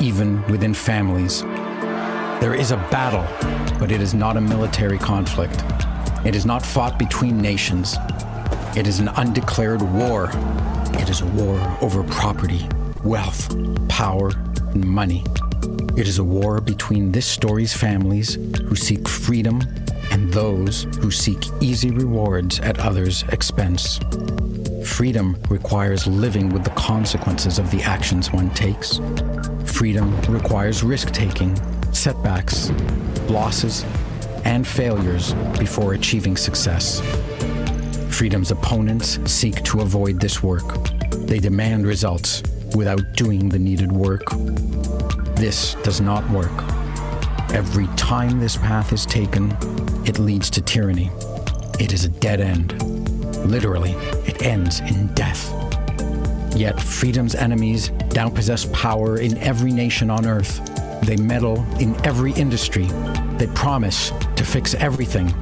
even within families. There is a battle, but it is not a military conflict. It is not fought between nations. It is an undeclared war. It is a war over property, wealth, power, and money. It is a war between this story's families who seek freedom and those who seek easy rewards at others' expense. Freedom requires living with the consequences of the actions one takes. Freedom requires risk taking, setbacks, losses, and failures before achieving success. Freedom's opponents seek to avoid this work. They demand results without doing the needed work. This does not work. Every time this path is taken, it leads to tyranny. It is a dead end. Literally, it ends in death. Yet freedom's enemies now possess power in every nation on earth. They meddle in every industry. They promise to fix everything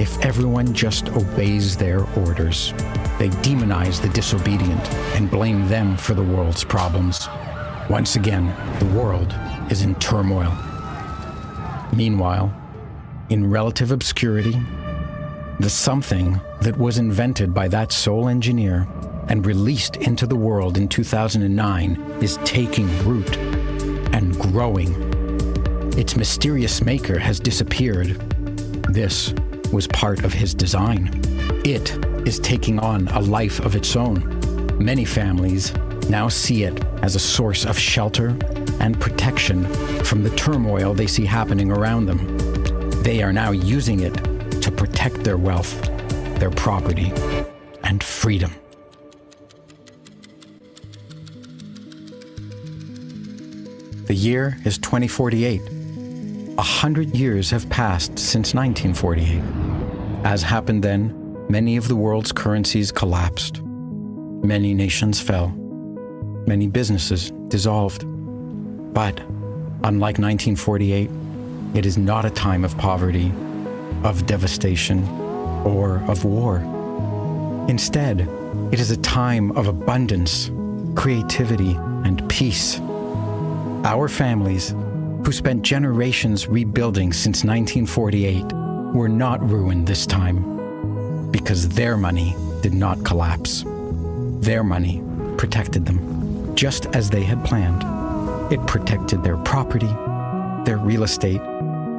if everyone just obeys their orders. They demonize the disobedient and blame them for the world's problems. Once again, the world is in turmoil. Meanwhile, in relative obscurity, the something that was invented by that sole engineer and released into the world in 2009 is taking root and growing. Its mysterious maker has disappeared. This was part of his design. It is taking on a life of its own. Many families now see it as a source of shelter and protection from the turmoil they see happening around them. They are now using it protect their wealth, their property, and freedom. The year is 2048. A hundred years have passed since 1948. As happened then, many of the world's currencies collapsed. Many nations fell. Many businesses dissolved. But, unlike 1948, it is not a time of poverty, of devastation, or of war. Instead, it is a time of abundance, creativity, and peace. Our families, who spent generations rebuilding since 1948, were not ruined this time because their money did not collapse. Their money protected them, just as they had planned. It protected their property, their real estate,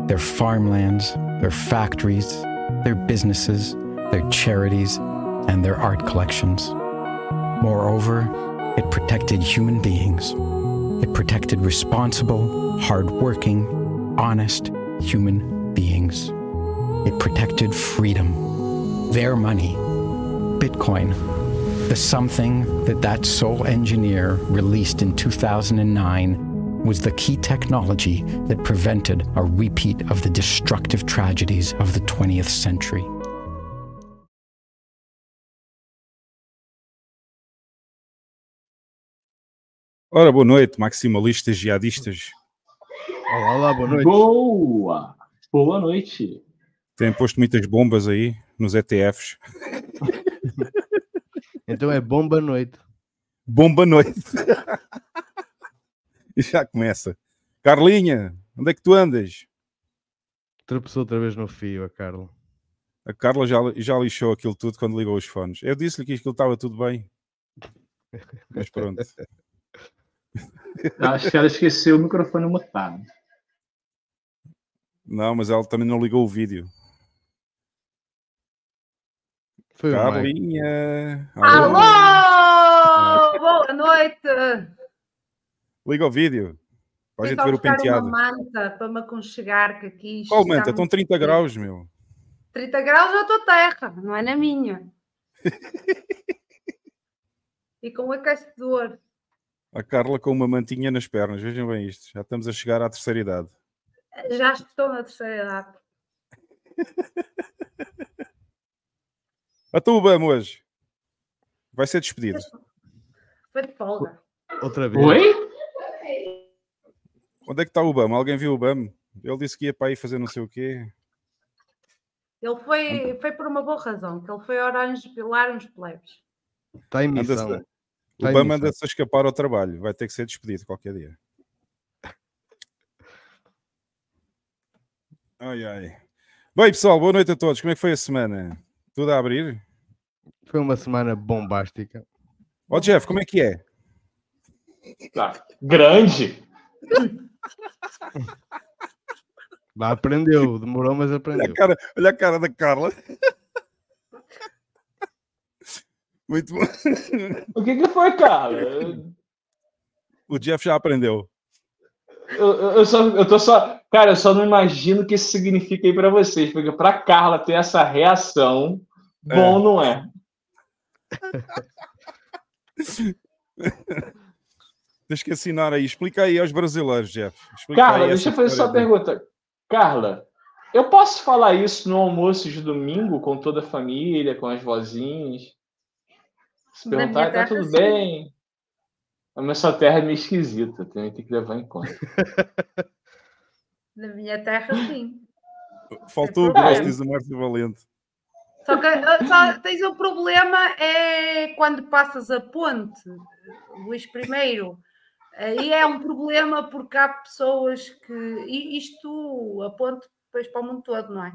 their farmlands, their factories, their businesses, their charities, and their art collections. Moreover, it protected human beings. It protected responsible, hardworking, honest human beings. It protected freedom. Their money Bitcoin, the something that that sole engineer released in 2009 was the key technology that prevented a repeat of the destructive tragedies of the 20th century. Ora, boa noite, maximalistas, jihadistas. Olá, olá, boa noite. Boa! Boa noite. Têm posto muitas bombas aí nos ETFs. Então é bomba noite. Bomba noite. e já começa. Carlinha, onde é que tu andas? Tropeçou outra vez no fio, a Carla. A Carla já, já lixou aquilo tudo quando ligou os fones. Eu disse-lhe que aquilo estava tudo bem. Mas pronto. Acho que ela esqueceu o microfone mutado. Não, mas ela também não ligou o vídeo. Foi. Carlinha. Alô! Boa noite! Liga o vídeo. Para a gente ver o penteado. uma manta para me aconchegar que aqui Qual manta? Estão muito 30 frio. graus, meu. 30 graus na tua terra, não é na minha. e com o aquecedor. A Carla com uma mantinha nas pernas. Vejam bem isto. Já estamos a chegar à terceira idade. Já estou na terceira idade. A tu, Bam, hoje. Vai ser despedido. Foi de folga. Outra vez. Oi? Onde é que está o Bam? Alguém viu o Bam? Ele disse que ia para aí fazer não sei o quê. Ele foi, foi por uma boa razão, que ele foi orar uns, pilar uns plebes. Está em missão. O Está em Bam anda-se a escapar ao trabalho. Vai ter que ser despedido qualquer dia. Ai, ai. Bem, pessoal, boa noite a todos. Como é que foi a semana? Tudo a abrir? Foi uma semana bombástica. Ó, Jeff, como é que é? Tá. Grande. Lá aprendeu, demorou, mas Olha aprendeu. a cara, olha a cara da Carla. Muito bom. O que, que foi, cara? Eu, O Jeff já aprendeu. eu, eu só, eu tô só. Cara, eu só não imagino o que isso significa aí pra vocês, porque pra Carla ter essa reação, bom não é. Tens que assinar aí. Explica aí aos brasileiros, Jeff. Explica Carla, aí deixa eu essa fazer só uma pergunta. Carla, eu posso falar isso no almoço de domingo com toda a família, com as vozinhas? Se perguntar, minha tá tudo sim. bem. A sua terra é meio esquisita, também tem que levar em conta. Na minha terra, sim. Faltou o É. grosso, diz o Márcio Valente. Só que ah, só tens o problema é quando passas a ponte, Luís I. Aí é um problema porque há pessoas que. e Isto, a ponte, depois para o mundo todo, não é?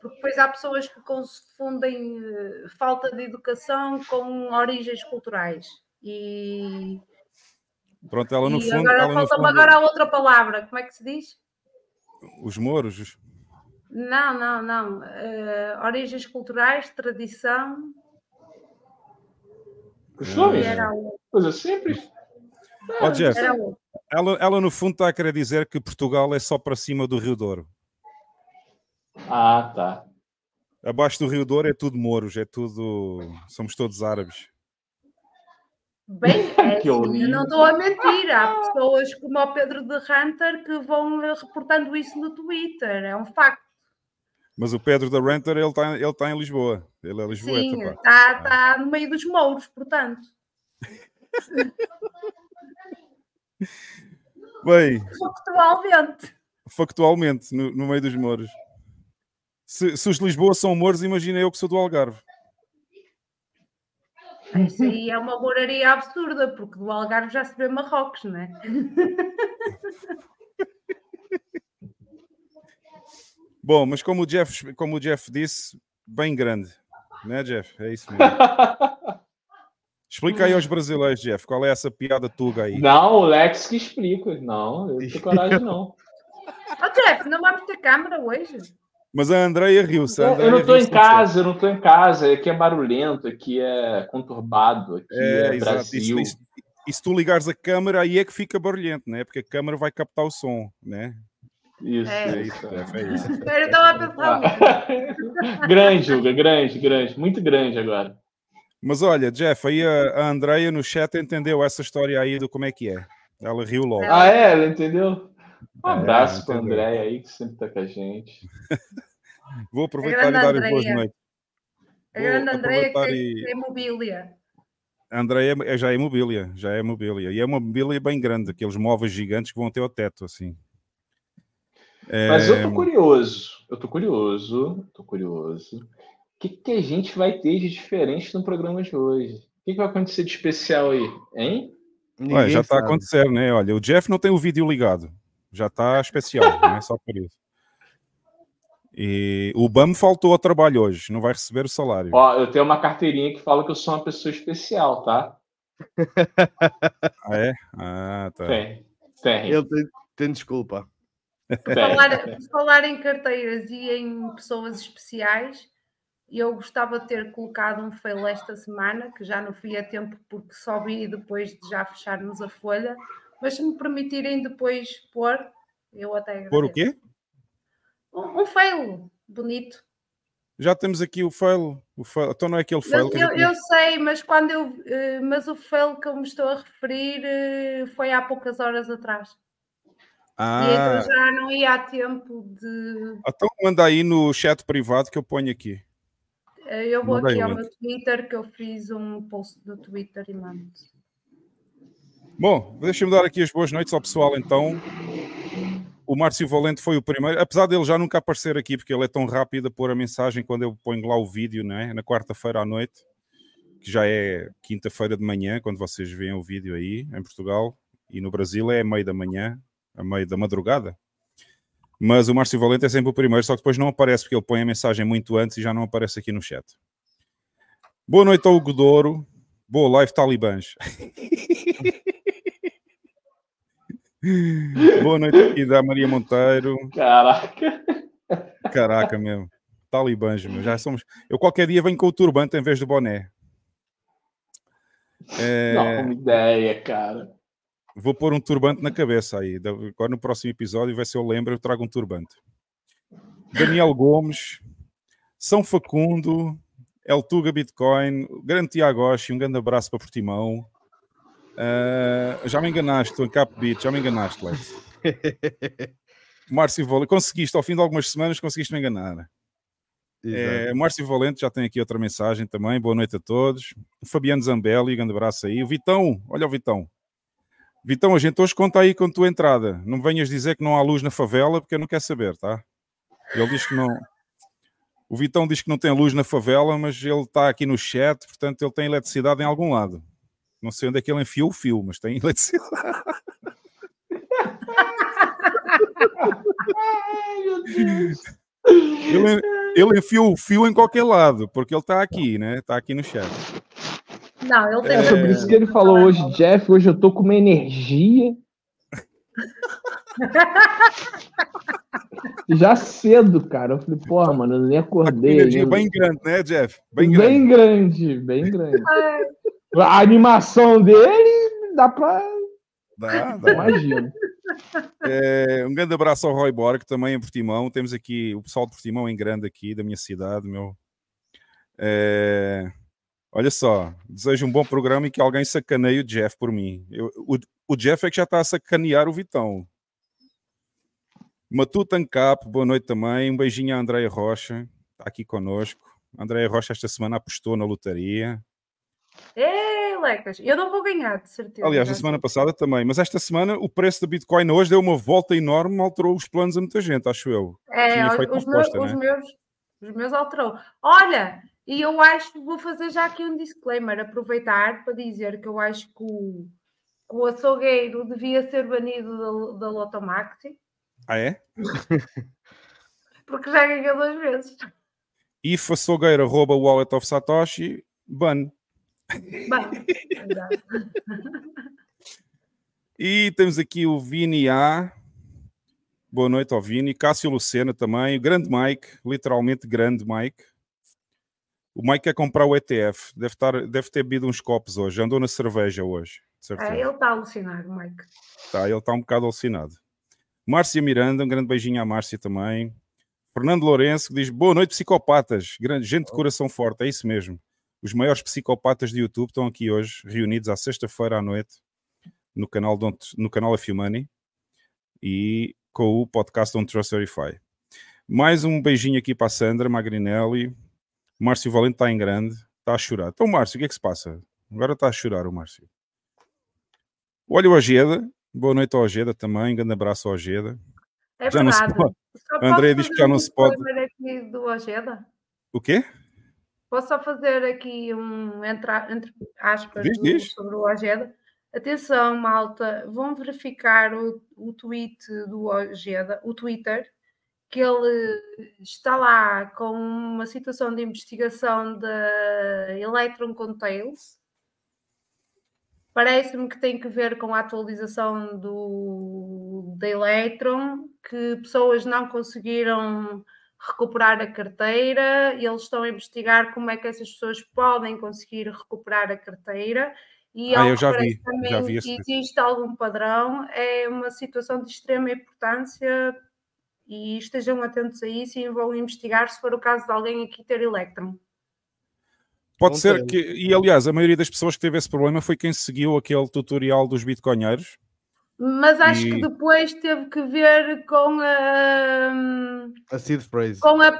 Porque depois há pessoas que confundem eh, falta de educação com origens culturais. E, Pronto, ela no e fundo. agora falta-me fundo agora a outra palavra. Como é que se diz? Os mouros. os- Não, não, não. Eh, origens culturais, tradição. Costumes? E era. Coisa simples. Ó, Jeff, Era o. ela, ela no fundo está a querer dizer que Portugal é só para cima do Rio Douro. Ah, tá. Abaixo do Rio Douro é tudo mouros, é tudo. Somos todos árabes. Bem, é assim, eu não estou a mentir. Há pessoas como o Pedro de Hunter que vão reportando isso no Twitter. É um facto. Mas o Pedro da Renter, ele está ele tá em Lisboa. Ele é Lisboeta, Sim, está está no meio dos mouros, portanto. Bem, Factualmente. factualmente, no, no meio dos mouros. Se, se os de Lisboa são mouros, imagina eu que sou do Algarve. Isso aí é uma moraria absurda, porque do Algarve já se vê Marrocos, não é? Bom, mas como o Jeff, como o Jeff disse, bem grande. Né, Jeff? É isso mesmo. Explica aí aos brasileiros, Jeff, qual é essa piada tuga aí? Não, o Lex que explica. Não, eu não tenho coragem, não. Ó Jeff, não vamos ter câmara hoje? Mas a Andreia riu-se. Eu, eu não riu-se em casa, eu não tô em casa. Aqui é barulhento, aqui é conturbado, aqui é, É. Brasil. Isso- isso- e se tu ligares a câmara, aí é que fica barulhento, né? Porque a câmara vai captar o som, né? Isso, É. É isso. Jeff, é isso. Eu estava a pensar. Ah. grande, Hugo, grande, grande. Muito grande agora. Mas olha, Jeff, aí a, a Andrea no chat entendeu essa história aí do como é que é. Ela riu logo. Ah, é? Ela entendeu? Um É, abraço pra entendeu. André aí, que sempre tá com a gente. Vou aproveitar e dar as boas noites. A grande Andreia que é, e- é mobília. A Andrea é- já é mobília, já é mobília. E é uma mobília bem grande, aqueles móveis gigantes que vão ter o teto, assim. É, Mas eu tô curioso, eu tô curioso, tô curioso. O que, que a gente vai ter de diferente no programa de hoje? O que, que vai acontecer de especial aí, hein? Ué, já está a sabe. acontecer, né? Olha, o Jeff não tem o vídeo ligado. Já está especial, não é só por isso. E o BAM faltou ao trabalho hoje, não vai receber o salário. Ó, eu tenho uma carteirinha que fala que eu sou uma pessoa especial, tá? Ah, é? Ah, tá. Tem, tem, Ele tem, tem desculpa. Tem. falar, falar em carteiras e em pessoas especiais, eu gostava de ter colocado um fail esta semana, que já não fui a tempo porque só vi depois de já fecharmos a folha, mas se me permitirem depois pôr, eu até Por o agradeço. quê? Um, um fail bonito. Já temos aqui o fail. O fail. Então não é aquele fail Eu, que eu, gente- eu sei, mas quando eu eh, mas o fail que eu me estou a referir eh, foi há poucas horas atrás. E Ah, então já não ia a tempo de então manda aí no chat privado que eu ponho aqui. Eh, Eu vou aqui ao meu Twitter, que eu fiz um post do Twitter e mando. Bom, deixa-me dar aqui as boas noites ao pessoal então. O Márcio Valente foi o primeiro, apesar dele já nunca aparecer aqui, porque ele é tão rápido a pôr a mensagem quando eu ponho lá o vídeo, não é? Na quarta-feira à noite, que já é quinta-feira de manhã, quando vocês veem o vídeo aí em Portugal, e no Brasil é meio da manhã, a meio da madrugada. Mas o Márcio Valente é sempre o primeiro, só que depois não aparece, porque ele põe a mensagem muito antes e já não aparece aqui no chat. Boa noite ao Godouro. Boa live, talibãs. Boa noite aqui da Maria Monteiro. Caraca. Caraca, mesmo. Talibãs, meu. Já somos. Eu qualquer dia venho com o turbante em vez do boné. É, Não, uma ideia, cara. Vou pôr um turbante na cabeça aí. Agora no próximo episódio, vai ser eu lembro, eu trago um turbante. Daniel Gomes, São Facundo, El Tuga Bitcoin, o grande Tiago um grande abraço para Portimão. Ah, já me enganaste, estou em Cap já me enganaste, Lex. Márcio Valente, conseguiste, ao fim de algumas semanas, conseguiste me enganar. É. Márcio Valente já tem aqui outra mensagem também. Boa noite a todos. O Fabiano Zambelli, grande abraço aí. O Vitão, olha o Vitão. Vitão, a gente hoje conta aí com a tua entrada. Não me venhas dizer que não há luz na favela, porque eu não quero saber, tá? Ele diz que não. O Vitão diz que não tem luz na favela, mas ele está aqui no chat, portanto ele tem eletricidade em algum lado. Não sei onde é que ele enfiou o fio, mas tem eletricidade. Ai, meu Deus. Ele, ele enfiou o fio em qualquer lado, porque ele está aqui, né? Está aqui no chat. Não, ele tem. É sobre isso que ele falou hoje, Jeff. Hoje eu tô com uma energia. Já cedo, cara. Eu falei, porra, mano, eu nem acordei. energia ainda. bem grande, né, Jeff? Bem grande. Bem grande, bem grande. A animação dele dá pra. Dá, dá. Imagina. É, um grande abraço ao Roy Borg, também em Portimão. Temos aqui o pessoal de Portimão em grande aqui, da minha cidade, meu. É, olha só, desejo um bom programa e que alguém sacaneie o Jeff por mim. Eu- o, o Jeff é que já está a sacanear o Vitão. Matuta Ancap, boa noite também. Um beijinho à Andréia Rocha, está aqui connosco. A Andréia Rocha esta semana apostou na lotaria. Ei, Lecas, eu não vou ganhar, de certeza. Aliás, na semana passada também, mas esta semana o preço da Bitcoin hoje deu uma volta enorme, alterou os planos a muita gente, acho eu. É, os, meus, aposta, os, né? meus, os meus alterou. Olha, e eu acho que vou fazer já aqui um disclaimer, aproveitar para dizer que eu acho que o, que o açougueiro devia ser banido da, da Lotomaxi, Ah, é? porque já ganhou duas vezes. If açougueiro arroba wallet of Satoshi, ban. Exato. E temos aqui o Vini A. Boa noite ao Vini. Cássio Lucena também. O grande Mike, literalmente grande Mike. O Mike quer comprar o ETF. Deve, estar, deve ter bebido uns copos hoje. Andou na cerveja hoje. de certeza. É, ele está alucinado, Mike. Tá, ele está um bocado alucinado. Márcia Miranda, um grande beijinho à Márcia também. Fernando Lourenço que diz: Boa noite, psicopatas. Grande, gente de coração forte, é isso mesmo. Os maiores psicopatas de YouTube estão aqui hoje, reunidos à sexta-feira à noite, no canal, Don't, no canal Few Money e com o podcast Don't Trust Verify. Mais um beijinho aqui para a Sandra Magrinelli. O Márcio Valente está em grande, está a chorar. Então, Márcio, o que é que se passa? Agora está a chorar o Márcio. Olha o Ojeda. Boa noite ao Ojeda também. Grande abraço ao Ojeda. É Já não se verdade. pode. Só A Andrea posso diz que já não se pode. do Ojeda? O quê? Posso só fazer aqui um entre, entre aspas Diz, do- diz. sobre o Ojeda? Atenção, malta, vão verificar o, o tweet do Ojeda, o Twitter, que ele está lá com uma situação de investigação da Electron Contales. Parece-me que tem que ver com a atualização do, da Electron, que pessoas não conseguiram recuperar a carteira, e eles estão a investigar como é que essas pessoas podem conseguir recuperar a carteira. E Ah, ao eu já vi, também já vi existe algum padrão, é uma situação de extrema importância e estejam atentos a isso e vão investigar se for o caso de alguém aqui ter Electron. Pode Não ser tem. que, e aliás, a maioria das pessoas que teve esse problema foi quem seguiu aquele tutorial dos bitcoinheiros. Mas acho E- que depois teve que ver com a, A seed phrase. com a,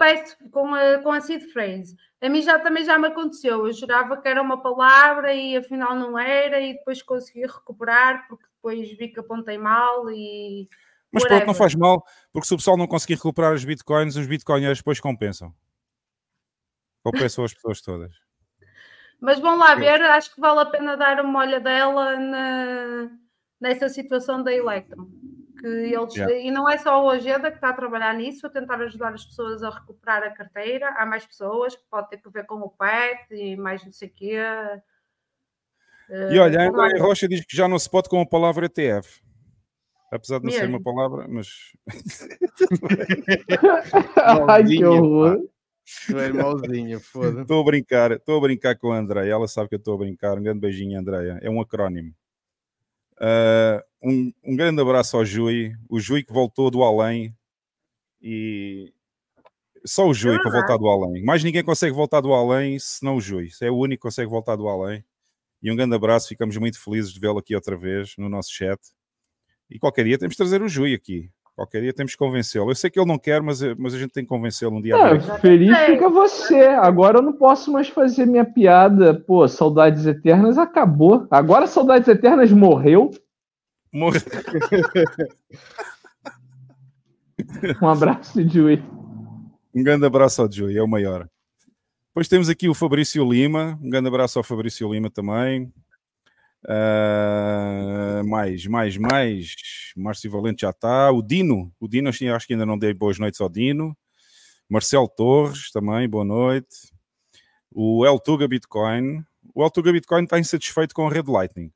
com a, com a seed phrase. A mim já também já me aconteceu. Eu jurava que era uma palavra e afinal não era, e depois consegui recuperar porque depois vi que apontei mal e Mas pronto, não faz mal, porque se o pessoal não conseguir recuperar os bitcoins, os bitcoinheiros depois compensam. Compensam as pessoas todas. Mas vão lá ver, acho que vale a pena dar uma olhadela na, nessa situação da Electron. Que eles, Yeah. E não é só o Ojeda que está a trabalhar nisso, a tentar ajudar as pessoas a recuperar a carteira. Há mais pessoas que pode ter que ver com o PET e mais não sei o quê. E olha, a Eh, André Rocha diz que já não se pode com a palavra ETF. Apesar de não ser Mesmo? uma palavra, mas Ai, que horror. Tu és mauzinho, foda-se. estou a brincar, estou a brincar com a Andréia. Ela sabe que eu estou a brincar. Um grande beijinho, Andréia. É um acrónimo. Ah, um, um grande abraço ao Jui, o Jui que voltou do além e só o Jui É para voltar do além. Mais ninguém consegue voltar do além senão o Jui. É o único que consegue voltar do além. E um grande abraço, ficamos muito felizes de vê-lo aqui outra vez no nosso chat. E qualquer dia temos de trazer o Jui aqui. Qualquer dia temos que convencê-lo. Eu sei que ele não quer, mas, mas a gente tem que convencê-lo um dia. É, feliz fica você. Agora eu não posso mais fazer minha piada. Pô, Saudades Eternas acabou. Agora Saudades Eternas morreu. Morre- Um abraço, Jui. Um grande abraço ao Jui, é o maior. Depois temos aqui o Fabrício Lima. Um grande abraço ao Fabrício Lima também. Ah, mais, mais, mais. Márcio Valente já está. O Dino. O Dino, acho que ainda não dei boas noites ao Dino. Marcelo Torres também, boa noite. O El Tuga Bitcoin. O El Tuga Bitcoin está insatisfeito com a rede Lightning.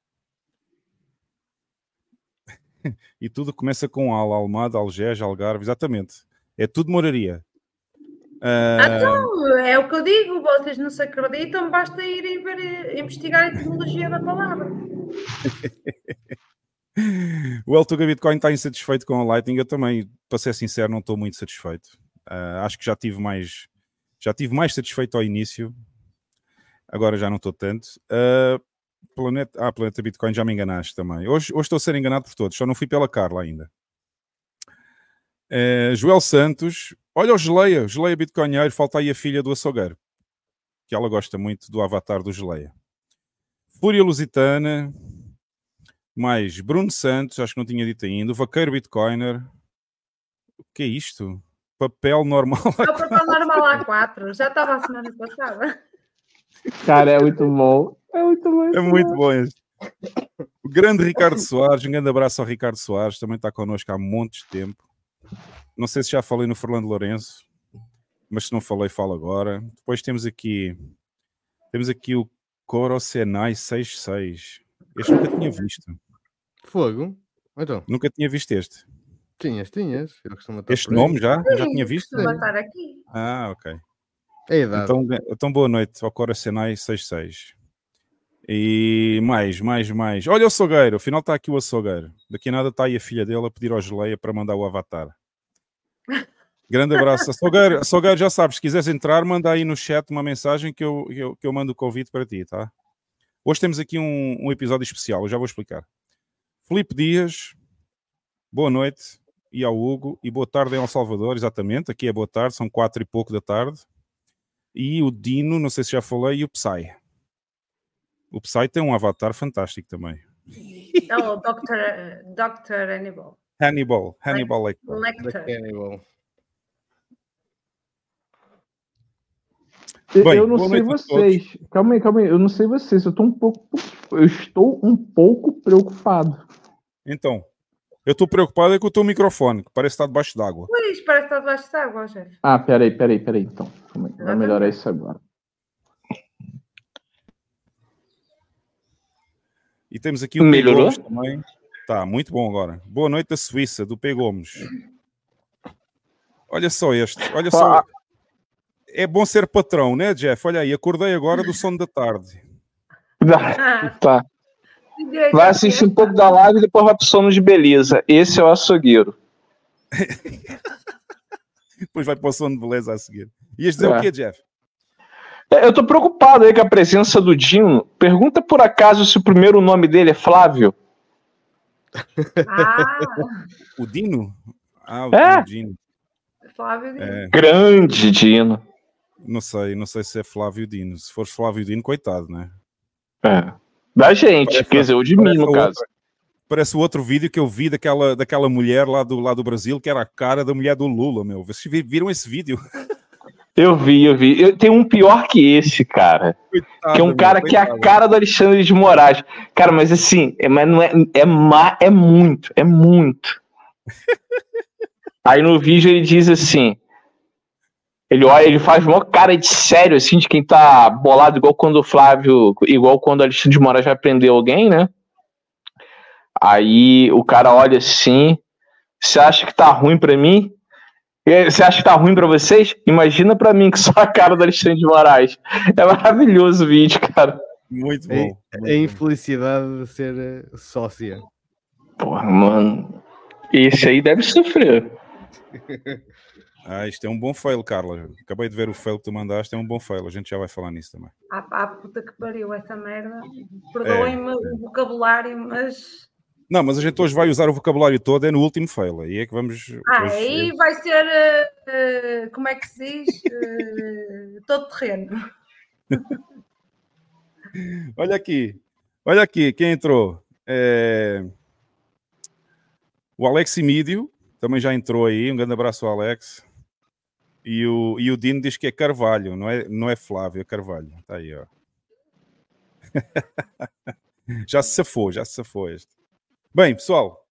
e tudo começa com Al, Almada, Algés, Algarve, exatamente. É tudo moraria. Ah, Então, é o que eu digo, vocês não se acreditam, basta irem ver, investigar a etimologia da palavra. O El Tuga Bitcoin está insatisfeito com a Lightning. Eu também, para ser sincero, não estou muito satisfeito. Ah, acho que já tive mais já tive mais satisfeito ao início. Agora já não estou tanto. Ah, Planeta, ah, Planeta Bitcoin, já me enganaste também. Hoje, hoje estou a ser enganado por todos, só não fui pela Carla ainda. Eh, Joel Santos, olha o Geleia, o Geleia Bitcoinheiro, falta aí a filha do açougueiro, que ela gosta muito do avatar do Geleia. Fúria Lusitana, mais Bruno Santos, acho que não tinha dito ainda, o Vaqueiro Bitcoiner. O que é isto? Papel normal. É o papel normal A4, já estava a semana passada. Cara, é muito bom. É muito bom. É muito bom este. O grande Ricardo Soares, um grande abraço ao Ricardo Soares, também está connosco há montes de tempo. Não sei se já falei no Fernando Lourenço, mas se não falei, falo agora. Depois temos aqui temos aqui o Corosenai 66. Este nunca tinha visto. Fogo. Então, Nunca tinha visto este. tinhas, tinhas. Eu costumo estar Este nome já? Já Sim, tinha visto? estar aqui. Ah, ok. É a idade. Então, então boa noite ao Coracenai 66. E mais, mais, mais. Olha o açougueiro, afinal está aqui o açougueiro. Daqui a nada está aí a filha dele a pedir ao Geleia para mandar o avatar. Grande abraço. Salgueiro, Salgueiro, já sabes, se quiseres entrar, manda aí no chat uma mensagem que eu, que eu, que eu mando o convite para ti, tá? Hoje temos aqui um, um episódio especial, eu já vou explicar. Felipe Dias, boa noite, e ao Hugo, e boa tarde em El Salvador, exatamente, aqui é boa tarde, são quatro e pouco da tarde. E o Dino, não sei se já falei, e o Psy. O Psy tem um avatar fantástico também. Não, o Dr. Dr. Hannibal. Hannibal, Hannibal Lecter. Lecter. Hannibal. Eu- Bem, eu não sei vocês. Calma aí, calma aí. Eu não sei vocês. Eu tô um pouco. Eu estou um pouco preocupado. Então, eu estou preocupado é com o teu microfone, que parece estar debaixo d'água. Pois, parece que está debaixo de água, chefe. Ah, peraí, peraí, peraí. Então, calma aí. Vai melhorar isso agora. E temos aqui o Melhorou? Também. Tá, muito bom agora. Boa noite da Suíça, do P. Gomes. Olha só este, olha só. É bom ser patrão, né, Jeff? Olha aí, acordei agora do sono da tarde. Ah, Tá. Vai assistir um pouco da live e depois vai pro sono de beleza. Esse é o açougueiro. Depois vai para o sono de beleza a seguir. Ias dizer É. o quê, Jeff? É, Eu tô preocupado aí com a presença do Dino. Pergunta por acaso se o primeiro nome dele é Flávio. Ah, O Dino? Ah, o É? Dino. Flávio Dino. É, Grande Dino. não sei, não sei se é Flávio Dino. Se for Flávio Dino, coitado, né? É. Da gente, Parece- quer dizer, o de mim, no caso. outra. Parece o outro vídeo que eu vi daquela, daquela mulher lá do, lá do Brasil, que era a cara da mulher do Lula, meu. Vocês vi- viram esse vídeo? Eu vi, eu vi. Eu, tem um pior que esse, cara. Que é um meu, cara que é a coitado. cara do Alexandre de Moraes. Cara, mas assim, é, mas não é, é, ma- é muito, é muito. Aí no vídeo ele diz assim. Ele olha, ele faz uma cara de sério, assim, de quem tá bolado, igual quando o Flávio, igual quando o Alexandre de Moraes vai prender alguém, né? Aí o cara olha assim. Você acha que tá ruim pra mim? Você acha que tá ruim pra vocês? Imagina pra mim que sou a cara do Alexandre de Moraes. É maravilhoso o vídeo, cara. Muito É, bom. muito a bom. infelicidade de ser eh, sócia. Porra, mano. Esse aí deve sofrer. Ah, isto é um bom fail, Carla. Acabei de ver o fail que tu mandaste, é um bom fail. A gente já vai falar nisso também. Ah, pá, puta que pariu essa merda. Perdoem-me É. o vocabulário, mas. Não, mas a gente hoje vai usar o vocabulário todo, é no último fail. Aí é que vamos. Ah, hoje- aí vai ser. eh, como é que se diz? Eh, todo terreno. Olha aqui, olha aqui, quem entrou? É... O Alex Imídio também já entrou aí. Um grande abraço ao Alex. E o, e o Dino diz que é Carvalho, não é, não é Flávio, é Carvalho. Está aí, ó. já se safou, já se safou este. Bem, pessoal,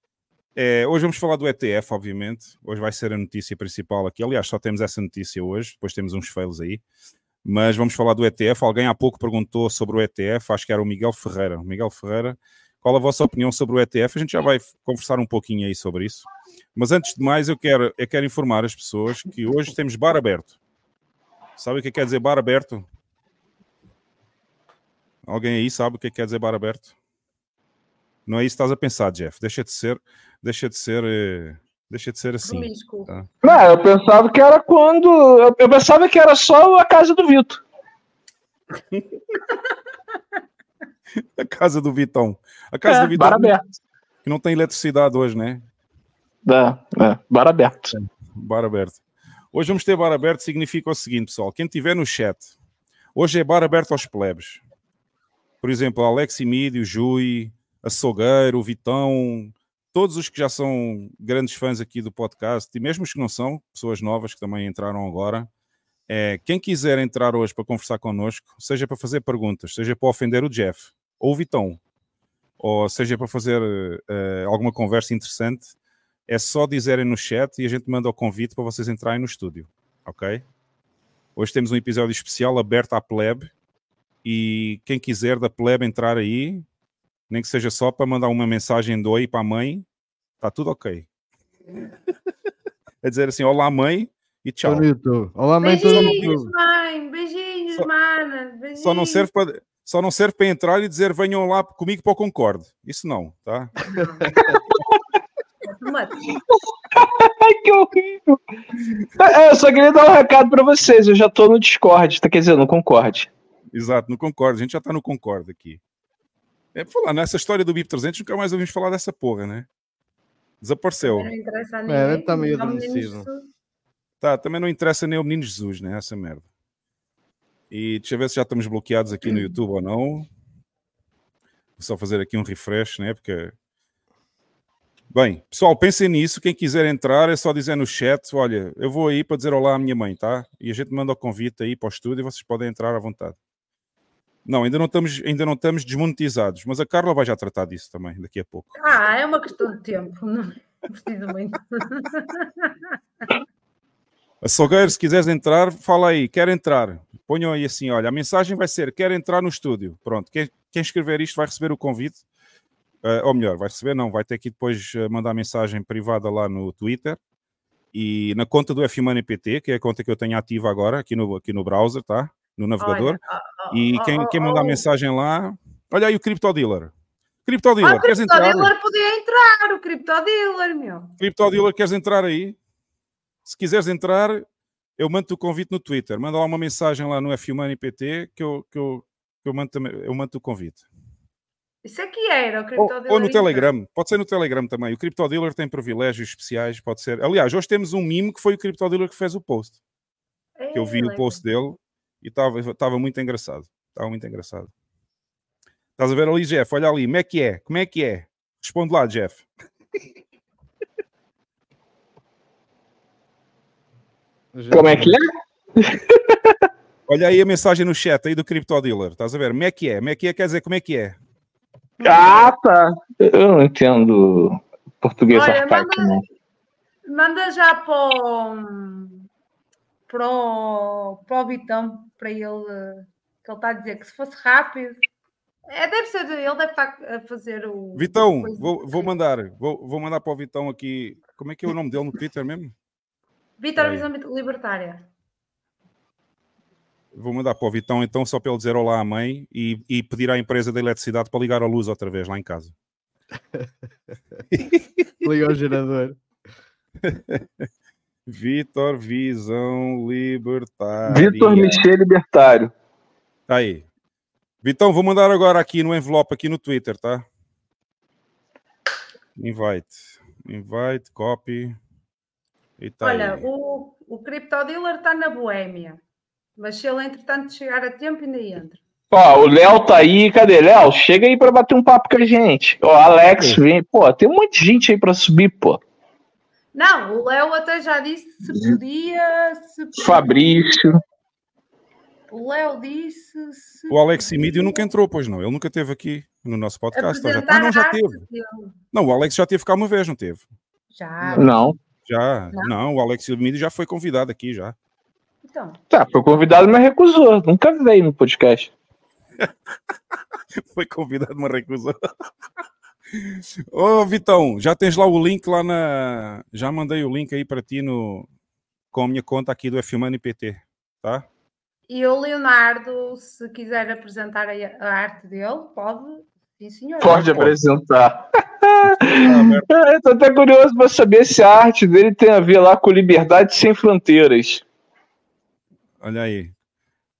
é, hoje vamos falar do ETF, obviamente. Hoje vai ser a notícia principal aqui. Aliás, só temos essa notícia hoje, depois temos uns fails aí. Mas vamos falar do ETF. Alguém há pouco perguntou sobre o ETF, acho que era o Miguel Ferreira. Miguel Ferreira, qual a vossa opinião sobre o ETF? A gente já vai conversar um pouquinho aí sobre isso. Mas antes de mais, eu quero, eu quero informar as pessoas que hoje temos bar aberto. Sabe o que quer dizer bar aberto? Alguém aí sabe o que quer dizer bar aberto? Não é isso que estás a pensar, Jeff. Deixa de ser, deixa de ser, eh, deixa de ser assim. Promíscuo. Não, eu pensava que era quando. Eu, pensava que era só a casa do Vitor. A casa do Vitão. A casa do É, Vitão bar aberto. que não tem eletricidade hoje, né? É, é, bar aberto. Bar aberto. Hoje vamos ter bar aberto, significa o seguinte, pessoal. Quem tiver no chat, hoje é bar aberto aos plebes. Por exemplo, Alex Imídio, Jui, Açougueiro, Vitão, todos os que já são grandes fãs aqui do podcast, e mesmo os que não são, pessoas novas que também entraram agora, é, quem quiser entrar hoje para conversar connosco, seja para fazer perguntas, seja para ofender o Jeff ou o Vitão, ou seja para fazer eh, alguma conversa interessante, é só dizerem no chat e a gente manda o convite para vocês entrarem no estúdio, ok? Hoje temos um episódio especial aberto à plebe e quem quiser da plebe entrar aí, nem que seja só para mandar uma mensagem do oi para a mãe, está tudo ok. é dizer assim, olá mãe e tchau. YouTube. Olá, mãe, Beijinhos, YouTube. mãe. Beijinhos, Só- mana. Beijinhos. Só não serve para só não serve para entrar e dizer venham lá comigo para o Concorde. Isso não, tá? Que horrível. É, Eu só queria dar um recado pra vocês. Eu já tô no Discord, tá? Quer dizer, no Concorde. Exato, no Concorde. A gente já tá no Concorde aqui. É pra falar, nessa história do BIP 300, nunca mais ouvimos falar dessa porra, né? Desapareceu. Não interessa a É, ninguém. deve estar meio adormecido. Tá, também não interessa nem o Menino Jesus, né? Essa merda. E deixa eu ver se já estamos bloqueados aqui no YouTube ou não. Vou só fazer aqui um refresh, né? Porque. Bem, pessoal, pensem nisso. Quem quiser entrar é só dizer no chat: olha, eu vou aí para dizer olá à minha mãe, tá? E a gente manda o convite aí para o estúdio e vocês podem entrar à vontade. Não, ainda não estamos, ainda não estamos desmonetizados, mas a Carla vai já tratar disso também daqui a pouco. Ah, é uma questão de tempo. Não preciso muito. A Salgueiro, se quiseres entrar, fala aí, quer entrar. Ponham aí assim, olha, a mensagem vai ser, quer entrar no estúdio. Pronto, quem, quem escrever isto vai receber o convite. Eh, ou melhor, vai receber, não, vai ter que depois eh, mandar mensagem privada lá no Twitter e na conta do F-Money PT, que é a conta que eu tenho ativa agora aqui no, aqui no browser, tá? No navegador. Olha, ó, e quem, ó, quem mandar mensagem lá, olha aí o Crypto Dealer. Crypto Ah, Dealer, o queres entrar? criptodealer podia entrar, o criptodealer, meu. Crypto Dealer, queres entrar aí? Se quiseres entrar, eu mando o convite no Twitter. Manda lá uma mensagem lá no F-Money PT que eu, que eu, que eu mando, eu mando o convite. Isso é que era, o Ou, criptodealer. ou no. Telegram. Pode ser no Telegram também. O Crypto Dealer tem privilégios especiais. Pode ser. Aliás, hoje temos um mimo que foi o Crypto Dealer que fez o post. Que eu vi o post dele e estava muito engraçado. Estava muito engraçado. Estás a ver ali, Jeff? Olha ali. Como é que é? Como é que é? Responde lá, Jeff. Como é que é? Olha aí a mensagem no chat aí do Crypto Dealer. Estás a ver? Como é que é? Como é que é? Quer dizer, como é que é? Ah, tá. Eu não entendo português Olha, arcaico, manda-. Manda já para o, para o, para o Vitão, para ele, que ele está a dizer que se fosse rápido. É, deve ser, ele deve estar a fazer o. Vitão, vou, vou mandar. Vou, vou mandar para o Vitão aqui. Como é que é o nome dele no Twitter mesmo? Vitor Peraí. Visão Libertária. Vou mandar para o Vitão então só para ele dizer olá à mãe e, e pedir à empresa da eletricidade para ligar a luz outra vez lá em casa. Liga ao gerador. Vitor Visão Libertária. Vitor Michel Libertário. Tá aí. Vitão, vou mandar agora aqui no envelope, aqui no Twitter, tá? Invite. Invite, copy. E tá Olha, aí. o, o criptodealer está na Boémia. Mas se ele, entretanto, chegar a tempo, ainda entra. Ó, o Léo tá aí. Cadê, Léo? Chega aí pra bater um papo com a gente. Ó, Alex, vem. Pô, tem um monte de gente aí pra subir, pô. Não, o Léo até já disse se podia. Se podia. Fabrício. O Léo disse. Se O Alex Emílio nunca entrou, pois não. Ele nunca esteve aqui no nosso podcast. já... apresentar Ah, não, já teve. dele. Não, o Alex já teve cá uma vez, não teve? Já. Não. Já. Não? Não, o Alex Emílio já foi convidado aqui, já. Então, Tá, foi convidado, mas recusou. Nunca veio no podcast. Foi convidado, mas recusou. Ô, Vitão, já tens lá o link lá na. Já mandei o link aí para ti no... com a minha conta aqui do F-Money PT, tá? e o Leonardo, se quiser apresentar a, arte dele, pode. Sim, senhor. Pode apresentar. Tá. É, Eu tô até curioso pra saber se a arte dele tem a ver lá com liberdade sem fronteiras. Olha aí.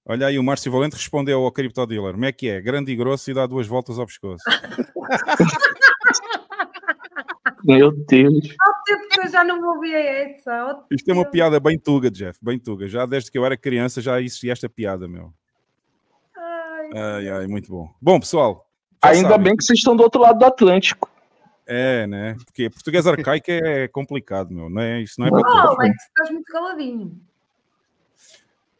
Olha aí, o Márcio Valente respondeu ao Crypto Dealer. Como é que é? Grande e grosso e dá duas voltas ao pescoço. Meu Deus. Há tempo que eu já não ouvia essa. Isto é uma piada bem tuga, Jeff, bem tuga. Já desde que eu era criança já existia esta piada, meu. Ai, Ai, ai, muito bom. Bom, pessoal. Ainda sabem. bem que vocês estão do outro lado do Atlântico. É, né? Porque português arcaico é complicado, meu. Não é, isso não é para Oh, todos. Alex, estás muito caladinho.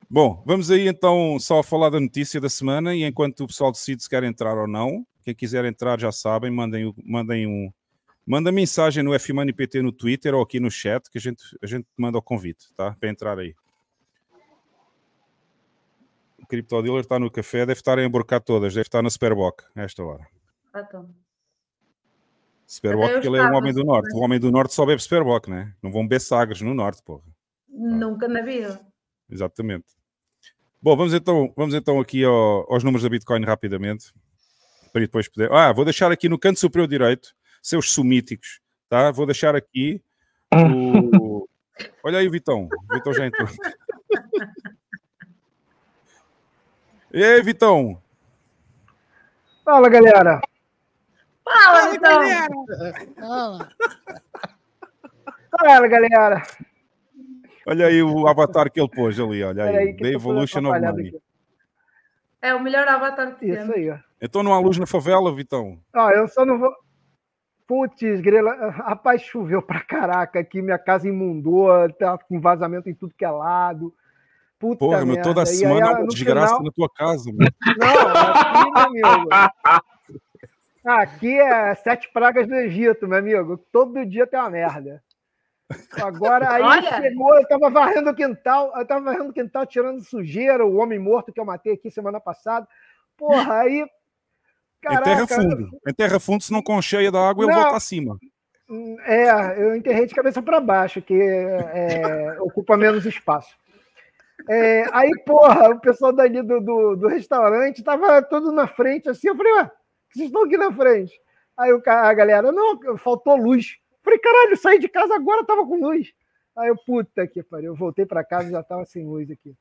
Bom, vamos aí então só falar da notícia da semana e enquanto o pessoal decide se quer entrar ou não, quem quiser entrar já sabem, mandem, mandem um manda mensagem no FMoney PT no Twitter ou aqui no chat que a gente, a gente manda o convite, tá? Para entrar aí. O Crypto Dealer está no café, deve estar a emborcar todas, deve estar na Superboc a esta hora. Ah, então. Superboc, Até eu porque ele é um homem do sim, norte. O homem do norte só bebe Superboc, né? Não vão beber sagres no norte, porra. Nunca na vida. Exatamente. Bom, vamos então, vamos então aqui ao- aos números da Bitcoin rapidamente. Para depois poder. Ah, vou deixar aqui no canto superior direito, seus sumíticos, tá? Vou deixar aqui o, Olha aí o Vitão. O Vitão já entrou. E aí, Vitão? Fala, galera. Fala, então. Fala. Fala, galera. Olha aí o avatar que ele pôs ali, olha aí. Que The Evolution of Money. É o melhor avatar que Isso aí, ó. Então não há luz na favela, Vitão? Ó, eu só não vou. Putz, grela. Rapaz, choveu pra caraca aqui, minha casa imundou, tá com vazamento em tudo que é lado. Puta Porra, meu, merda. toda E aí, semana é uma desgraça final- na tua casa, meu. Não, aqui, meu amigo. Aqui é sete pragas do Egito, meu amigo. Todo dia tem uma merda. Agora aí Olha. chegou, eu tava varrendo o quintal, eu tava varrendo o quintal, tirando sujeira, o homem morto que eu matei aqui semana passada. Porra, aí. em terra Caraca, fundo. Em terra fundo, se não concheia da água, ele Não. volta acima. É, eu enterrei de cabeça para baixo, que é, ocupa menos espaço. É, aí, porra, o pessoal dali do, do, do restaurante tava todo na frente, assim. Eu falei, ué, vocês estão aqui na frente? Aí o, a galera, não, faltou luz. Eu falei, caralho, saí de casa agora, tava com luz. Aí eu, puta que pariu, eu voltei para casa e já tava sem luz aqui.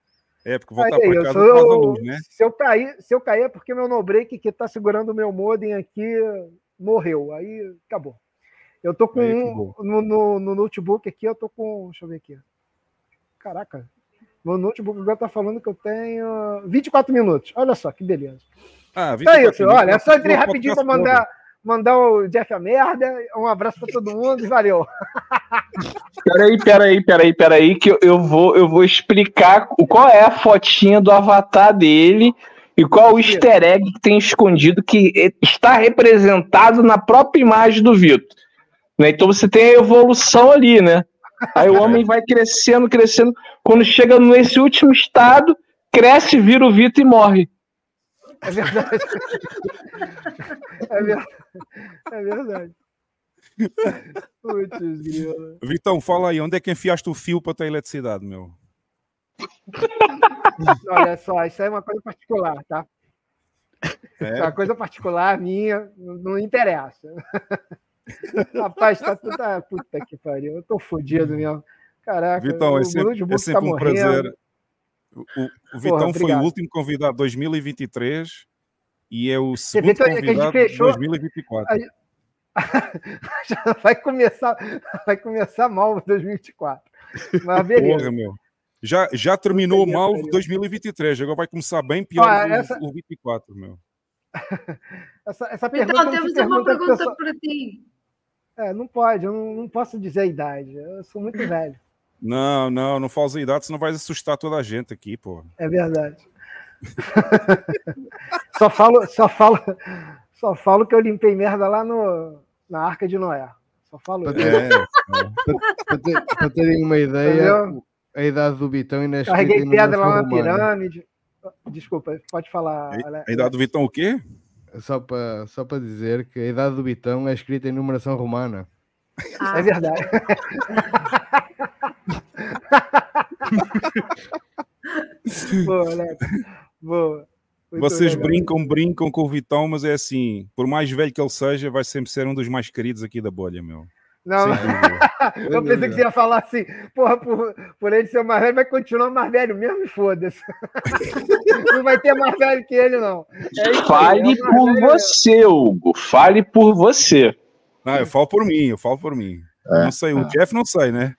É, porque voltar para casa sou- por luz, né? Se eu cair, se eu cair é porque meu no-break que tá segurando o meu modem aqui morreu. Aí acabou. Eu tô com Aí um, no, no, no notebook aqui, eu tô com. Deixa eu ver aqui. Caraca. Meu notebook agora tá falando que eu tenho 24 minutos. Olha só, que beleza. Ah, Então é 24 isso, minutos, olha, é só entrei rapidinho para mandar, mandar o Jeff a merda. Um abraço para todo mundo e valeu. Peraí, peraí, peraí, peraí, que eu, eu vou, eu vou explicar qual é a fotinha do avatar dele e qual o easter egg que tem escondido que é- está representado na própria imagem do Vitor. Né? Então você tem a evolução ali, né? Aí o homem vai crescendo, crescendo. Quando chega nesse último estado, cresce, vira o Vitor e morre. É verdade. É verdade. É verdade. Putz. Vitão, fala aí, onde é que enfiaste o fio para ter eletricidade, meu? Olha só, isso aí é uma coisa particular, tá? É? É uma coisa particular minha, não, interessa. Rapaz, tá tudo. Ah, puta que pariu, eu tô fodido mesmo. Caraca, Vitão, é sempre, é sempre tá um morrendo. prazer. O, o- Vitão foi o último convidado de 2023 e é o vê segundo que a gente convidado de fechou- 2024. Já vai começar, vai começar mal 2024. Mas beleza. Porra, meu. Já, já terminou mal pariu. 2023, agora vai começar bem pior Ah, o, essa- o 24, meu. Essa, essa pergunta Então, não se temos uma pergunta pro pergunta pessoal- para ti. É, não pode, eu não, não posso dizer a idade. Eu sou muito velho. Não, não, não fala a idade, senão vai assustar toda a gente aqui, pô. É verdade. só falo, só falo, só falo que eu limpei merda lá no, na Arca de Noé. Só falo isso. É, Para, ter- para terem uma ideia, Entendeu? a idade do Bitão ainda é escrita Carreguei pedra lá na pirâmide. Desculpa, pode falar. A idade do Vitão o quê? Só para, só para dizer que a idade do Bitão é escrita em numeração romana. Ah, É verdade. Boa, Alex. Boa. Muito Vocês legal. brincam, brincam com o Vitão, mas é assim, por mais velho que ele seja, vai sempre ser um dos mais queridos aqui da bolha, meu. Não, eu pensei que você ia falar assim, porra, por, por ele ser mais velho, vai continuar mais velho mesmo e foda-se. Não vai ter mais velho que ele, não. É isso Fale é o por você, Hugo. Fale por você. Não, eu falo por mim, eu falo por mim. Não sei, o Jeff não sei, né?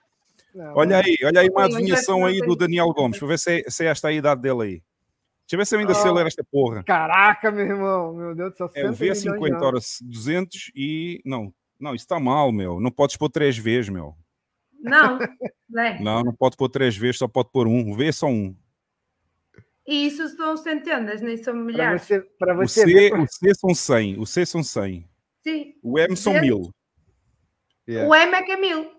Não, Olha aí, olha aí uma o adivinhação aí do Daniel Gomes, para ver se é, se é esta a idade dele aí. Deixa eu ver se eu ainda sei ler esta porra. Caraca, meu irmão, meu Deus do céu. É o 100 milhões de V50, anos. ora 200 e. Não, não, isso está mal, meu. Não podes pôr três vezes, meu. Não, né? Não, não pode pôr três vezes, só pode pôr um. O V é só um. E isso são centenas, nem são Para milhares. você, pra O você C, ver. o C são 100. O C são 100. Sim. O M são Vê? 1000. Yeah. O M é que é mil.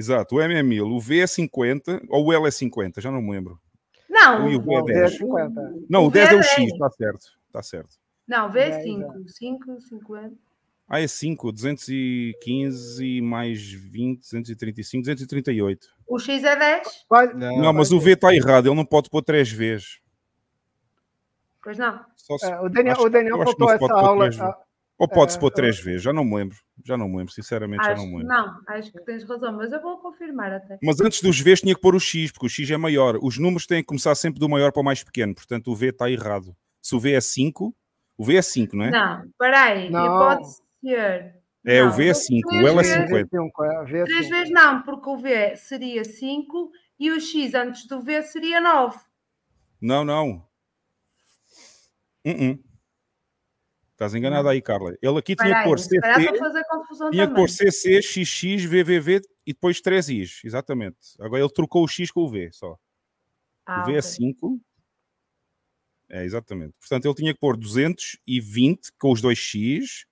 Exato, o M é 1000. O V é 50. Ou o L é 50, já não me lembro. Não, E o V é Não, é 10. 50. Não, o O 10 é V o é X, 10. está certo. Está certo. não, vê Dez, 5. 5, 50. Ah, é 5, 215 mais 20, 235, 238. O X é 10? Quase- Não, mas o V está errado, ele não pode pôr três vezes. Pois não. Só se- É, o Daniel, acho- o Daniel eu acho que faltou não essa aula. Ou pode-se É, pôr três vezes, já não me lembro. Já não me lembro, sinceramente já Acho, não me lembro. não, acho que tens razão, mas eu vou confirmar até. Mas antes dos Vs tinha que pôr o X, porque o X é maior. Os números têm que começar sempre do maior para o mais pequeno, portanto o V está errado. Se o V é 5, o V é 5, não é? Não, peraí, Não. pode ser. É, Não, o V é três 5, o L é vezes- 50. V5, é, V5. Três vezes não, porque o V seria 5 e o X antes do V seria 9. Não, não. Uh-uh. Estás enganado aí, Carla. Ele aqui tinha que pôr CC, tinha que pôr CC, XX, VVV e depois 3 Is. Exatamente. Agora ele trocou o X com o V só. Ah, o V é ok. 5. É, exatamente. Portanto, ele tinha que pôr 220 com os dois X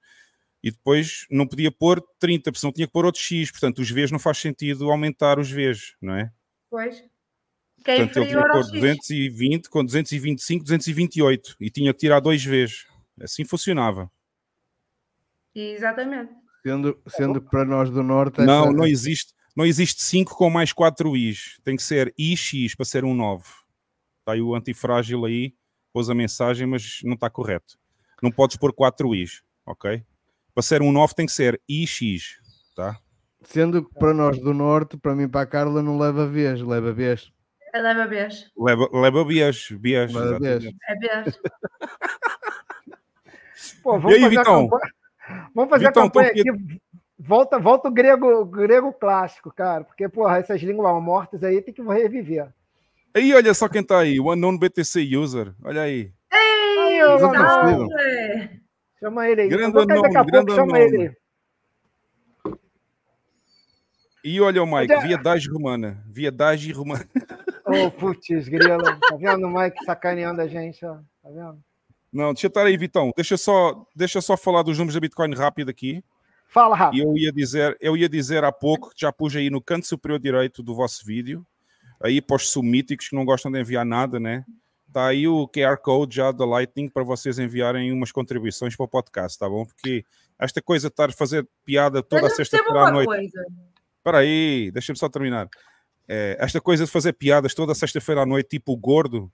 e depois não podia pôr 30, porque senão tinha que pôr outro X. Portanto, os Vs não faz sentido aumentar os Vs, não é? Pois. Que é Portanto, ele tinha que pôr X. 220 com 225, 228 e tinha que tirar dois Vs. Assim funcionava. Exatamente. Sendo, sendo que para nós do Norte. Não, essa- não existe. Não existe 5 com mais 4 Is. Tem que ser IX para ser um 9. Está aí o antifrágil aí, pôs a mensagem, mas não está correto. Não podes pôr 4 Is, ok? Para ser um 9 tem que ser IX, tá? Sendo que para nós do Norte, para mim para a Carla não leva vez, leva vez. Leva vez. Leva, leva bias, bias. Leva vez. É vez. Pô, E vamos aí, fazer Vitão? a campanha. Vamos fazer Vitão, a campanha aqui. Volta, volta o grego, grego clássico, cara. Porque, porra, essas línguas mortas aí tem que reviver. Aí, olha só quem está aí, o Unknown BTC User. Olha aí. Aí, Não, Ronaldo, não. É. chama ele aí. Grande Eu daqui a pouco, grande chama nome. ele aí. E olha o Mike, Onde é- viadagem romana. Viadagem romana. Ô, putz, grila. Tá vendo o Mike sacaneando a gente, ó? Tá vendo? Não, deixa eu estar aí, Vitão. Deixa só, deixa só falar dos números da Bitcoin rápido aqui. Fala, Rafa. eu ia dizer, eu ia dizer há pouco, que já pus aí no canto superior direito do vosso vídeo, aí para os submíticos que não gostam de enviar nada, né? Está aí o QR Code já da Lightning para vocês enviarem umas contribuições para o podcast, tá bom? Porque esta coisa de estar a fazer piada toda sexta-feira à noite. coisa. Espera aí, deixa-me só terminar. É, esta coisa de fazer piadas toda sexta-feira à noite, tipo gordo,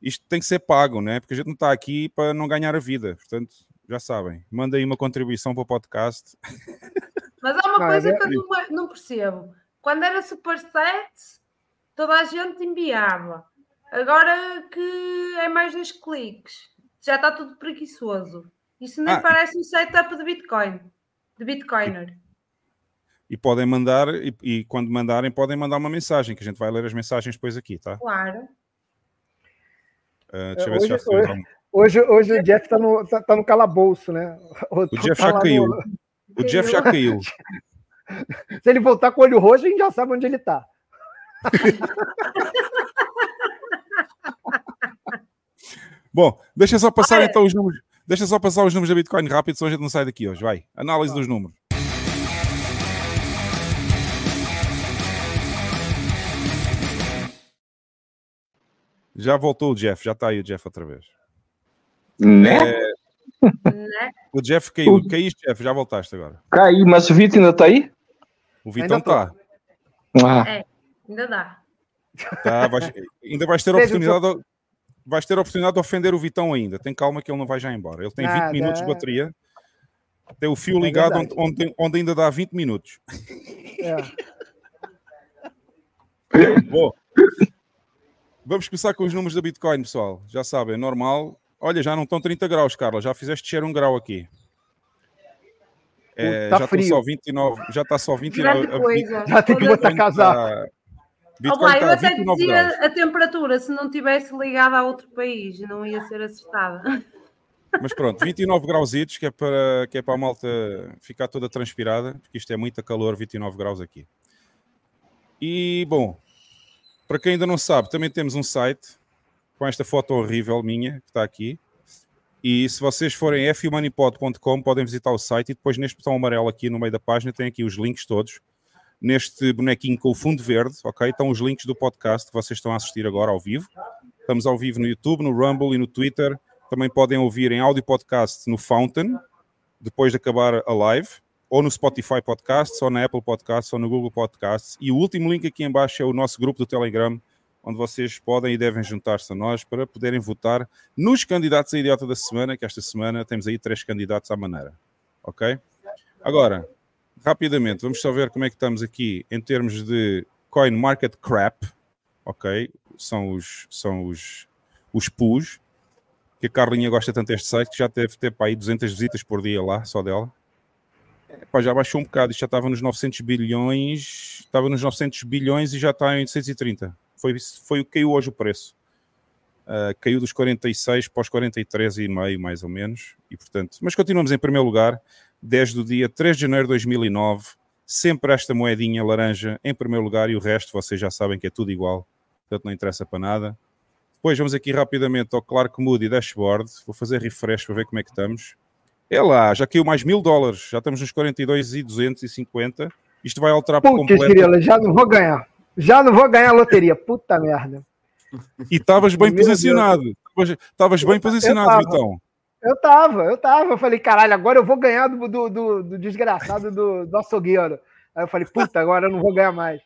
isto tem que ser pago, né? Porque a gente não está aqui para não ganhar a vida. Portanto, já sabem, manda aí uma contribuição para o podcast. Mas há uma é coisa ver- que eu não, não percebo. Quando era Superset, toda a gente enviava. Agora que é mais dois cliques, já está tudo preguiçoso. Isso nem Ah. parece um setup de Bitcoin, de Bitcoiner. E podem mandar, e, e quando mandarem, podem mandar uma mensagem, que a gente vai ler as mensagens depois aqui, tá? Claro. Uh, deixa eu ver se já Hoje- foi. hoje- Hoje, hoje o Jeff tá no, tá, tá no calabouço, né? O Jeff Tá já lá caiu. no- O Jeff já caiu. Se ele voltar com o olho roxo, a gente já sabe onde ele tá. Bom, deixa só passar Olha. então os números. Deixa só passar os números da Bitcoin rápido, senão a gente não sai daqui hoje. Vai. Análise dos números. Já voltou o Jeff, já está aí o Jeff outra vez. Né? Né? O Jeff caiu. Caíste, Jeff, já voltaste agora. Caí, mas o Vitor ainda tá aí? O Vitão está. Ah, Ainda dá. Tá, vais- ainda vais ter a oportunidade. de- Vais ter a oportunidade de ofender o Vitão ainda. Tem calma que ele não vai já embora. Ele tem 20 Nada. minutos de bateria. Tem o fio É ligado onde, onde, onde ainda dá 20 minutos. É. Bom, vamos começar com os números da Bitcoin, pessoal. Já sabem, é normal. Olha, já não estão 30 graus, Carla. Já fizeste descer um grau aqui. É, Tá já frio. estão só 29. Já está só 29. Grande a- a- coisa. Já tem que botar casaco. tá- Bitcoin lá, eu está a até 29 graus. dizia a temperatura se não tivesse ligado a outro país, não ia ser acertada. Mas pronto, 29 grauzitos, que é, para, que é para a malta ficar toda transpirada, porque isto é muito calor, 29 graus aqui. E, bom, para quem ainda não sabe, também temos um site com esta foto horrível minha, que está aqui. E se vocês forem fumoneypod.com, podem visitar o site e depois neste botão amarelo aqui no meio da página tem aqui os links todos. Neste bonequinho com o fundo verde, ok? Estão os links do podcast que vocês estão a assistir agora ao vivo. Estamos ao vivo no YouTube, no Rumble e no Twitter. Também podem ouvir em áudio podcast no Fountain, depois de acabar a live, ou no Spotify Podcasts, ou na Apple Podcasts, ou no Google Podcasts. E o último link aqui em baixo é o nosso grupo do Telegram, onde vocês podem e devem juntar-se a nós para poderem votar nos candidatos a idiota da semana, que esta semana temos aí três candidatos à maneira. ok? Agora, rapidamente, vamos só ver como é que estamos aqui em termos de Coin Market Crap, ok? São os, são os, os PUs, que a Carlinha gosta tanto deste site, que já deve ter para aí 200 visitas por dia lá, só dela. Epá, já baixou um bocado, já estava nos 900 bilhões, estava nos 900 bilhões e já está em 830. Foi, foi o que caiu hoje o preço. Uh, caiu dos 46 para os 43,5 mais ou menos, e portanto, mas continuamos em primeiro lugar, desde o dia 3 de janeiro de 2009, sempre esta moedinha laranja em primeiro lugar e o resto vocês já sabem que é tudo igual, portanto não interessa para nada. Depois vamos aqui rapidamente ao Clark Moody Dashboard, vou fazer refresh para ver como é que estamos. É lá, já caiu mais mil dólares, já estamos nos 42,250. Isto vai alterar por Putz, completo. Cirila, já não vou ganhar. Já não vou ganhar a loteria. Puta merda. E estavas bem Meu posicionado. Estavas- bem posicionado. Vitão. Eu tava, eu tava. Eu falei, caralho, agora eu vou ganhar do, do, do- do desgraçado do, do açougueiro. Aí eu falei, puta, agora eu não vou ganhar mais.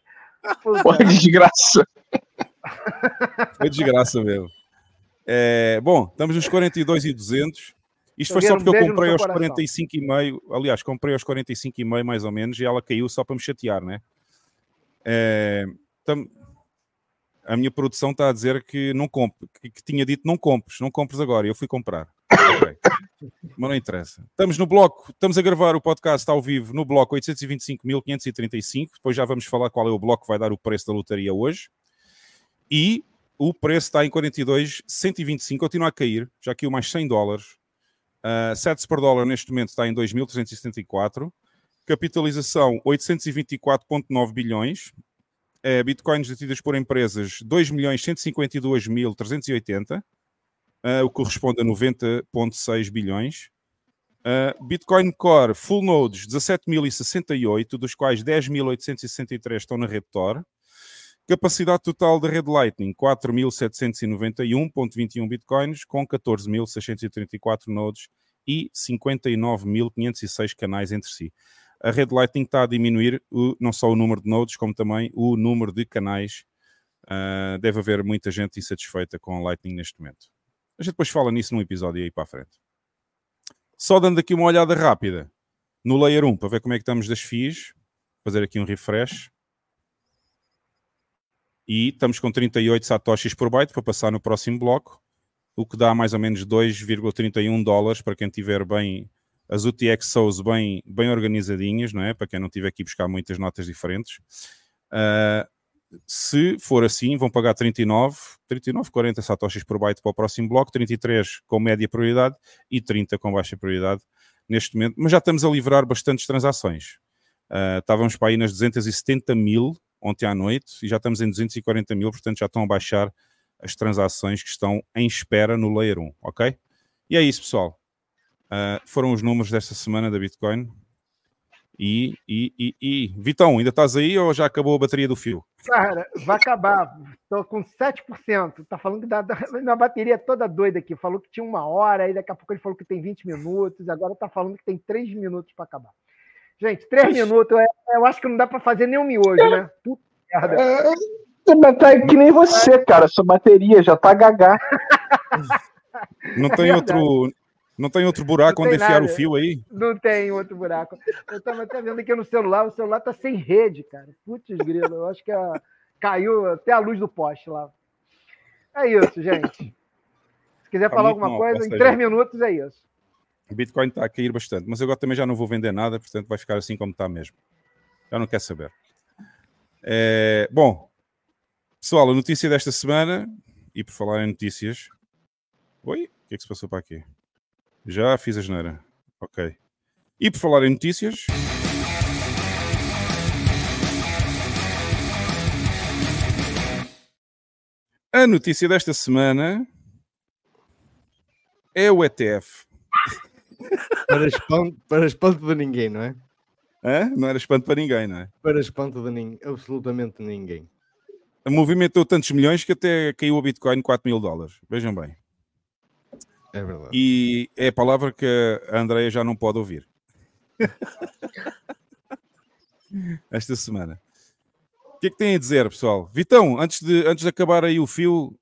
Puta. Desgraça. Foi desgraça mesmo. É, bom, estamos nos 42,200. Isto foi só porque eu comprei aos coração. 45,5. Aliás, comprei aos 45,5 mais ou menos e ela caiu só para me chatear, né? É, tam- a minha produção está a dizer que não compre, que, que tinha dito não compres, não compres agora. e Eu fui comprar. Ok. Mas não interessa. Estamos no bloco, estamos a gravar o podcast ao vivo no bloco 825.535. Depois já vamos falar qual é o bloco que vai dar o preço da lotaria hoje. E o preço está em 42,125, continua a cair, já caiu mais 100 dólares. Uh, sets por dólar neste momento está em 2.374. Capitalização 824,9 bilhões. Uh, bitcoins detidas por empresas 2.152.380, uh, o que corresponde a 90,6 bilhões. Uh, Bitcoin Core Full Nodes 17.068, dos quais 10.863 estão na rede Tor. Capacidade total da rede Lightning 4.791.21 bitcoins com 14.634 nodes e 59.506 canais entre si. A rede Lightning está a diminuir o- não só o número de nodes, como também o número de canais. Ah, deve haver muita gente insatisfeita com a Lightning neste momento. A gente depois fala nisso num episódio aí para a frente. Só dando aqui uma olhada rápida no Layer 1 para ver como é que estamos das FIIs, fazer aqui um refresh e estamos com 38 satoshis por byte para passar no próximo bloco, o que dá mais ou menos 2,31 dólares para quem tiver bem as UTXOs bem, bem organizadinhas, não é? Para quem não tiver que buscar muitas notas diferentes. Ah, se for assim, vão pagar 39, 39, 40 satoshis por byte para o próximo bloco, 33 com média prioridade e 30 com baixa prioridade neste momento, mas já estamos a livrar bastantes transações. Ah, estávamos para aí nas 270 mil ontem à noite e já estamos em 240 mil, portanto já estão a baixar as transações que estão em espera no Layer 1, ok? E é isso, pessoal. Ah, foram os números desta semana da Bitcoin. E, e, e, e, Vitão, ainda estás aí ou já acabou a bateria do fio? Cara, vai acabar. Estou com 7%. Tá falando que dá- minha bateria é toda doida aqui. Falou que tinha uma hora, aí daqui a pouco ele falou que tem 20 minutos, agora tá falando que tem 3 minutos para acabar. Gente, 3 minutos, é- eu acho que não dá para fazer nem um miojo, né? Puta merda. Vai tá que nem você, cara. Sua bateria já tá gagá. Não tem É outro, não tem outro buraco Não onde enfiar nada. o fio aí? Não tem outro buraco. Eu estava até vendo aqui no celular, o celular tá sem rede, cara. Putz, grilo, eu acho que a- caiu até a luz do poste lá. É isso, gente. Se quiser Tá falar alguma mal, coisa, em três minutos é isso. O Bitcoin está a cair bastante, mas agora também já não vou vender nada, portanto vai ficar assim como está mesmo. Já não quer saber. É, bom, pessoal, a notícia desta semana, e por falar em notícias. Oi? O que é que se passou para aqui? Já fiz a geneira. Ok. E por falar em notícias. A notícia desta semana é o ETF. Para espanto, para espanto de ninguém, não é? Hã? Não era espanto para ninguém, não é? Para espanto de ninguém, absolutamente ninguém. Movimentou tantos milhões que até caiu o Bitcoin 4 mil dólares. Vejam bem. É verdade. E é a palavra que a Andrea já não pode ouvir. Esta semana. O que é que tem a dizer, pessoal? Vitão, antes de, antes de acabar aí o fio,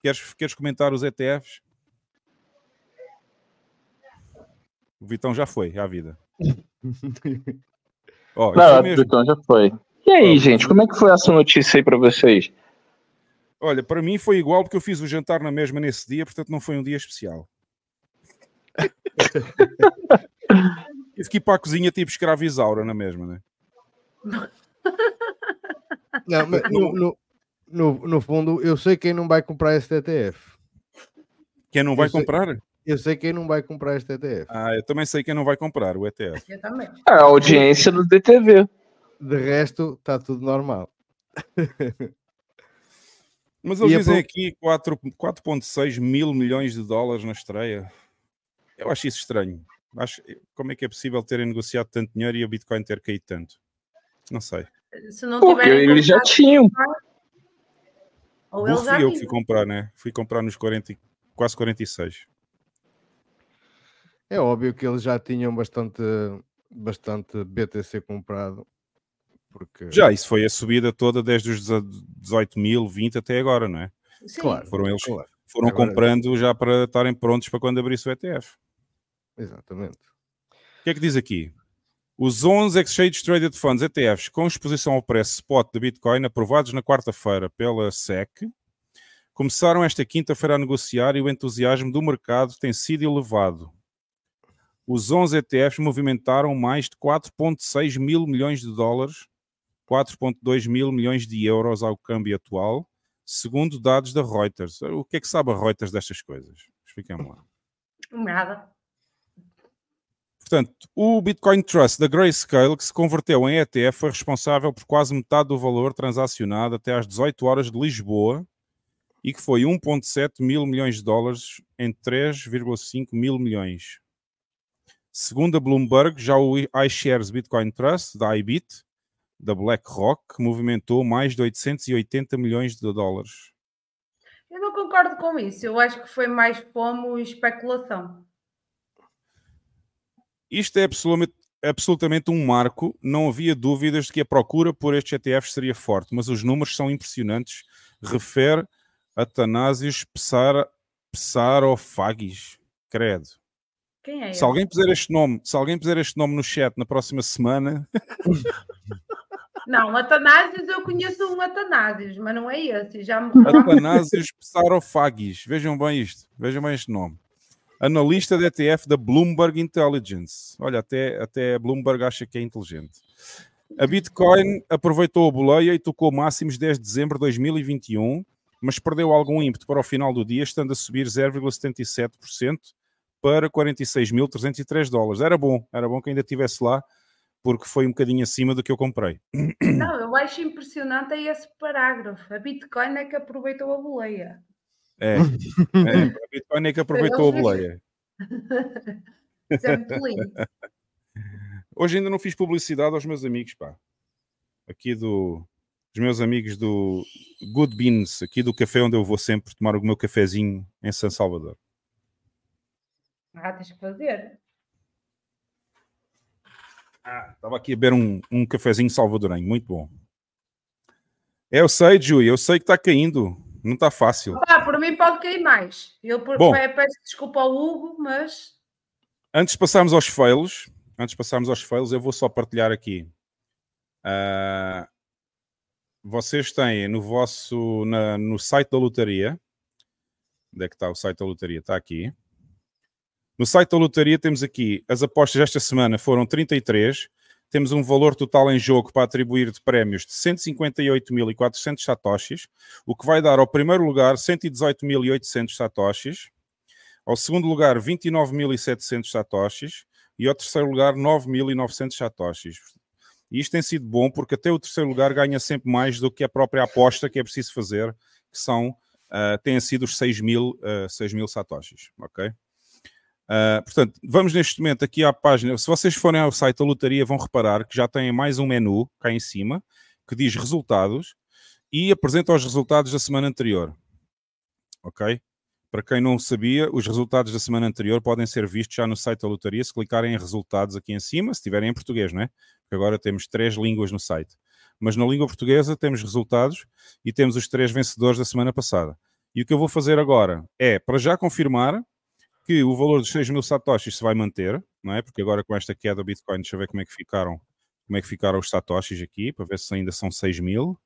queres, queres comentar os ETFs? O Vitão já foi à vida. Ó, Não, isso a mesmo. Bitcoin já foi. E aí, gente, como é que foi essa notícia aí pra vocês? Olha, para mim foi igual porque eu fiz o jantar na mesma nesse dia, portanto não foi um dia especial. Tive que ir para a cozinha tipo escravo Isaura na mesma, né? Não, mas no, no, no, no fundo, eu sei quem não vai comprar este ETF. Quem não vai Eu sei. comprar? Eu sei quem não vai comprar este ETF. Ah, eu também sei quem não vai comprar o ETF. Eu também. É a audiência do DTV. De resto, está tudo normal. Mas eles E dizem pro- aqui 4 4,6 mil milhões de dólares na estreia. Eu acho isso estranho. Acho, como é que é possível terem negociado tanto dinheiro e a Bitcoin ter caído tanto? Não sei. Se não Porque eles já tinham. ou eles já fui eu que fui comprar, né? Fui comprar nos 40, e- quase 46. É óbvio que eles já tinham bastante, bastante BTC comprado. Porque, Já, isso foi a subida toda desde os 18 mil, 20 até agora, não é? Sim. Claro. Foram eles claro, foram Agora- comprando já para estarem prontos para quando abrisse o ETF. exatamente. O que é que diz aqui? Os 11 Exchange Traded Funds ETFs com exposição ao preço spot de Bitcoin aprovados na quarta-feira pela SEC começaram esta quinta-feira a negociar e o entusiasmo do mercado tem sido elevado. Os 11 ETFs movimentaram mais de 4,6 mil milhões de dólares, 4,2 mil milhões de euros ao câmbio atual, segundo dados da Reuters. O que é que sabe a Reuters destas coisas? Expliquem-me lá. Nada. Portanto, o Bitcoin Trust da Grayscale, que se converteu em ETF, foi responsável por quase metade do valor transacionado até às 18 horas de Lisboa e que foi 1,7 mil milhões de dólares em 3,5 mil milhões. Segundo a Bloomberg, já o iShares Bitcoin Trust, da IBIT, da BlackRock, movimentou mais de 880 milhões de dólares. Eu não concordo com isso. Eu acho que foi mais como especulação. Isto é absolutamente, absolutamente um marco. Não havia dúvidas de que a procura por estes ETFs seria forte, mas os números são impressionantes. Refere Atanásios Psar, Psarofagis. Credo. Quem é Se alguém puser este nome, se alguém puser este nome no chat na próxima semana, Não, Atanásios, eu conheço um Atanásios, mas não é esse. Já me Atanásios Psarofagis. Vejam bem isto, vejam bem este nome. Analista de ETF da Bloomberg Intelligence. Olha, até, até a Bloomberg acha que é inteligente. A Bitcoin aproveitou a boleia e tocou máximos desde dezembro de 2021, mas perdeu algum ímpeto para o final do dia, estando a subir 0,77% para 46.303 dólares. Era bom, era bom que ainda estivesse lá, porque foi um bocadinho acima do que eu comprei. Não, eu acho impressionante é esse parágrafo. A Bitcoin é que aproveitou a boleia. É, é, a Bitcoin é que aproveitou a boleia. Isso é muito lindo. Hoje ainda não fiz publicidade aos meus amigos, pá. Aqui do. Dos meus amigos do Good Beans, aqui do café onde eu vou sempre tomar o meu cafezinho em São Salvador. Ah, tens que fazer. Ah, estava aqui a beber um, um cafezinho salvadorenho, muito bom. É, eu sei, Jui, eu sei que está caindo. Não está fácil. Pá, por mim pode cair mais. Eu por- Bom. pe- peço desculpa ao Hugo, mas Antes de passarmos aos fails, antes de passarmos aos fails, eu vou só partilhar aqui. Ah, vocês têm no vosso na- no site da lotaria. Onde é que está o site da lotaria? Está aqui. No site da lotaria temos aqui as apostas esta semana foram 33. Temos um valor total em jogo para atribuir de prémios de 158.400 satoshis, o que vai dar ao primeiro lugar 118.800 satoshis, ao segundo lugar 29.700 satoshis e ao terceiro lugar 9.900 satoshis. E isto tem sido bom porque até o terceiro lugar ganha sempre mais do que a própria aposta que é preciso fazer, que são, ah, têm sido os 6.000 ah, 6.000 satoshis, ok? Ah, portanto, vamos neste momento aqui à página. Se vocês forem ao site da lotaria, vão reparar que já tem mais um menu cá em cima que diz resultados e apresenta os resultados da semana anterior. Ok? Para quem não sabia, os resultados da semana anterior podem ser vistos já no site da lotaria se clicarem em resultados aqui em cima, se estiverem em português, não é? Porque agora temos três línguas no site. Mas na língua portuguesa temos resultados e temos os três vencedores da semana passada. E o que eu vou fazer agora é, para já confirmar que o valor dos 6 mil satoshis se vai manter, não é? Porque agora com esta queda do Bitcoin, deixa eu ver como é que ficaram, como é que ficaram os satoshis aqui, para ver se ainda são 6 mil.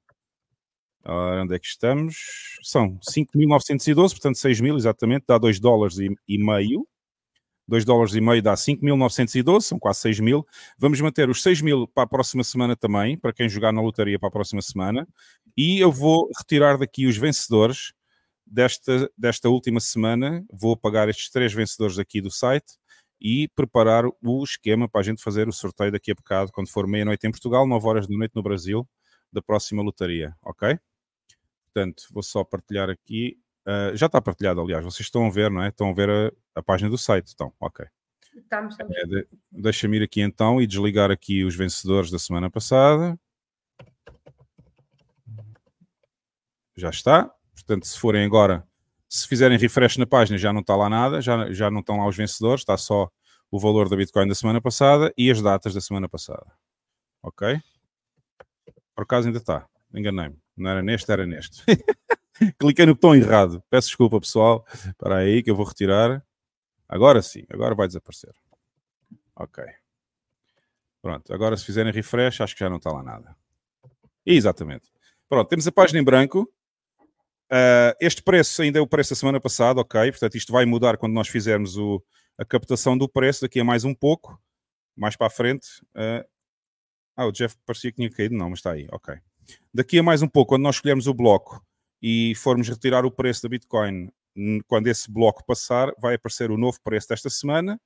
Ora, onde é que estamos? São 5.912, portanto 6 mil exatamente, dá 2 dólares e, e meio. 2 dólares e meio dá 5.912, são quase 6 mil. Vamos manter os 6 mil para a próxima semana também, para quem jogar na lotaria para a próxima semana. E eu vou retirar daqui os vencedores desta, desta última semana. Vou apagar estes três vencedores aqui do site e preparar o esquema para a gente fazer o sorteio daqui a bocado, quando for meia-noite em Portugal, 9 horas da noite no Brasil, da próxima lotaria, ok? Portanto, vou só partilhar aqui. Uh, já está partilhado, aliás, vocês estão a ver, não é? Estão a ver a, a página do site, então, ok. Estamos, estamos. É, de, Deixa-me ir aqui então e desligar aqui os vencedores da semana passada. Já está. Portanto, se forem agora, se fizerem refresh na página, já não está lá nada, já, já não estão lá os vencedores, está só o valor da Bitcoin da semana passada e as datas da semana passada. Ok? Por acaso ainda está. Enganei-me. Não era neste, era neste. Cliquei no botão errado. Peço desculpa, pessoal. Para aí que eu vou retirar. Agora sim, agora vai desaparecer. Ok. Pronto, agora se fizerem refresh, acho que já não está lá nada. Exatamente. Pronto, temos a página em branco. Uh, este preço ainda é o preço da semana passada, ok? Portanto, isto vai mudar quando nós fizermos o, a captação do preço daqui a mais um pouco, mais para a frente. Uh, ah, o Jeff parecia que tinha caído, não, mas está aí, ok. Daqui a mais um pouco, quando nós escolhermos o bloco e formos retirar o preço da Bitcoin, quando esse bloco passar, vai aparecer o novo preço desta semana.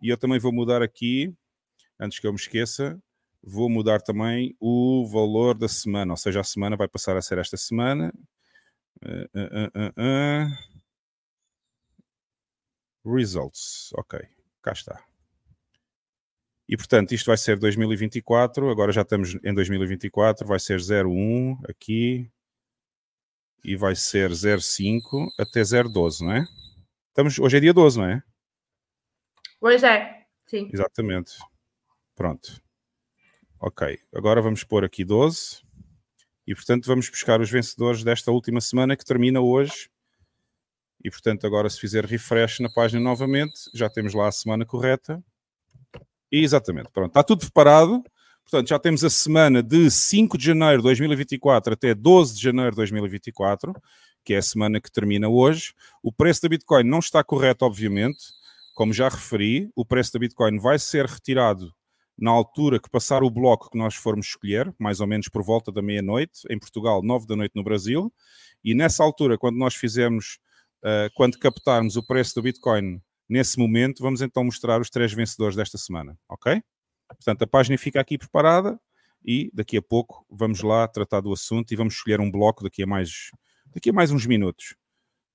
E eu também vou mudar aqui, antes que eu me esqueça, vou mudar também o valor da semana, ou seja, a semana vai passar a ser esta semana. Uh, uh, Results, ok, cá está. E portanto, isto vai ser 2024, agora já estamos em 2024, vai ser 01 aqui e vai ser 05 até 012, não é? Estamos, hoje é dia 12, não é? Hoje é, sim. Exatamente. Pronto. Ok, agora vamos pôr aqui 12 e portanto vamos buscar os vencedores desta última semana que termina hoje. E portanto, agora se fizer refresh na página novamente, já temos lá a semana correta. E, exatamente, pronto, está tudo preparado. Portanto, já temos a semana de 5 de janeiro de 2024 até 12 de janeiro de 2024, que é a semana que termina hoje. O preço da Bitcoin não está correto, obviamente. Como já referi, o preço da Bitcoin vai ser retirado na altura que passar o bloco que nós formos escolher, mais ou menos por volta da meia-noite, em Portugal, 9 da noite no Brasil. E nessa altura, quando nós fizermos, uh, quando captarmos o preço do Bitcoin nesse momento, vamos então mostrar os três vencedores desta semana, ok? Portanto, a página fica aqui preparada e daqui a pouco vamos lá tratar do assunto e vamos escolher um bloco daqui a mais, daqui a mais uns minutos.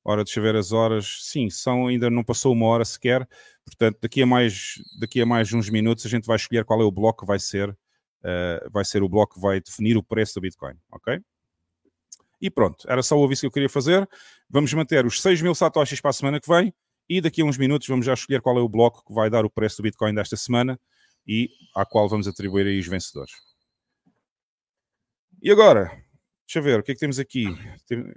Hora de chover as horas, sim, são, ainda não passou uma hora sequer, portanto, daqui a mais, daqui a mais uns minutos a gente vai escolher qual é o bloco que vai ser, uh, vai ser o bloco que vai definir o preço do Bitcoin, ok? E pronto, era só o aviso que eu queria fazer. Vamos manter os 6 mil satoshis para a semana que vem e daqui a uns minutos vamos já escolher qual é o bloco que vai dar o preço do Bitcoin desta semana e à qual vamos atribuir aí os vencedores. E agora, deixa eu ver, o que é que temos aqui? Tem...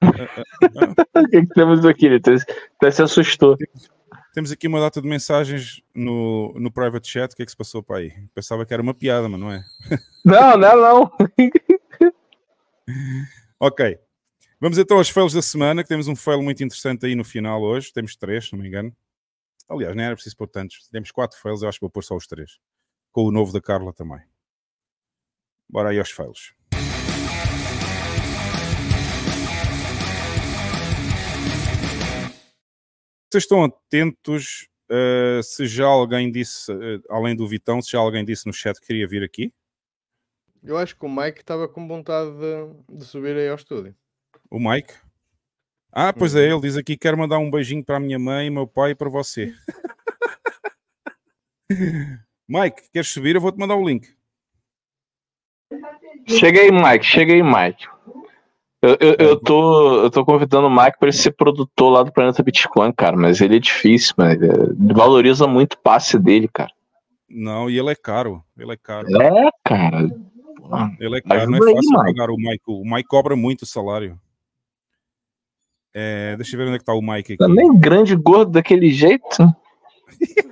o que é que temos aqui? Até se assustou. Temos aqui uma data de mensagens no, no private chat. O que é que se passou para aí? Pensava que era uma piada, mas não é? Não, não, não. ok. Vamos então aos fails da semana, que temos um fail muito interessante aí no final hoje. Temos três, se não me engano. Aliás, nem era preciso pôr tantos. Temos quatro fails, eu acho que vou pôr só os três. Com o novo da Carla também. Bora aí aos fails. Vocês estão atentos uh, se já alguém disse, uh, além do Vitão, se já alguém disse no chat que queria vir aqui? Eu acho que o Mike estava com vontade de, de subir aí ao estúdio. O Mike? Ah, pois é, ele diz aqui: quero mandar um beijinho para a minha mãe, meu pai e para você. Mike, queres subir? Eu vou-te mandar o link. Chega aí, Mike, chega aí, Mike. Eu, eu, eu, tô, eu tô convidando o Mike para ele ser produtor lá do Planeta Bitcoin, cara, mas ele é difícil, mano. Ele valoriza muito o passe dele, cara. Não, e ele é caro. Ele é caro. É, cara. Ele é caro, não é fácil aí, pagar o Mike. O Mike cobra muito salário. É, deixa eu ver onde é que tá o Mike aqui. Também grande gordo daquele jeito.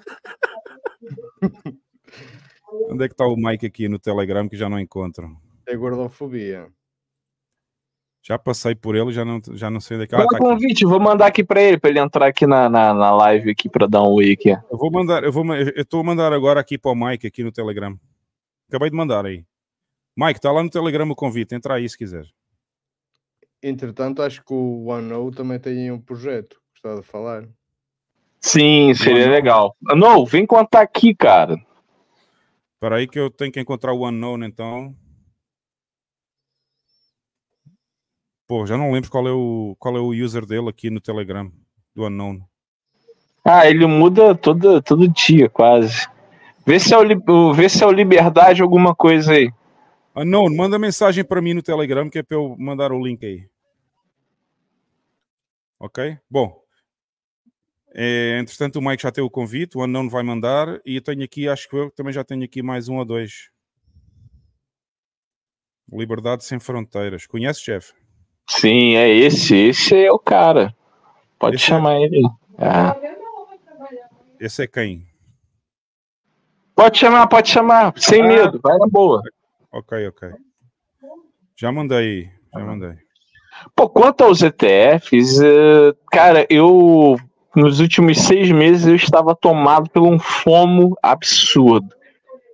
Onde é que tá o Mike aqui no Telegram que já não encontro? É gordofobia. Já passei por ele, já não, já não sei onde é que ah, tá convite, vou mandar aqui pra ele, pra ele entrar aqui na, na, na live aqui pra dar um oi aqui. Eu vou mandar, eu vou, eu estou a mandar agora aqui para o Mike aqui no Telegram. Acabei de mandar aí. Mike, está lá no Telegram o convite, entra aí se quiser. Entretanto, acho que o OneNote também tem um projeto. Gostava de falar. Sim, seria legal. Não, vem contar aqui, cara. Espera aí que eu tenho que encontrar o Unknown então. Pô, já não lembro qual é o, qual é o user dele aqui no Telegram, do Unknown. Ah, ele muda todo, todo dia, quase. Vê se, é o, vê se é o Liberdade alguma coisa aí. Unknown, manda mensagem para mim no Telegram que é para eu mandar o link aí. Ok? Bom. É, entretanto, o Mike já tem o convite, o Unknown vai mandar e eu tenho aqui, acho que eu também já tenho aqui mais um ou dois. Liberdade sem fronteiras. Conhece, chefe? Sim, é esse. Esse é o cara. Pode Esse é- chamar ele. É. Esse é quem? Pode chamar, pode chamar. Sem Ah. medo, vai na boa. Ok, ok. Já mandei, já mandei. Pô, quanto aos ETFs, eh, cara, eu nos últimos seis meses eu estava tomado por um fomo absurdo.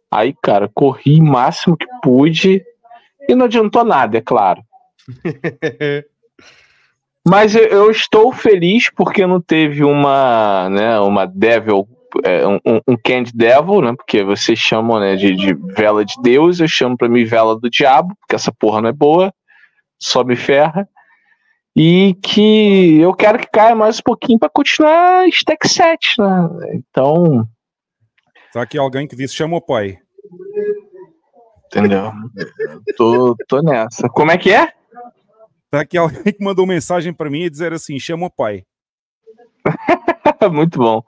Aí, cara, corri o máximo que pude e não adiantou nada, é claro. Mas eu, estou feliz porque não teve uma, né, uma devil, é, um, um- candy devil, né? Porque vocês chamam né, de, de vela de Deus, eu chamo pra mim vela do diabo, porque essa porra não é boa, só me ferra. E que eu quero que caia mais um pouquinho para continuar stack 7, né? Então, Está aqui alguém que disse: chama o pai. entendeu? tô, tô nessa. Como é que é? Está aqui alguém que mandou mensagem para mim e dizer assim: chama o pai. Muito bom.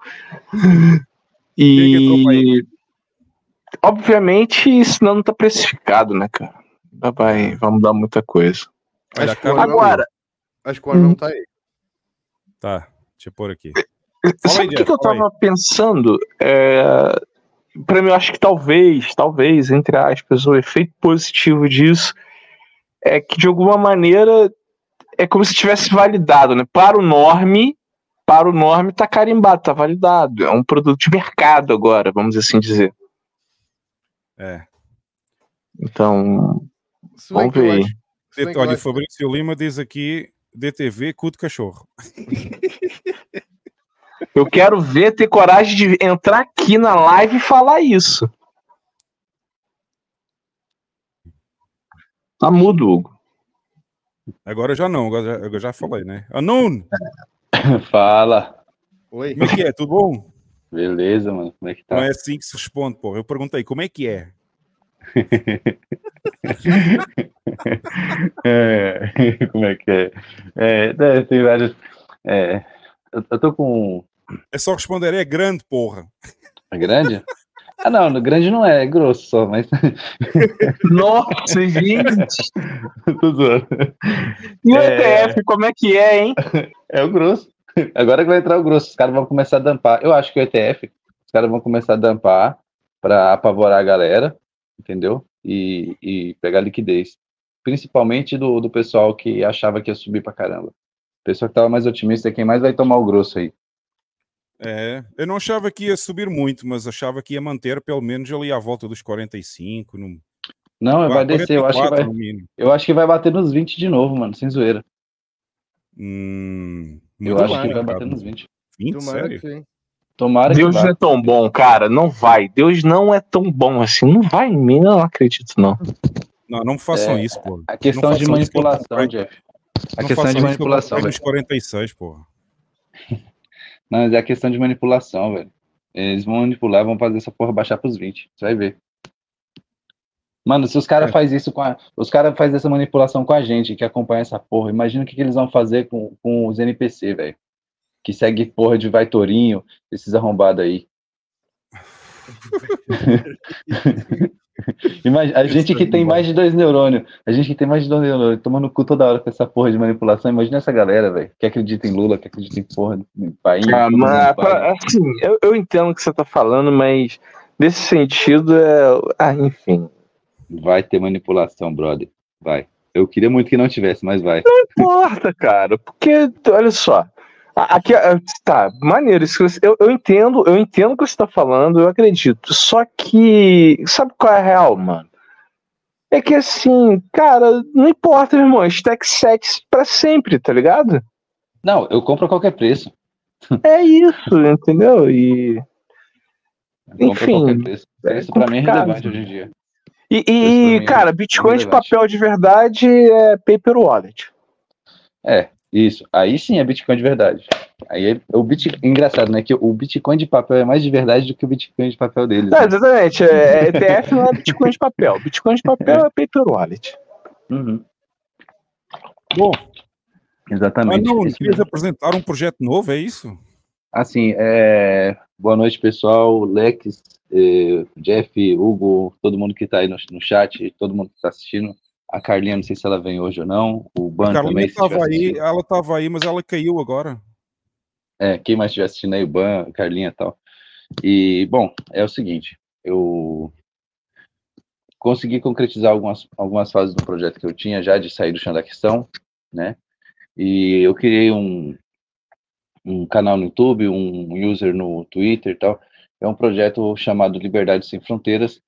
Que E obviamente isso não tá precificado, né, cara? Vai, vai mudar muita coisa. Olha, que Agora, Acho que o OneNote está aí. Tá, deixa eu pôr aqui. sabe o que, que eu fala aí. tava pensando? É, para mim, eu acho que talvez, talvez, entre aspas, o efeito positivo disso é que de alguma maneira é como se tivesse validado, né? Para o norme, para o norme tá carimbado, tá validado. É um produto de mercado agora, vamos assim dizer. É. Então, Vamos que eu ver aí. acho- eu Olha, o acho- Fabrício Lima diz aqui: DTV, cu de cachorro. eu quero ver ter coragem de entrar aqui na live e falar isso. Tá mudo, Hugo. Agora já não, agora já, eu já falei, né? Anon, Fala. Oi. como é que é? Tudo bom? Beleza, mano. Como é que tá? Não é assim que se responde, pô. Eu perguntei: como é que é? É, como é que é? É, né, tem vários. É, eu, eu tô com. É só responder: é grande, porra. É grande? Ah, não, no grande não é, é grosso só, mas. Nossa, gente. tô zoando. E o É. ETF, como é que é, hein? É o grosso. Agora que vai entrar o grosso, os caras vão começar a dampar. Eu acho que o ETF, os caras vão começar a dampar para apavorar a galera, entendeu? E, e pegar liquidez. Principalmente do, do pessoal que achava que ia subir pra caramba. O pessoal que tava mais otimista é quem mais vai tomar o grosso aí. É, eu não achava que ia subir muito, mas achava que ia manter pelo menos ali à volta dos 45. No, Não, vai descer, eu acho que 44 vai, eu acho que vai bater nos 20 de novo, mano, sem zoeira. Hum, Eu acho que vai cara. bater nos 20. 20, Tomara sério? que sim. Tomara Deus que não é tão bom, cara. Não vai. Deus não é tão bom assim. Não vai em mim, eu não acredito, não. Não, não façam É, isso, pô. A questão Não de isso manipulação. Jeff. A Não questão façam de isso que eu manipulação, nos 46, porra. Não, mas é a questão de manipulação, velho. Eles vão manipular, vão fazer essa porra baixar pros 20. Você vai ver. Mano, se os caras É. fazem isso com a. Os caras fazem essa manipulação com a gente que acompanha essa porra. Imagina o que, que eles vão fazer com, com os NPC, velho. Que segue porra de Vai Torinho, esses arrombados aí. Imagina, a gente Isso que tem mais de dois neurônios, a gente que tem mais de dois neurônios, tomando cu toda hora com essa porra de manipulação. Imagina essa galera, velho, que acredita em Lula, que acredita em porra em país. Ah, mas, pra- assim, eu, eu entendo o que você tá falando, mas nesse sentido é. Ah, enfim. Vai ter manipulação, brother. Vai. Eu queria muito que não tivesse, mas vai. Não importa, cara, porque, olha só. Aqui, a- tá, maneiro. Isso eu, eu entendo, eu entendo o que você tá falando, eu acredito. Só que, sabe qual é a real, mano? É que assim, cara, não importa, meu irmão, stack 7 pra sempre, tá ligado? Não, eu compro a qualquer preço. É isso, entendeu? E, Eu Enfim, preço. é Isso pra mim é relevante hoje em dia. e, Isso e, cara, é Bitcoin de papel de verdade é paper wallet. É, isso. Aí sim é Bitcoin de verdade. Aí é, o Bitcoin, engraçado, né? Que o Bitcoin de papel é mais de verdade do que o Bitcoin de papel deles. Não, né? exatamente. É, ETF não é Bitcoin de papel. Bitcoin de papel é paper wallet. Uhum, Bom, exatamente. não, Isso querias mesmo. apresentar um projeto novo, é isso? Assim, é... boa noite, pessoal. Lex, eh, Jeff, Hugo, todo mundo que tá aí no, no chat, todo mundo que tá assistindo. A Carlinha, não sei se ela vem hoje ou não. O Ban A Carlinha estava aí, ela estava aí, mas ela caiu agora. É, quem mais estiver assistindo aí, o Ban, Carlinha e tal. E, bom, é o seguinte, eu consegui concretizar algumas, algumas fases do projeto que eu tinha já de sair do chão da questão, né? E eu criei um, um canal no YouTube, um user no Twitter e tal. É um projeto chamado Liberdade Sem Fronteiras,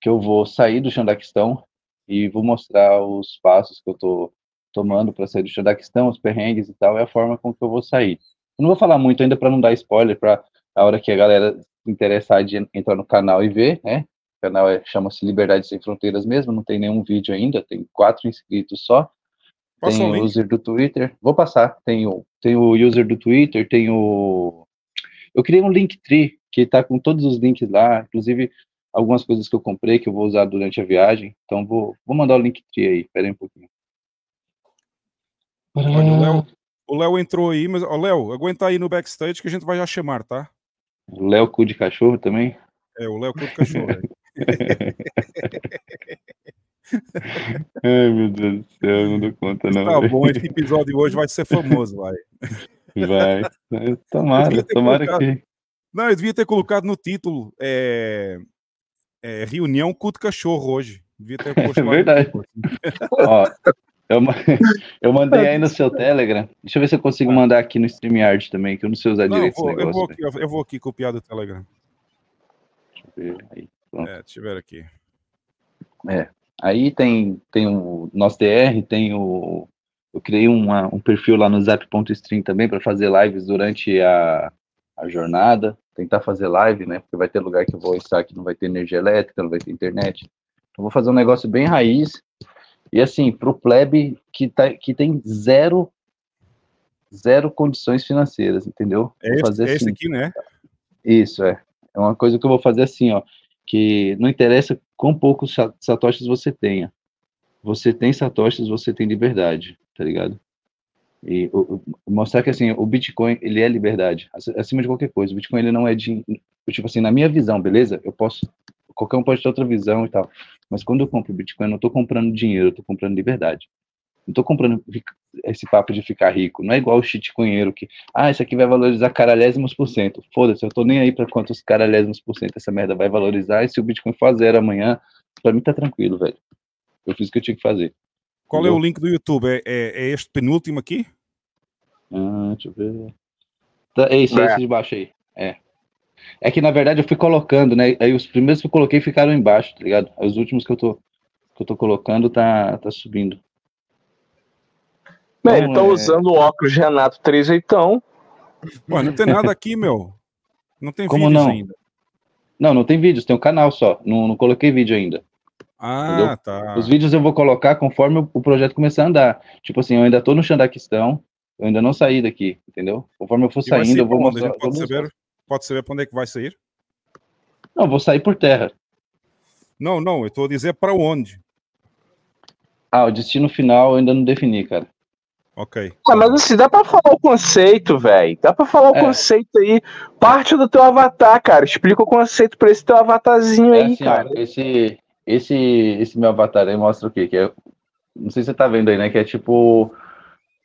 que eu vou sair do chão da questão e vou mostrar os passos que eu tô tomando para sair do da questão, os perrengues e tal, é a forma com que eu vou sair. Eu não vou falar muito ainda para não dar spoiler, para a hora que a galera se interessar de en- entrar no canal e ver, né? O canal é, chama-se Liberdade Sem Fronteiras mesmo, não tem nenhum vídeo ainda, tem quatro inscritos só. Passa tem o user do Twitter, vou passar, tem o, tem o user do Twitter, tem o... Eu criei um Linktree, que tá com todos os links lá, inclusive algumas coisas que eu comprei que eu vou usar durante a viagem, então vou, vou mandar o Linktree aí, espera aí um pouquinho. Olha, o Léo, o Léo entrou aí, mas, ó, Léo, aguenta aí no backstage que a gente vai já chamar, tá? O Léo Cu de Cachorro também. É, o Léo Couto Cachorro. é. Ai, meu Deus do céu, não dou conta não. Tá bom, esse episódio hoje vai ser famoso, vai. Vai. Tomara, tomara colocado- que. Não, eu devia ter colocado no título é, é, Reunião Culto Cachorro hoje. Devia ter posto É verdade. Ó, eu, eu mandei aí no seu Telegram. Deixa eu ver se eu consigo mandar aqui no StreamYard também, que eu não sei usar Não, eu direito esse vou, eu, negócio. vou velho. aqui, eu vou aqui copiar do Telegram. Deixa eu ver aí. Pronto. É, tiver aqui. É. Aí tem, tem o nosso DR, tem o. Eu criei uma- um perfil lá no zap.stream também para fazer lives durante a, a jornada. Tentar fazer live, né? Porque vai ter lugar que eu vou estar que não vai ter energia elétrica, não vai ter internet. Então vou fazer um negócio bem raiz. E assim, pro plebe que, tá, que tem zero, zero condições financeiras, entendeu? É esse, fazer é esse assim. aqui, né? Isso, é. É uma coisa que eu vou fazer assim, ó. Que não interessa quão poucos sa- satoshis você tenha. Você tem satoshis, você tem liberdade, tá ligado? E o- o- mostrar que, assim, o Bitcoin, ele é liberdade, ac- acima de qualquer coisa. O Bitcoin, ele não é de... Tipo assim, na minha visão, beleza? Eu posso... Qualquer um pode ter outra visão e tal. Mas quando eu compro Bitcoin, eu não tô comprando dinheiro, eu tô comprando liberdade. Não tô comprando esse papo de ficar rico. Não é igual o shitcoinheiro que ah, isso aqui vai valorizar caralhésimos por cento. Foda-se, eu tô nem aí pra quantos caralhésimos por cento essa merda vai valorizar. E se o Bitcoin for zero amanhã, pra mim tá tranquilo, velho. Eu fiz o que eu tinha que fazer. Qual é Entendeu? o link do YouTube? É, é- é este penúltimo aqui? Ah, deixa eu ver. Tá, é isso, é É. esse de baixo aí. É. É que na verdade eu fui colocando, né? Aí os primeiros que eu coloquei ficaram embaixo, tá ligado? Aí Os últimos que eu tô, que eu tô colocando tá, tá subindo. Bem, Então, ele tá é- usando o óculos Renato 3 oitão. Ué, não tem nada aqui, meu. Não tem Como vídeos não? ainda. Não, não tem vídeos, tem um canal só. Não, não coloquei vídeo ainda. Ah, Entendeu? tá. Os vídeos eu vou colocar conforme o- o projeto começar a andar. Tipo assim, eu ainda tô no Xandaquistão, eu ainda não saí daqui, entendeu? Conforme eu for E saindo, eu vou mostrar. pode vou saber, pode saber para onde é que vai sair? Não, eu vou sair por terra. Não, não, eu estou a dizer para onde. Ah, o destino final eu ainda não defini, cara. Ok. Ah, mas assim, dá pra falar o conceito, velho. Dá pra falar o É. conceito aí. Parte do teu avatar, cara. Explica o conceito pra esse teu avatarzinho É aí, assim, cara. esse, esse, esse meu avatar aí mostra o quê? Que é, não sei se você tá vendo aí, né? Que é tipo.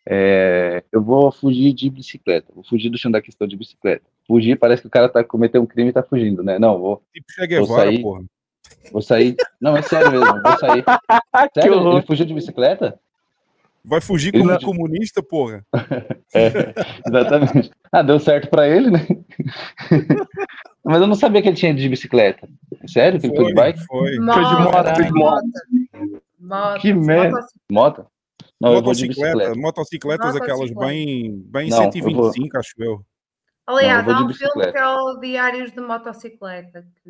É, eu vou fugir de bicicleta. Vou fugir do chão da questão de bicicleta. Fugir, parece que o cara tá cometendo um crime e tá fugindo, né? Não, vou, Tipo Che Guevara, sair. porra. vou sair. Não, é sério mesmo, vou sair. que Sério? horror. Ele fugiu de bicicleta? Vai fugir como não- comunista, porra. É, exatamente. Ah, deu certo pra ele, né? Mas eu não sabia que ele tinha ido de bicicleta. Sério? Que ele foi de bike? foi. Foi de moto, foi de moto. Moto, Que merda. motocicleta. Moto? Não, eu Motocicleta, bicicleta. motocicletas aquelas bem, bem Não, eu 125, acho eu. Aliás, Não, eu há um filme que é o Diários de Motocicleta que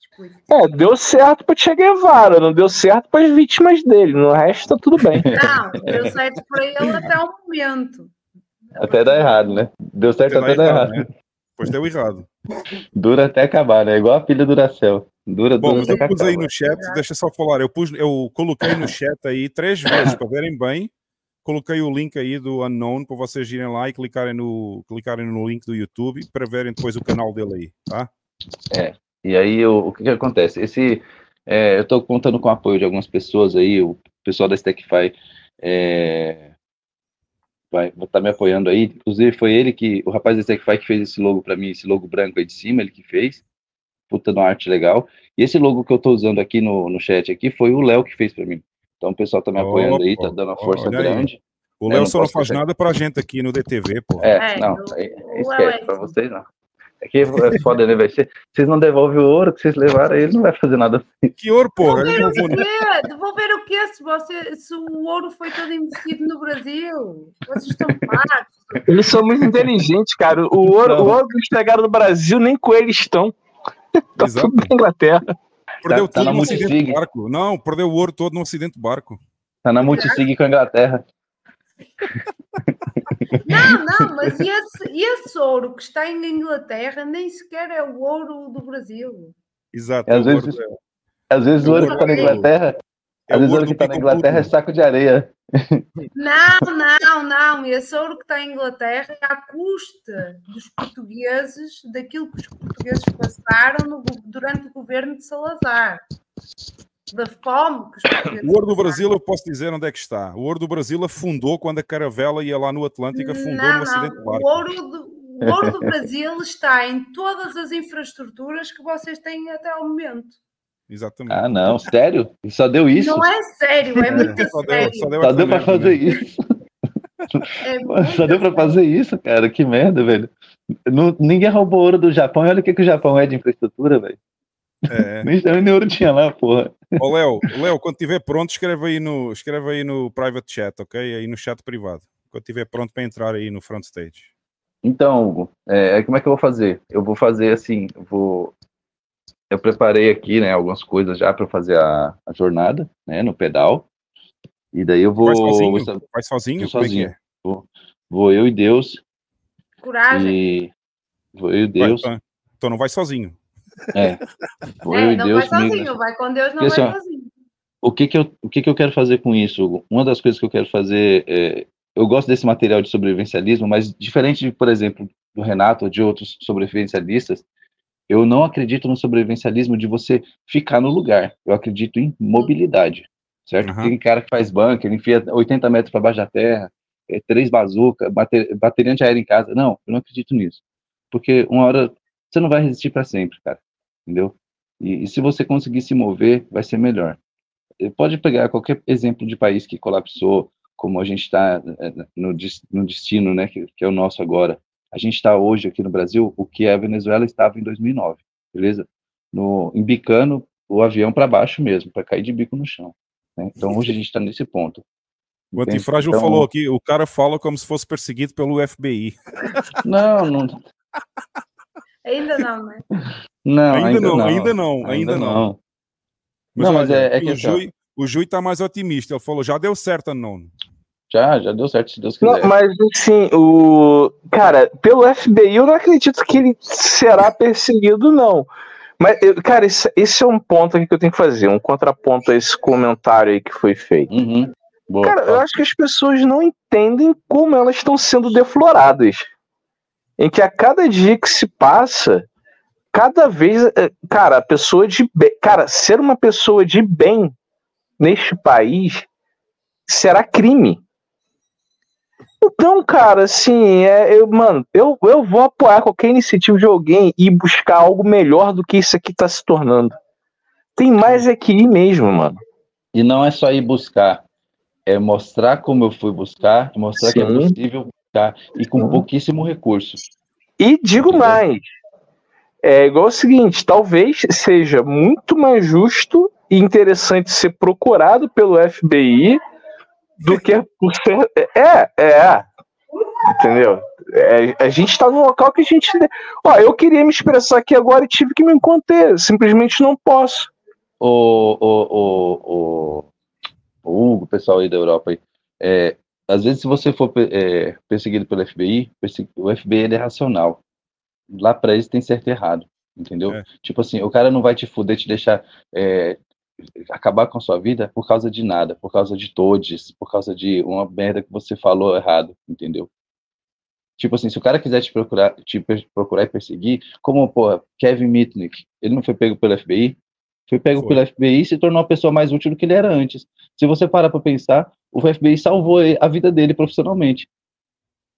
explica. É, deu certo pra Che Guevara, não deu certo para as vítimas dele. No resto tá tudo bem. Não, deu certo para ele até o momento. Até dá errado, né? Deu certo até, Até dar dá errado. errado, né? Pois deu errado. Dura até acabar, né? Igual a pilha Duracell. Dura, Bom, dura mas até eu pus aí no chat, deixa só falar, eu, pus, eu coloquei no chat aí três vezes para verem bem. Coloquei o link aí do Unknown para vocês irem lá e clicarem no, clicarem no link do YouTube para verem depois o canal dele aí, tá? E aí, o, o que que acontece? Esse, é, eu estou contando com o apoio de algumas pessoas aí, o pessoal da Stackify é, vai estar me apoiando aí. Inclusive, foi ele que, o rapaz da Stackify que fez esse logo para mim, esse logo branco aí de cima, ele que fez. Puta, uma arte legal. E esse logo que eu estou usando aqui no, no chat aqui foi o Léo que fez para mim. Então, o pessoal tá me apoiando aí, tá dando uma força olha aí. grande. O É, Léo só não faz deixar- nada pra gente aqui no DTV, pô. É, É, não, o Léo esquece, é pra vocês não. É que é foda, né, velho? Cê- Vocês não devolvem o ouro que vocês levaram, ele não vai fazer nada. Que ouro, porra. Devolver? Devolver o quê se, você, se o ouro foi todo investido no Brasil? Vocês estão pagos. Eles são muito inteligentes, cara. O ouro, o ouro que eles pegaram no Brasil, nem com eles estão. Tá Exato. tudo na Inglaterra. Perdeu tá tudo na no acidente Multisig. do barco. Não, perdeu o ouro todo no acidente do barco. Tá na multisig com a Inglaterra. Não, não, mas esse, esse ouro que está na Inglaterra nem sequer é o ouro do Brasil. Exato. Às é o ouro vezes- dela. Às vezes o É o ouro que ouro tá na Inglaterra, É às vezes o ouro que do tá na Inglaterra é saco de areia. Não, não, não. Esse ouro que está em Inglaterra é à custa dos portugueses, daquilo que os portugueses passaram no durante o governo de Salazar. Da fome que O ouro do passaram. Brasil, eu posso dizer onde é que está. O ouro do Brasil afundou quando a caravela ia lá no Atlântico, afundou Não, no acidente não. barco. O ouro, do, o ouro do Brasil está em todas as infraestruturas que vocês têm até ao momento. Exatamente. Ah, não, sério? E só deu isso? Não é sério, é muito Só deu, sério. só deu, Só deu pra merda, fazer isso. É Só deu sério. fazer isso, cara. Que merda, velho. Não- ninguém roubou ouro do Japão. E olha o que, que o Japão é de infraestrutura, velho. É. Nem, nem ouro tinha lá, porra. Ó, Léo, Léo, quando estiver pronto, escreve aí, no, escreve aí no private chat, ok? Aí no chat privado. Quando estiver pronto para entrar aí no front stage. Então, Hugo, é, como é que eu vou fazer? Eu vou fazer assim, eu vou. Eu preparei aqui, né, algumas coisas já para fazer a, a jornada, né, no pedal. E daí eu vou. Vai sozinho? vou- Vai sozinho? Vou é sozinho. é? Vou, vou eu e Deus. Coragem. E. Vou eu e Vai, Deus. então, então não vai sozinho. É. Vou eu É, não Deus vai sozinho, vai com Deus, não assim, vai ó, sozinho. o que que eu, o que que eu quero fazer com isso? Hugo? Uma das coisas que eu quero fazer é, eu gosto desse material de sobrevivencialismo, mas diferente, de, por exemplo, do Renato ou de outros sobrevivencialistas, eu não acredito no sobrevivencialismo de você ficar no lugar. Eu acredito em mobilidade, certo? Aham. Tem cara que faz banco, ele enfia 80 metros para baixo da terra, é, três bazucas, bater, bateria antiaérea em casa. Não, eu não acredito nisso. Porque uma hora você não vai resistir para sempre, cara. Entendeu? E, e se você conseguir se mover, vai ser melhor. Eh, Pode pegar qualquer exemplo de país que colapsou, como a gente está no, des- no destino, né, que, que é o nosso agora. A gente está hoje aqui no Brasil, o que a Venezuela estava em 2009, beleza? No, embicando o avião para baixo mesmo, para cair de bico no chão. né? Então hoje a gente está nesse ponto. O? Antifrágil Então, falou aqui, o cara fala como se fosse perseguido pelo FBI. Não, não, Ainda não, né? não, Ainda não, ainda não, ainda não. não. Não, mas é- é que o. Jui, o Jui tá mais otimista. Ele falou, já deu certo, não. Já, já deu certo, se Deus Não, quiser. mas assim, o. Cara, pelo FBI eu não acredito que ele será perseguido, não. Mas, eu- cara, esse, esse é um ponto aqui que eu tenho que fazer, um contraponto a esse comentário aí que foi feito. Uhum. Boa, Cara, eu fala. acho que as pessoas não entendem como elas estão sendo defloradas. Em que a cada dia que se passa, cada vez, é, cara, a pessoa de bem, cara, ser uma pessoa de bem neste país será crime. Então, cara, assim, é, eu, mano, eu, eu vou apoiar qualquer iniciativa de alguém e buscar algo melhor do que isso aqui tá se tornando. Tem mais é que ir mesmo, mano. E não é só ir buscar, é mostrar como eu fui buscar, mostrar que é Sim. possível buscar e com pouquíssimo recurso. E digo Entendeu? mais. É igual o seguinte, talvez seja muito mais justo e interessante ser procurado pelo FBI do que por ser. É, é. Entendeu? É, a gente tá num local que a gente. Ó, eu queria me expressar aqui agora e tive que me conter. Simplesmente não posso. O, o, o, o, o Hugo, pessoal aí da Europa aí, é, às vezes se você for é, perseguido pelo FBI, o FBI é racional. Lá pra eles tem certo e errado, entendeu? É. Tipo assim, o cara não vai te fuder, te deixar é, acabar com a sua vida por causa de nada, por causa de todes, por causa de uma merda que você falou errado, entendeu? Tipo assim, se o cara quiser te procurar, te procurar e perseguir, como, pô, Kevin Mitnick, ele não foi pego pelo FBI? Foi pego Foi. pelo FBI e se tornou uma pessoa mais útil do que ele era antes. Se você parar pra pensar, o FBI salvou a vida dele profissionalmente.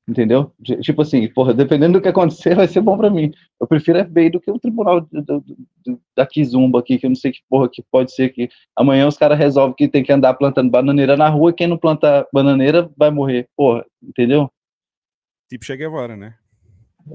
Entendeu? Ti- Tipo assim, porra, dependendo do que acontecer, vai ser bom pra mim. Eu prefiro FBI do que o tribunal do- do- do- da Kizumba aqui, que eu não sei que porra que pode ser que amanhã os caras resolvem que tem que andar plantando bananeira na rua e quem não planta bananeira vai morrer. Porra, entendeu? Tipo Che Guevara, né?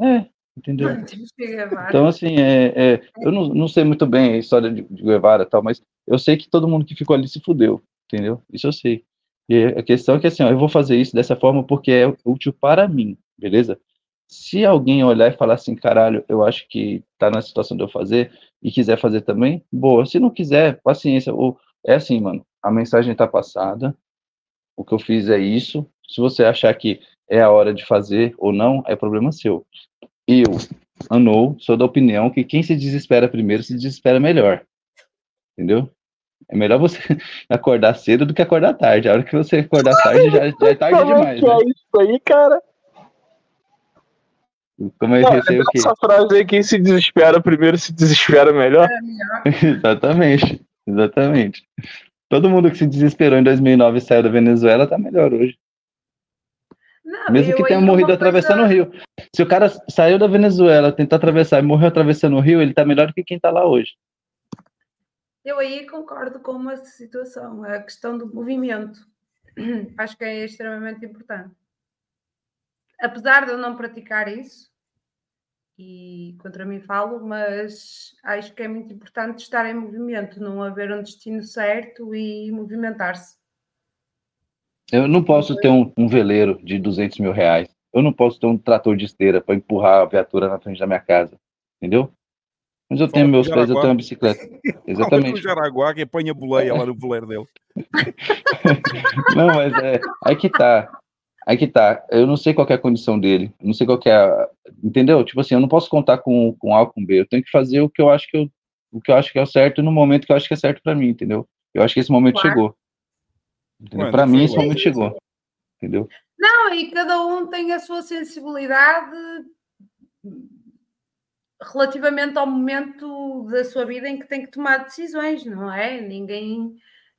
É, entendeu? Vai. Então, assim, é, é, eu não, não sei muito bem a história de, de Guevara e tal, mas eu sei que todo mundo que ficou ali se fudeu, entendeu? Isso eu sei. E a questão é que, assim, ó, eu vou fazer isso dessa forma porque é útil para mim, beleza? Se alguém olhar e falar assim, caralho, eu acho que tá na situação de eu fazer e quiser fazer também, boa. Se não quiser, paciência. O, é assim, mano, a mensagem tá passada, o que eu fiz é isso. Se você achar que é a hora de fazer ou não, é problema seu. Eu, Anou, sou da opinião que quem se desespera primeiro se desespera melhor. Entendeu? É melhor você acordar cedo do que acordar tarde. A hora que você acordar tarde já, já é tarde demais. que Né? é isso aí, cara? Como é Não, que o quê? essa frase aí, quem se desespera primeiro se desespera melhor. Exatamente. Exatamente. Todo mundo que se desesperou em 2009 e saiu da Venezuela tá melhor hoje. Não, Mesmo eu que tenha morrido atravessando o rio. Se o cara saiu da Venezuela, tentou atravessar e morreu atravessando o rio, ele tá melhor do que quem tá lá hoje. Eu aí concordo com uma situação, a questão do movimento. Acho que é extremamente importante. Apesar de eu não praticar isso, e contra mim falo, mas acho que é muito importante estar em movimento, não haver um destino certo e movimentar-se. Eu não posso ter um, um veleiro de 200 mil reais. Eu não posso ter um trator de esteira para empurrar a viatura na frente da minha casa. Entendeu? Mas eu Fala tenho meus pés, eu tenho uma bicicleta. Fala com o Exatamente. Jaraguá que apanha boleia lá no voleiro dele. Não, mas é. Aí que tá. Aí que tá. Eu não sei qual que é a condição dele. Eu não sei qual que é a. Entendeu? Tipo assim, eu não posso contar com, com A ou com B. Eu tenho que fazer o que eu acho que eu, o que eu acho que é o certo no momento que eu acho que é certo para mim, entendeu? Eu acho que esse momento Claro. chegou. Para mim, esse momento chegou. Entendeu? Não, e cada um tem a sua sensibilidade relativamente ao momento da sua vida em que tem que tomar decisões, não é? Ninguém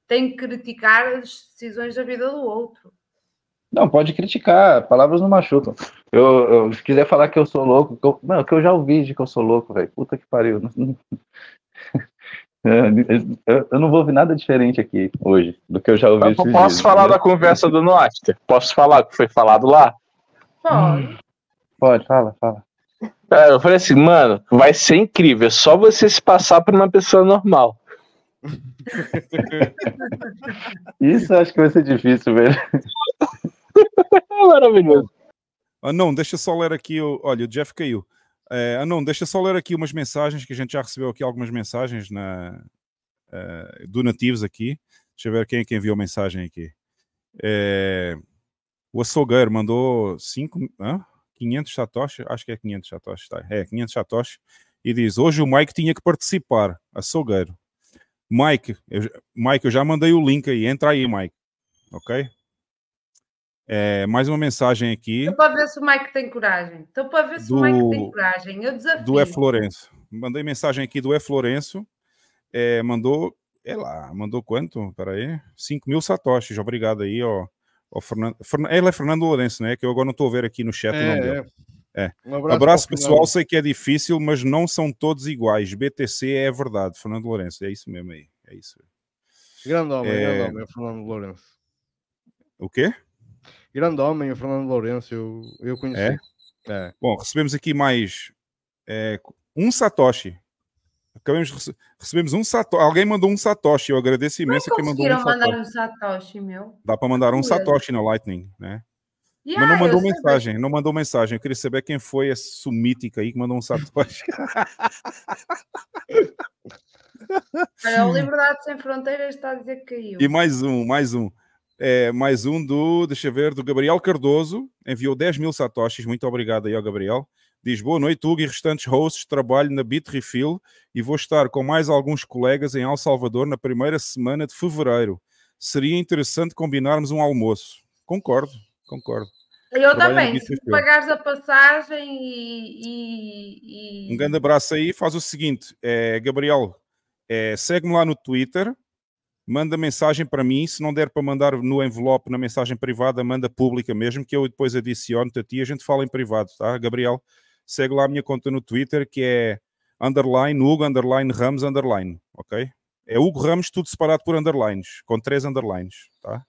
tem que criticar as decisões da vida do outro. Não, pode criticar, palavras não machucam. Eu, eu- se quiser falar que eu sou louco, que eu, não, que eu já ouvi de que eu sou louco, velho. Puta que pariu. Eu, eu não vou ouvir nada diferente aqui hoje do que eu já ouvi Eu esses posso dias, falar da entendeu? conversa do Noster? Posso falar o que foi falado lá? Pode. Pode, fala, fala. Cara, eu falei assim, mano, vai ser incrível. É só você se passar por uma pessoa normal. Isso eu acho que vai ser difícil, velho. É maravilhoso. Ah, não, deixa só ler aqui. O... Olha, o Jeff caiu. É, ah, não, deixa só ler aqui umas mensagens que a gente já recebeu aqui algumas mensagens na, eh, donativos aqui. Deixa eu ver quem é que enviou mensagem aqui. É, o açougueiro mandou 5, 500 satoshi, acho que é 500 satoshi, tá? É, 500 satoshi. E diz, hoje o Mike tinha que participar, açougueiro. Mike, eu, já- Mike, eu já mandei o link aí, entra aí, Mike. Ok? É, mais uma mensagem aqui Estou para ver se o Mike tem coragem. Estou para ver se o Do- Mike tem coragem. Eu desafio. do E Florenço. Mandei mensagem aqui do E Florenço. É, mandou, é lá, mandou quanto? Peraí, 5 mil satoshis. Obrigado aí, ó. Ó Fernando, Fernan- ele é Fernando Lourenço, né? Que eu agora não estou a ver aqui no chat o nome dele. É, É. Um Abraço, para o pessoal. Sei que é difícil, mas não são todos iguais. BTC é verdade, Fernando Lourenço. É isso mesmo aí. É isso. Grande homem, É. grande homem, o Fernando Lourenço. O quê? Grande homem, o Fernando Lourenço, eu, eu conheci. É? É. Bom, recebemos aqui mais é, um Satoshi. Acabamos rece- recebemos um Satoshi. Alguém mandou um Satoshi. Eu agradeço imenso quem mandou um Conseguiram mandar Satoshi. um Satoshi, meu. Dá para mandar um. Satoshi no Lightning, né? Yeah, Mas não mandou sei, mensagem, não mandou mensagem. Eu queria saber quem foi esse sumítico aí que mandou um Satoshi. Olha, o Liberdade Sem Fronteiras está a dizer que caiu. E mais um, mais um. É, mais um do, deixa eu ver, do Gabriel Cardoso, enviou 10 mil satoshis, muito obrigado aí ao Gabriel. Diz, boa noite, Hugo e restantes hosts, trabalho na Bitrefill e vou estar com mais alguns colegas em El Salvador na primeira semana de fevereiro. Seria interessante combinarmos um almoço. Concordo, concordo. Eu Trabalho também, se pagares a passagem e. e- e- Um grande abraço aí. Faz o seguinte, é, Gabriel, é, segue-me lá no Twitter, manda mensagem para mim. Se não der para mandar no envelope, na mensagem privada, manda pública mesmo, que eu depois adiciono-te a ti. A gente fala em privado, tá? Gabriel, segue lá a minha conta no Twitter, que é underline Hugo, underline Ramos, underline, ok? É Hugo Ramos, tudo separado por underlines, com três underlines, tá?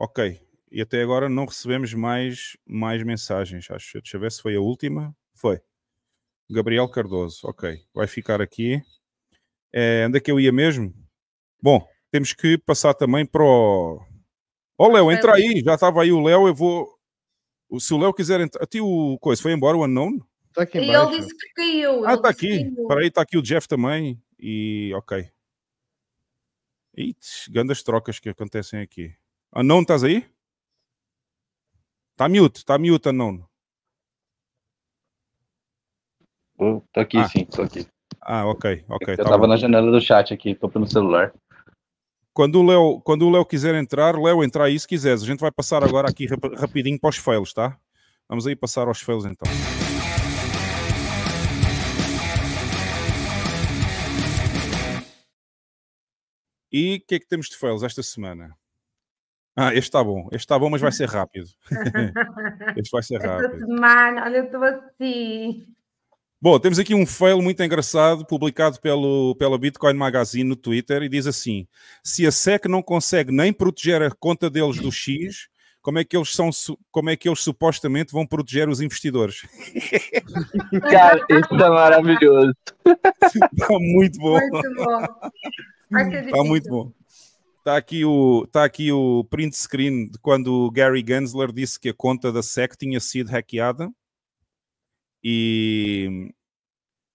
Ok. E até agora não recebemos mais, mais mensagens. Acho. Deixa eu ver se foi a última. Foi. Gabriel Cardoso. Ok. Vai ficar aqui. É, onde é que eu ia mesmo? Bom, temos que passar também para o. Ó, Léo, entra aí. Já estava aí o Léo. Eu vou. O- Se o Léo quiser entrar. A ti o coisa foi embora, o Unknown? Está aqui E embaixo. ele disse que caiu. Ah, está aqui. Espera aí, está aqui o Jeff também. E ok. Its, grandes trocas que acontecem aqui. Unknown, estás aí? Está mute, está mute, Unknown. Eu tô aqui Ah. sim, tô aqui. Ah, ok, ok. eu tá tava bom. na janela do chat aqui, tô pelo celular. Quando o Léo, quando o Léo quiser entrar, Léo, entrar aí se quiseres. A gente vai passar agora aqui rap- rapidinho para os fails, tá? Vamos aí passar aos fails então. E o que é que temos de fails esta semana? Ah, este está bom. Este está bom, mas vai ser rápido. este vai ser Esta rápido. semana, olha, eu estou assim. Bom, temos aqui um fail muito engraçado publicado pelo, pela Bitcoin Magazine no Twitter e diz assim: se a SEC não consegue nem proteger a conta deles do X, como é que eles são como é que eles supostamente vão proteger os investidores? Cara, isso é maravilhoso. Está muito bom. Muito bom. Está muito bom. Está aqui, o, tá aqui o print screen de quando o Gary Gensler disse que a conta da SEC tinha sido hackeada e,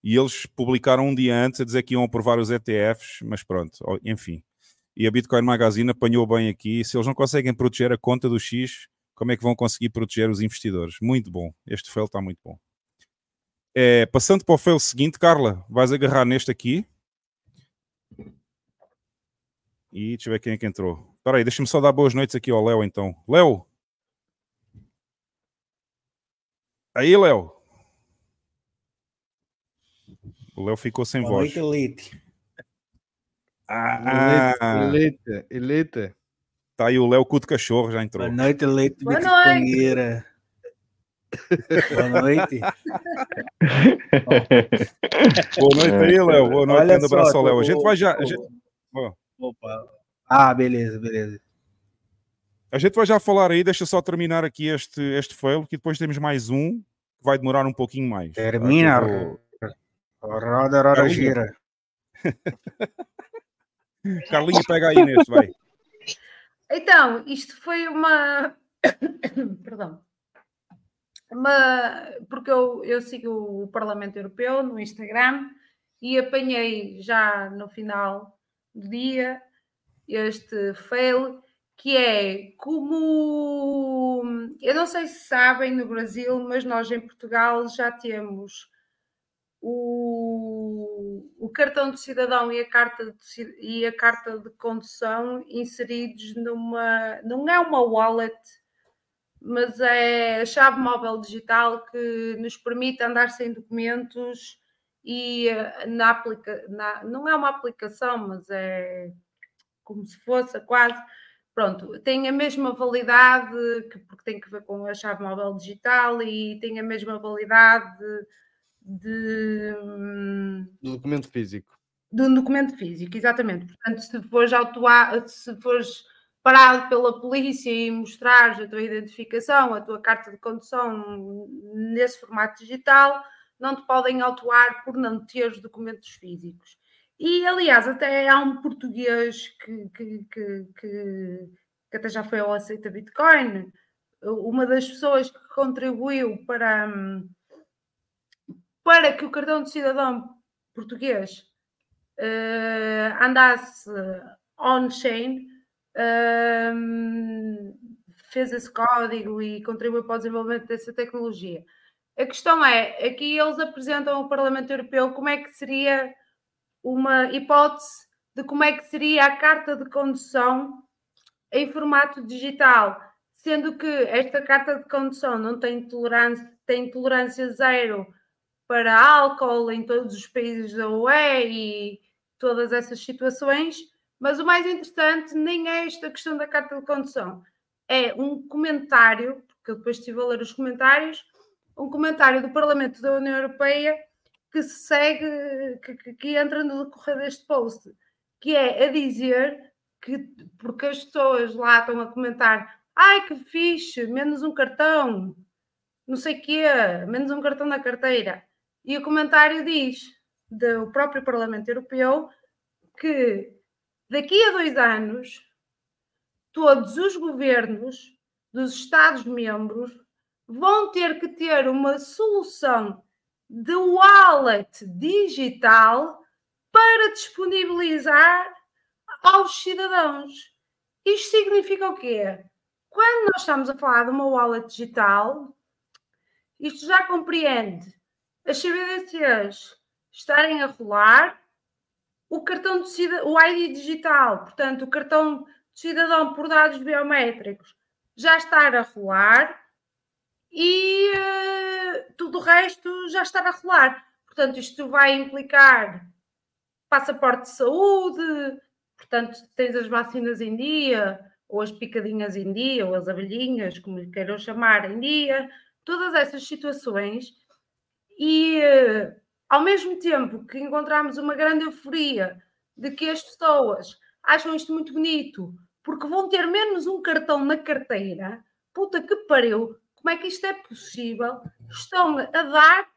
e eles publicaram um dia antes a dizer que iam aprovar os ETFs, mas pronto, enfim. E a Bitcoin Magazine apanhou bem aqui. Se eles não conseguem proteger a conta do X, como é que vão conseguir proteger os investidores? Muito bom. Este fail está muito bom. É, passando para o fail seguinte, Carla, vais agarrar neste aqui. E deixa eu ver quem é que entrou. Espera aí, deixa-me só dar boas noites aqui ao Léo, então. Léo! Aí, Léo! O Léo ficou sem Boa voz. noite, Elite. Ah, Elite, elite. tá aí o Léo cu de cachorro, já entrou. Boa noite, Elite Boa Bitcoinheira. Boa noite. Boa noite aí, Léo. Boa noite, Olha grande abraço só, ao Léo. A gente vai já. Gente, Opa. Ah, beleza, beleza. a gente vai já falar aí, deixa só terminar aqui este, este fail, que depois temos mais um que vai demorar um pouquinho mais. tá? Termina. Vou- Roda, roda, Carlinha. gira. Carlinha, pega aí neste, vai. Então, isto foi uma. Perdão. Uma... Porque eu, eu sigo o Parlamento Europeu no Instagram e apanhei já no final do dia este fail que é como eu não sei se sabem no Brasil, mas nós em Portugal já temos o, o cartão de cidadão e a carta de, e a carta de condução inseridos numa. Não é uma wallet, mas é a chave móvel digital que nos permite andar sem documentos e eh, na aplica, na, não é uma aplicação, mas é como se fosse quase. Pronto, tem a mesma validade, que, porque tem que ver com a chave móvel digital e tem a mesma validade de, Do documento físico. de um documento físico, exatamente. Portanto, se fores autuar, se fores parado pela polícia e mostrares a tua identificação, a tua carta de condução nesse formato digital, não te podem autuar por não teres documentos físicos. E, aliás, até há um português que, que, que, que, que até já foi ao Aceita Bitcoin, uma das pessoas que contribuiu para, hum, para que o cartão de cidadão português eh, andasse on-chain, ehm, fez esse código e contribuiu para o desenvolvimento dessa tecnologia. A questão é, aqui eles apresentam ao Parlamento Europeu como é que seria uma hipótese de como é que seria a carta de condução em formato digital, sendo que esta carta de condução não tem tolerância, tem tolerância zero para álcool em todos os países da UE e todas essas situações, mas o mais interessante nem é esta questão da carta de condução, é um comentário, porque eu depois estive a ler os comentários, um comentário do Parlamento da União Europeia que se segue, que, que- entra no decorrer deste post, que é a dizer que, porque as pessoas lá estão a comentar, ai que fixe, menos um cartão, não sei o quê, menos um cartão na carteira. E o comentário diz, do próprio Parlamento Europeu, que daqui a dois anos, todos os governos dos Estados-membros vão ter que ter uma solução de wallet digital para disponibilizar aos cidadãos. Isto significa o quê? Quando nós estamos a falar de uma wallet digital, isto já compreende as CBDCs estarem a rolar, o cartão de cidadão, o ID digital, portanto, o cartão de cidadão por dados biométricos, já estar a rolar e eh, tudo o resto já estar a rolar. Portanto, isto vai implicar passaporte de saúde, portanto, tens as vacinas em dia, ou as picadinhas em dia, ou as abelhinhas, como lhe queiram chamar, em dia, todas essas situações. E ao mesmo tempo que encontramos uma grande euforia de que as pessoas acham isto muito bonito, porque vão ter menos um cartão na carteira, puta que pariu, como é que isto é possível? Estão a dar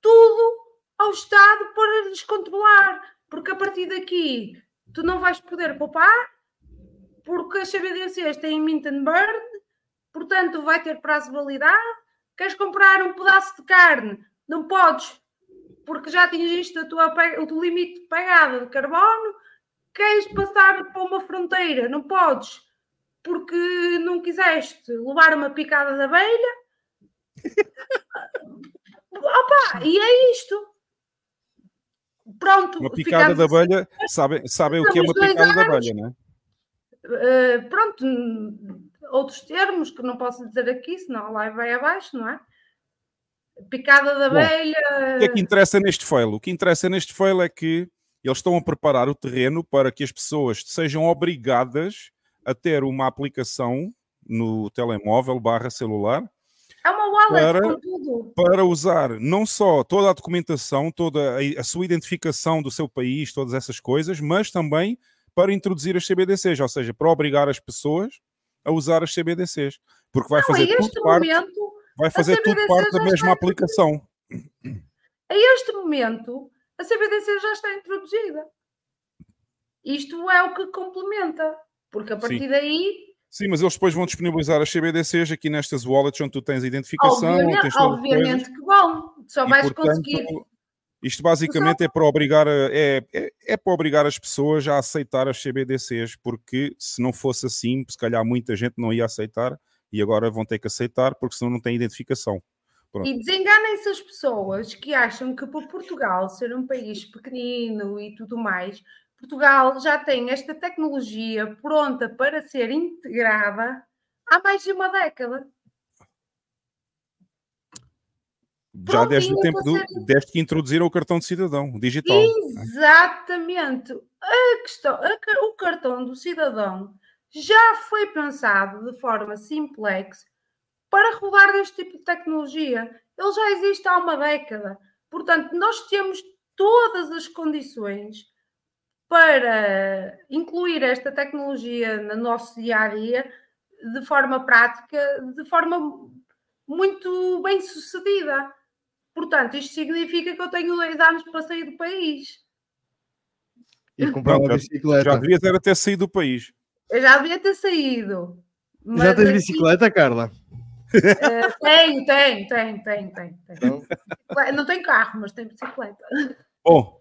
tudo ao Estado para lhes controlar, porque a partir daqui tu não vais poder poupar, porque as CBDCs têm mint and burn, portanto vai ter prazo de validade. Queres comprar um pedaço de carne? Não podes, porque já atingiste a tua, o teu limite de pegada de carbono. Queres passar para uma fronteira? Não podes, porque não quiseste levar uma picada de abelha. Opa, e é isto. Pronto, Uma picada ficamos de assim. abelha, sabem, sabem o que é uma picada de abelha, não é? Uh, pronto, outros termos que não posso dizer aqui, senão a live vai abaixo, não é? Picada da abelha. O que é que interessa neste fail? O que interessa neste fail é que eles estão a preparar o terreno para que as pessoas sejam obrigadas a ter uma aplicação no telemóvel barra celular É uma wallet para- tudo. para usar não só toda a documentação, toda a, a sua identificação do seu país, todas essas coisas, mas também para introduzir as CBDCs, ou seja, para obrigar as pessoas a usar as CBDCs, porque vai Não, fazer tudo parte, momento, vai fazer tudo parte da mesma aplicação. a este momento, a CBDC já está introduzida. Isto é o que complementa, porque a partir Sim. daí, Sim, mas eles depois vão disponibilizar as CBDCs aqui nestas wallets onde tu tens a identificação, obviamente, tens coisas. obviamente que vão. Só E, vais portanto, conseguir. Isto basicamente é para obrigar é, é, é para obrigar as pessoas a aceitar as CBDCs, porque se não fosse assim, se calhar muita gente não ia aceitar e agora vão ter que aceitar porque senão não tem identificação. Pronto. E desenganem-se as pessoas que acham que por Portugal ser um país pequenino e tudo mais, Portugal já tem esta tecnologia pronta para ser integrada há mais de uma década. Já desde o tempo do, desde que introduziram o cartão de cidadão digital. Exatamente. A questão, a o cartão do cidadão já foi pensado de forma simplex para rodar este tipo de tecnologia. Ele já existe há uma década. Portanto, nós temos todas as condições para incluir esta tecnologia no nosso dia a dia de forma prática, de forma muito bem sucedida. Portanto, isto significa que eu tenho dois anos para sair do país. E comprar Não, uma já- bicicleta. Já Já, devias era ter saído do país. Eu já devia ter saído. Mas tens aqui- bicicleta, Carla? Eh, tenho, tenho, tenho, tenho, tenho. tenho. Então, Não tenho carro, mas tenho bicicleta. Bom,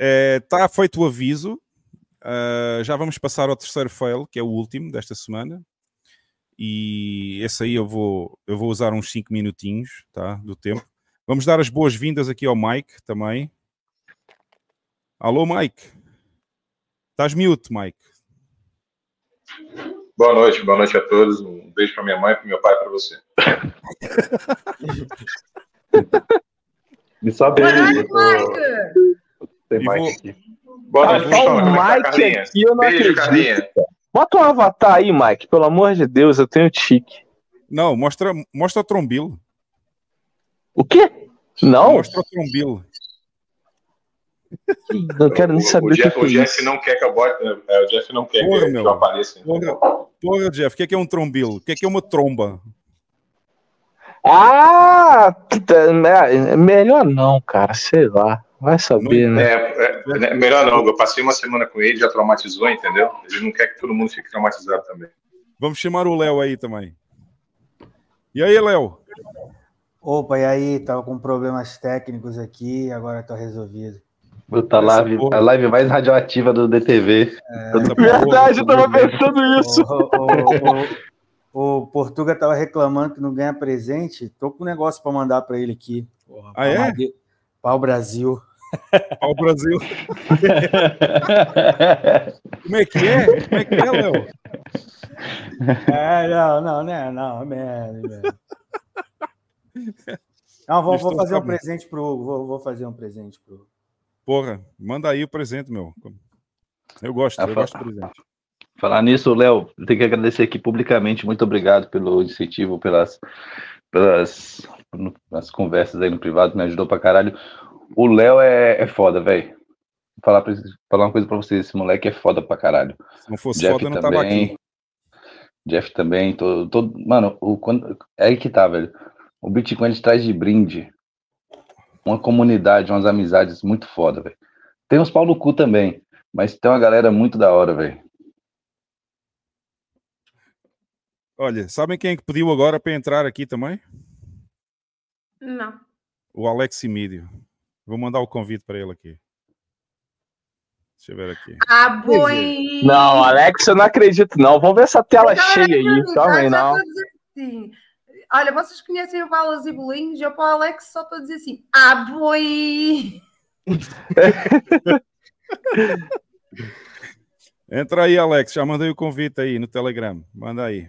está feito o aviso. Ah, já vamos passar ao terceiro fail, que é o último desta semana. E esse aí eu vou, eu vou usar uns 5 minutinhos tá, do tempo. Vamos dar as boas-vindas aqui ao Mike também. Alô, Mike. Estás mute, Mike. Boa noite, boa noite a todos. Um beijo para minha mãe, para meu pai e para você. Me sobe Boa noite, Mike! Tem E vou- aqui. Boa noite, o tá, Mike Carlinhos? aqui, eu não Beijo, acredito. Carlinhos. Bota um avatar aí, Mike. Pelo amor de Deus, eu tenho tique. Não, mostra, mostra o trombilo. O quê? Não, Mostra o trombilo. não quero nem saber o, o que Jeff, é o Jeff isso. não quer que eu bote. é, o Jeff não quer Porra, que, meu. que eu apareça. Porra, porra, Jeff, o que é, que é um trombilo? O que é, que é uma tromba? Ah, puta, é- melhor não, cara. Sei lá. Vai saber, né? É, é, é, melhor não, eu passei uma semana com ele, já traumatizou, entendeu? Ele não quer que todo mundo fique traumatizado também. Vamos chamar o Léo aí também. E aí, Léo? Opa, e aí? Tava com problemas técnicos aqui, agora tá resolvido. Puta, a live, porra. a live mais radioativa do DTV. Porra- Verdade, eu tava pensando isso. O, o, o, o Portuga tava reclamando que não ganha presente. Tô com um negócio para mandar para ele aqui. Porra, Ah, é? Para o Brasil. Ao Brasil. Como é que é? Como é que é, Léo? É, não, não, né? Não, merda, merda. Não, vou, vou fazer um presente pro Hugo. Vou, vou fazer um presente pro Hugo. Porra, manda aí o presente, meu. Eu gosto, eu gosto do presente. Falar nisso, Léo, eu tenho que agradecer aqui publicamente. Muito obrigado pelo incentivo, pelas, pelas as conversas aí no privado, me ajudou pra caralho. O Léo é, é foda, velho. Falar, pra- falar uma coisa pra vocês, esse moleque é foda pra caralho. Se não fosse Jeff foda, eu não tava aqui. Jeff também, todo, todo mano, o, quando, é aí que tá, velho. O Bitcoin ele traz de brinde uma comunidade, umas amizades muito foda, velho. Tem uns pau no cu também, mas tem uma galera muito da hora, velho. Olha, sabem quem é que pediu agora para entrar aqui também? Não. O Alex Mídio. Vou mandar o convite para ele aqui. Deixa eu ver aqui. Ah, boi! Não, Alex, eu não acredito, não. Vamos ver essa tela cheia aí. Calma aí, não. Assim. Olha, vocês conhecem o Balas e Bolinhos? Eu para o Alex só estou a dizer assim: Ah, boi! Entra aí, Alex. Já mandei o convite aí no Telegram. Manda aí.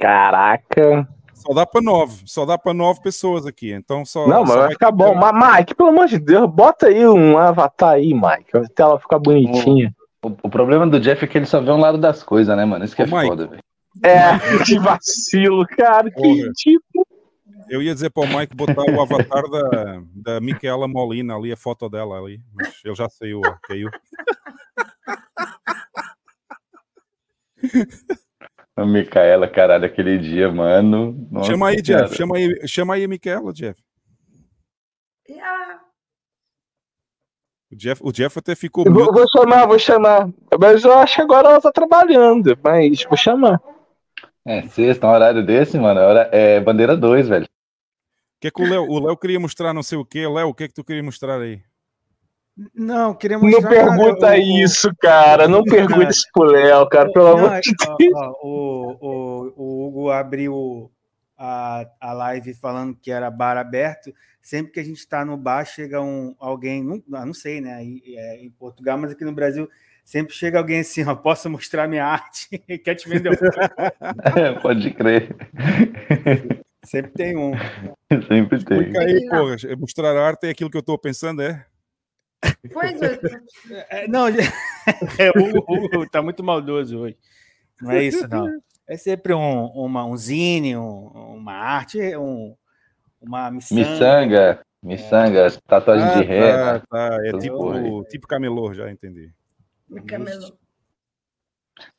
Caraca. Só dá para nove. Só dá para nove pessoas aqui. Então só. Não, mas só vai ficar bom. Mas, Mike, pelo amor de Deus, bota aí um avatar aí, Mike. A tela ficar bonitinha. O, o problema do Jeff é que ele só vê um lado das coisas, né, mano? Isso que é Ô, foda, velho. É, que vacilo, cara. Que Porra. ridículo. Eu ia dizer para o Mike botar o avatar da, da Micaela Molina ali, a foto dela ali. Mas ele já saiu, ó, caiu. A Micaela, caralho, aquele dia, mano. Nossa chama aí. Jeff. Chama aí, chama aí a Micaela, Jeff. Ah, O Jeff, o Jeff até ficou Eu Vou, vou chamar, vou chamar. Mas eu acho que agora ela tá trabalhando. Mas vou chamar. É, sexta, um horário desse, mano, é, hora- é bandeira 2, velho. O que é que o Léo, o Léo queria mostrar não sei o quê? Léo, o que é que tu queria mostrar aí? Não, queria Não mostrar. pergunta o- o- isso, cara. Não pergunta isso pro Léo, cara. Pelo Não, amor é de que, ó, ó, o, o, o Hugo abriu, a, a live falando que era bar aberto. Sempre que a gente está no bar, chega um, alguém, não, ah, não sei, né? Aí, é, em Portugal, mas aqui no Brasil, sempre chega alguém assim, ó, posso mostrar minha arte? Quer te vender um Pode crer. Sempre tem um. Sempre tem. Explica aí, porra. Mostrar a arte é aquilo que eu estou pensando, é? Pois é. É, não, é, o, o- tá muito maldoso hoje. Não é isso, não. É sempre um, uma, um zine, um- uma arte, um, uma. Miçanga, miçanga, tatuagem Ah, de ré. tá, tá. É tipo, tipo camelô, já entendi. Camelo.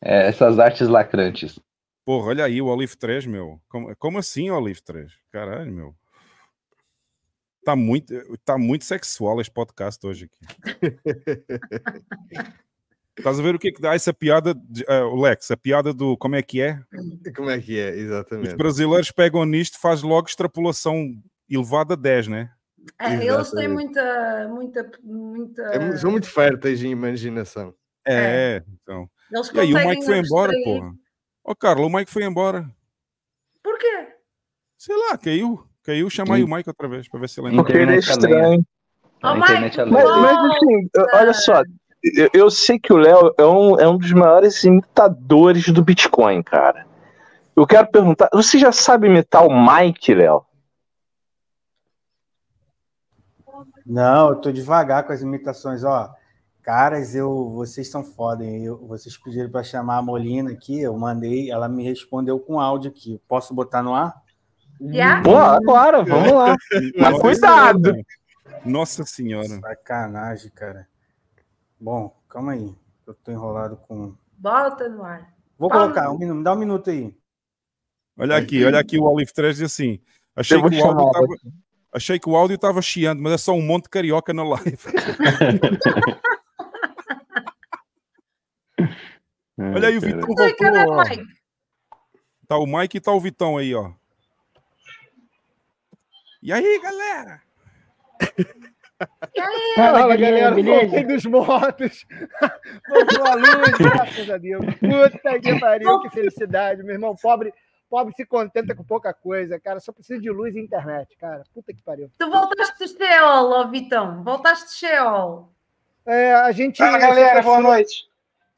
É, essas artes lacrantes. Porra, olha aí o Olive 3, meu. Como, como assim, Olive 3? Caralho, meu. Tá muito, tá muito sexual este podcast hoje aqui. Estás a ver o que é que dá essa piada, de- o Lex, a piada do como é que é? Como é que é? Os Exatamente. brasileiros pegam nisto, faz logo extrapolação elevada a 10, né? É, eles têm muita, muita, muita. É são muito férteis em imaginação. É, então. Eles E aí o Mike foi embora, abstrair. porra. Ó, Carlos, o Mike foi embora. Porquê? Sei lá, caiu. Caiu, chama aí o Mike outra vez para ver se ele ainda Porque ele é estranho. Mike. Mas, mas assim, olha só, eu, eu sei que o Léo é um, é um dos maiores imitadores do Bitcoin, cara. Eu quero perguntar, você já sabe imitar o Mike, Léo? Não, eu tô devagar com as imitações, ó. Caras, eu, vocês são foda, hein? Eu, vocês pediram para chamar a Molina aqui, eu mandei, ela me respondeu com áudio aqui. Posso botar no ar? Yeah? Pô, agora, vamos lá. Mas cuidado. Nossa senhora. Sacanagem, cara. Bom, calma aí. Eu tô enrolado com. Bota no ar. Vou colocar, um minuto, me dá um minuto aí. Olha aqui, olha aqui o Olive 3 diz assim: achei que, o áudio tava, achei que o áudio estava chiando, mas é só um monte de carioca na live. Olha aí, o Vitão voltou. ó. Tá o Mike e tá o Vitão aí, ó. E aí, galera? E aí? Fala, galera. Voltei dos mortos. Voltou a luz, graças a Deus. Puta que pariu, que felicidade. Meu irmão, pobre, pobre se contenta com pouca coisa, cara. Só precisa de luz e internet, cara. Puta que pariu. Tu voltaste de Sheol, ó, Vitão. Voltaste de Sheol. É, a gente. Fala, galera, boa noite.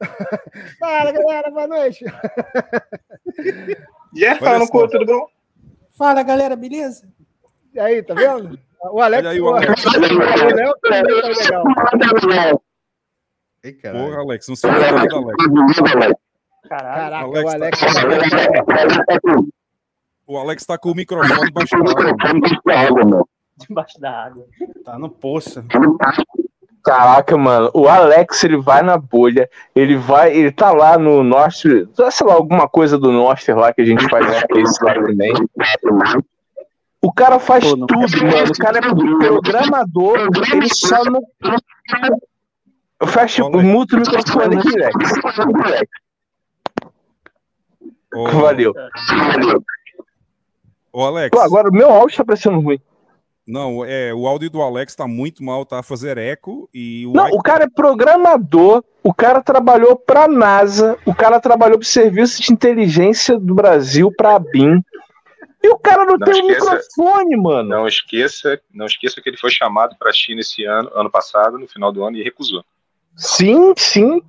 Fala, galera, boa noite. Jeff, Olha falando só. com o tudo bom? Fala, galera, beleza? E aí, tá vendo? O Alex. Aí o Alex. o Léo também tá legal. Ei, caralho. Porra, Alex, não sei nada, Alex. Caraca, Alex o Alex. O Alex tá com o microfone baixo da água. Debaixo da água. Tá no poço. Caraca, mano, o Alex ele vai na bolha, ele vai, ele tá lá no Nostr, sei lá, alguma coisa do Nostr lá que a gente faz space lá também. O cara faz Pô, tudo, mano. O cara é programador, ele só não. Fecha, Alex. muta o microfone aqui, Lex. Ô, Valeu. ô, Alex. Pô, agora o meu áudio tá parecendo ruim. Não, é, o áudio do Alex tá muito mal, tá a fazer eco e o Não, o cara é programador, o cara trabalhou pra NASA, o cara trabalhou pro Serviço de Inteligência do Brasil, pra BIM. E o cara não, Não tem um esqueça- microfone, mano. Não esqueça, não esqueça que ele foi chamado para a China esse ano, ano passado, no final do ano, e recusou. Sim, sim.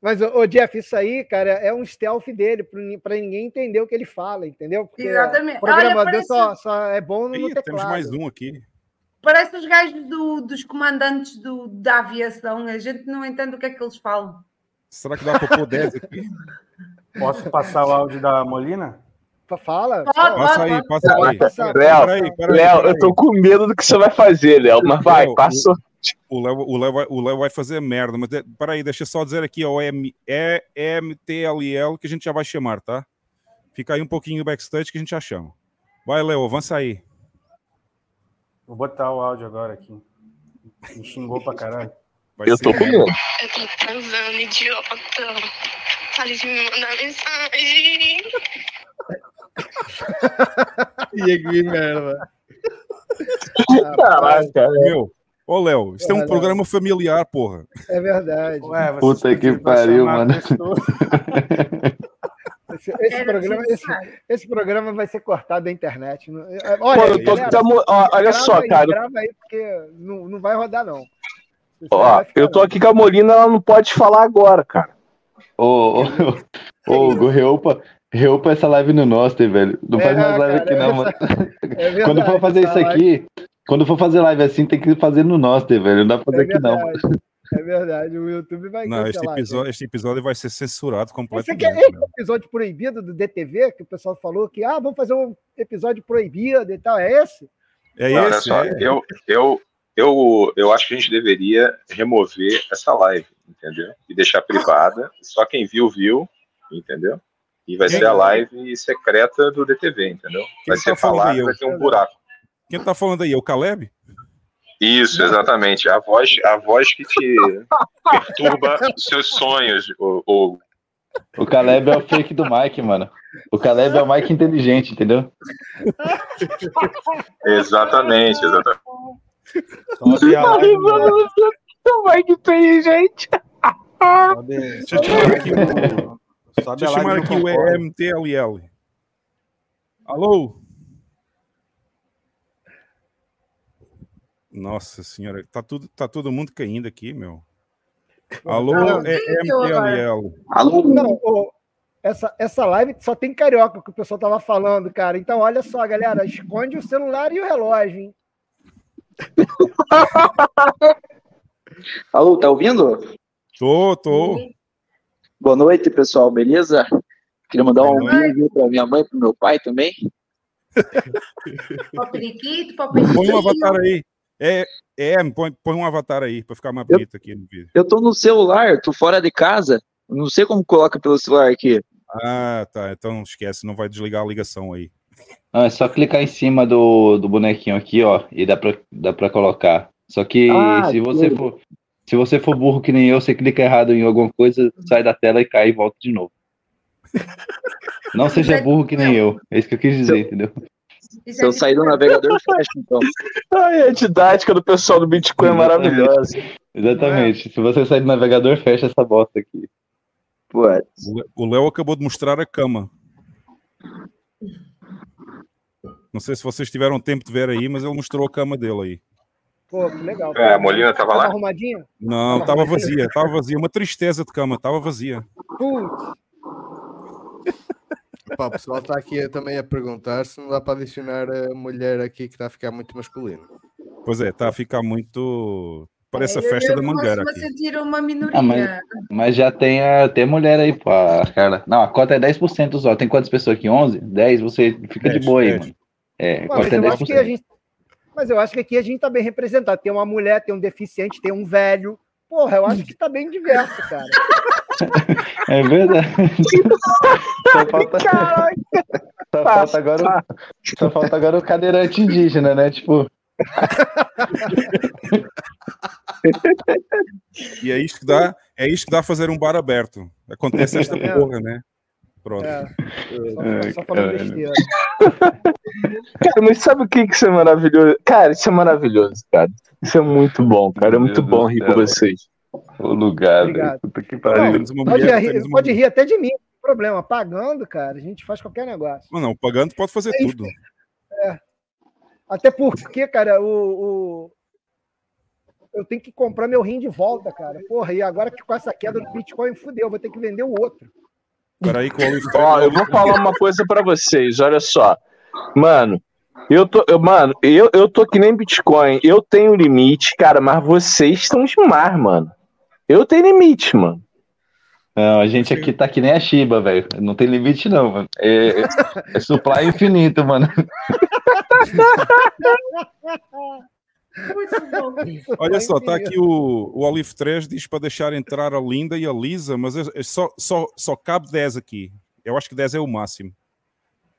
Mas, ô, ô, Jeff, isso aí, cara, é um stealth dele, para ninguém entender o que ele fala, entendeu? Porque Exatamente. o programador Olha, parece- só, só é bom no Ih, teclado. temos mais um aqui. Parece os gajos do- dos comandantes do- da aviação. A gente não entende o que é que eles falam. Será que dá para pôr 10 aqui? Posso passar o áudio da Molina? Fa- Fala. Fala. Passa aí, passa aí. Passa. Léo, eu tô com medo do que você vai fazer, Léo. Mas vai, passou. O Léo, o, Léo vai, o Léo vai fazer merda, mas de- peraí, deixa eu só dizer aqui ó, M, é MTLL que a gente já vai chamar, tá? Fica aí um pouquinho backstage que a gente já chama. Vai, Léo, avança aí. Vou botar o áudio agora aqui. Me xingou pra caralho. Vai Eu ser tô com medo. Eu tô transando, idiota. Para de me mandar mensagem. E que merda. Caraca, Meu, ô Léo, isso é um programa familiar, porra. É verdade. Ué, Puta que pariu, mano. Esse, esse programa, esse, necessário. esse programa vai ser cortado da internet. É, Olha, Pô, tô galera, com a mo- ó, olha só, aí, cara. Grava aí, porque não, não vai rodar, não. Ó, eu tô aqui com a Molina, ela não pode falar agora, cara. Ô, ô, ô, Hugo, reopa, reopa essa live no Noster, velho. Não faz É, mais live cara, aqui, não, essa- mano. É verdade, Quando for fazer isso aqui, quando for fazer live assim, tem que fazer no Noster, velho. Não dá pra fazer É aqui, não. É verdade, o YouTube vai Não, este episódio, este episódio vai ser censurado Esse completamente. aqui é esse episódio proibido do DTV, que o pessoal falou que, ah, vamos fazer um episódio proibido e tal. É esse? É Não, olha esse, só, é. eu, eu, eu, eu acho que a gente deveria remover essa live, entendeu? E deixar privada. Só quem viu, viu, entendeu? E vai Quem- ser a live secreta do DTV, entendeu? Vai Quem ser tá falado, vai ter um buraco. Quem tá falando aí? É o Caleb? Isso, exatamente. A voz, a voz que te perturba os seus sonhos, o, o, O Caleb é o fake do Mike, mano. O Caleb é o Mike inteligente, entendeu? Exatamente, exatamente. Live, mano. Vai que inteligente. Deixa eu chamar aqui o, deixa eu chamar aqui o. EMTLL. Alô? Nossa senhora, tá, tudo, tá todo mundo caindo aqui, meu. Alô, Não, é EMTLL. Não, ô, essa, essa live só tem carioca que o pessoal tava falando, cara. Então, olha só, galera, esconde o celular e o relógio, hein? Alô, tá ouvindo? Tô, tô. Boa noite, pessoal, beleza? Queria mandar um beijo para minha mãe e pro meu pai também. Para para Põe um avatar aí. É, é põe, põe um avatar aí pra ficar mais bonito aqui no vídeo. Eu tô no celular, tô fora de casa. Não sei como coloca pelo celular aqui. Ah, tá. Então esquece, não vai desligar a ligação aí. Não, é só clicar em cima do, do bonequinho aqui, ó, e dá pra, dá pra colocar. Só que Ah, se você tudo. for se você for burro que nem eu, você clica errado em alguma coisa, sai da tela e cai e volta de novo. Não seja burro que nem eu. É isso que eu quis dizer, entendeu? Se eu é sair do navegador, fecha, então. Ai, a didática do pessoal do Bitcoin é maravilhosa. Exatamente. Se você sair do navegador, fecha essa bosta aqui. O Le- O Léo acabou de mostrar a cama. Não sei se vocês tiveram tempo de ver aí, mas ele mostrou a cama dele aí. Pô, que legal. É, a Molina tava lá? arrumadinha? Não, Tava estava vazia? estava vazia. Uma tristeza de cama, estava vazia. Putz, Pá, o pessoal está aqui também a perguntar se não dá para adicionar a mulher aqui que está a ficar muito masculino. Pois é, está a ficar muito. Parece a Eu- festa eu da Mangueira aqui. a sentir uma minoria. Ah, mas, mas já tem, a, tem mulher aí, pô, a Carla. Não, a cota é 10% só. Tem quantas pessoas aqui? 11? 10? Você fica de 10, boa aí, 10. mano. É, a mas é eu acho que a 10%. gente. Mas eu acho que aqui a gente tá bem representado. Tem uma mulher, tem um deficiente, tem um velho. Porra, eu acho que tá bem diverso, cara. É verdade. só falta, só falta agora, o- só falta agora o cadeirante indígena, né? Tipo, E é isto que dá, é isto que dá fazer um bar aberto. Acontece esta É. porra, né? Pronto. É, só, Ai, só falando besteira. Cara, mas sabe o que, que isso é maravilhoso? Cara, isso é maravilhoso, cara. Isso é muito bom, cara. É muito Meu bom Deus rir com vocês. o lugar, Obrigado. velho. Puta que Não, pariu. Temos uma Pode, mulher, rir, pode mulher. rir até de mim, não tem problema. Pagando, cara, a gente faz qualquer negócio. Não, não, pagando pode fazer É tudo. Até porque, cara, o, o- eu tenho que comprar meu rim de volta, cara. Porra, e agora que com essa queda do Bitcoin, fudeu, vou ter que vender o outro. Peraí, que o Olive Ó, eu vou falar uma coisa pra vocês, olha só. Mano, eu tô, eu, mano, eu, eu tô que nem Bitcoin, eu tenho limite, cara, mas vocês estão demais, mano. Eu tenho limite, mano. Não, a gente aqui tá que nem a Shiba, velho. Não tem limite, não, mano. É, é, é supply infinito, mano. Muito bom. Olha só, está aqui o, o Olive 3 diz para deixar entrar a Linda e a Lisa, mas é- é só, só, só cabe 10 aqui. Eu acho que 10 é o máximo.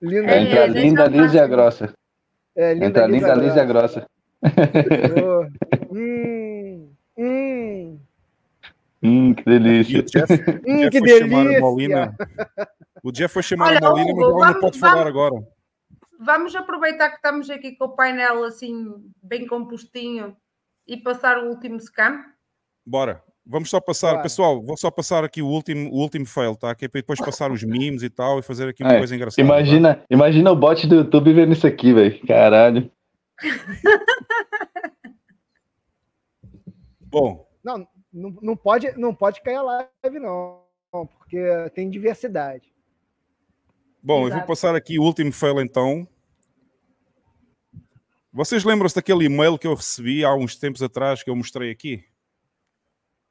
Linda, É, Entra a gente, linda, é o lisa e a grossa. é, linda, Entra a Lisa linda, lisa e a Grossa. Ô, Hum, hum, Hum, que delícia. o Jeff, o hum, Jeff que foi chamar a delícia! Molina. O Jeff foi chamar Olha, a Molina, mas ela não pode falar agora. Vamos aproveitar que estamos aqui com o painel assim, bem compostinho, e passar o último scam. Bora. Vamos só passar, Claro. pessoal, vou só passar aqui o último, o último fail, tá? Que é para depois passar os memes e tal e fazer aqui uma É, coisa engraçada. Imagina, imagina o bot do YouTube vendo isso aqui, velho. Caralho. Bom, Não, não, não pode, não pode cair a live, não, porque tem diversidade. Bom, eu vou Exato. passar aqui o último fail então. Vocês lembram-se daquele e-mail que eu recebi há uns tempos atrás que eu mostrei aqui?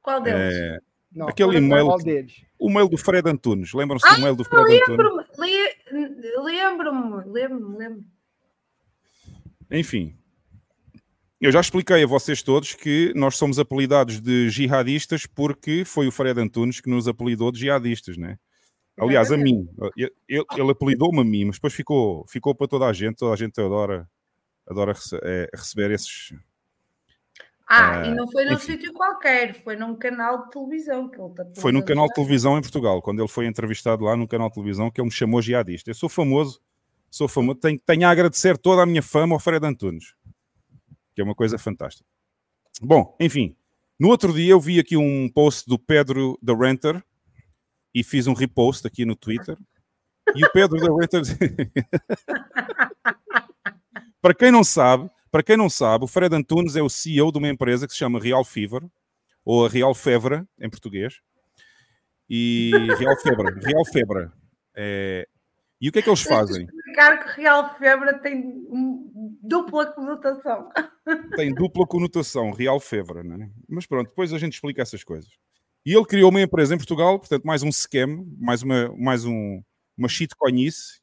Qual deles? É, Não, aquele qual e-mail, deles? o e-mail do Fred Antunes. Lembram-se Ah, do e-mail do Fred Antunes? Lembro-me, le- lembro-me, lembro-me, lembro-me. Enfim, eu já expliquei a vocês todos que nós somos apelidados de jihadistas porque foi o Fred Antunes que nos apelidou de jihadistas, né? Aliás, a mim. Ele, ele- apelidou-me a mim, mas depois ficou, ficou para toda a gente. Toda a gente adora, adora eh, receber esses. Ah, Ah, e não foi num sítio qualquer, foi num canal de televisão que ele está Foi num canal de televisão em Portugal, quando ele foi entrevistado lá num canal de televisão, que ele me chamou jihadista. Eu sou famoso, sou famoso, tenho, tenho a agradecer toda a minha fama ao Fred Antunes, que é uma coisa fantástica. Bom, enfim, no outro dia eu vi aqui um post do Pedro da Renter e fiz um repost aqui no Twitter. E o Pedro da Renter. para quem não sabe, para quem não sabe, o Fred Antunes é o CEO de uma empresa que se chama Real Fever, ou a Real Febra, em português. E Real Febra, Real Febra. É, E o que é que eles fazem? explicar que Real Febre tem dupla conotação. Tem dupla conotação, Real Febra, né? Mas pronto, depois a gente explica essas coisas. E ele criou uma empresa em Portugal, portanto, mais um scam, mais uma, mais um, uma shitcoinice,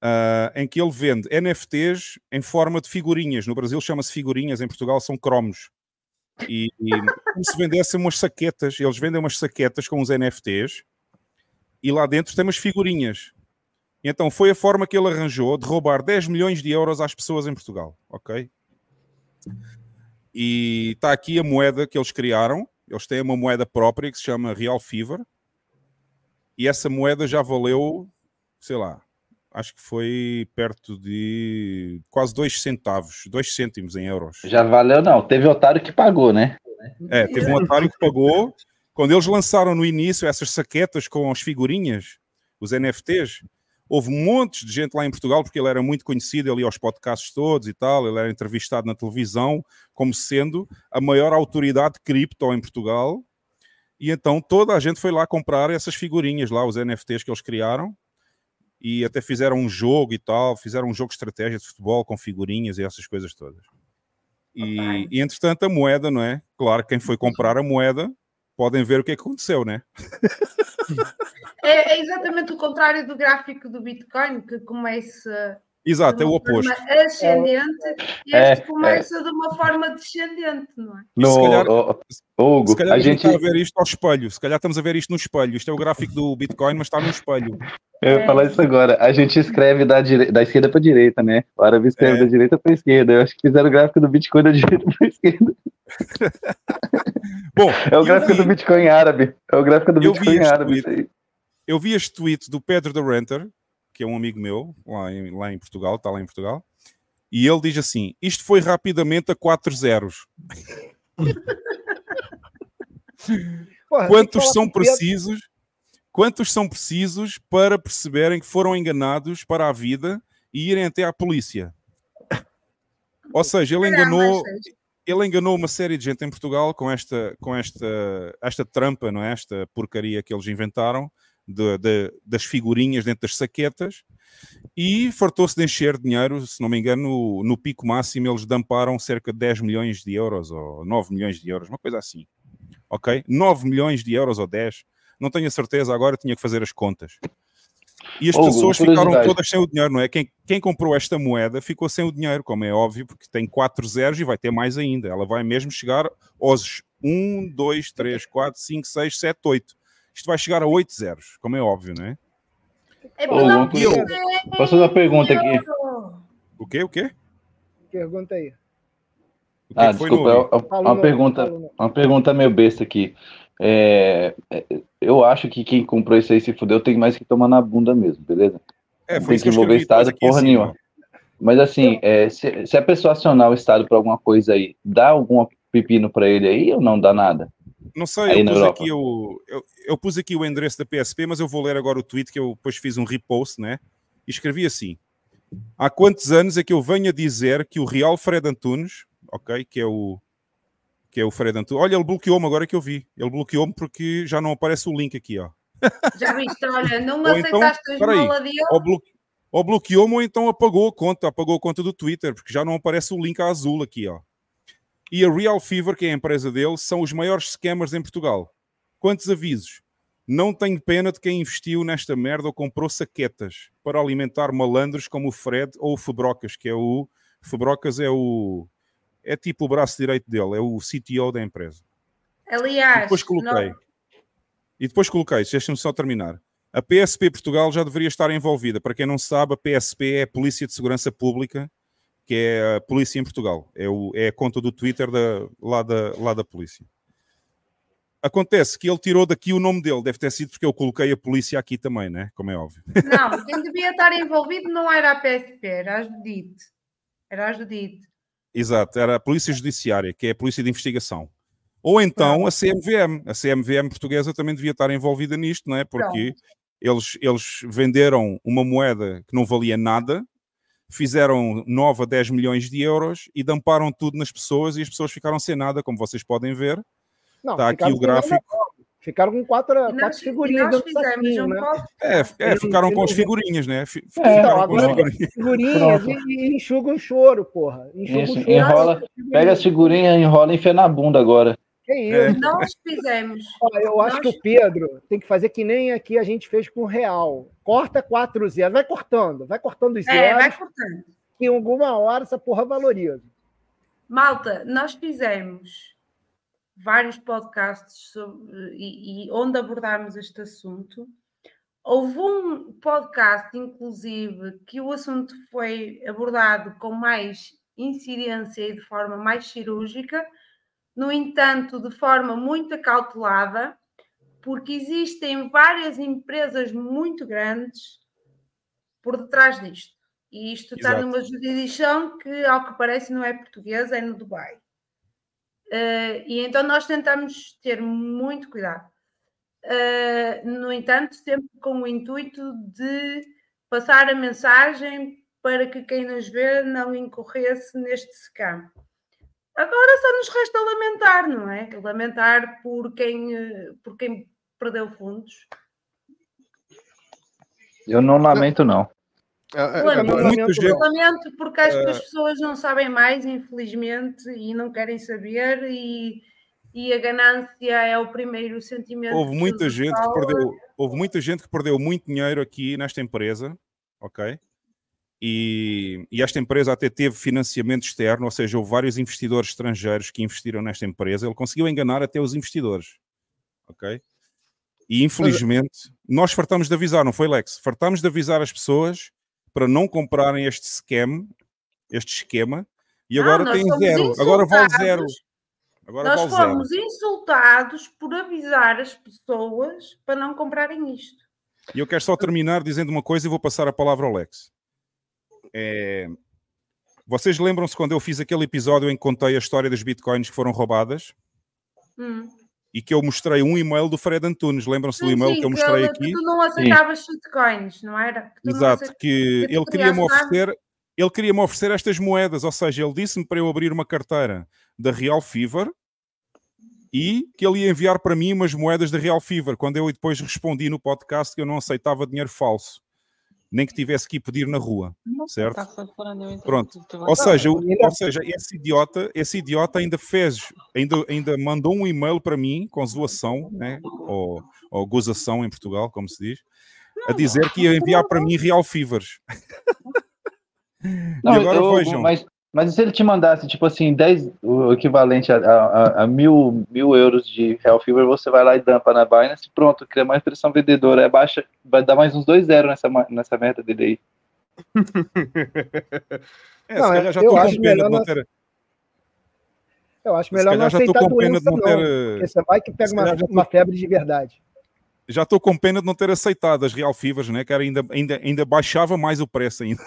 ah, em que ele vende NFTs em forma de figurinhas. No Brasil chama-se figurinhas, em Portugal são cromos. E, e como se vendessem umas saquetas, eles vendem umas saquetas com os NFTs e lá dentro tem umas figurinhas. E então foi a forma que ele arranjou de roubar 10 milhões de euros às pessoas em Portugal, ok? E está aqui a moeda que eles criaram. Eles têm uma moeda própria que se chama Real Fever. E essa moeda já valeu, sei lá, acho que foi perto de quase 2 centavos, 2 cêntimos em euros. Já valeu, não. Teve otário que pagou, né? É, teve um otário que pagou. Quando eles lançaram no início essas saquetas com as figurinhas, os NFTs, houve montes de gente lá em Portugal, porque ele era muito conhecido, ele ia aos podcasts todos e tal, ele era entrevistado na televisão como sendo a maior autoridade de cripto em Portugal. E então toda a gente foi lá comprar essas figurinhas lá, os NFTs que eles criaram, e até fizeram um jogo e tal, fizeram um jogo de estratégia de futebol com figurinhas e essas coisas todas. E, e entretanto a moeda, não é? Claro, quem foi comprar a moeda podem ver o que é que aconteceu, né? É, é exatamente o contrário do gráfico do Bitcoin, que começa Exato, é o uma oposto. forma ascendente e É, este começa de uma forma descendente, não é? No, se calhar- ô, ô, Hugo, Se calhar a a gente está a ver isto ao espelho, se calhar estamos a ver isto no espelho. Isto é o gráfico do Bitcoin, mas está no espelho. Eu ia falar isso agora. A gente escreve da, dire... da esquerda para direita, né? O árabe escreve É. da direita para esquerda. Eu acho que fizeram o gráfico do Bitcoin da direita para esquerda. Bom, É o gráfico vi- do Bitcoin árabe. É o gráfico do Eu vi Bitcoin este árabe. eu vi este tweet do Pedro da Renter, que é um amigo meu, lá em, lá em Portugal, está lá em Portugal, e ele diz assim: isto foi rapidamente a 4 zeros. Porra, Quantos são precisos? Quantos são precisos para perceberem que foram enganados para a vida e irem até à polícia? Ou seja, ele enganou, ele enganou uma série de gente em Portugal com esta, com esta, esta trampa, não é? Esta porcaria que eles inventaram de- de- das figurinhas dentro das saquetas e fartou-se de encher dinheiro. Se não me engano, no, no pico máximo eles damparam cerca de 10 milhões de euros ou 9 milhões de euros, uma coisa assim. Ok? 9 milhões de euros ou 10, não tenho a certeza, agora tinha que fazer as contas. E as Hugo, pessoas ficaram todas sem o dinheiro, não é? Quem, quem comprou esta moeda ficou sem o dinheiro, como é óbvio, porque tem 4 zeros e vai ter mais ainda. Ela vai mesmo chegar aos 1, 2, 3, 4, 5, 6, 7, 8. Isto vai chegar a 8 zeros, como é óbvio, não é? É Ô, uma pergunta aqui? O quê? O quê? Pergunta aí. Que Ah, que desculpa, no... é uma, pergunta, uma pergunta meio besta aqui. É, é, eu acho que quem comprou isso aí se fudeu tem mais que tomar na bunda mesmo, beleza? É, tem isso que que envolver depois Estado aqui porra em nenhuma. Mas assim, é, se, se a pessoa acionar o Estado por alguma coisa aí, dá algum pepino pra ele aí ou não dá nada? Não sei, eu pus, aqui o, eu, eu pus aqui o endereço da PSP, mas eu vou ler agora o tweet que eu depois fiz um repost, né? E escrevi assim: Há quantos anos é que eu venho a dizer que o Real Fred Antunes, ok, que é o que é o Fred Antunes. Olha, ele bloqueou-me agora que eu vi. Ele bloqueou-me porque já não aparece o link aqui, ó. Já viste, olha, não então, aceitaste a espera aí, esmola dele. ou, blo ou bloqueou-me ou então apagou a conta, apagou a conta do Twitter, porque já não aparece o link azul aqui, ó. E a Real Fever, que é a empresa dele, são os maiores scammers em Portugal. Quantos avisos? Não tenho pena de quem investiu nesta merda ou comprou saquetas para alimentar malandros como o Fred ou o Febrocas, que é o. Febrocas é o. É tipo o braço direito dele, é o CTO da empresa. E Aliás, depois coloquei. não- E depois coloquei, deixa-me só terminar. A PSP Portugal já deveria estar envolvida. Para quem não sabe, a PSP é a Polícia de Segurança Pública, que é a polícia em Portugal. É, o- é a conta do Twitter da, lá, da, lá da polícia. Acontece que ele tirou daqui o nome dele. Deve ter sido porque eu coloquei a polícia aqui também, né? Como é óbvio. Não, quem devia estar envolvido não era a PSP, era a Judite. Era a Judite. Exato, era a Polícia Judiciária, que é a Polícia de Investigação. Ou então a CMVM. A CMVM portuguesa também devia estar envolvida nisto, não é? Porque eles, eles venderam uma moeda que não valia nada, fizeram 9 a 10 milhões de euros e damparam tudo nas pessoas e as pessoas ficaram sem nada, como vocês podem ver. Não, Está aqui o gráfico. não. Ficaram com quatro, nós, quatro figurinhas nós fizemos um né? É, é, ficaram com as figurinhas, né? Fi- É, ficaram então, as agora figurinhas. figurinhas e, e enxuga o choro, porra. Enxuga Isso, o choro. enrola, pega a figurinha, enrola e enfia na bunda agora. Que isso? Nós fizemos. Ó, eu acho que o Pedro tem que fazer que nem aqui a gente fez com o Real. Corta quatro zeros, vai cortando, vai cortando os É, zeros, vai cortando. que em alguma hora essa porra valoriza. Malta, nós fizemos vários podcasts sobre- e, e onde abordámos este assunto. Houve um podcast, inclusive, que o assunto foi abordado com mais incidência e de forma mais cirúrgica, no entanto, de forma muito acautelada, porque existem várias empresas muito grandes por detrás disto. E isto está Exato. numa jurisdição que, ao que parece, não é portuguesa, é no Dubai. Eh, e então nós tentamos ter muito cuidado. Eh, no entanto, sempre com o intuito de passar a mensagem para que quem nos vê não incorresse neste scam. Agora só nos resta lamentar, não é? Lamentar por quem, eh, por quem perdeu fundos. Eu não lamento, não. É, Lamento, gente- lamento porque acho que as Eh, pessoas não sabem mais, infelizmente, e não querem saber, e, e a ganância é o primeiro sentimento. Houve que muita gente que perdeu, houve muita gente que perdeu muito dinheiro aqui nesta empresa, ok? E, e esta empresa até teve financiamento externo, ou seja, houve vários investidores estrangeiros que investiram nesta empresa. Ele conseguiu enganar até os investidores, ok? E infelizmente, nós fartamos de avisar, não foi, Lex? Fartamos de avisar as pessoas para não comprarem este scam, este esquema, e Não, agora nós tem zero. Agora vale zero. Agora Nós vale zero. fomos insultados por avisar as pessoas para não comprarem isto. E eu quero só terminar dizendo uma coisa e vou passar a palavra ao Lex. É, Vocês lembram-se quando eu fiz aquele episódio em que contei a história das bitcoins que foram roubadas Hum. e que eu mostrei um e-mail do Fred Antunes? Lembram-se do e-mail sim, que eu mostrei ele- aqui? Que tu não aceitavas shitcoins, não era? Que não Exato, aceit- que tu ele queria-me oferecer, ele queria-me oferecer estas moedas, ou seja, ele disse-me para eu abrir uma carteira da Real Fever e que ele ia enviar para mim umas moedas da Real Fever, quando eu depois respondi no podcast que eu não aceitava dinheiro falso, nem que tivesse que ir pedir na rua, certo? Pronto. Ou seja, o- ou seja, esse idiota, esse idiota ainda fez, ainda, ainda mandou um e-mail para mim com zoação, né? ou, ou gozação em Portugal, como se diz, a dizer que ia enviar para mim Real Fevers. Não, e agora eu- vejam. Mas, mas se ele te mandasse, tipo assim, 10, o equivalente a, a, a- a mil, mil euros de Real Fever, você vai lá e dampa na Binance, pronto, cria mais pressão vendedora, é baixa, vai dar mais uns 2 zero nessa, ma- nessa meta dele aí. É, Não, já eu estou acho com pena não ter. Eu acho melhor não calhar já estou aceitar com pena doença, de não. Porque você vai que pega uma, já uma febre de verdade. Já estou com pena de não ter aceitado as Real Fevers, né? Que ainda, ainda, ainda baixava mais o preço ainda.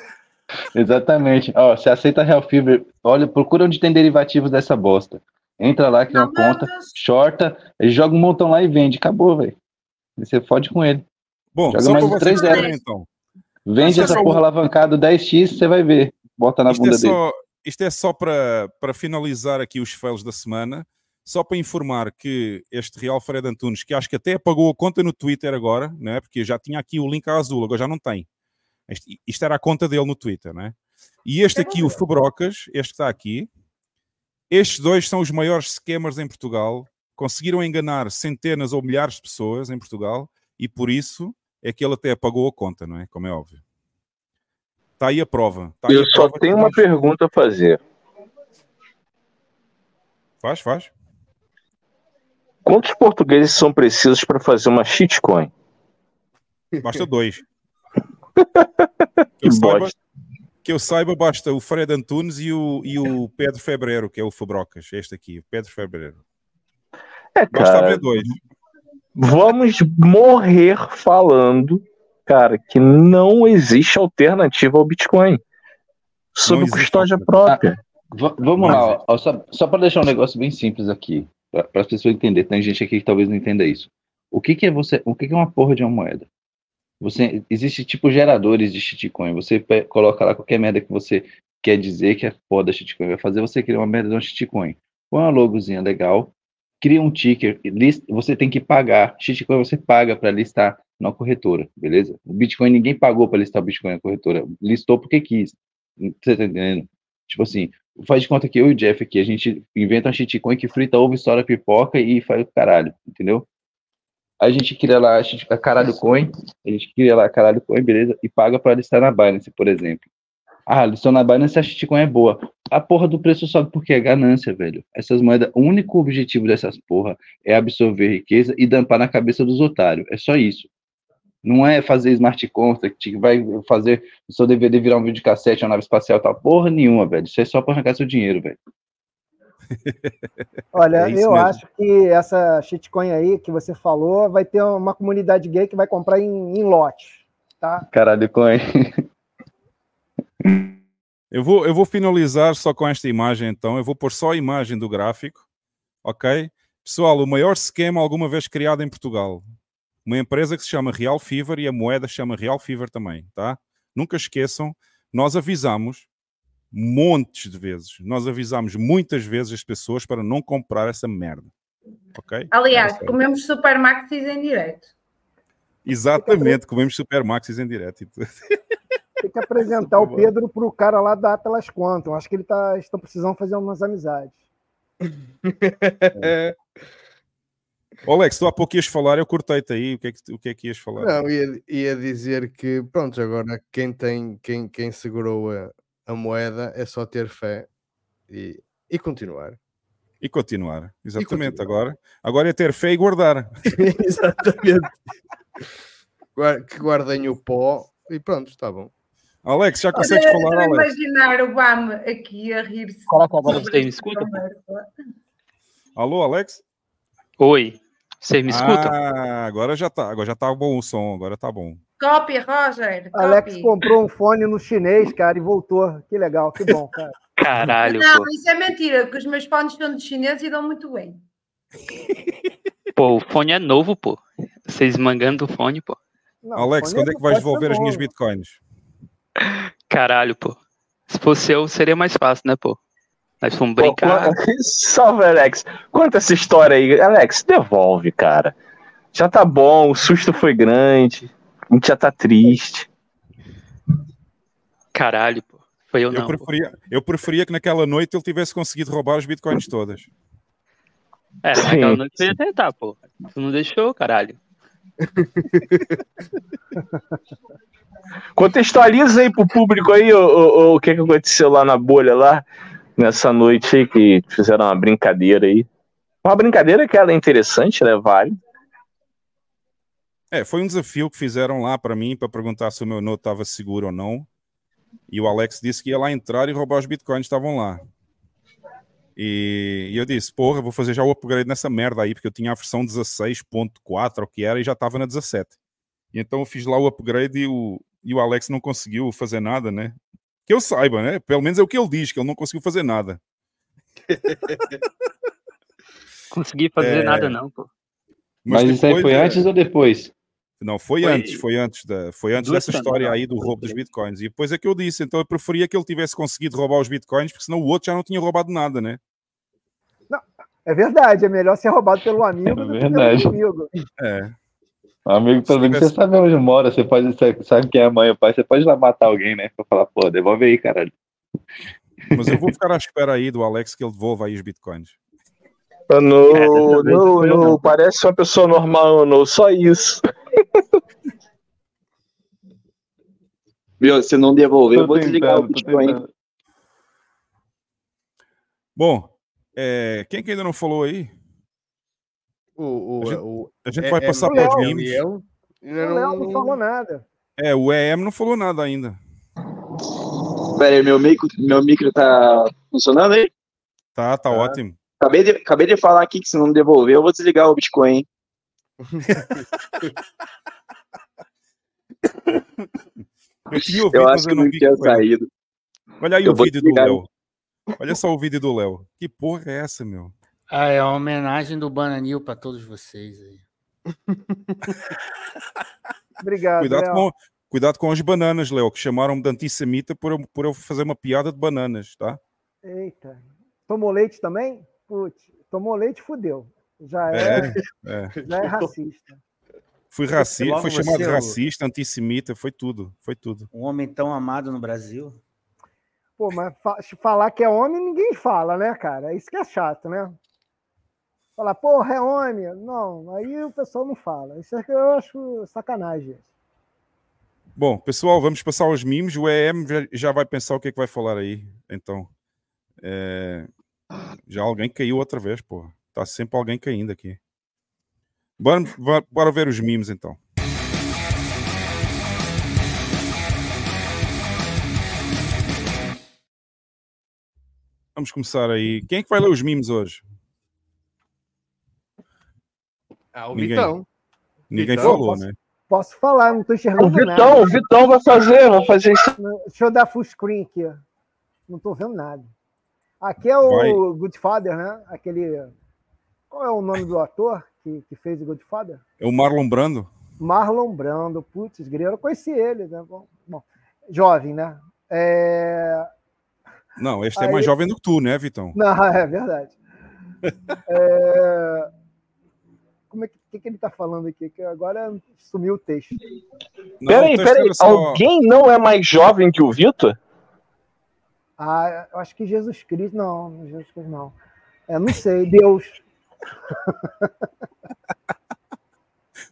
Exatamente. Ó, você aceita Real Fever, olha, procura onde tem derivativos dessa bosta. Entra lá, cria uma conta, shorta, ele joga um montão lá e vende. Acabou, velho. Você fode com ele. Bom, joga só mais de vocês 3 verem, zero. então. Vende é essa porra um- alavancado 10x, você vai ver. Bota na Isto é bunda dele. só, isto é só para, para finalizar aqui os fails da semana. Só para informar que este Real Fred Antunes, que acho que até apagou a conta no Twitter agora, não é? porque já tinha aqui o link azul, agora já não tem. Isto, isto era a conta dele no Twitter, não é? E este aqui, o Fubrocas, este que está aqui, estes dois são os maiores scammers em Portugal. Conseguiram enganar centenas ou milhares de pessoas em Portugal e por isso é que ele até apagou a conta, não é? Como é óbvio. Está aí a prova. Está aí Eu a só prova tenho uma nós- pergunta a fazer. Faz, faz. Quantos portugueses são precisos para fazer uma shitcoin? Basta dois. Que eu, saiba, que eu saiba, basta o Fred Antunes e o, e o Pedro Febreiro, que é o Fabrocas. Este aqui, o Pedro Febreiro. É, Basta cara, haver dois. vamos morrer falando, cara, que não existe alternativa ao Bitcoin. Sob custódia própria. Va- vamos lá, ó, só, só para deixar um negócio bem simples aqui, para as pessoas entenderem. Tem gente aqui que talvez não entenda isso. O que, que é você? O que, que é uma porra de uma moeda? Você existe tipo geradores de shitcoin. Você coloca lá qualquer merda que você quer dizer que é foda shitcoin vai fazer. Você cria uma merda de uma shitcoin. Põe uma logozinha legal, cria um ticker, list, você tem que pagar. Shitcoin você paga para listar na corretora, beleza? O Bitcoin ninguém pagou para listar o Bitcoin na corretora, listou porque quis. Você tá entendendo? Tipo assim, faz de conta que eu e o Jeff aqui, a gente inventa uma shitcoin que frita ovo, estoura pipoca e faz o caralho, entendeu? A gente cria lá a, shit- a caralho coin, a gente cria lá a caralho coin, beleza? E paga para listar na Binance, por exemplo. Ah, listou na Binance, a shitcoin é boa. A porra do preço sobe porque é ganância, velho. Essas moedas, o único objetivo dessas porra é absorver riqueza e dampar na cabeça dos otários. É só isso. Não é fazer smart contract, que vai fazer o seu DVD virar um vídeo cassete, uma nave espacial, tal porra nenhuma, velho. Isso é só para arrancar seu dinheiro, velho. Olha, É eu mesmo. acho que essa shitcoin aí que você falou vai ter uma comunidade gay que vai comprar em, em lote, tá? Caralho coin. Eu vou, eu vou finalizar só com esta imagem, então. Eu vou pôr só a imagem do gráfico. Ok? Pessoal, o maior esquema alguma vez criado em Portugal. Uma empresa que se chama Real Fever e a moeda se chama Real Fever também, tá? Nunca esqueçam, nós avisamos montes de vezes. Nós avisamos muitas vezes as pessoas para não comprar essa merda. Ok? Aliás, É comemos Super Maxis em direto. Exatamente, comemos Supermaxis em direto. Tem que apresentar o Pedro pro cara lá da Atlas Quantum. Acho que ele tá, estão precisando fazer umas amizades. Ô, Alex, tu há pouco ias falar, eu cortei-te aí. O que, é que, o que é que ias falar? Não, ia, ia dizer que, pronto, agora quem tem, quem, quem segurou a, a moeda é só ter fé e, e continuar. E continuar, exatamente. continuar. Agora, agora é ter fé e guardar. Exatamente. Que guardem o pó e pronto, está bom. Alex, já consegues falar, Alex? imaginar o Bam aqui a rir-se. Vocês me esta escutam? conversa. Alô, Alex? Oi, vocês me escutam? Ah, agora já tá, agora já tá bom o som, agora tá bom. Copy, Roger. Alex comprou um fone no chinês, cara, e voltou. Que legal, que bom, cara. Caralho, Não, pô. isso é mentira, porque os meus fones são de chinês e dão muito bem. Pô, o fone é novo, pô. Vocês mangando o fone, pô. Alex, quando é que vais devolver as minhas bitcoins? Caralho, pô. Se fosse eu, seria mais fácil, né, pô? Nós vamos Pô, brincar. quan- Salve, Alex. Conta essa história aí. Alex, devolve, cara. Já tá bom, o susto foi grande. A gente já tá triste. Caralho, pô. Foi eu Eu não. pô. preferia, eu preferia que naquela noite ele tivesse conseguido roubar as bitcoins todas. É, naquela noite você ia tentar, pô. Tu não deixou, caralho. Contextualiza aí pro público aí o, o, o que, que aconteceu lá na bolha lá, nessa noite aí, que fizeram uma brincadeira aí. Uma brincadeira que ela é interessante, né? Vale. É, foi um desafio que fizeram lá para mim para perguntar se o meu note estava seguro ou não. E o Alex disse que ia lá entrar e roubar os bitcoins que estavam lá. E, e eu disse, porra, vou fazer já o upgrade nessa merda aí, porque eu tinha a versão 16.4 ou que era e já estava na 17. E então eu fiz lá o upgrade e o, e o Alex não conseguiu fazer nada, né? Que eu saiba, né? Pelo menos é o que ele diz, que ele não conseguiu fazer nada. consegui fazer É. nada, não, pô. Mas, isso aí foi é, antes ou depois? Não, foi, Foi antes, foi antes, da, foi antes dessa história aí do roubo dos bitcoins. E depois é que eu disse, então eu preferia que ele tivesse conseguido roubar os bitcoins, porque senão o outro já não tinha roubado nada, né? É verdade, é melhor ser roubado pelo amigo do que verdade. pelo inimigo. É. Amigo, pelo menos você sabe onde mora, você pode, você sabe quem é a mãe e o pai, você pode ir lá matar alguém, né? Pra falar, pô, devolve aí, caralho. Mas eu vou ficar à espera aí do Alex que ele devolva aí os bitcoins. No, É, eu no- não. parece uma pessoa normal, no, só isso. Viu? Se não devolver, eu Tô vou desligar o Bitcoin. Bom, é, quem que ainda não falou aí? O, o, A gente- o- a gente é- vai é passar Léo, para os memes. O Léo não falou nada. É, o EM não falou nada ainda. Pera aí, meu micro, meu micro tá funcionando aí? Tá, tá ótimo. Acabei de, acabei de falar aqui que se não devolver, eu vou desligar o Bitcoin. hein? Eu tinha ouvido, Eu acho que eu não tinha saído. Olha aí Eu o vídeo do. Léo. Olha só o vídeo do Léo. Que porra é essa, meu? Ah, é uma homenagem do Bananil para todos vocês aí. Obrigado, Cuidado Léo. com, cuidado com as bananas, Léo, que chamaram-me de antissemita por eu, por eu fazer uma piada de bananas, tá? Eita. Tomou leite também? Putz, tomou leite, fudeu. Já É, é, é. já é racista. Fui racista, foi chamado de você, o- racista, antissemita, foi tudo, foi tudo. Um homem tão amado no Brasil. Pô, mas fa- falar que é homem, ninguém fala, né, cara? Isso que é chato, né? Falar, porra, é homem. Não, aí o pessoal não fala. Isso é que eu acho sacanagem. Bom, pessoal, vamos passar aos memes. O EM já, já vai pensar o que é que vai falar aí. Então, é, já alguém caiu outra vez, porra. Tá sempre alguém caindo aqui. Bora, bora- ver os memes, então. Vamos começar aí. Quem é que vai ler os memes hoje? Ah, o Ninguém. Vitão. Ninguém Vitão, falou, posso- né? Posso falar, não tô enxergando O Vitão, nada. o Vitão vai fazer, vai fazer isso. Deixa eu dar full screen aqui. ó. Não tô vendo nada. Aqui é o Vai. Goodfather, né? Aquele. Qual é o nome do ator que, que fez o Goodfather? É o Marlon Brando? Marlon Brando. Putz, grilo, eu conheci ele, né? Bom, bom, jovem, né? É... Não, este é Aí- mais jovem do que tu, né, Vitão? Não, é verdade. É, Como é que, que, que ele tá falando aqui? Que agora sumiu o texto. Não, Peraí, o texto peraí, era só- alguém não é mais jovem que o Vitor? Ah, eu acho que Jesus Cristo. Não, Jesus Cristo não. É, não sei, Deus.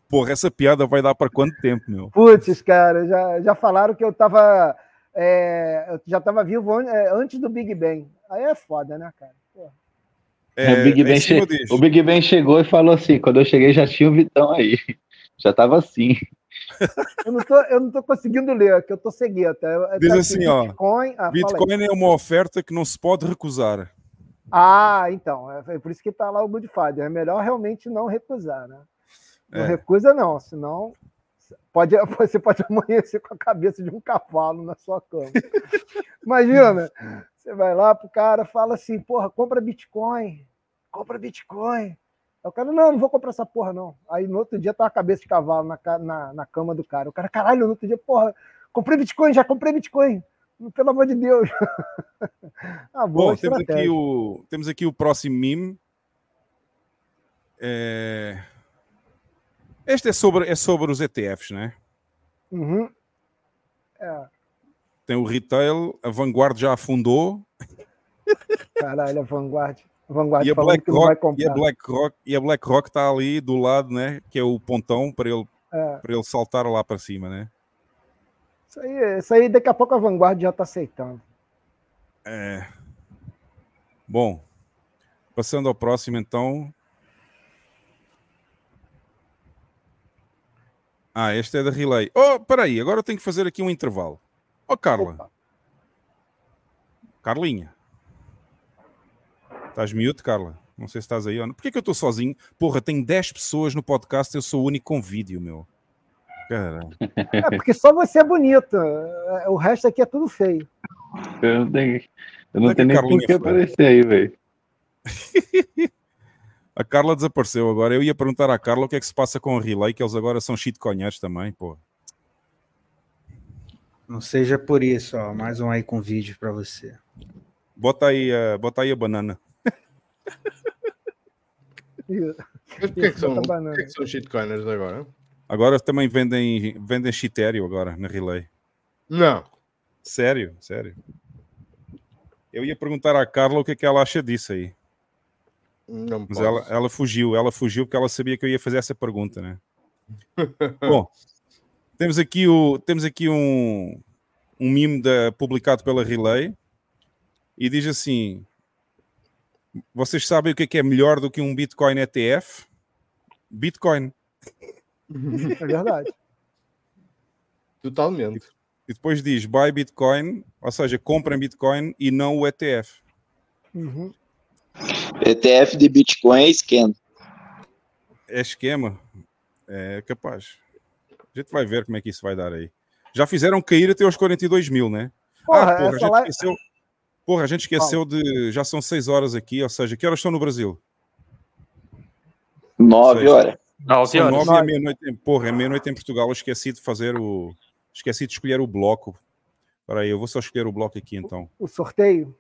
Porra, essa piada vai dar para quanto tempo, meu? Putz, cara, já, já falaram que eu tava. é, eu já tava vivo é, antes do Big Bang. Aí é foda, né, cara? É, o, Big é ben che- o Big Ben chegou e falou assim: quando eu cheguei já tinha o Vitão aí. Já tava assim. Eu não tô, eu não tô conseguindo ler, que eu tô cegueta. Eu- Diz tá assim, aqui, ó. Bitcoin. Ah. Bitcoin é uma oferta que não se pode recusar. Ah, então. É é por isso que tá lá o Goodfather. É melhor realmente não recusar, né? Não É. recusa, não, senão pode, você pode amanhecer com a cabeça de um cavalo na sua cama. Imagina, você vai lá pro cara, fala assim, porra, compra Bitcoin, compra Bitcoin. Aí o cara, não, não vou comprar essa porra, não. Aí no outro dia tá a cabeça de cavalo na, na, na cama do cara. O cara, caralho, no outro dia, porra, comprei Bitcoin, já comprei Bitcoin. Pelo amor de Deus. ah, boa Bom, temos aqui, o, temos aqui o próximo meme. É, Este é sobre, é sobre os ETFs, né? Uhum. É, Tem o retail, a Vanguard já afundou caralho, a Vanguard. Vanguard e a, vai BlackRock, e, a. BlackRock, e a BlackRock está ali do lado, né? Que é o pontão para ele, É. para ele saltar lá para cima, né? Isso aí, isso aí daqui a pouco a Vanguard já tá aceitando. É. Bom, passando ao próximo, então. Ah, este é da Relay. Oh, peraí, agora eu tenho que fazer aqui um intervalo. Oh, Carla. Carlinha. Estás mute, Carla? Não sei se estás aí. ou não. Por que, que eu estou sozinho? Porra, tem 10 pessoas no podcast, eu sou o único com vídeo, meu. Caralho. É porque só você é bonito. é, O resto aqui é tudo feio. Eu não tenho, eu não é tenho a nem por que aparecer aí, velho. A Carla desapareceu agora. Eu ia perguntar à Carla o que é que se passa com o Relay, que eles agora são shitcoinheiros também, pô. Não seja por isso, ó. Mais um aí com vídeo pra você. Bota aí, a- bota aí a banana. Mas porquê que são, porquê que são shitcoiners agora? Agora também vendem, vendem shitério agora na Relay. Não. Sério, sério. Eu ia perguntar à Carla o que é que ela acha disso aí. Não Mas posso. ela, ela fugiu, ela fugiu porque ela sabia que eu ia fazer essa pergunta, né? Bom, temos aqui, o, temos aqui um, um meme da, publicado pela Relay e diz assim: Vocês sabem o que é, que é melhor do que um Bitcoin ETF? Bitcoin. É verdade. Totalmente. E depois diz buy Bitcoin, ou seja, comprem Bitcoin e não o ETF. Uhum. ETF de Bitcoin é esquema. É esquema. É capaz. A gente vai ver como é que isso vai dar aí. Já fizeram cair até aos 42 mil, né? Porra, ah, porra, a gente live- esqueceu. Porra, a gente esqueceu de. Já são 6 horas aqui, ou seja, que horas estão no Brasil? Nove Seis. horas. Nove horas. nove é meia-noite. em- Porra, é meia-noite em Portugal. Eu esqueci de fazer o. Esqueci de escolher o bloco. Espera aí, eu vou só escolher o bloco aqui então. O sorteio.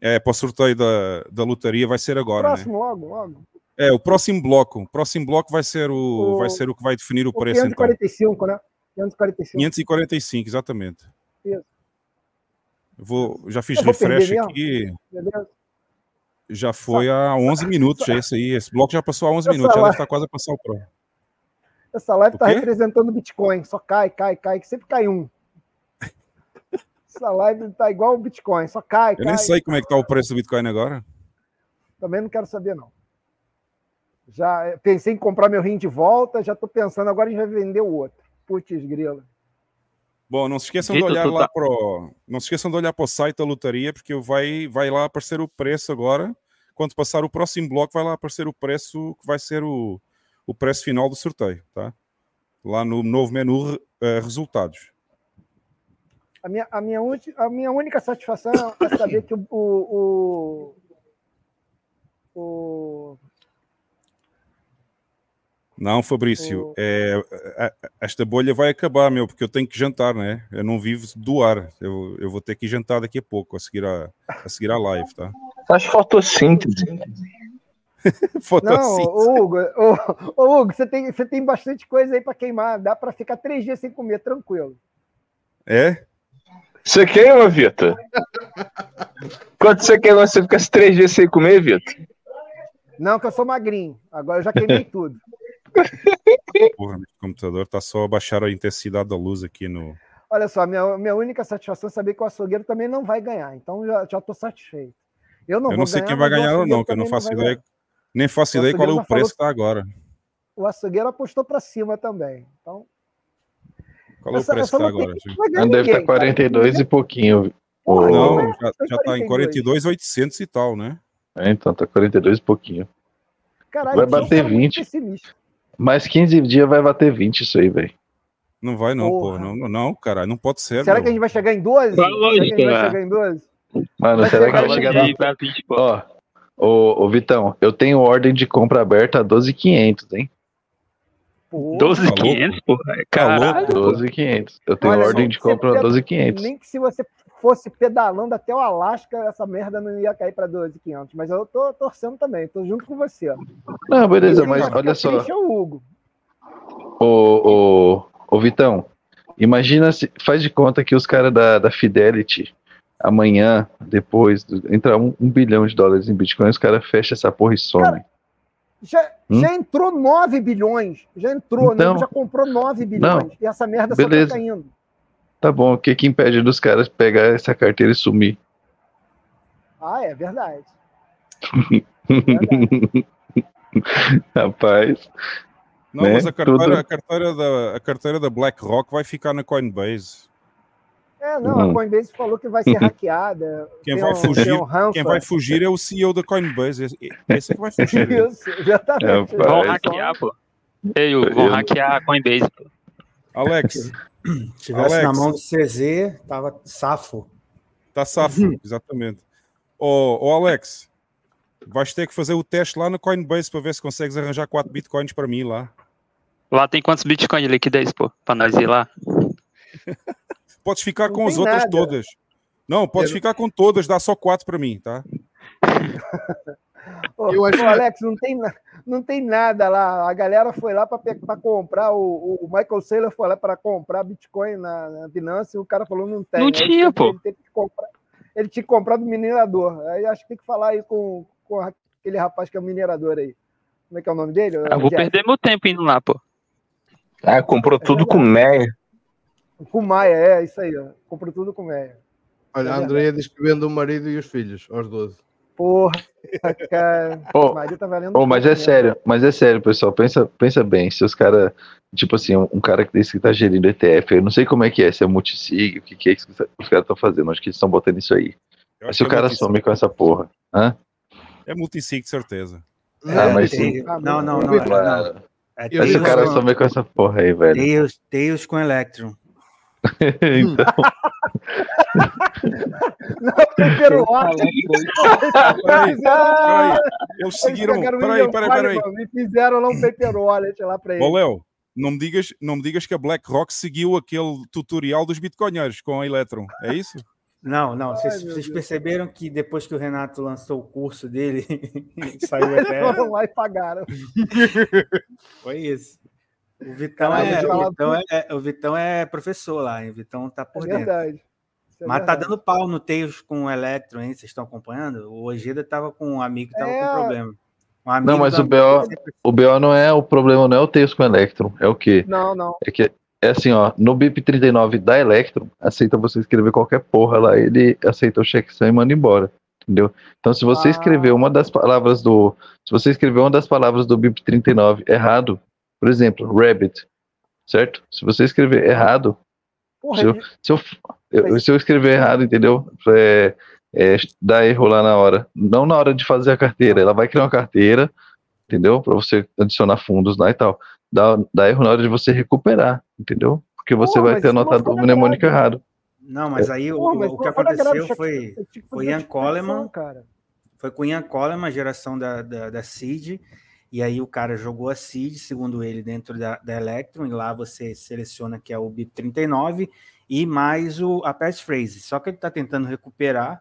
É, para o sorteio da, da lotaria vai ser agora, né? Próximo, logo, logo. É, o próximo bloco. O próximo bloco vai ser o, O- vai ser o que vai definir o O preço então. 545, né? 545. 545, exatamente. Isso. Vou, já fiz Eu refresh aqui. Já foi há 11 minutos, é esse aí. Esse bloco já passou há 11 Essa minutos, já live- deve estar quase a passar o próximo. Essa live tá quê? representando o Bitcoin. Só cai, cai, cai, que sempre cai um. Essa live tá igual o Bitcoin, só cai, Eu cai. nem sei como é que está o preço do Bitcoin agora. Também não quero saber, não. Já eh, pensei em comprar meu rim de volta, já tô pensando, agora vai vender o outro. Putz, grila. Bom, não se esqueçam de olhar lá tá- pro. Não se esqueçam de olhar para o site da lotaria, porque vai, vai lá aparecer o preço agora. Quando passar o próximo bloco, vai lá aparecer o preço que vai ser o, o preço final do sorteio, tá? Lá no novo menu eh, resultados. A minha, a, minha, ulti- a minha única satisfação é saber que o. o, o, o- Não, Fabrício, O- é, esta bolha vai acabar, meu, porque eu tenho que jantar, né? Eu não vivo do ar. Eu, eu vou ter que jantar daqui a pouco, a seguir a, a, seguir a live, tá? Faz fotossíntese. Não, Fotossíntese. ô, Hugo, ô, ô, Hugo, você tem, você tem bastante coisa aí para queimar. Dá para ficar três dias sem comer, tranquilo. É? Você queima, Vitor? Quanto você queima, você fica três dias sem comer, Vitor? Não, que eu sou magrinho. Agora eu já queimei tudo. Porra, meu computador tá só a baixar a intensidade da luz aqui no. Olha só, minha, minha única satisfação é saber que o açougueiro também não vai ganhar. Então já, já tô satisfeito. Eu não, eu vou não sei ganhar, quem vai ganhar ou não, que eu não faço ideia. ganhar. Nem faço ideia qual é o preço que tá agora. O açougueiro apostou para cima também. Então, Qual é o Essa- preço essa que tá agora? não deve estar cara. 42 e pouquinho. Porra, Ô, Não, vai- já, vai já tá em 42, 800 e tal, né? É, então, tá 42 e pouquinho. Caralho, Vai bater cara muito 20. Mais 15 dias vai bater 20 isso aí, velho. Não vai não, Porra. porra. Não, não, não, cara, não pode ser. Será meu. que a gente vai chegar em 12? Qual a Será que a gente vai chegar em 12? Mano, Vai será que vai chegar na... pra 20, pô. Ó, ô, ô, Vitão, eu tenho ordem de compra aberta a 12,500, hein? Pô, 12,500, pô. Caralho. 12,500. Eu tenho Olha, ordem de compra a 12,500. Nem que se você fosse pedalando até o Alasca, essa merda não ia cair para 12,500. Mas eu tô torcendo também, tô junto com você. ó. Não, beleza, Quem mas olha só. é o Hugo. Ô, ô, ô Vitão, imagina se. Faz de conta que os caras da, da Fidelity, amanhã, depois, entrar um, um bilhão de dólares em Bitcoin, os caras fecham essa porra e somem. Já, Hum? já entrou 9 bilhões. Já entrou, Então- né? já comprou 9 bilhões. Não, E essa merda beleza. só tá caindo. Tá bom, o que que impede dos caras pegar essa carteira e sumir? Ah, é verdade. Rapaz. Não, né? mas a carteira, Tudo- a, carteira da, a carteira da BlackRock vai ficar na Coinbase. É, não, Hum. a Coinbase falou que vai ser hackeada. Quem vai um- fugir, um quem vai fugir é o CEO da Coinbase. Esse é que vai fugir. Isso, exatamente. Vão hackear, pô. Ei, vão hackear a Coinbase, pô. Alex, Se tivesse Alex. na mão do CZ, tava safo. tá safo, exatamente. Ô, ô Alex, Vais ter que fazer o teste lá no Coinbase para ver se consegues arranjar 4 bitcoins para mim lá. Lá tem quantos bitcoins de liquidez, pô? Pra nós ir lá. Podes ficar Não com as outras nada. todas. Não, podes Eu- ficar com todas, dá só 4 para mim, tá? Ô, Eu acho- ô, Alex, não tem, não tem nada lá. A galera foi lá para comprar, o, o Michael Saylor foi lá para comprar Bitcoin na, na Binance e o cara falou não tem. Não Aí tinha, ele, pô. Ele, teve que comprar, ele tinha que comprar do minerador. Aí acho que tem que falar aí com, com aquele rapaz que é o minerador aí. Como é que é o nome dele? Eu vou Jeff? perder meu tempo indo lá, pô. Ah, comprou tudo com Meia. Com o Maia, é isso aí. Ó. Comprou tudo com o Maia. Olha, a É Andrea diz que vende o marido e os filhos, aos 12. Porra, cara. Ô, o marido tá valendo. Ô, mas é mesmo. sério, mas é sério, pessoal. Pensa, pensa bem, se os caras, tipo assim, um, um cara que desse que tá gerindo ETF, eu não sei como é que é, se é multisig, o que, que é que os caras estão fazendo, acho que eles estão botando isso aí. Mas se o é cara some com essa porra, hã? É multisig, certeza. Ah, mas sim. Não, não, não. é- Claro. não. É Mas se o cara some com essa porra aí, velho. Tails, Tails com Electron. então, Não. Peraí, peraí. Eles seguiram. Peraí, peraí, peraí. E fizeram lá um paper wallet lá para ele. Ô, Léo, não me, digas, não me digas que a BlackRock seguiu aquele tutorial dos bitcoinheiros com a Electron, é isso? Não, não. Vocês, Ai, vocês perceberam que depois que o Renato lançou o curso dele, saiu ETF? foram lá e pagaram. Foi isso. O Vitão, Caralho, é, te o, Vitão é, o Vitão é professor lá, hein? O Vitão tá por É dentro. verdade. É Mas tá verdade. dando pau no Tails com o Electron, hein? Vocês estão acompanhando? O Ojeda tava com um amigo que tava É. com problema. Um amigo não, mas o BO, sempre- o BO não é o problema, não é o Tails com Electron, é o quê? Não, não. É que é assim, ó, no BIP 39 da Electron, aceita você escrever qualquer porra lá, ele aceita o checksum e manda embora. Entendeu? Então, se você Ah. escrever uma das palavras do. Se você escrever uma das palavras do BIP 39 errado, por exemplo, rabbit, certo? Se você escrever errado, Porra, se eu, ele- se eu, eu- se eu escrever errado, entendeu? É, é, dá erro lá na hora. Não na hora de fazer a carteira. Ela vai criar uma carteira, entendeu? Para você adicionar fundos lá e tal. Dá, dá erro na hora de você recuperar, entendeu? Porque você Porra, vai ter anotado o mnemônico grave. errado. Não, mas aí o- Porra, o, mas o que aconteceu foi, foi Ian Coleman, cara. foi com Ian Coleman, a geração da, da, da Seed, e aí o cara jogou a Seed, segundo ele, dentro da, da Electron, e lá você seleciona que é o BIP39 e mais o, a passphrase. Só que ele está tentando recuperar,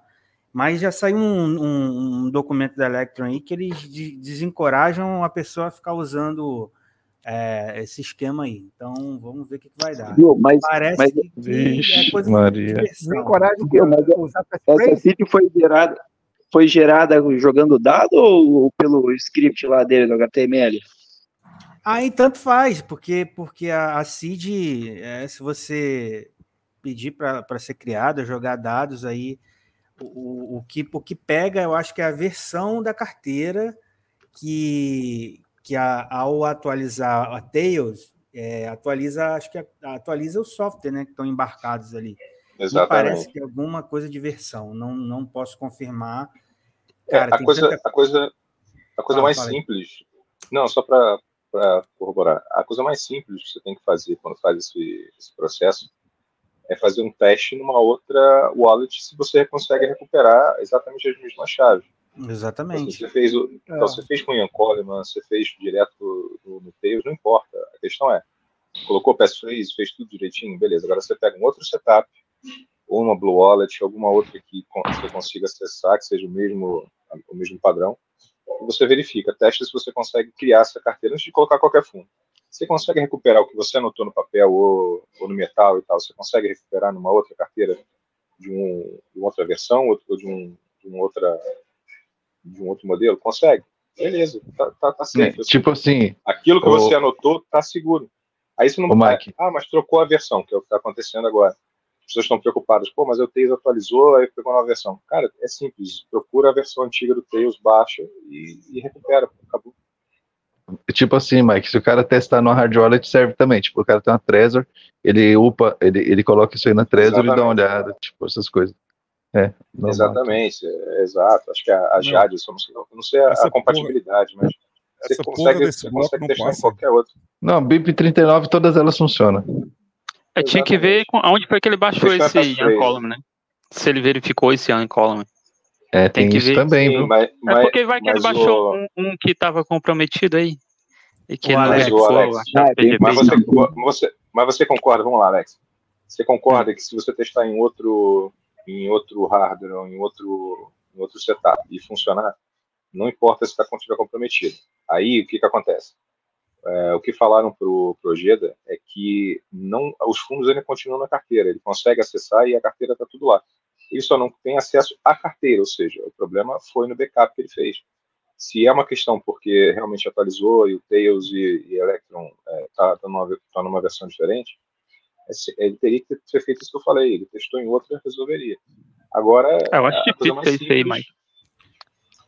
mas já saiu um, um- um documento da Electron aí que eles de- desencorajam a pessoa a ficar usando é, esse esquema aí. Então vamos ver o que, que vai dar. Viu? Mas, Parece mas, que, que é Vixe, coisa de Maria. diversão. Desencoraja o quê? mas Usar essa passphrase? vídeo foi gerada, foi gerada jogando dado ou pelo script lá dele no HTML? Aí tanto faz, porque, porque a, a CID, é, se você pedir para ser criada, jogar dados aí, o, o, que, o que pega, eu acho que é a versão da carteira que, que a, ao atualizar a Tails, é, atualiza, acho que atualiza o software, né, que estão embarcados ali. Me Exatamente. parece que é alguma coisa de versão, não, não posso confirmar. É, Cara, a, tem coisa, tanta- a coisa, a coisa Fala, mais simples, não, só para corroborar, a coisa mais simples que você tem que fazer quando faz esse, esse processo é fazer um teste numa outra wallet se você consegue recuperar exatamente as mesmas chaves. Então, Exatamente. se você fez, o, É. então, você fez com o Ian Coleman, você fez direto no, no Tails, não importa. A questão é, colocou o passphrase, fez tudo direitinho, beleza. Agora você pega um outro setup, ou uma Blue Wallet, alguma outra que você consiga acessar, que seja o mesmo, o mesmo padrão, e você verifica, testa se você consegue criar essa carteira antes de colocar qualquer fundo. Você consegue recuperar o que você anotou no papel ou, ou no metal e tal, você consegue recuperar numa outra carteira de, um, de uma outra versão ou ou de um, de outra de um outro modelo? Consegue. Beleza, tá, tá, tá safe. assim. Tipo assim, Aquilo que o- você anotou tá seguro. Aí você não Mike. Ah, mas trocou a versão, que é o que está acontecendo agora. As pessoas estão preocupadas. Pô, mas o Tails atualizou, aí pegou uma versão. Cara, é simples. Procura a versão antiga do Tails, baixa e, e recupera. Acabou. Tipo assim, Mike, se o cara testar no hard wallet, serve também. Tipo, o cara tem uma Trezor, ele upa, ele, ele coloca isso aí na Trezor e dá uma olhada, tipo, essas coisas. É. Exatamente, é, exato. Acho que a, a Jade, eu não sei, eu não sei a, a compatibilidade, mas você porra consegue, você consegue testar em qualquer outro. Não, BIP 39, todas elas funcionam. Eu tinha que ver com- aonde foi que ele baixou Deixa esse. Coleman, né? Se ele verificou esse Ian Coleman. É, tem, Tem que isso ver. também, Sim, viu? mas, É mas, porque vai que ele mas baixou o- um, um que tava comprometido aí. E que não Alex, Alex. a chave PGP mas, você, tal. você, mas você concorda, vamos lá, Alex. Você concorda que se você testar em outro, em outro hardware ou em outro, em outro setup e funcionar, não importa se está comprometido. Aí o que, que acontece? É, o que falaram para o Ojeda é que não, os fundos ainda continuam na carteira, ele consegue acessar e a carteira está tudo lá. Ele só não tem acesso à carteira, ou seja, o problema foi no backup que ele fez. Se é uma questão porque realmente atualizou e o Tails e, e Electron está numa, tá numa versão diferente, é ele teria que ter- feito isso que eu falei. Ele testou em outra resolveria. Agora, É, eu acho a coisa difícil isso aí, mas.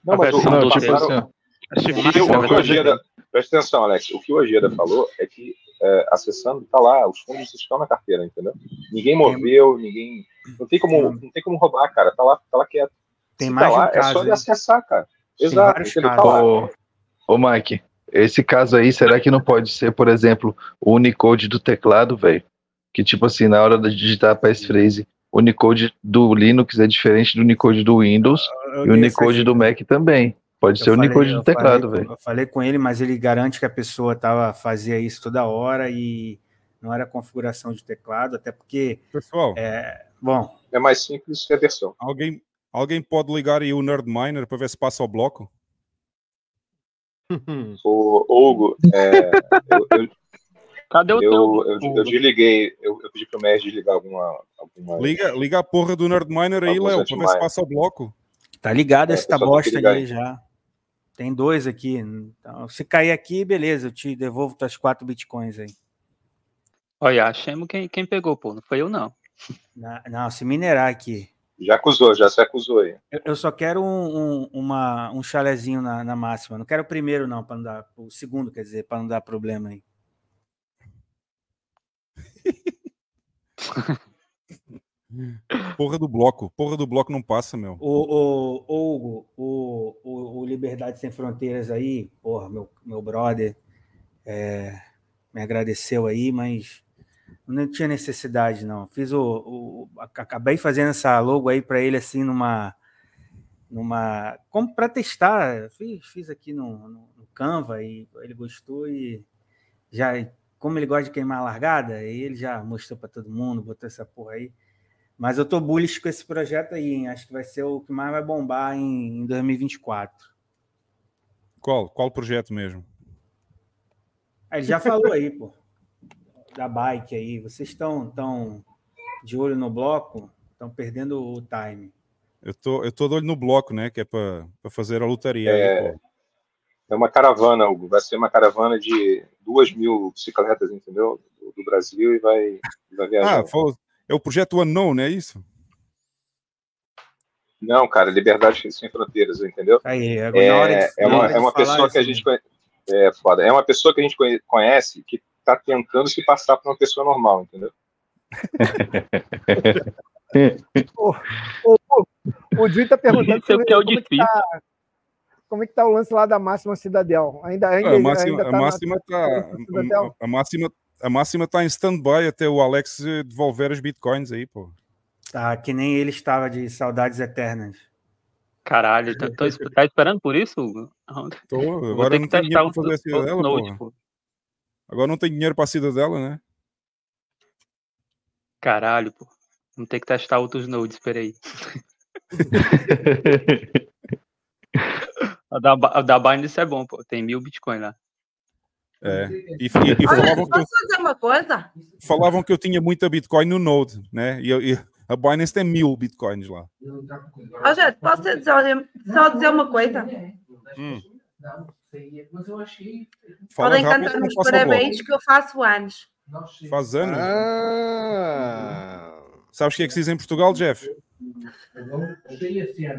Não, mas o, passaram, o que, o que o versão Ojeda, presta atenção, Alex, o que o Ojeda falou é que é, acessando, tá lá, os fundos estão na carteira, entendeu? Ninguém moveu, ninguém. Não tem como, não tem como roubar, cara. Tá lá, tá lá quieto. Tem Se mais tá um lá, é caso, só ele acessar, cara. Exato, vários entendeu? Tá casos. lá. Ô, ô, Mike, esse caso aí, será que não pode ser, por exemplo, o Unicode do teclado, velho? Que tipo assim, na hora de digitar a passphrase, o Unicode do Linux é diferente do Unicode do Windows Eu e o Unicode do Mac também. Pode Eu ser o falei- Unicode eu do teclado, velho. Eu falei com ele, mas ele garante que a pessoa tava, fazia isso toda hora e não era configuração de teclado, até porque. Pessoal, É, bom, É mais simples que a versão. alguém, alguém pode ligar aí o Nerd Miner para ver se passa o bloco? O Hugo, é, eu, eu, Cadê o eu, teu? eu, desliguei, eu, eu pedi pro Mestre desligar alguma. alguma Liga, liga a porra do Nerd Miner aí, Léo, para ver se passa o bloco. tá ligado É, que bosta ali aí. já. Tem dois aqui. Então, se cair aqui, beleza, eu te devolvo tuas quatro bitcoins aí. Olha, achamos quem, quem pegou, pô. Não foi eu, não. Na- não, se minerar aqui. Já acusou, já se acusou aí. Eu, eu só quero um, um, uma, um chalezinho na, na máxima. Não quero o primeiro, não, para não dar. O segundo, quer dizer, para não dar problema aí. Porra do bloco. Porra do bloco não passa, meu. O, o, Hugo, o, o, o Liberdade Sem Fronteiras aí, porra, meu, meu brother, é, me agradeceu aí, mas não tinha necessidade, não. Fiz o. o ac- acabei fazendo essa logo aí para ele assim numa. numa como para testar. Fiz, fiz aqui no, no, no Canva e ele gostou e já. Como ele gosta de queimar a largada, ele já mostrou para todo mundo, botou essa porra aí. Mas eu tô bullish com esse projeto aí, hein? Acho que vai ser o que mais vai bombar em, em 2024. Qual? Qual projeto mesmo? Ah, Ele já falou aí, pô, da bike aí. Vocês estão tão de olho no bloco, estão perdendo o time. Eu tô, eu tô de olho no bloco, né? Que é para fazer a lotaria É, aí. É uma caravana, Hugo. Vai ser uma caravana de duas mil bicicletas, entendeu? Do, do Brasil e vai, vai viajar. Ah, falou- é o projeto Unknown, não é isso? Não, cara, Liberdade Sem Fronteiras, entendeu? Aí, agora na hora de- É, é na uma, é uma pessoa que a gente conhece. É foda. É uma pessoa que a gente conhe- conhece que tá tentando se passar por uma pessoa normal, entendeu? O, o, o Dui tá perguntando Isso é o que é o como, é que tá, como é que tá o lance lá da Máxima Cidadel. Ainda, ainda, Ah, a máxima, ainda a tá na- máxima tá, Cidadel? a, a máxima, a máxima tá em stand-by até o Alex devolver as bitcoins aí, pô. Tá, que nem ele estava de saudades eternas. Caralho, tá, tô, tá esperando por isso, Hugo? Tô, agora não que tem testar dinheiro um para fazer a cidadela, pô. Agora não tem dinheiro para a cidadela, né? Caralho, pô. Vamos ter que testar outros nodes, peraí. A da, a da Binance é bom, pô. Tem mil Bitcoin lá. É. E, e- e falavam, que eu, Posso dizer uma coisa? falavam que eu tinha muita Bitcoin no Node, né? E, eu- e a Binance tem mil Bitcoins lá. Ó, gente, posso dizer, só dizer uma coisa? Hum. Podem rápido cantar que nos não passa o bloco. parabéns que eu faço anos. Faz anos. Ah, Sabes o que é que se diz em Portugal, Jeff?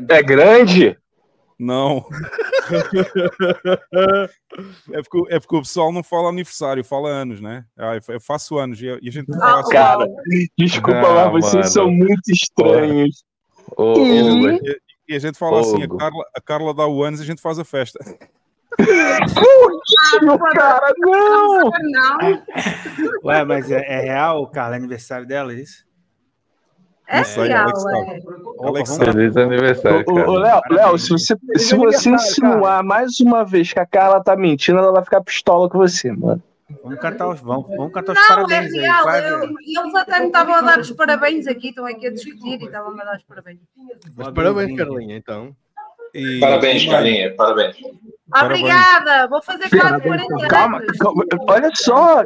É grande? Não. é, porque, é porque o pessoal não fala aniversário, fala anos, né? Ah, eu faço anos e a, e a gente não fala assim. Cara, desculpa lá, Ah, vocês mano. são muito estranhos. Ô, Ih. Hugo, E, e a gente fala assim, a. Carla, a Carla dá o anos e a gente faz a festa. Meu cara, não! Não. Ué, mas é, é real, Carla, é aniversário dela, é isso? É sim, Alex sabe. Feliz aniversário, cara. Léo, Léo, se você, se você insinuar mais uma vez que a Carla tá mentindo, ela vai ficar pistola com você, mano. Vamos cantar os, vamos, vamos cantar os Não, é parabéns aí. real. vai, eu- eles até me estavam a dar os parabéns aqui, estão aqui a discutir e estavam a dar os parabéns. Mas parabéns, Carlinha, então. E- Parabéns, Carlinha, parabéns. Obrigada, vou fazer quase 40 Calma, anos. calma, olha só.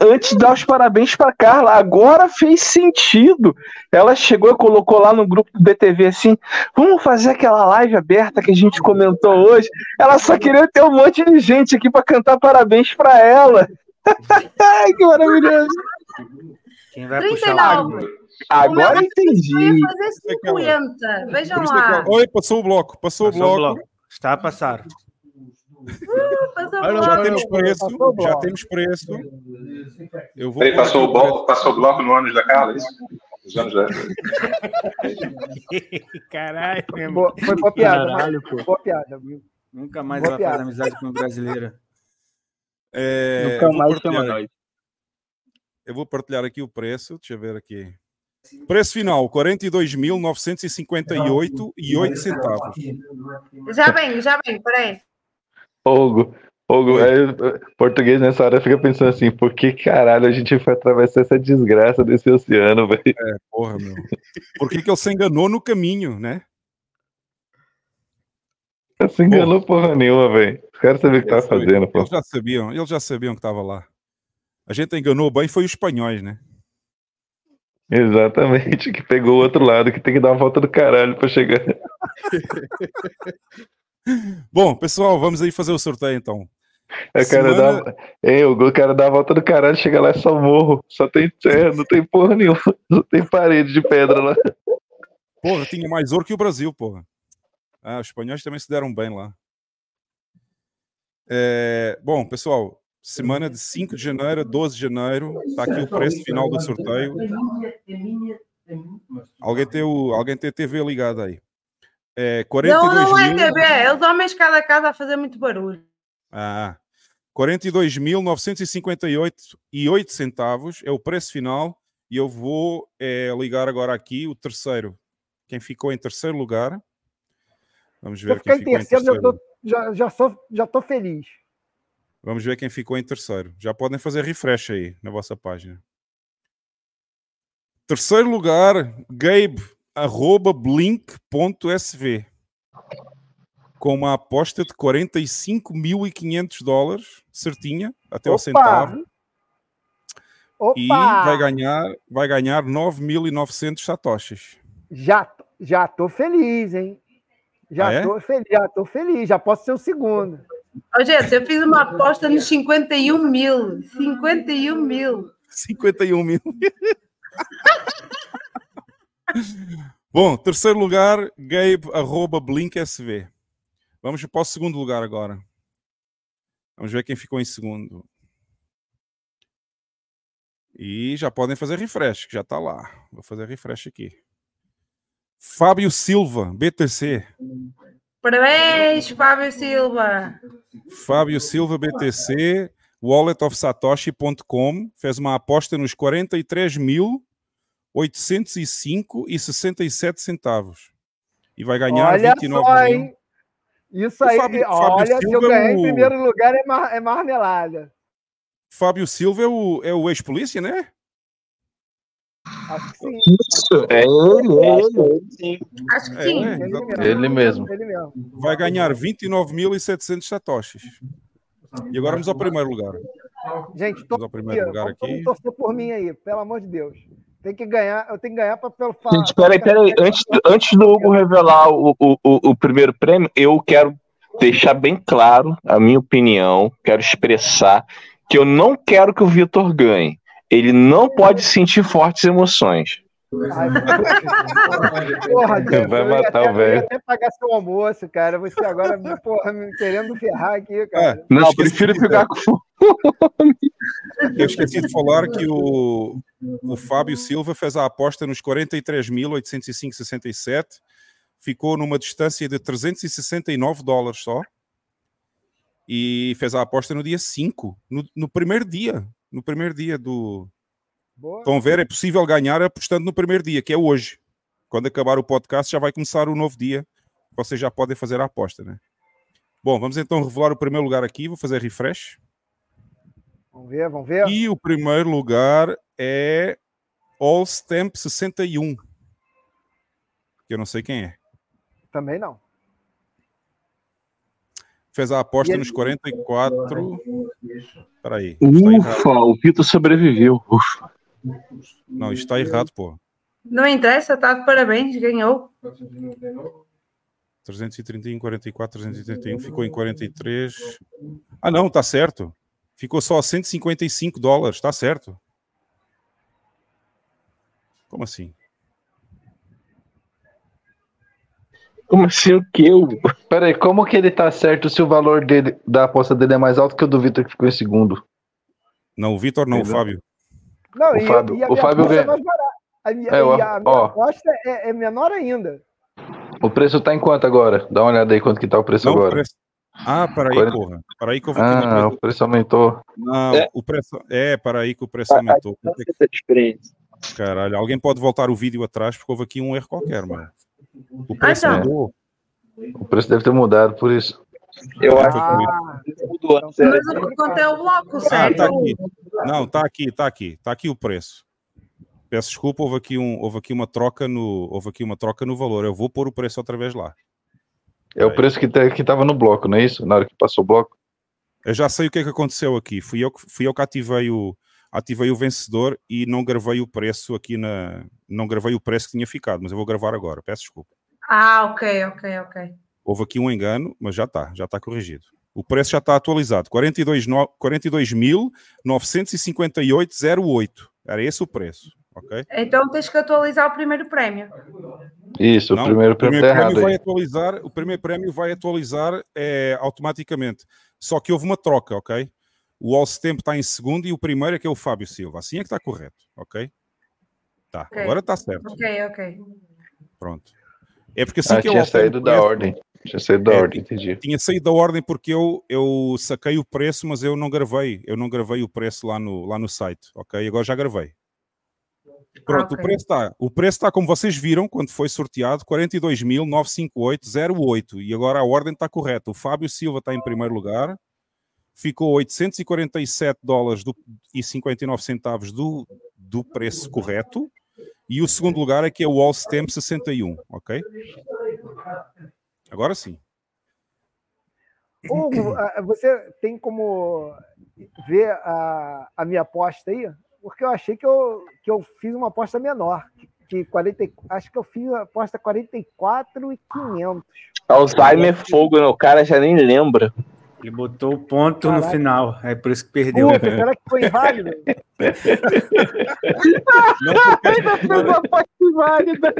Antes de dar os parabéns pra Carla, agora fez sentido. Ela chegou e colocou lá no grupo do BTV assim: vamos fazer aquela live aberta que a gente comentou hoje. Ela só queria ter um monte de gente aqui pra cantar parabéns pra ela. Que maravilhoso. Quem vai 39. Agora Eu entendi. ia fazer 50. Vejam lá. Oi, passou o bloco, passou, Passou o o bloco. bloco. Está a passar. O Já temos preço, já temos preço. Eu vou pôr passou o, bloco, passou o bloco no ônibus da Carla, é isso? Os anos da... Caralho, meu. Boa- Foi boa piada, Caralho, mas- boa piada, viu? Nunca mais Boa ela faz piada. amizade com brasileira. É, Nunca mais chama nós. Eu vou partilhar aqui o preço. Deixa eu ver aqui. Preço final: 42.958 e 8 centavos. Já vem, já vem, peraí. Hugo, Hugo, aí, português nessa hora fica pensando assim, por que caralho a gente foi atravessar essa desgraça desse oceano, velho? É, porra, meu. Por que, que ele se enganou no caminho, né? Não se enganou porra nenhuma, velho. Os caras sabiam o que tava fazendo, pô. Eles já sabiam, eles já sabiam que estava lá. A gente enganou bem, foi os espanhóis, né? Exatamente, que pegou o outro lado, que tem que dar uma volta do caralho pra chegar. Bom, pessoal, vamos aí fazer o sorteio então. É, o cara Semana- dá, hein, o cara dá a volta do caralho, chega lá é só morro, só tem terra, não tem porra nenhuma, só tem parede de pedra lá. Porra, tinha mais ouro que o Brasil, porra. Ah, os espanhóis também se deram bem lá. É, bom, pessoal, semana de 5 de janeiro a 12 de janeiro, está aqui o preço final do sorteio. Alguém tem, o, alguém tem a TV ligada aí. É, 42 Não, não é mil. TV, eles homens cada casa a fazer muito barulho. Ah, 42.958 e 8 centavos é o preço final e eu vou eh, ligar agora aqui o terceiro. Quem ficou em terceiro lugar? Vamos eu ver quem em ficou em terceiro, já terceiro. tô, já, já, sou, já tô feliz. Vamos ver quem ficou em terceiro. Já podem fazer refresh aí na vossa página. Terceiro lugar, Gabe, arroba blink.sv. Com uma aposta de 45.500 dólares, certinha, até o Opa! centavo. E Opa! vai ganhar, vai ganhar 9.900 satoshis. Já, já tô feliz, hein? Já Ah, é? tô feliz, já tô feliz, já posso ser o segundo. Ô, gente, eu fiz uma aposta nos 51 mil. 51 mil. 51 mil. Bom, terceiro lugar, Gabe, arroba BlinkSV. Vamos para o segundo lugar agora. Vamos ver quem ficou em segundo. E já podem fazer refresh, que já está lá. Vou fazer refresh aqui. Fábio Silva, BTC. Parabéns, Fábio Silva. Fábio Silva BTC, walletofsatoshi.com, fez uma aposta nos 43.805 e 67 centavos. E vai ganhar Olha 29 só, mil. hein? Isso aí, Fábio- Fábio olha, se eu é ganhar em o- primeiro lugar é, mar, é marmelada. Fábio Silva é o, é o ex-polícia, né? Acho que sim. Isso, é ele, é ele. Acho que É, sim. é, Ele exatamente. Ele mesmo. Ele mesmo. Vai ganhar 29.700 satoshis. E agora vamos ao primeiro lugar. Gente, tô Vamos ao primeiro lugar aqui. torcer por mim aí, pelo amor de Deus. Tem que ganhar, eu tenho que ganhar para pelo falar. Gente, peraí, peraí. Antes, antes do Hugo revelar o, o, o, o primeiro prêmio, eu quero deixar bem claro a minha opinião, quero expressar que eu não quero que o Vitor ganhe. Ele não pode sentir fortes emoções. Porra, Deus, Vai matar até, o velho. Eu ia até pagar seu almoço, cara. Você agora, porra, me querendo ferrar aqui, cara. É, Não, eu esqueci prefiro de ficar com Eu esqueci de falar que o, o Fábio Silva fez a aposta nos 43.805,67, ficou numa distância de 369 dólares só, e fez a aposta no dia 5, no, no primeiro dia, no primeiro dia do, Boa. Estão a ver? É possível ganhar apostando no primeiro dia, que é hoje. Quando acabar o podcast, já vai começar o novo dia. Vocês já podem fazer a aposta, né? Bom, vamos então revelar o primeiro lugar aqui. Vou fazer refresh. Vamos ver, vamos ver. E o primeiro lugar é All Stamp 61. Que eu não sei quem é. Também não. Fez a aposta ele- nos 44. Espera aí. Ufa, o Vitor sobreviveu. Ufa. Não, isto está errado, pô. Não interessa, está de parabéns, ganhou. 331, 44, 331, ficou em 43. Ah, não, está certo. Ficou só a 155 dólares, está certo. Como assim? Como assim o que eu? Peraí, como que ele tá certo se o valor dele, da aposta dele é mais alto que o do Vitor que ficou em segundo? Não, o Vitor não, o Entendeu? Fábio. Não, O e, Fábio- e a o minha Fábio é ganha. mais barata. A minha, É, o- e a minha ó. aposta é, é menor ainda. O preço tá em quanto agora? Dá uma olhada aí quanto que tá o preço Não, o agora. preço- Ah, peraí, 40. porra. Peraí que eu vou Ah, o preço aumentou. Não, É. o preço. É, peraí que o preço Ah, aumentou. então tá. Caralho, alguém pode voltar o vídeo atrás porque houve aqui um erro qualquer, mano. O Ah, preço então. mudou. O preço deve ter mudado por isso. Eu acho Ah, que mudou antes. Era Mas quanto é o bloco, Ah, certo? tá aqui. Não, tá aqui, tá aqui. Tá aqui o preço. Peço desculpa, houve aqui, um, houve aqui uma troca no, houve aqui uma troca no valor. Eu vou pôr o preço outra vez lá. É o preço que, tá, que tava no bloco, não é isso? Na hora que passou o bloco. Eu já sei o que é que aconteceu aqui. Fui eu que, fui eu que ativei o, ativei o vencedor e não gravei o preço aqui na. Não gravei o preço que tinha ficado, mas eu vou gravar agora. Peço desculpa. Ah, ok, ok, ok. Houve aqui um engano, mas já está, já está corrigido. O preço já está atualizado. 42 no- 42.958,08. Era esse o preço, ok? Então tens que atualizar o primeiro prémio. Isso, o Não, primeiro prêmio tá errado vai aí. atualizar, o primeiro prémio vai atualizar é, automaticamente. Só que houve uma troca, ok? O All Stamp está em segundo e o primeiro é que é o Fábio Silva. Assim é que está correto, ok? Tá, Ok. agora está certo. Ok, ok. Pronto. É porque assim Ah, que eu tinha saído o da ordem. Tinha saído da É, ordem, entendi. Tinha saído da ordem porque eu, eu saquei o preço, mas eu não gravei. Eu não gravei o preço lá no, lá no site, ok? Agora já gravei. Pronto, ok. o preço está. O preço está, como vocês viram, quando foi sorteado, 42.958,08. E agora a ordem está correta. O Fábio Silva está em primeiro lugar. Ficou 847 dólares do, e 59 centavos do, do preço correto. E o segundo lugar é que é o All Stamp 61, ok? Agora sim. Hugo, você tem como ver a, a minha aposta aí? Porque eu achei que eu, que eu fiz uma aposta menor. Que 40, e- acho que eu fiz a aposta 44 e 500. Alzheimer é fogo, né? O cara já nem lembra. Ele botou o ponto no Caraca. final. É por isso que perdeu. Puta, será que foi inválido? Ainda fez uma aposta inválida.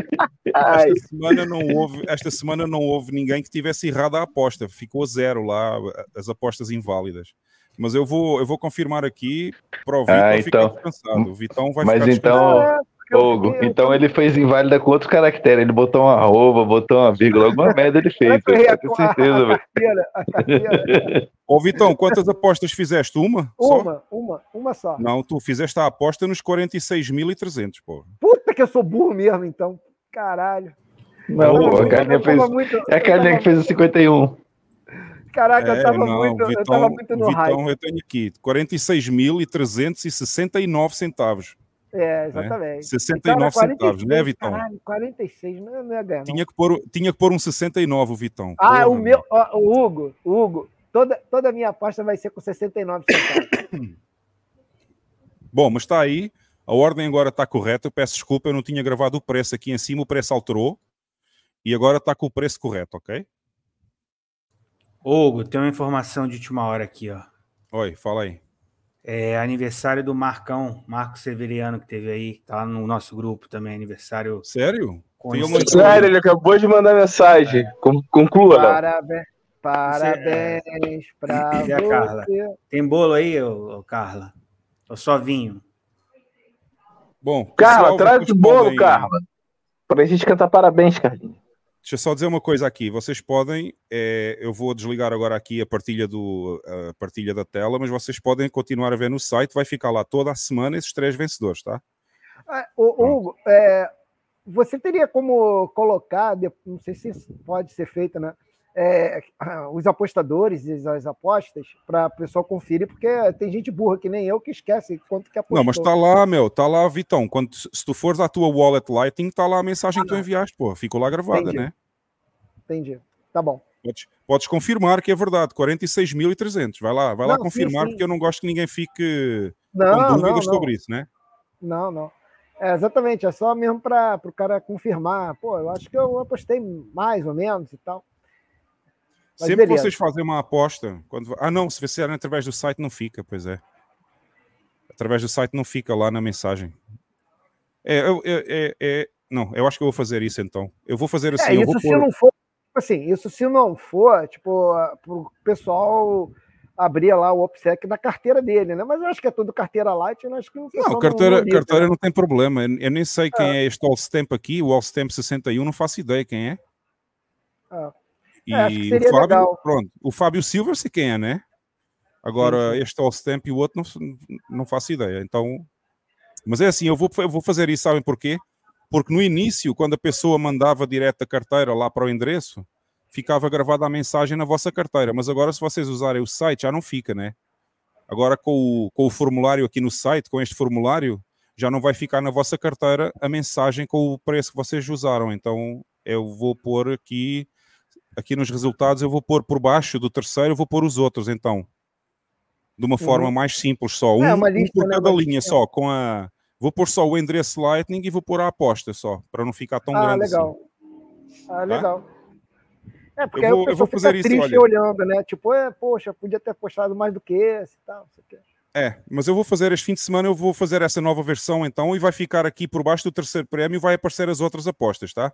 Esta semana não houve, esta semana não houve ninguém que tivesse errado a aposta. Ficou zero lá as apostas inválidas. Mas eu vou, eu vou confirmar aqui para o Vitor Ah, ficar então. descansado. O Vitão vai Mas ficar então, É, eu Hugo, fiquei- então ele fez inválida com outro caractere. Ele botou uma arroba, botou uma vírgula, alguma merda ele fez. Eu Eu tenho certeza, a velho. Ô Vitão, quantas apostas fizeste? Uma? Só? Uma, uma, uma só. Não, tu fizeste a aposta nos 46.300, pô. Puta que eu sou burro mesmo, então. Caralho. Não, Eu pô, a Carlinha fez. muito- É a eu Carlinha tava- que fez o 51. Caraca, eu tava É, não, muito, eu Vitão, tava muito no hype. Vitão, eu tenho aqui 46.369 centavos. É, exatamente. 69 Cara, centavos, né, 46, Vitão? Caralho, 46, não, não ia ganhar. Tinha que, pôr, tinha que pôr um 69, o Vitão. Ah, Porra, o meu, ó, o Hugo, o Hugo, toda, toda a minha aposta vai ser com 69 centavos. Bom, mas está aí. A ordem agora está correta. Eu peço desculpa, eu não tinha gravado o preço aqui em cima. O preço alterou. E agora está com o preço correto, ok? Hugo, tem uma informação de última hora aqui, ó. Oi, fala aí. É aniversário do Marcão, Marco Severiano, que teve aí, tá lá no nosso grupo também, aniversário. Sério? Sério, ele acabou de mandar mensagem. Con- Conclua. Parabéns, parabéns pra E a Carla? você. Tem bolo aí, ô, ô, Carla? Ou só vinho? Bom, Carla, traz o bolo, aí. Carla. Pra gente cantar parabéns, Carlinhos. Deixa eu só dizer uma coisa aqui. Vocês podem, é, eu vou desligar agora aqui a partilha, do, a partilha da tela, mas vocês podem continuar a ver no site, vai ficar lá toda a semana esses três vencedores, tá? Ah, Hugo, é, você teria como colocar, não sei se isso pode ser feito, né? É, os apostadores e as apostas para o pessoal conferir, porque tem gente burra que nem eu que esquece quanto que apostou. Não, mas tá lá, meu, tá lá, Vitão. Quando, se tu fores à tua wallet Lightning, tá lá a mensagem que tu enviaste, pô. Ficou lá gravada, Entendi. né? Entendi. Tá bom. Podes, podes confirmar que é verdade, 46.300. Vai lá, vai lá Não, sim, confirmar, sim. porque eu não gosto que ninguém fique Não, com dúvidas não. sobre isso, né? Não, não. É, exatamente, é só mesmo para o cara confirmar. Pô, eu acho que eu apostei mais ou menos e tal. Mas Sempre beleza. vocês fazem uma aposta, quando... ah não, se fizeram através do site não fica, pois é. Através do site não fica lá na mensagem. É, eu- é, é- é- não, eu acho que eu vou fazer isso então. Eu vou fazer assim, é, eu isso vou se pôr- não for, tipo assim, isso se não for, tipo, para o pessoal abrir lá o OPSEC da carteira dele, né? Mas eu acho que é tudo carteira light, eu acho que o pessoal Não, carteira, carteira né? não tem problema. Eu, eu nem sei quem é este Allstamp aqui, o Allstamp 61, não faço ideia quem é. Ah. E É, o Fábio, legal. pronto, o Fábio Silva sei quem é, né? Agora, este Allstamp e o outro não, não faço ideia. Então, mas é assim, eu vou, eu vou fazer isso, sabem porquê? Porque no início, quando a pessoa mandava direto a carteira lá para o endereço, ficava gravada a mensagem na vossa carteira. Mas agora, se vocês usarem o site, já não fica, né? Agora, com o, com o formulário aqui no site, com este formulário, já não vai ficar na vossa carteira a mensagem com o preço que vocês usaram. Então, eu vou pôr aqui, aqui nos resultados, eu vou pôr por baixo do terceiro, eu vou pôr os outros, então. De uma forma Uhum. mais simples só. Um, É, uma um por né, cada linha só, com a... Vou pôr só o endereço Lightning e vou pôr a aposta só, para não ficar tão ah, grande legal. Ah, legal. É, porque Eu aí vou- o eu pessoal fica fazer isso, triste olha. olhando, né? Tipo, é, poxa, podia ter postado mais do que esse e tal. não sei o quê. É, mas eu vou fazer este fim de semana, eu vou fazer essa nova versão então e vai ficar aqui por baixo do terceiro prémio e vai aparecer as outras apostas, tá?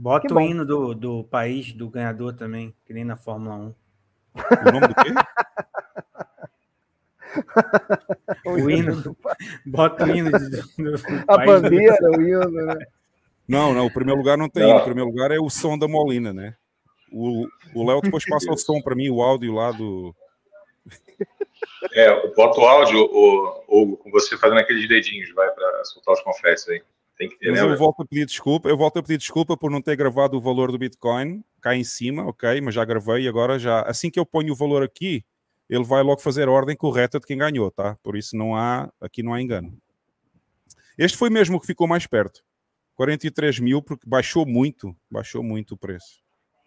Bota o hino do, do país do ganhador também, que nem na Fórmula 1. O nome do quê? O hino. Bota o hino do, do A país do- bandeira, o hino, né? Não, não, o primeiro lugar não tem Não. hino, o primeiro lugar é o som da Molina, né? O o Léo depois passa o som para mim, o áudio lá do. É, bota o áudio, o, Hugo, com você fazendo aqueles dedinhos, vai para soltar os confetes aí. Tem que ter, Mas né? eu volto a pedir desculpa, eu volto a pedir desculpa por não ter gravado o valor do Bitcoin cá em cima, ok, mas já gravei e agora já, assim que eu ponho o valor aqui, ele vai logo fazer a ordem correta de quem ganhou, tá? Por isso não há, aqui não há engano. Este foi mesmo o que ficou mais perto. 43 mil, porque baixou muito, baixou muito o preço.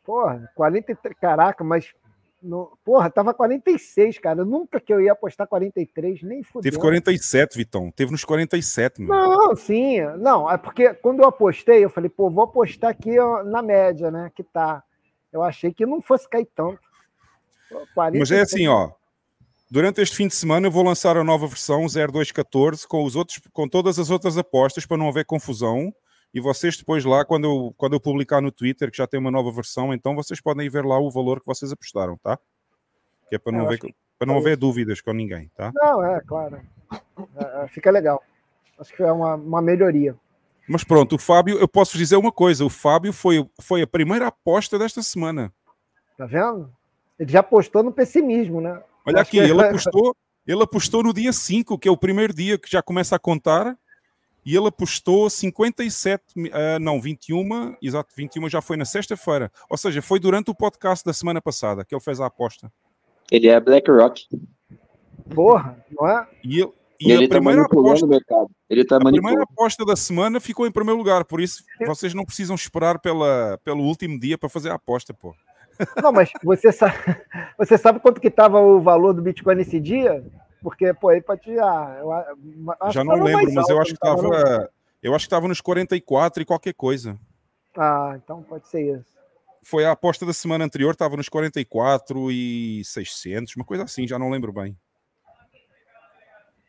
Porra, 43. Caraca, mas. No, porra, tava 46, cara. Nunca que eu ia apostar 43, nem fudeu. Teve 47, Vitão, teve nos 47, meu. Não, sim. Não, é porque quando eu apostei, eu falei, pô, vou apostar aqui na média, né? Que tá. Eu achei que não fosse cair tanto. Pô, Mas é 47. assim, ó. Durante este fim de semana eu vou lançar a nova versão 0214 com os outros, com todas as outras apostas para não haver confusão. E vocês depois lá, quando eu, quando eu publicar no Twitter que já tem uma nova versão, então vocês podem ver lá o valor que vocês apostaram, tá? Que é para É, não, eu haver, acho que para não é haver isso. dúvidas com ninguém, tá? Não, é, claro. É, é, fica legal. Acho que é uma, uma melhoria. Mas pronto, o Fábio, eu posso dizer uma coisa: o Fábio foi, foi a primeira aposta desta semana. Tá vendo? Ele já apostou no pessimismo, né? Olha Acho aqui, que- ele apostou, ele apostou no dia 5, que é o primeiro dia que já começa a contar, e ele apostou 57, mi- ah, não, 21, exato, 21 já foi na sexta-feira. Ou seja, foi durante o podcast da semana passada que ele fez a aposta. Ele é BlackRock. Porra, não é? E, ele, E, e ele a tá primeira manipulando aposta, o mercado. Ele tá a primeira aposta da semana ficou em primeiro lugar, por isso vocês não precisam esperar pela, pelo último dia para fazer a aposta, pô. Não, mas você sabe, você sabe quanto que estava o valor do Bitcoin nesse dia? Porque, pô, aí pode já. Eu, a- acho já não tava lembro, mas eu acho que não tava, não? eu acho que estava nos 44 e qualquer coisa. Ah, então pode ser isso. foi a aposta da semana anterior, estava nos 44 e 600, uma coisa assim, já não lembro bem.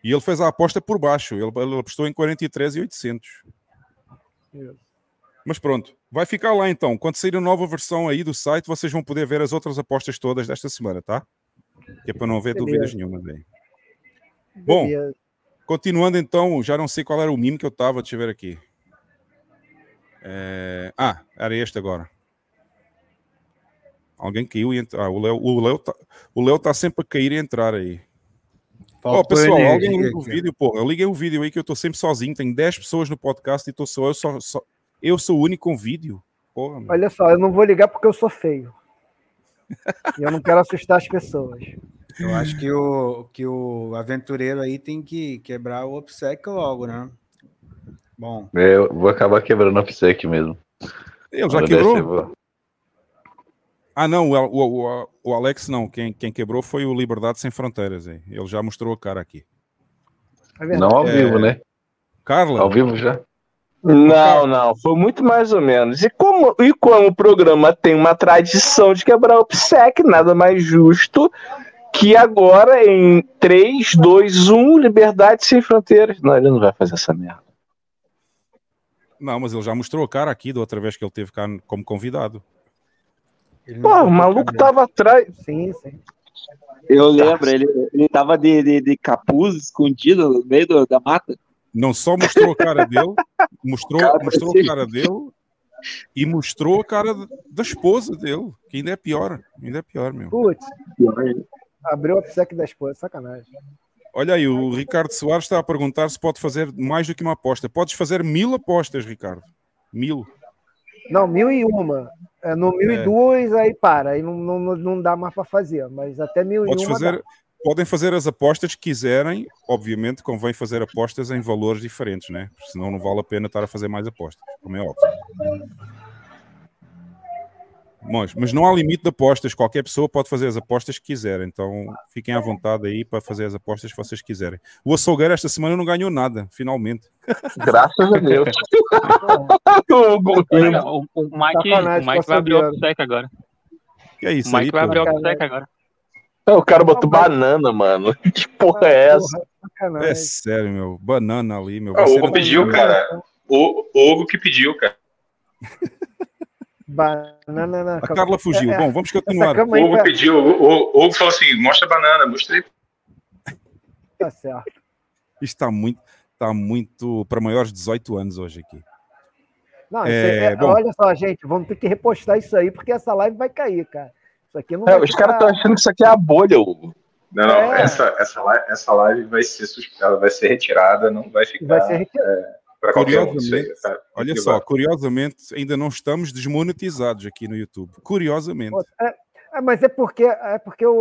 E ele fez a aposta por baixo, ele, ele apostou em 43 e 800. Isso. Mas pronto, vai ficar lá então. Quando sair a nova versão aí do site, vocês vão poder ver as outras apostas todas desta semana, tá? Que é para não haver Beleza. dúvidas nenhumas aí. Bom, Beleza. continuando então, já não sei qual era o mimo que eu estava, deixa eu ver aqui. É, Ah, era este agora. Alguém caiu e entrou. Ah, o Léo o Léo tá, o Léo tá sempre a cair e entrar aí. Ó, Faltou pessoal, alguém liga o vídeo, pô. Eu liguei o vídeo aí que eu tô sempre sozinho. Tem 10 pessoas no podcast e tô só eu, só, só- eu sou o único com vídeo. Porra. Olha só, eu não vou ligar porque eu sou feio. E eu não quero assustar as pessoas. Eu acho que o, que o aventureiro aí tem que quebrar o obsequio logo, né? Bom, É, Eu vou acabar quebrando a PSEC mesmo. Ele já quebrou? dessa eu vou- Ah, não, o, o, o, o Alex não. Quem, quem quebrou foi o Liberdade Sem Fronteiras. aí. Ele já mostrou a cara aqui. É Não ao É, vivo, né? Carla? Ao vivo já? Não, não, foi muito mais ou menos. E como, e como o programa tem uma tradição de quebrar o PSEC, nada mais justo que agora em 3, 2, 1, Liberdade Sem Fronteiras. Não, ele não vai fazer essa merda. Não, mas ele já mostrou a cara aqui da outra vez que ele teve cá como convidado. Pô, o maluco tava atrás. Sim, sim. Eu lembro, ele, ele tava de, de, de capuz escondido no meio do- da mata. Não só mostrou a cara dele, mostrou, Cara, mostrou a cara dele e mostrou a cara da esposa dele, que ainda é pior. Ainda é pior, meu. Putz, abriu o PSEC da esposa, sacanagem. Olha aí, o Ricardo Soares está a perguntar se pode fazer mais do que uma aposta. Podes fazer mil apostas, Ricardo. Mil. Não, mil e uma. É, no mil e duas, aí para. Aí não, não, não dá mais para fazer. Mas até mil Podes e uma. fazer, dá. podem fazer as apostas que quiserem. Obviamente, convém fazer apostas em valores diferentes, né? Porque senão não vale a pena estar a fazer mais apostas, como é óbvio. Mas, mas não há limite de apostas. Qualquer pessoa pode fazer as apostas que quiser. Então fiquem à vontade aí para fazer as apostas que vocês quiserem. O açougueiro esta semana não ganhou nada, finalmente. Graças a Deus. Olha, o, o Mike, o Mike vai abrir o obsequio agora. Que é isso o Mike aí, vai pô? abrir o obsequio agora. O cara botou banana, mano. Que porra é essa? É sério, meu. Banana ali, meu. Ah, o Hugo pediu, cara. O, o Hugo que pediu, cara. Banana na A Carla fugiu. É, é. Bom, vamos continuar. O Hugo vai- pediu. O, Hugo falou assim: mostra a banana. Mostrei. Tá certo. Está muito, está muito para maiores de 18 anos hoje aqui. Não, isso É, aí- é- bom. olha só, gente, vamos ter que repostar isso aí, porque essa live vai cair, cara. Isso aqui não É, vai os caras estão achando que isso aqui é a bolha, Hugo. Não, não. É. Essa, essa, live, essa live vai ser, ela vai ser retirada, não vai ficar. Vai ser retirada. Para qualquer um. Tá? olha só, curiosamente, ainda não estamos desmonetizados aqui no YouTube. Curiosamente. É- é, mas é porque, é porque o,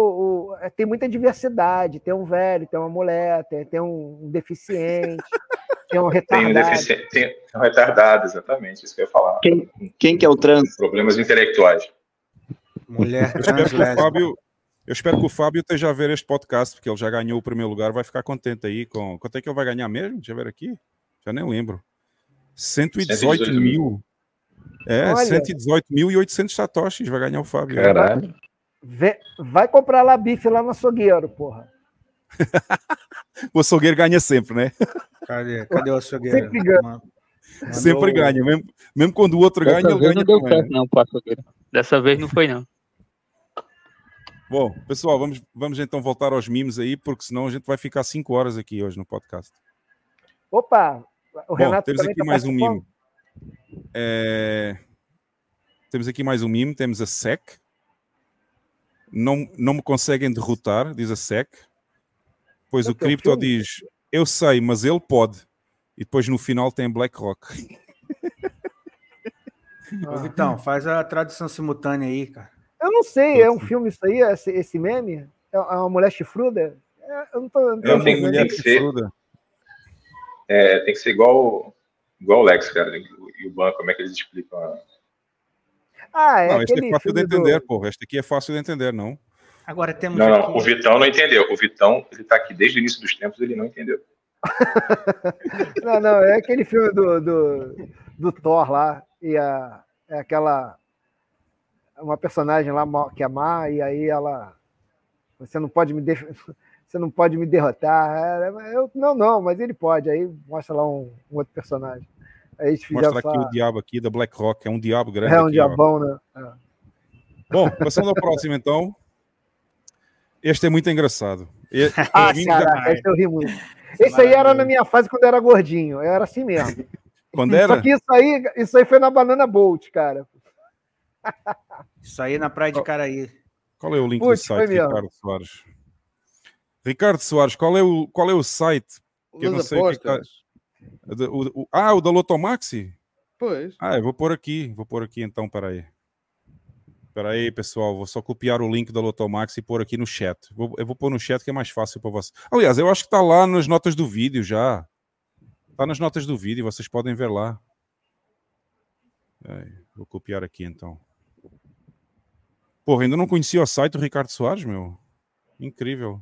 o- é, tem muita diversidade. Tem um velho, tem uma mulher, tem, tem um deficiente, tem um Tem, um retardado. deficiente, tem um retardado, exatamente, isso que eu ia falar. Quem, quem que é o trans? Problemas intelectuais. Mulher Eu espero, que o. Fábio, eu espero que o Fábio esteja a ver este podcast, porque ele já ganhou o primeiro lugar, vai ficar contente aí com. Quanto é que ele vai ganhar mesmo? Deixa eu ver aqui. Já nem lembro. 118 118 mil. É, Olha. 118.800 satoshis vai ganhar o Fábio. Caralho. Vê- vai comprar lá bife lá no açougueiro, porra. O açougueiro ganha sempre, né? Cadê, cadê o açougueiro? Sempre ganha. Mandou- Sempre ganha. Mesmo, mesmo quando o outro ganha, Dessa ele vez ganha não deu também. certo, não, pro açougueiro. Dessa vez não foi, não. Bom, pessoal, vamos, vamos então voltar aos mimos aí, porque senão a gente vai ficar 5 horas aqui hoje no podcast. Opa, o Bom, Renato temos aqui tá mais um mimo. É, Temos aqui mais um mimo, temos a SEC. Não, não me conseguem derrotar, diz a SEC. Pois o é o Crypto filme? diz, eu sei, mas ele pode. E depois no final tem BlackRock. Ô, Vitão, faz a tradução simultânea aí, cara. Eu não sei, é um filme isso aí, esse, esse meme? É uma mulher chifruda? É, eu não tô. Não tô Não, entendendo. tem que ser. É, tem que ser igual, igual o Lex, cara, e o banco, como é que eles explicam a. Ah, é não, este é fácil de filme do- entender, pô. Este aqui é fácil de entender, não. Agora temos Não, aqui... não, o Vitão não entendeu. O Vitão, ele tá aqui desde o início dos tempos, ele não entendeu. Não, não, é aquele filme do, do, do Thor lá, e a, é aquela. Uma personagem lá que é má, e aí ela. Você não pode me, def- você não pode me derrotar. É, Eu, não, não, mas ele pode. Aí mostra lá um, um outro personagem. Aí Mostra aqui essa- o diabo aqui da BlackRock. É um diabo grande. É um aqui, ó. diabão, né? É. Bom, passando ao próximo então. Este é muito engraçado. E- Ah, cara, da- esse eu ri muito. Esse aí era na minha fase quando eu era gordinho. Eu era assim mesmo. Quando era? Só que isso aí, isso aí foi na Banana Bolt, cara. Isso aí na praia de Caraí. Qual é o link do site. Ricardo Soares? Ricardo Soares, qual é o, qual é o site? Que eu não sei o que é tá- apostas. O- o- ah, o da Lotomaxi? Pois. Ah, eu vou pôr aqui. Vou pôr aqui então, peraí. Peraí, pessoal. Vou só copiar o link da Lotomax e pôr aqui no chat. Vou- eu vou pôr no chat que é mais fácil para você. Aliás, eu acho que tá lá nas notas do vídeo já. Tá nas notas do vídeo, vocês podem ver lá. Peraí, vou copiar aqui então. Porra, ainda não conhecia o site do Ricardo Soares, meu. Incrível.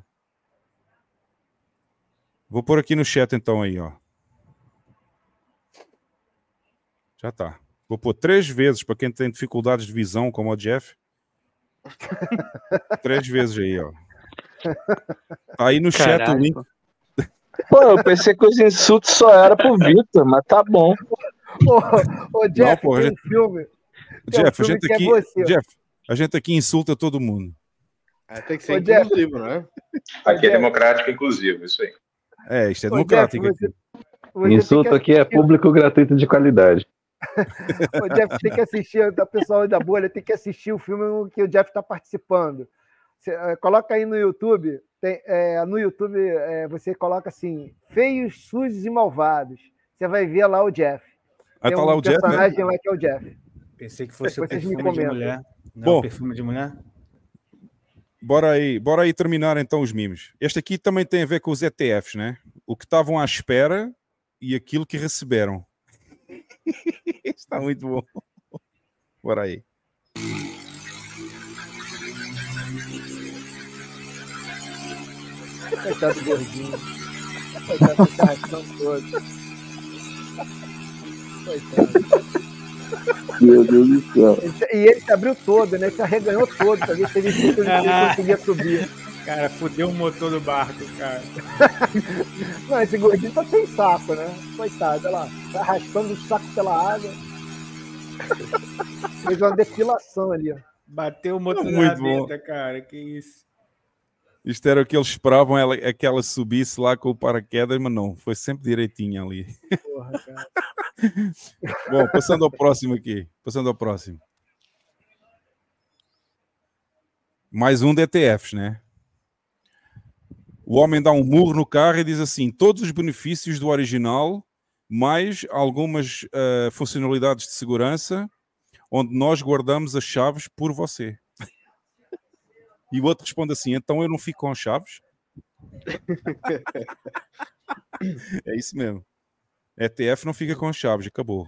Vou pôr aqui no chat então aí, ó. Já tá. Vou pôr três vezes para quem tem dificuldades de visão, como o Jeff. três vezes aí, ó. Aí no chat o link. Pô, eu pensei que os insultos só era pro Vitor, mas tá bom. Ô, ô, Jeff, Não, porra, um filme. tem um Jeff, a filme gente é aqui. você. Jeff, a gente aqui insulta todo mundo. É, tem que Ô, ser Jeff. inclusivo, não é? Aqui é democrático inclusivo, isso aí. É, isto é Ô, democrático. Jeff, aqui. Você Insulto aqui é público gratuito de qualidade. O Jeff tem que assistir, o pessoal da bolha tem que assistir o filme que o Jeff está participando. Você, eh, coloca aí no YouTube, tem, eh, no YouTube eh, você coloca assim, feios, sujos e malvados. Você vai ver lá o Jeff. Tem tá um lá o Jeff, né? personagem lá que é o Jeff. Pensei que fosse o vocês perfume de mulher. Não, Bom. o perfume de mulher? Bora aí, bora aí terminar então os mimos. Este aqui também tem a ver com os ETFs, né? O que estavam à espera e aquilo que receberam. Está muito bom. Bora aí. Coitado do gordinho. Coitado do carrastão todo. Coitado. Meu Deus do céu. E ele se abriu todo, né? Se arreganhou todo pra ver se ele, se ele conseguia subir. Cara, fudeu o motor do barco, cara. Não, esse gordinho tá sem saco, né? Coitado, olha lá. Tá arrastando o saco pela água. Fez uma depilação ali, ó. Bateu o motor da Muito rabeta, cara. Que isso. Isto era o que eles esperavam, ela, é que ela subisse lá com o paraquedas, mas não, foi sempre direitinho ali. Porra, cara. Bom, passando ao próximo aqui. Passando ao próximo. Mais um de ETFs, né? O homem dá um murro no carro e diz assim: todos os benefícios do original, mais algumas ah, funcionalidades de segurança, onde nós guardamos as chaves por você. E o outro responde assim: então eu não fico com as chaves? é isso mesmo. ETF não fica com as chaves, acabou.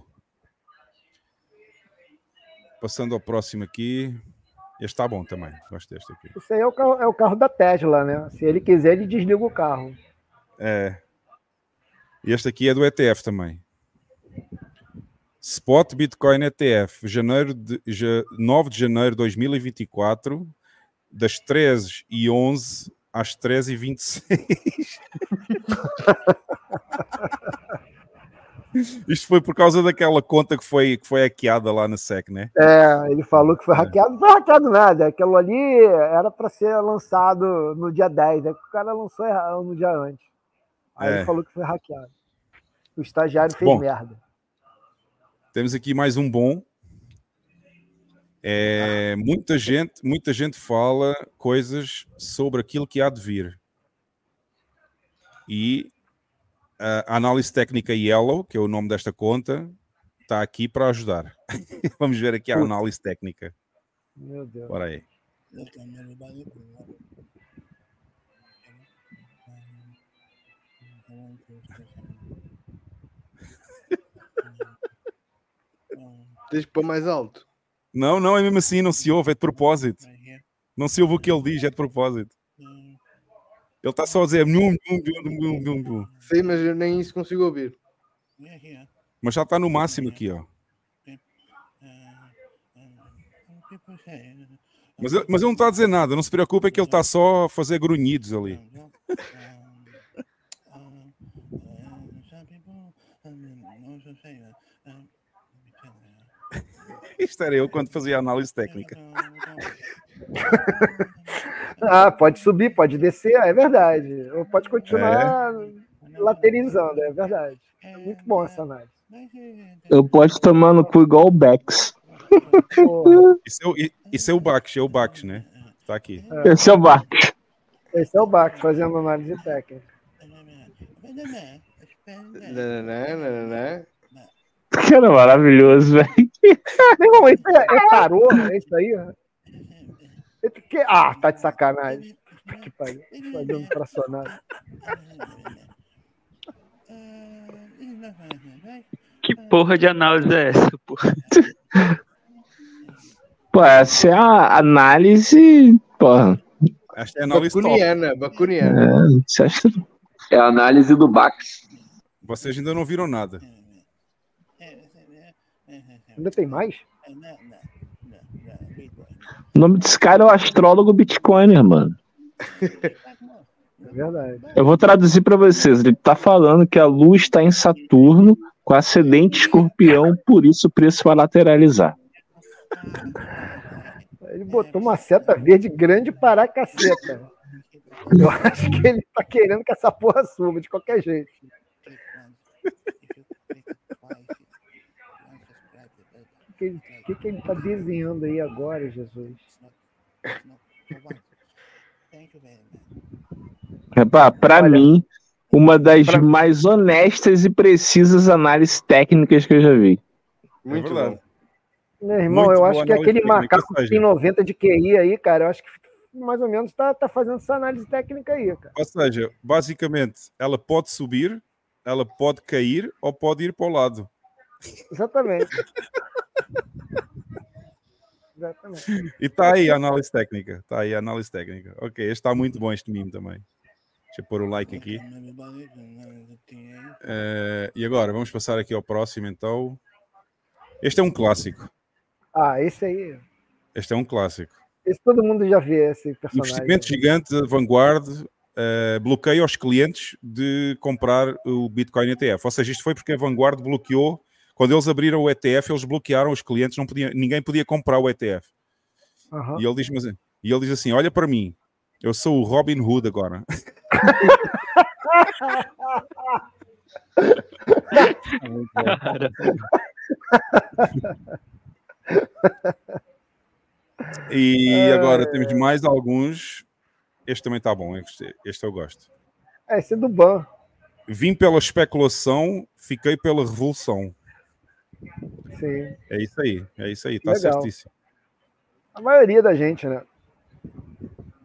Passando ao próximo aqui. Este está bom também. Gosto deste aqui. Isso aí é o, carro, é o carro da Tesla, né? Se ele quiser, ele desliga o carro. É. E este aqui é do ETF também. Spot Bitcoin ETF, janeiro de, ja- 9 de janeiro de 2024, das 13 e 11 às 13 e 26. Isto foi por causa daquela conta que foi, que foi hackeada lá na SEC, né? É, ele falou que foi hackeado. Não foi hackeado nada. Aquilo ali era para ser lançado no dia 10. É que o cara lançou no dia antes. Aí É. ele falou que foi hackeado. O estagiário fez Bom. merda. Temos aqui mais um bom. É, muita gente, muita gente fala coisas sobre aquilo que há de vir. E a análise técnica Yellow, que é o nome desta conta, está aqui para ajudar. Vamos ver aqui a análise técnica. Meu Deus. Bora aí. Tens que pôr mais alto. Não, não, é mesmo assim, não se ouve, é de propósito. Não se ouve o que ele diz, é de propósito. Ele está só a dizer. "Nhum, nhum, nhum, nhum, nhum, nhum". Sim, mas eu nem isso consigo ouvir. Mas já está no máximo aqui, ó. Mas, ele- mas ele não está a dizer nada, não se preocupe, é que ele está só a fazer grunhidos ali. Isto era eu quando fazia análise técnica. Ah, pode subir, pode descer, é verdade. Ou pode continuar laterizando, é verdade. É muito bom essa análise. Eu posso tomar no cu igual o Bex. Isso é, o- é o Bax, é o Bax, né? Tá aqui. Esse é o Bex. Esse é o Bax fazendo análise técnica. Nananã, nananã. Cara, maravilhoso, velho. Irmão, isso é, é tarô? É isso aí? É porque- Ah, tá de sacanagem. Que pariu. Fazendo fracionado. Que porra de análise é essa, pô? Pô, essa é a análise. Porra. Acho que é análise top. Bacuniana, bacuniana. É, você acha que- É a análise do Bax. Vocês ainda não viram nada. Ainda tem mais? O nome desse cara é o astrólogo Bitcoiner, mano. É verdade. Eu vou traduzir pra vocês. Ele tá falando que a lua está em Saturno com ascendente escorpião, por isso o preço vai lateralizar. Ele botou uma seta verde grande para a caceta. Eu acho que ele tá querendo que essa porra suba de qualquer jeito. Que, ele- o que, que ele tá desenhando aí agora, Jesus? Epá, pra mim, uma das mais honestas e precisas análises técnicas que eu já vi. Muito É bom. Meu irmão, Muito eu acho que aquele macaco que tem 90 de QI aí, cara, eu acho que mais ou menos tá, tá fazendo essa análise técnica aí, cara. Ou seja, basicamente, ela pode subir, ela pode cair ou pode ir para o lado. Exatamente. Exatamente. E está aí a análise técnica. Está aí a análise técnica. Ok, este está muito bom, este mimo também. Deixa eu pôr o like aqui. Eh, e agora, vamos passar aqui ao próximo, então. Este é um clássico. Ah, esse aí. Este é um clássico. Esse todo mundo já vê esse personagem. Investimento gigante, Vanguard, eh, bloqueia aos clientes de comprar o Bitcoin ETF. Ou seja, isto foi porque a Vanguard bloqueou, quando eles abriram o ETF, eles bloquearam os clientes, não podia, ninguém podia comprar o ETF. Aham. E, ele diz, mas, e ele diz assim: Olha para mim, eu sou o Robin Hood agora. E agora temos mais alguns. Este também está bom, este, este eu gosto. É, esse é do Ban. Vim pela especulação, fiquei pela revolução. Sim. É isso aí, é isso aí, está Legal. certíssimo. A maioria da gente, né?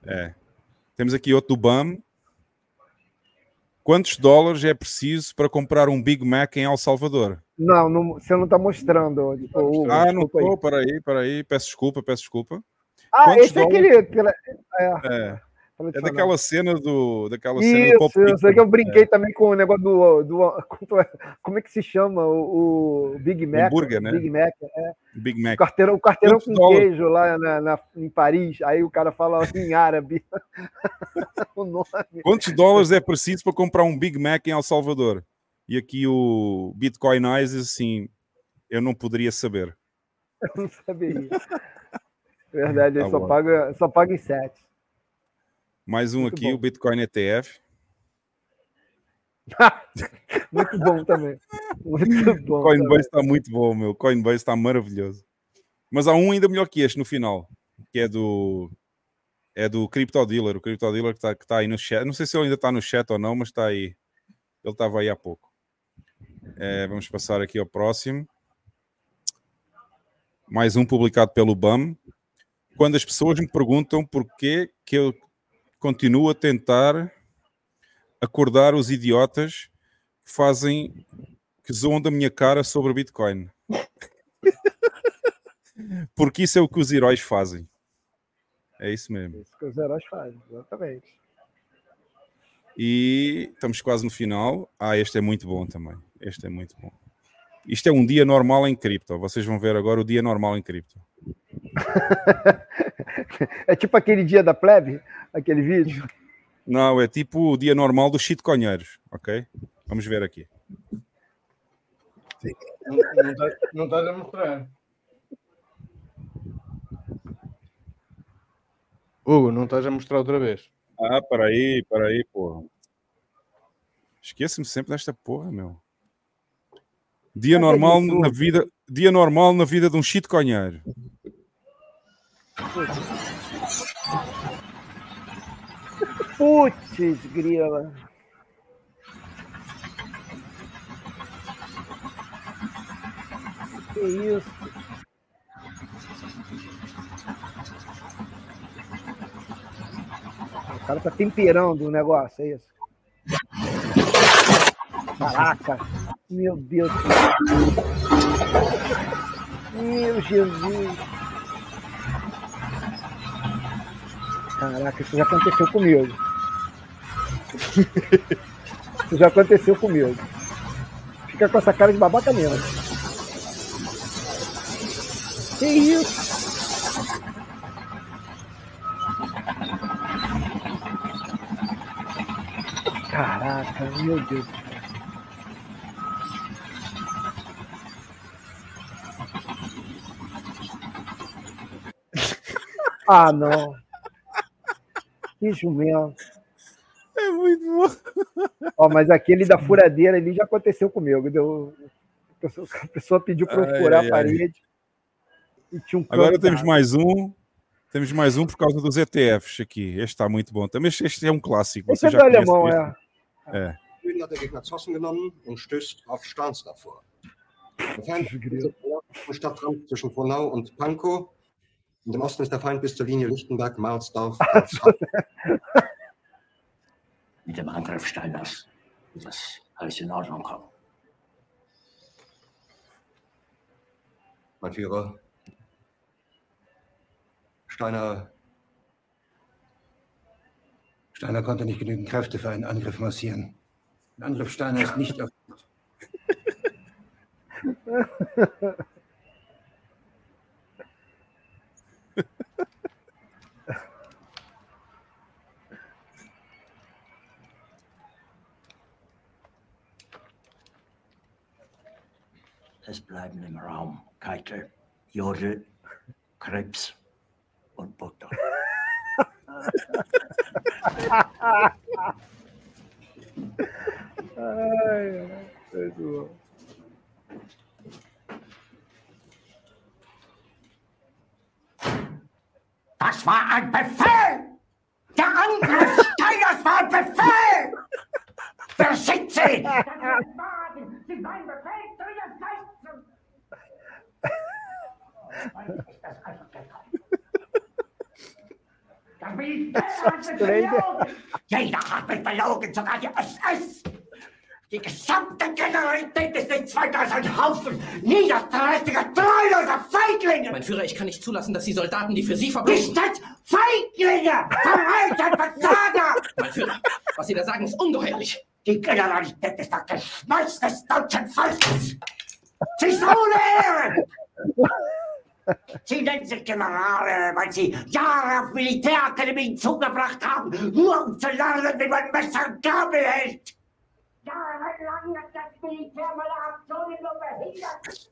É. Temos aqui outro do BAM. Quantos dólares é preciso para comprar um Big Mac em El Salvador? Não, não você não tá mostrando. Tipo, Hugo, ah, não estou, peraí, peraí, peço desculpa, peço desculpa. Ah, Quantos esse é dólares- aquele. aquele- É, É, é daquela cena do. Daquela cena do Isso, Pulp eu sei que eu brinquei também com o negócio do, do. Como é que se chama? O, o Big Mac. Hambúrguer, né? Big Mac, é. Big Mac. O quarteirão, o Quantos com dólares? queijo lá na, na- em Paris. Aí o cara fala em árabe. o nome. Quantos dólares é preciso para comprar um Big Mac em El Salvador? E aqui o Bitcoin Eyes assim: eu não poderia saber. Eu não saberia. Verdade, ele Tá só bom. paga, só paga em sete. Mais um Muito aqui, bom. o Bitcoin ETF. Muito bom também. Muito bom. Coinbase está muito bom, meu. Coinbase está maravilhoso. Mas há um ainda melhor que este no final, que é do é do Crypto Dealer, o Crypto Dealer que está tá aí no chat. Não sei se ele ainda está no chat ou não, mas está aí. Ele estava aí há pouco. É, vamos passar aqui ao próximo. Mais um publicado pelo BAM. Quando as pessoas me perguntam porquê que eu continuo a tentar acordar os idiotas que fazem que zoam da minha cara sobre o Bitcoin. Porque isso é o que os heróis fazem. É isso mesmo. Isso que os heróis fazem, exatamente. E estamos quase no final. Ah, este é muito bom também. Este é muito bom. Isto é um dia normal em cripto. Vocês vão ver agora o dia normal em cripto. É tipo aquele dia da plebe, aquele vídeo. Não, é tipo o dia normal dos shitcoinheiros, ok? Vamos ver aqui. Não, não, tá, não estás a mostrar. Hugo, não estás a mostrar outra vez. Ah, peraí, peraí, porra. Esqueço-me sempre desta porra, meu. Dia Cadê normal na vida, dia normal na vida de um chitconheiro. Putz, grila. Que isso? O cara tá temperando o negócio, é isso? Caraca! Meu Deus! Meu Jesus! Caraca, isso já aconteceu comigo. Isso já aconteceu comigo. Fica com essa cara de babaca mesmo. Que isso? Caraca, meu Deus. Ah, não. Que jumento. É muito bom. Ó, mas aquele da furadeira ali já aconteceu comigo. Deu... A pessoa, pediu para eu furar ai, a ai. parede. E tinha um Agora temos mais um. Temos mais um por causa dos ETFs aqui. Este está muito bom. Também este- este é um clássico. Esse Você é já do conhece alemão, este? é. É. Hat der Gegner Zossen genommen und stößt auf Stans davor. Der Feind ist im Stadtrand zwischen Frohnau und Pankow. Und im Osten ist der Feind bis zur Linie Lichtenberg, Marsdorf. Mit dem Angriff Steiners wird das alles in Ordnung kommen. Mein Führer, Steiner, Steiner konnte nicht genügend Kräfte für einen Angriff massieren. Ein Angriff Steiner ist nicht erfolgt. es bleiben im Raum Keitel, Jodel, Krebs und Butter. Das war ein Befehl! Der Angriff Steigers war ein Befehl! Verschickt sie! Sie seien befehlt! Das belogen! Jeder hat mich belogen, sogar die SS! Die gesamte Generalität ist als ein Haufen niederträchtiger, treuloser Feiglinge! Mein Führer, ich kann nicht zulassen, dass die Soldaten, die für Sie Nicht verbringen... als Feiglinge! Verreiter, Versager! Mein Führer, was Sie da sagen, ist ungeheuerlich. Die Generalität ist das Geschmeiß des deutschen Volkes! Sie ist ohne Ehre! Sie nennen sich Generale, weil Sie Jahre auf Militärakademien zugebracht haben, nur um zu lernen, wie man Messer und Gabel hält! Jahrelang hat das Militär meine Aktionen nur behindert! Es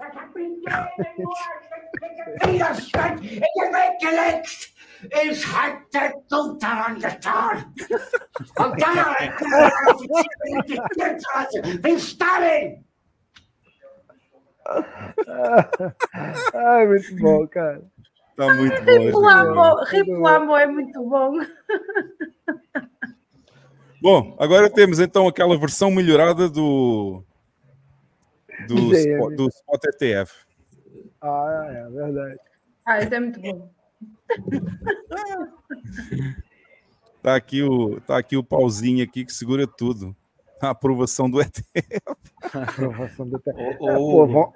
hat mir jeden nur Widerstand in den Weg gelegt! Ich hätte gut daran getan! Und lassen, wie Stalin! Ai, muito bom, cara. Tá muito bom. esse Ripulamo, Ripulamo é muito bom. Bom, agora temos então aquela versão melhorada do do. Spot- do Spot ETF. Ah, é verdade. Ah, isso é muito bom. Tá aqui o tá aqui o pauzinho aqui que segura tudo. A aprovação do ETF. Aprovação do Ô, É, ô, pô, vão-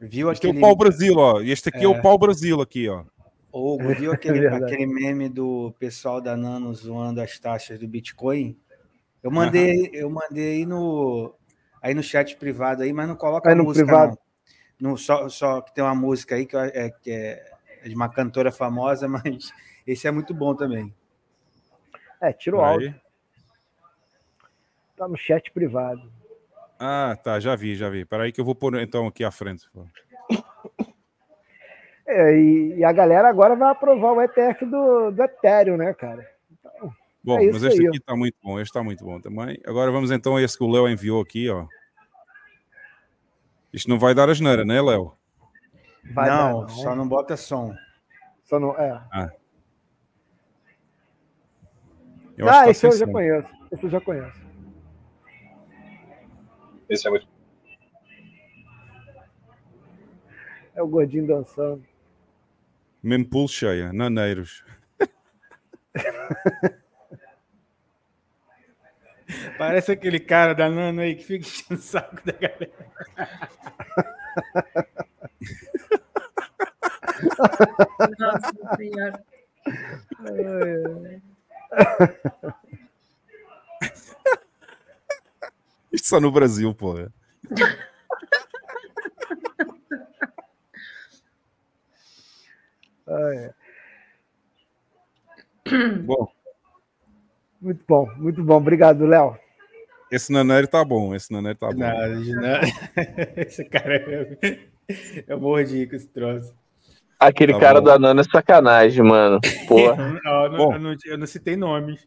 Viu Este é aquele... o pau Brasil, ó. E este aqui é, É. o pau Brasil aqui, ó. Ô, Hugo, viu É aquele, verdade. aquele meme do pessoal da Nano zoando as taxas do Bitcoin? Eu mandei, eu mandei aí no, aí no chat privado aí, mas não coloca Aí a no música privado? não. No, só, só que tem uma música aí que é, que é de uma cantora famosa, mas esse é muito bom também. É, tira o Aí. áudio. Tá no chat privado. Ah, tá, já vi, já vi. Peraí que eu vou pôr então aqui à frente. É, e, e a galera agora vai aprovar o ETF do, do Ethereum, né, cara? Então, Bom, É mas este aí. aqui está muito bom, este está muito bom também. Agora vamos então a esse que o Léo enviou aqui, ó. Isto não vai dar a geneira, né, Léo? Vai dar, não, não. só não bota som. Só não, é. Ah. Eu acho ah, esse tá eu já conheço. Esse eu já conheço. Esse é muito. É o gordinho dançando. Mesmo cheia, naneiros. Parece aquele cara da Nano aí que fica enchendo o saco da galera. Nossa senhora. Isto só no Brasil, porra. Ah, é. Bom, Muito bom, muito bom. Obrigado, Léo. esse naneiro tá bom, esse naneiro tá bom. Nada, de nada. Esse cara é. Eu morro de com esse troço. Aquele Tá cara bom. da Nana é sacanagem, mano. Porra. Não, eu não- Bom. eu, não, eu não citei nomes.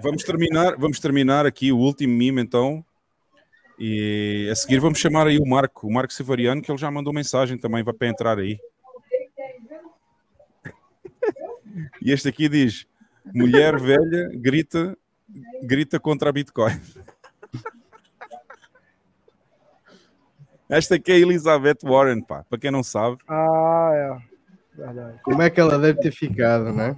Vamos terminar, vamos terminar aqui o último mime, então. E a seguir vamos chamar aí o Marco, o Marco Severiano, que ele já mandou mensagem também, vai para entrar aí. E este aqui diz: mulher velha grita, grita contra a Bitcoin. Esta aqui é a Elizabeth Warren, pá. Para quem não sabe, Ah, é. Verdade. Como é que ela deve ter ficado, né?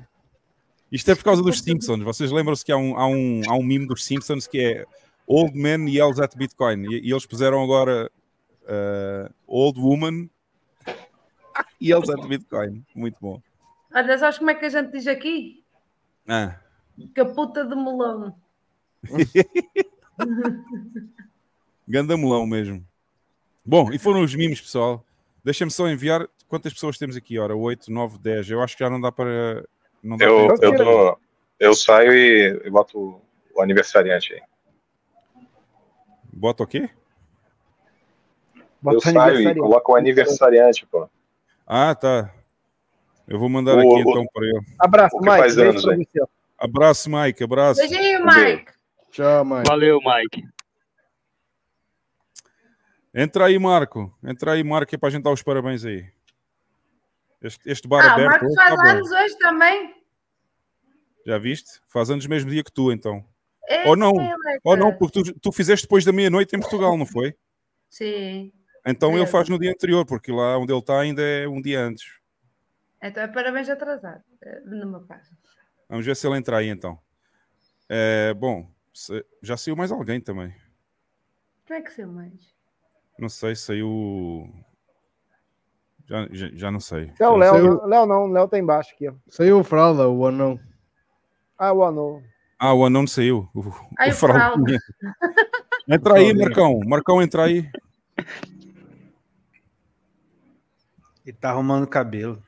isto é por causa dos Simpsons. Vocês lembram-se que há um, há, um, há um meme dos Simpsons que é Old Man Yells at Bitcoin. E, e eles puseram agora uh, Old Woman Yells at Bitcoin. Muito bom. Olha, sabes como é que a gente diz aqui? Ah, Caputa de melão. ganda melão mesmo. Bom, e foram os memes, pessoal. Deixa-me só enviar. Quantas pessoas temos aqui? Ora, 8, 9, 10. Eu acho que já não dá para. Não dá Eu, para... eu, dou, eu saio e, e boto o aniversariante aí. Bota o quê? Bota eu o saio e aniversariante. coloco o aniversariante, pô. Ah, tá. Eu vou mandar O- aqui o- então para ele. Abraço, Mike. faz anos. Abraço, Mike. Abraço. Beijinho, Mike. Tchau, mãe. Valeu, Mike. Entra aí, Marco. Entra aí, Marco, é para a gente dar os parabéns aí. Este, este bar Ah, aberto. Marcos hoje faz tá anos hoje também. Já viste? Faz anos mesmo dia que tu, então. É, Ou não, Leca. ou não, porque tu, tu fizeste depois da meia-noite em Portugal, não foi? Sim. Então ele É. faz no dia anterior, porque lá onde ele está ainda é um dia antes. Então é parabéns atrasado. eh, No meu caso. Vamos ver se ele entra aí então. É, bom, se- já saiu mais alguém também. Quem é que saiu mais? Não sei, saiu. Já, já, já não sei. É o Léo. Saiu- Léo não, o Léo tá embaixo aqui. ó. Saiu o Fralda, o anão. Ah, o Anô. Ah, o anão saiu. O, Ai, o fraldinha. Entra aí, Marcão. Marcão, entra aí. Ele tá arrumando o cabelo.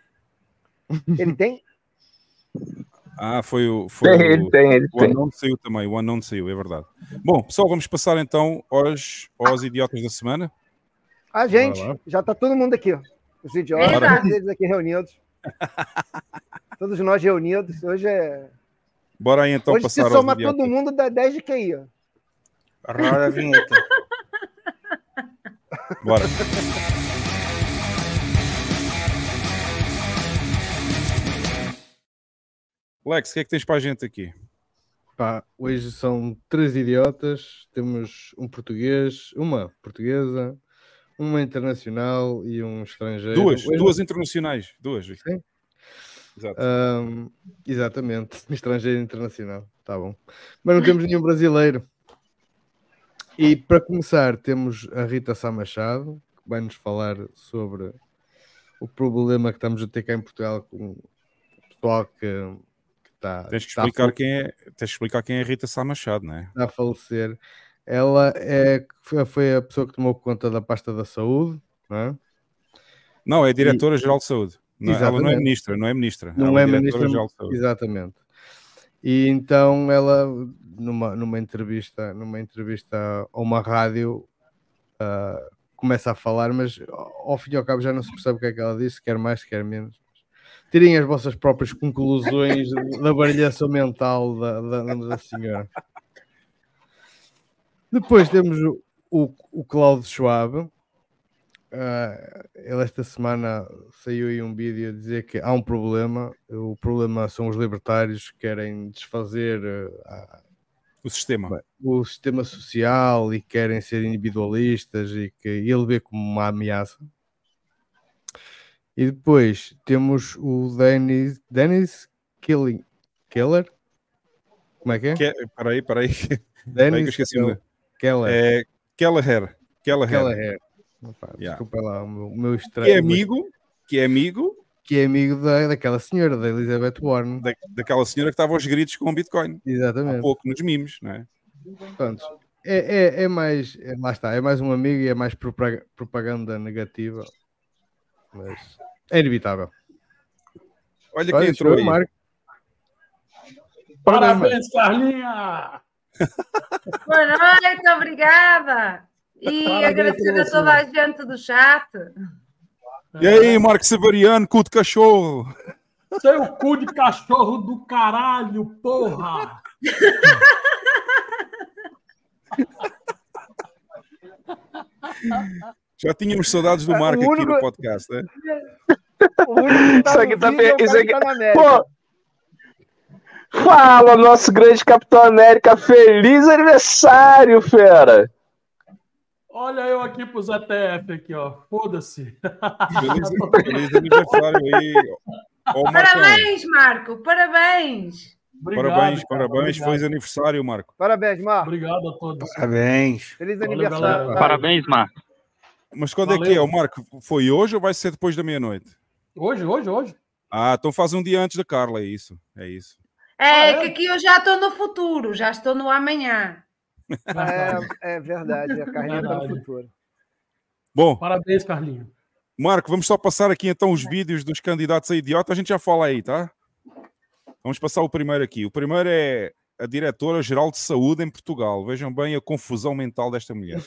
Ele tem? Ah, foi o. Foi Tem, o, ele tem, ele o tem. anão saiu também. O anão saiu, é verdade. Bom, pessoal, vamos passar então aos, aos idiotas da semana. A gente. Já tá todo mundo aqui. ó. Os idiotas, todos eles aqui reunidos. Todos nós reunidos. Hoje é. Bora aí então Hoje se passar aos soma todo mundo dá 10 de QI. ó. Roda a vinheta. Bora. Lex, o que é que tens para a gente aqui? Pá, hoje são três idiotas. Temos um português, uma portuguesa, uma internacional e um estrangeiro. Duas, Hoje- duas internacionais. Duas. Sim. Exato. Ahm, exatamente, estrangeiro internacional, tá bom. Mas não temos nenhum brasileiro. E para começar, temos a Rita Sá Machado, que vai nos falar sobre o problema que estamos a ter cá em Portugal com o pessoal que, que está, Tens que a explicar quem é, tens que explicar quem é a Rita Sá Machado, não é? está a falecer. Ela é, foi- foi a pessoa que tomou conta da pasta da saúde, não é? Não, é diretora-geral de saúde. Não, é- ela não é ministra, não é ministra. Não ela é diretora-geral ministra, exatamente. E então ela, numa, numa entrevista, numa entrevista a uma rádio, ah, começa a falar, mas ao fim e ao cabo já não se percebe o que é que ela disse, quer mais, quer menos. tirem as vossas próprias conclusões da brilhança mental da, da, da senhora. Depois temos o, o, o Cláudio Schwab. Ah, ele esta semana saiu aí um vídeo a dizer que há um problema. O problema são os libertários que querem desfazer ah, O sistema. o sistema social e querem ser individualistas e que ele vê como uma ameaça. E depois temos o Dennis, Dennis Killing, Keller? Como é que é? Que, peraí, peraí. Dennis Peraí que eu esqueci. Keller. É Kelleher. Kelleher. Kelleher. Opa, Yeah. Desculpa lá, o meu, meu Que estranho. é amigo, que é amigo Que é amigo da, daquela senhora, da Elizabeth Warren. da, daquela senhora que estava aos gritos com o Bitcoin. Exatamente. Há pouco, nos mimos, não é? Pronto. É, é, é mais. é- lá está, é mais um amigo e é mais propaga- propaganda negativa. Mas é inevitável. Olha quem entrou aí. Marco. Parabéns, Carlinha! Boa noite, obrigada. E agradecer a toda a gente do chat. E aí, Marco Severiano, cu de cachorro. Seu cu de cachorro do caralho, porra! Já tínhamos saudades do Marco aqui único- no podcast, né? Tá Isso aqui tá vídeo é isso aqui-. Pô, Fala, nosso grande Capitão América. Feliz aniversário, fera! Olha eu aqui pros ETF aqui, ó. Foda-se. Feliz, feliz aniversário aí. Ó. Parabéns, Marco, parabéns. Parabéns, parabéns. Feliz aniversário, Marco. Parabéns, Marco. Obrigado a todos. Parabéns. Feliz Valeu, aniversário. galera. cara. Parabéns, Marco. Mas quando é que é, Valeu. o Marco? Foi hoje ou vai ser depois da meia-noite? Hoje, hoje, hoje. Ah, então faz um dia antes da Carla, é isso. É isso. É Ah, é? que aqui eu já estou no futuro, já estou no amanhã. É, é verdade, a Carlinha tá no futuro. Bom, Parabéns, Carlinho. Marco, vamos só passar aqui então os vídeos dos candidatos a idiota. A gente já fala aí, tá? Vamos passar o primeiro aqui. O primeiro é a Diretora-Geral de Saúde em Portugal. Vejam bem a confusão mental desta mulher.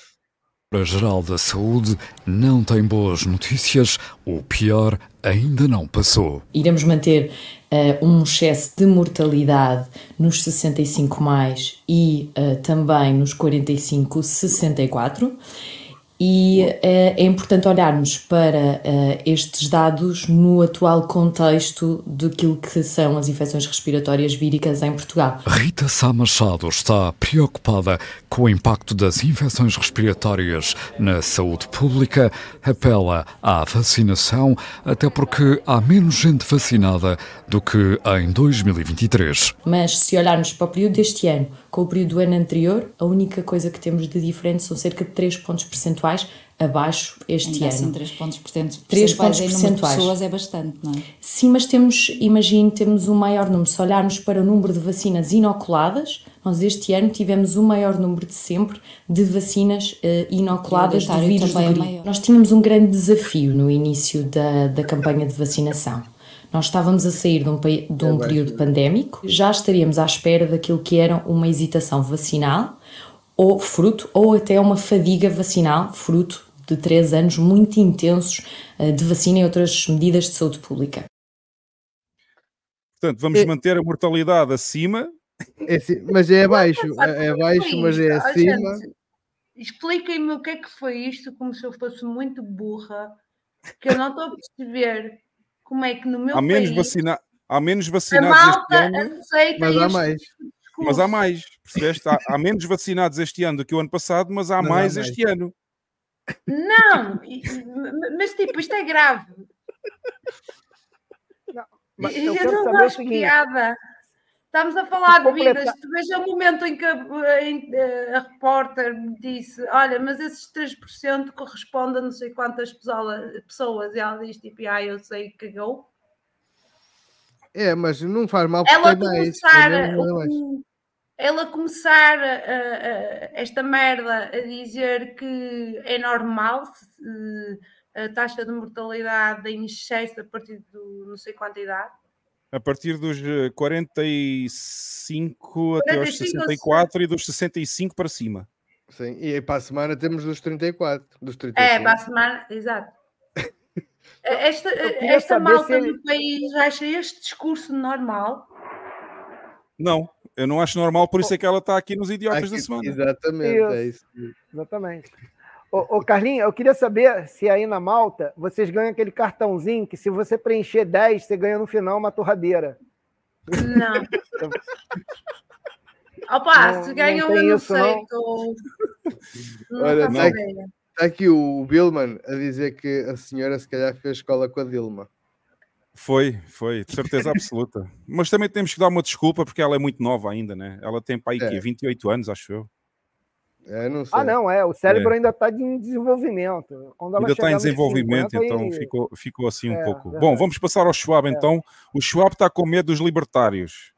Geral da Saúde não tem boas notícias, o pior ainda não passou. Iremos manter eh, um excesso de mortalidade nos 65 mais e eh, também nos 45 64 e eh, é importante olharmos para eh, estes dados no atual contexto daquilo que são as infecções respiratórias víricas em Portugal. Rita Sá Machado está preocupada com o impacto das infecções respiratórias na saúde pública, apela à vacinação, até porque há menos gente vacinada do que em 2023. Mas se olharmos para o período deste ano com o período do ano anterior, a única coisa que temos de diferente são cerca de 3 pontos percentuais abaixo este Ainda ano. assim, 3 pontos percentuais. 3 pontos de percentuais. pessoas é bastante, não é? Sim, mas temos, imagino, temos um maior número. Se olharmos para o número de vacinas inoculadas, nós este ano tivemos o maior número de sempre de vacinas eh, inoculadas E o detalhe vírus do é gripe. maior. Nós tínhamos um grande desafio no início da, da campanha de vacinação. Nós estávamos a sair de um, de um período pandémico, já estaríamos à espera daquilo que era uma hesitação vacinal, ou fruto, ou até uma fadiga vacinal, fruto de três anos muito intensos eh, de vacina e outras medidas de saúde pública. Portanto, vamos manter a mortalidade acima. É assim, mas é abaixo, é, é abaixo, mas é? Ah, acima. Expliquem-me o que é que foi isto, como se eu fosse muito burra, que eu não estou a perceber como é que no meu Há menos, país vacina... há menos a vacinados este malta ano. aceita Mas há mais. Mas há mais, percebeste? Há, há menos vacinados este ano do que o ano passado, mas há há mais mais. este ano. Não, mas tipo, isto é grave. Mas eu eu, não acho piada. Estamos a falar de vidas. Tu veja o momento em que a, em- a repórter me disse: Olha, mas esses 3% correspondem a não sei quantas pessoa- pessoas. E ela diz: Tipo, ah, eu sei, cagou. É, mas não faz mal porque Ela é mais. começar, mas é o- mais. ela começar a- a- esta merda a dizer que é normal se, a taxa de mortalidade em excesso a partir do não sei quanta idade. A partir dos eh, 45 até aos 45 ou 64 e dos 65 para cima. Sim, e aí para a semana temos dos 34. Dos 35. É, para a semana, exato. Esta, queria esta malta se ele- do país acha este discurso normal. Não, eu não acho normal, por isso é que ela está aqui nos Idiotas da Aqui- Semana. Exatamente, é isso. Exatamente. Ô, ô Carlinhos, eu queria saber se aí na Malta vocês ganham aquele cartãozinho que se você preencher 10, você ganha no final uma torradeira. Não. Opa, Não- se não ganham, eu não isso, sei. não? tô- Não Olha, faço está aqui, o Billman a dizer que a senhora se calhar fez escola com a Dilma. Foi, foi, de certeza absoluta. Mas também temos que dar uma desculpa porque ela é muito nova ainda, né? Ela tem para aí É. quê? 28 anos, acho eu. É, não sei. Ah, não, é. O cérebro É. ainda está em desenvolvimento. Quando ela Ainda está em desenvolvimento, 50, então aí- ficou, ficou assim um É, pouco. verdade. Bom, vamos passar ao Schwab então. O Schwab está com medo dos libertários.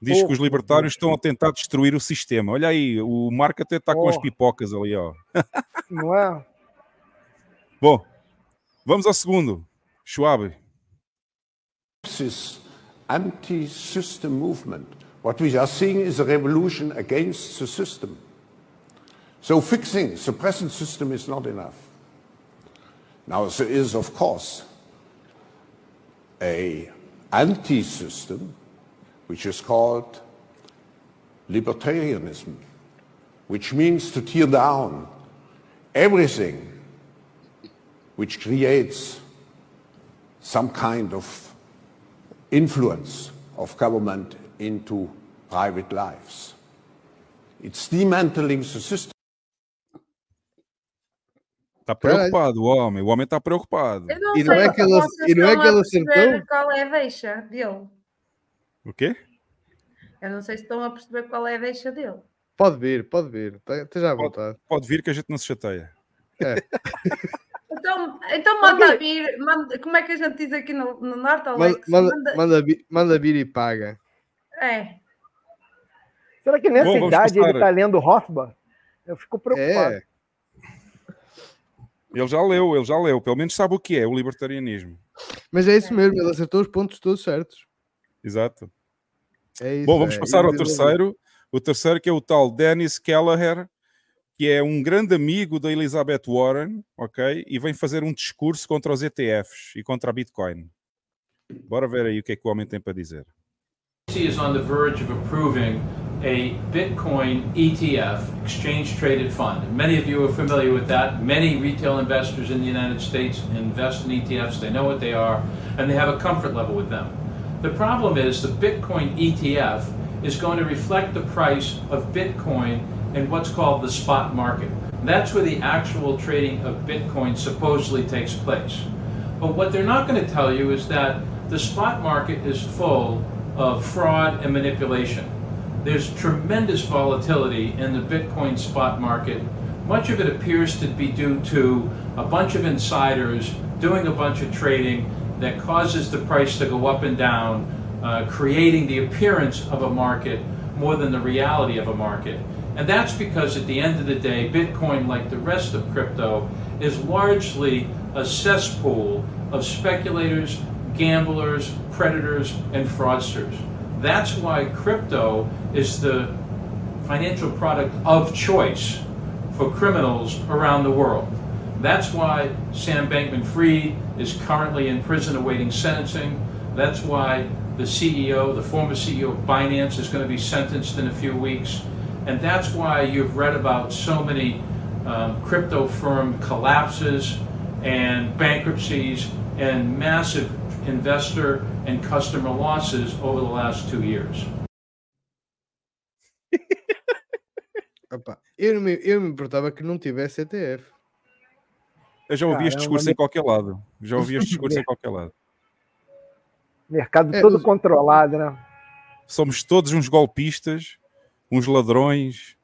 Diz que os Oh, libertários estão a tentar destruir o sistema. Olha aí, o Marco até está com as Oh. pipocas ali, ó. Não é? Bom, vamos ao segundo. Schwab. This anti-system movement. What we are seeing is a revolution against the system. So fixing the present system is not enough. Now there is, of course, a anti-system which is called libertarianism, which means to tear down everything which creates some kind of influence of government into private lives. It's dismantling the system. Está preocupado o homem. O homem está preocupado. Eu não E não sei é que ela- vocês e não é que a ela perceber sentou? Qual é a deixa dele? O quê? Eu não sei se estão a perceber qual é a deixa dele. Pode vir, pode vir. Tá- Esteja à vontade. Pode vir que a gente não se chateia. É. Então, então manda vir, manda, como é que a gente diz aqui no, no Norte, Manda, Alex? manda, manda, vi- manda vir e paga. É. Será que nessa Bom, idade passar. ele está lendo Hofbauer? Eu fico preocupado. É. Ele já leu, ele já leu. Pelo menos sabe o que é o libertarianismo. Mas é isso mesmo, ele acertou os pontos todos certos. Exato. É isso, Bom, vamos é. passar ao Eu- terceiro. O terceiro que é o tal Dennis Kelleher, que é um grande amigo da Elizabeth Warren, ok? E vem fazer um discurso contra os ETFs e contra a Bitcoin. Bora ver aí o que é que o homem tem para dizer. Is on the verge of approving a Bitcoin ETF, exchange traded fund. Many of you are familiar with that. Many retail investors in the United States invest in ETFs, they know what they are, and they have a comfort level with them. The problem is the Bitcoin ETF is going to reflect the price of Bitcoin in what's called the spot market. That's where the actual trading of Bitcoin supposedly takes place. But what they're not going to tell you is that the spot market is full of fraud and manipulation. There's tremendous volatility in the Bitcoin spot market. Much of it appears to be due to a bunch of insiders doing a bunch of trading that causes the price to go up and down, uh, creating the appearance of a market more than the reality of a market. And that's because at the end of the day, Bitcoin, like the rest of crypto, is largely a cesspool of speculators, gamblers, predators, and fraudsters. That's why crypto is the financial product of choice for criminals around the world. That's why Sam Bankman Fried is currently in prison awaiting sentencing. That's why the CEO, the former CEO of Binance, is going to be sentenced in a few weeks. And that's why you've read about so many um, crypto firm collapses and bankruptcies and massive investor and customer losses over the last two years. Eu, não me importava que não tivesse ETF. Eu já ouvi este discurso em qualquer lado. Já ouvi este discurso em qualquer lado. Mercado É, todo os- controlado, né? Somos todos uns golpistas, uns ladrões.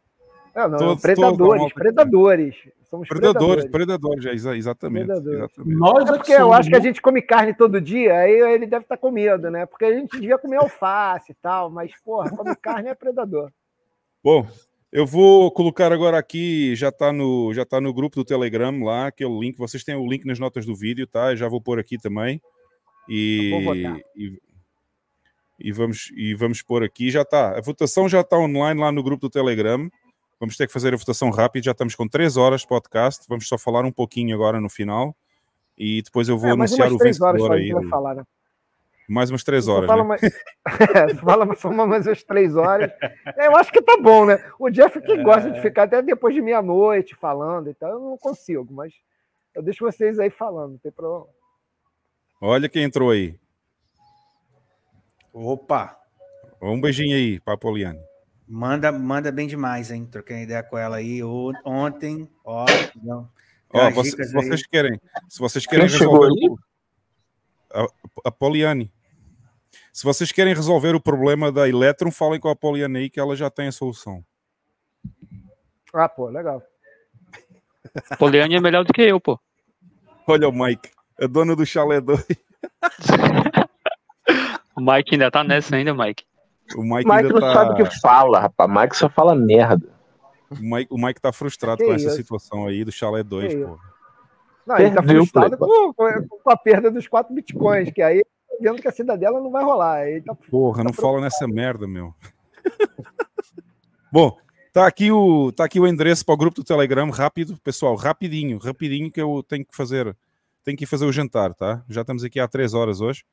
Não, não, Todos- predadores, malta- predadores. Somos Predadores, predadores. predadores, é, exa- exatamente. Predadores. exatamente. Nós É é porque eu acho que a gente come carne todo dia, aí ele deve estar com medo, né? Porque a gente devia comer alface e tal, mas, porra, come carne é predador. Bom, eu vou colocar agora aqui, já está no, já tá no grupo do Telegram lá, aquele link. Vocês têm o link nas notas do vídeo, tá? Eu já vou pôr aqui também. E, e, e vamos, e vamos pôr aqui, já está. A votação já está online lá no grupo do Telegram. Vamos ter que fazer a votação rápida, já estamos com 3 horas de podcast. Vamos só falar um pouquinho agora no final. E depois eu vou É, anunciar o três horas vencedor a aí. falar, né? Mais umas três Só horas, fala né? mais... É, fala só mais umas três horas. É, Eu acho que tá bom, né? O Jeff que gosta de ficar até depois de meia-noite falando, então eu não consigo, mas eu deixo vocês aí falando, não tem problema. Olha quem entrou aí. Opa! Um beijinho aí pra Poliane. Manda, manda bem demais, hein? Troquei ideia com ela aí ontem. Ó, não. Ó, vocês aí. querem, se vocês querem Quem chegou resolver a, a Poliane. Se vocês querem resolver o problema da Electron, falem com a Poliane aí que ela já tem a solução. Ah, pô, legal. Poliane é melhor do que eu, pô. Olha o Mike, a dona do chalé 2. O Mike ainda tá nessa ainda, Mike. O Mike, Mike ainda não tá... sabe o que fala, rapaz. Mike só fala merda. O Mike, o Mike tá frustrado Que com essa isso? situação aí do chalé 2, Que pô. Não, ele tá Perdeu, frustrado pô. com, com- a perda dos quatro bitcoins, que aí vendo que a cidadela não vai rolar. Aí tá, Porra, não fala nessa merda, meu. Bom, tá aqui o tá aqui o endereço para o grupo do Telegram, rápido, pessoal, rapidinho, rapidinho que eu tenho que fazer, tenho que fazer o jantar, tá? Já estamos aqui há três horas hoje.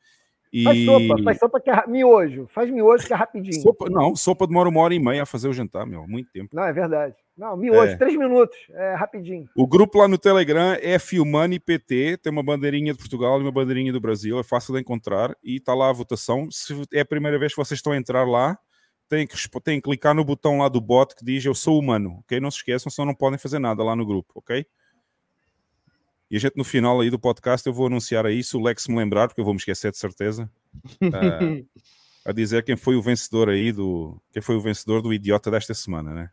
E Faz sopa, faz sopa que é miojo. Faz miojo que é rapidinho. Sopa- não, sopa demora uma hora e meia a fazer o jantar, meu, muito tempo. Não, é verdade. Não, miojo, É. três minutos. É rapidinho. O grupo lá no Telegram é Filmani PT, tem uma bandeirinha de Portugal e uma bandeirinha do Brasil, é fácil de encontrar e está lá a votação. Se é a primeira vez que vocês estão a entrar lá, têm que, têm que clicar no botão lá do bot que diz Eu sou humano, ok? Não se esqueçam, senão não podem fazer nada lá no grupo, ok? E a gente no final aí do podcast eu vou anunciar aí, se o Lex me lembrar, porque eu vou me esquecer de certeza, ah, a dizer quem foi o vencedor aí do. Quem foi o vencedor do idiota desta semana, né?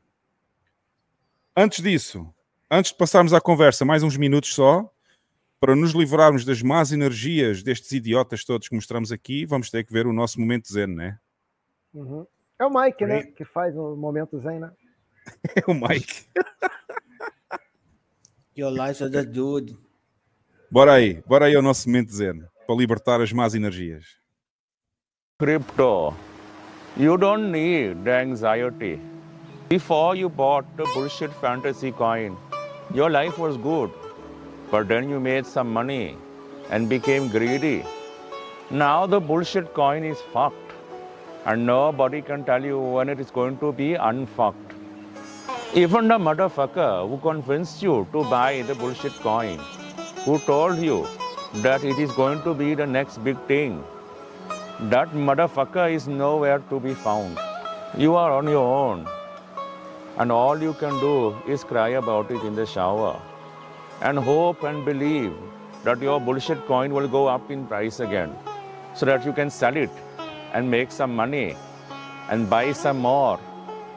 Antes disso, antes de passarmos à conversa, mais uns minutos só, para nos livrarmos das más energias destes idiotas todos que mostramos aqui, vamos ter que ver o nosso momento zen, né? Uhum. É o Mike, né? Que faz o momento zen, né? É o Mike. Your life is a dude. Bora aí, bora aí ao nosso momento zen, para libertar as más energias. Crypto, you don't need the anxiety. Before you bought the bullshit fantasy coin, your life was good. But then you made some money and became greedy. Now the bullshit coin is fucked. And nobody can tell you when it is going to be unfucked. Even the motherfucker who convinced you to buy the bullshit coin, who told you that it is going to be the next big thing, that motherfucker is nowhere to be found. You are on your own. And all you can do is cry about it in the shower. And hope and believe that your bullshit coin will go up in price again. So that you can sell it and make some money and buy some more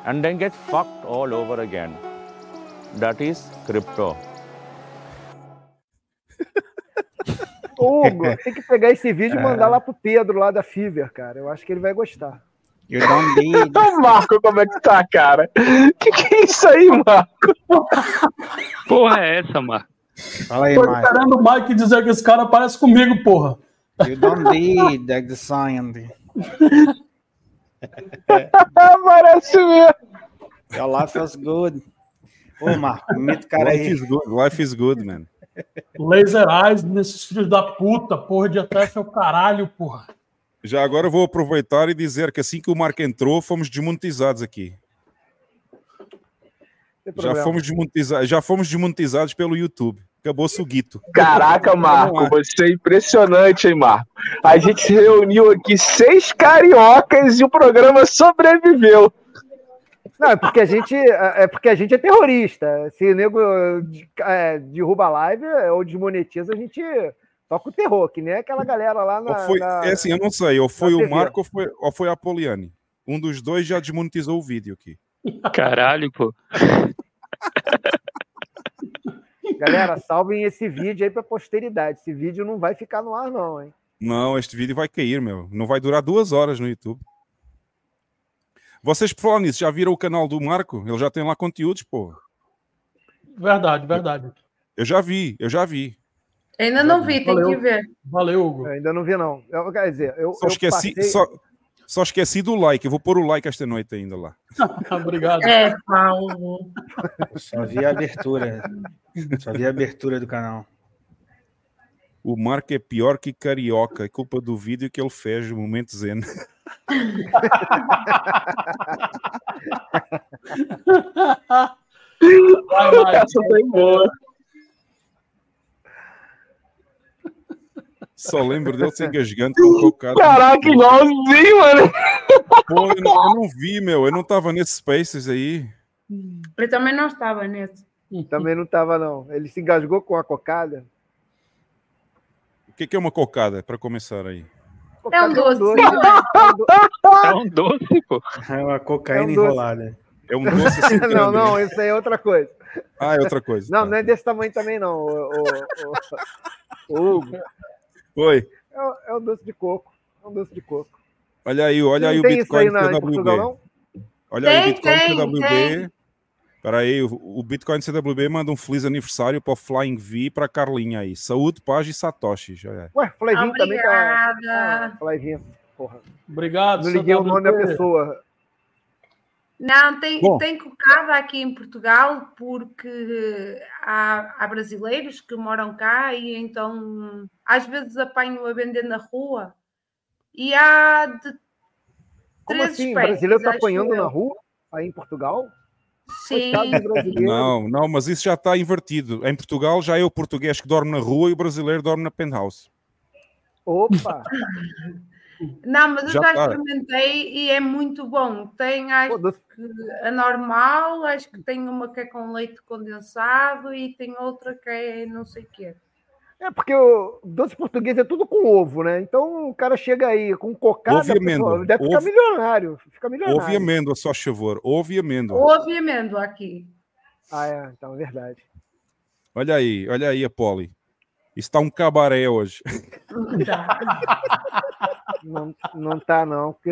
and then get fucked all over again. That is crypto. Ô, Hugo, tem que pegar esse vídeo e mandar lá pro Pedro, lá da Fever, cara. Eu acho que ele vai gostar. You don't need. Marco, como é que tá, cara? Que que é isso aí, Marco? Porra, é essa, Marco? Fala aí, Tô Mike. esperando o Mike dizer que esse cara parece comigo, porra. You don't need the science. Parece mesmo. Your life was good. Ô, Marco, imita o cara Life aí. is good, life is good, man. Laser Eyes nesses filhos da puta, porra de ETF é o caralho, porra. Já agora eu vou aproveitar e dizer que assim que o Marco entrou, fomos desmonetizados aqui. Já fomos, desmonetizados, já fomos desmonetizados pelo YouTube. Acabou-se o guito. Caraca, Marco, você é impressionante, hein, Marco? A gente se reuniu aqui seis cariocas e o programa sobreviveu. Não, é porque a gente é é porque a gente é terrorista. Se o nego é, derruba a live ou desmonetiza, a gente toca o terror, que nem aquela galera lá na. Ou foi, na- é assim, eu não sei, ou foi o. Marco ou foi, ou foi a Poliane. Um dos dois já desmonetizou o vídeo aqui. Caralho, pô. Galera, salvem esse vídeo aí pra posteridade. Esse vídeo não vai ficar no ar, não, hein? Não, este vídeo vai cair, meu. Não vai durar duas horas no YouTube. Vocês, por falar nisso, já viram o canal do Marco? Ele já tem lá conteúdos, pô. Verdade, verdade. Eu já vi, eu já vi. Ainda não vi, tem Valeu. que ver. Valeu, Hugo. Eu ainda não vi, não. Eu, quer dizer, eu, Só eu esqueci, passei- só, só esqueci do like. Eu vou pôr o like esta noite ainda lá. Obrigado. É, Paulo. Só vi a abertura. Só vi a abertura do canal. O Marco é pior que carioca. É culpa do vídeo que ele fez, o momento zen. Vai, vai. Essa foi boa. Só lembro dele se engasgando com cocada. Caraca, igualzinho, mano. Pô, eu não, eu não vi, meu. Eu não tava nesses spaces aí. Eu também não estava nesse. Também não estava, não. Ele se engasgou com a cocada. O que, que é uma cocada, para começar aí? É um doce. É um doce, pô. É uma cocaína É um enrolada. É um doce assim. não, não, né? isso aí é outra coisa. Ah, é outra coisa. Não, não é desse tamanho também, não. O, o, o- o Hugo. Oi. É, o- é um doce de coco. É um doce de coco. Olha aí, olha aí o tem Bitcoin aí na- CWB. Portugal? Olha aí o Tem, Bitcoin tem, CWB. tem. Espera aí, o, o Bitcoin CWB manda um feliz aniversário para o Flying V para a Carlinha aí. Saúde, paz e Satoshi. Já é. Ué, Flavinho também tá. Obrigada. Ah, Flavinho, porra. Obrigado, Não liguei o nome da pessoa. Não, tem, Bom. tem cocada aqui em Portugal porque há, há brasileiros que moram cá e então às vezes apanho a vender na rua e há de Como três assim? O espécies, brasileiro tá acho apanhando eu. na rua? Aí em Portugal? Sim. Não, não, mas isso já está invertido. Em Portugal já é o português que dorme na rua e o brasileiro dorme na penthouse. Opa! Não, mas eu Já já tá. experimentei e é muito bom. Tem acho que a normal, acho que tem uma que é com leite condensado e tem outra que é não sei o quê. É porque o doce português é tudo com ovo, né? Então o cara chega aí com cocada, Ovo e amêndoa. pessoal, deve ficar Ovo- milionário. Fica milionário. Ouve amêndoa, só favor. Ouve amêndoa. Ovo e amêndoa aqui. Ah, é, então é verdade. Olha aí, olha aí a. Isso está um cabaré hoje. Não, não tá, não, porque.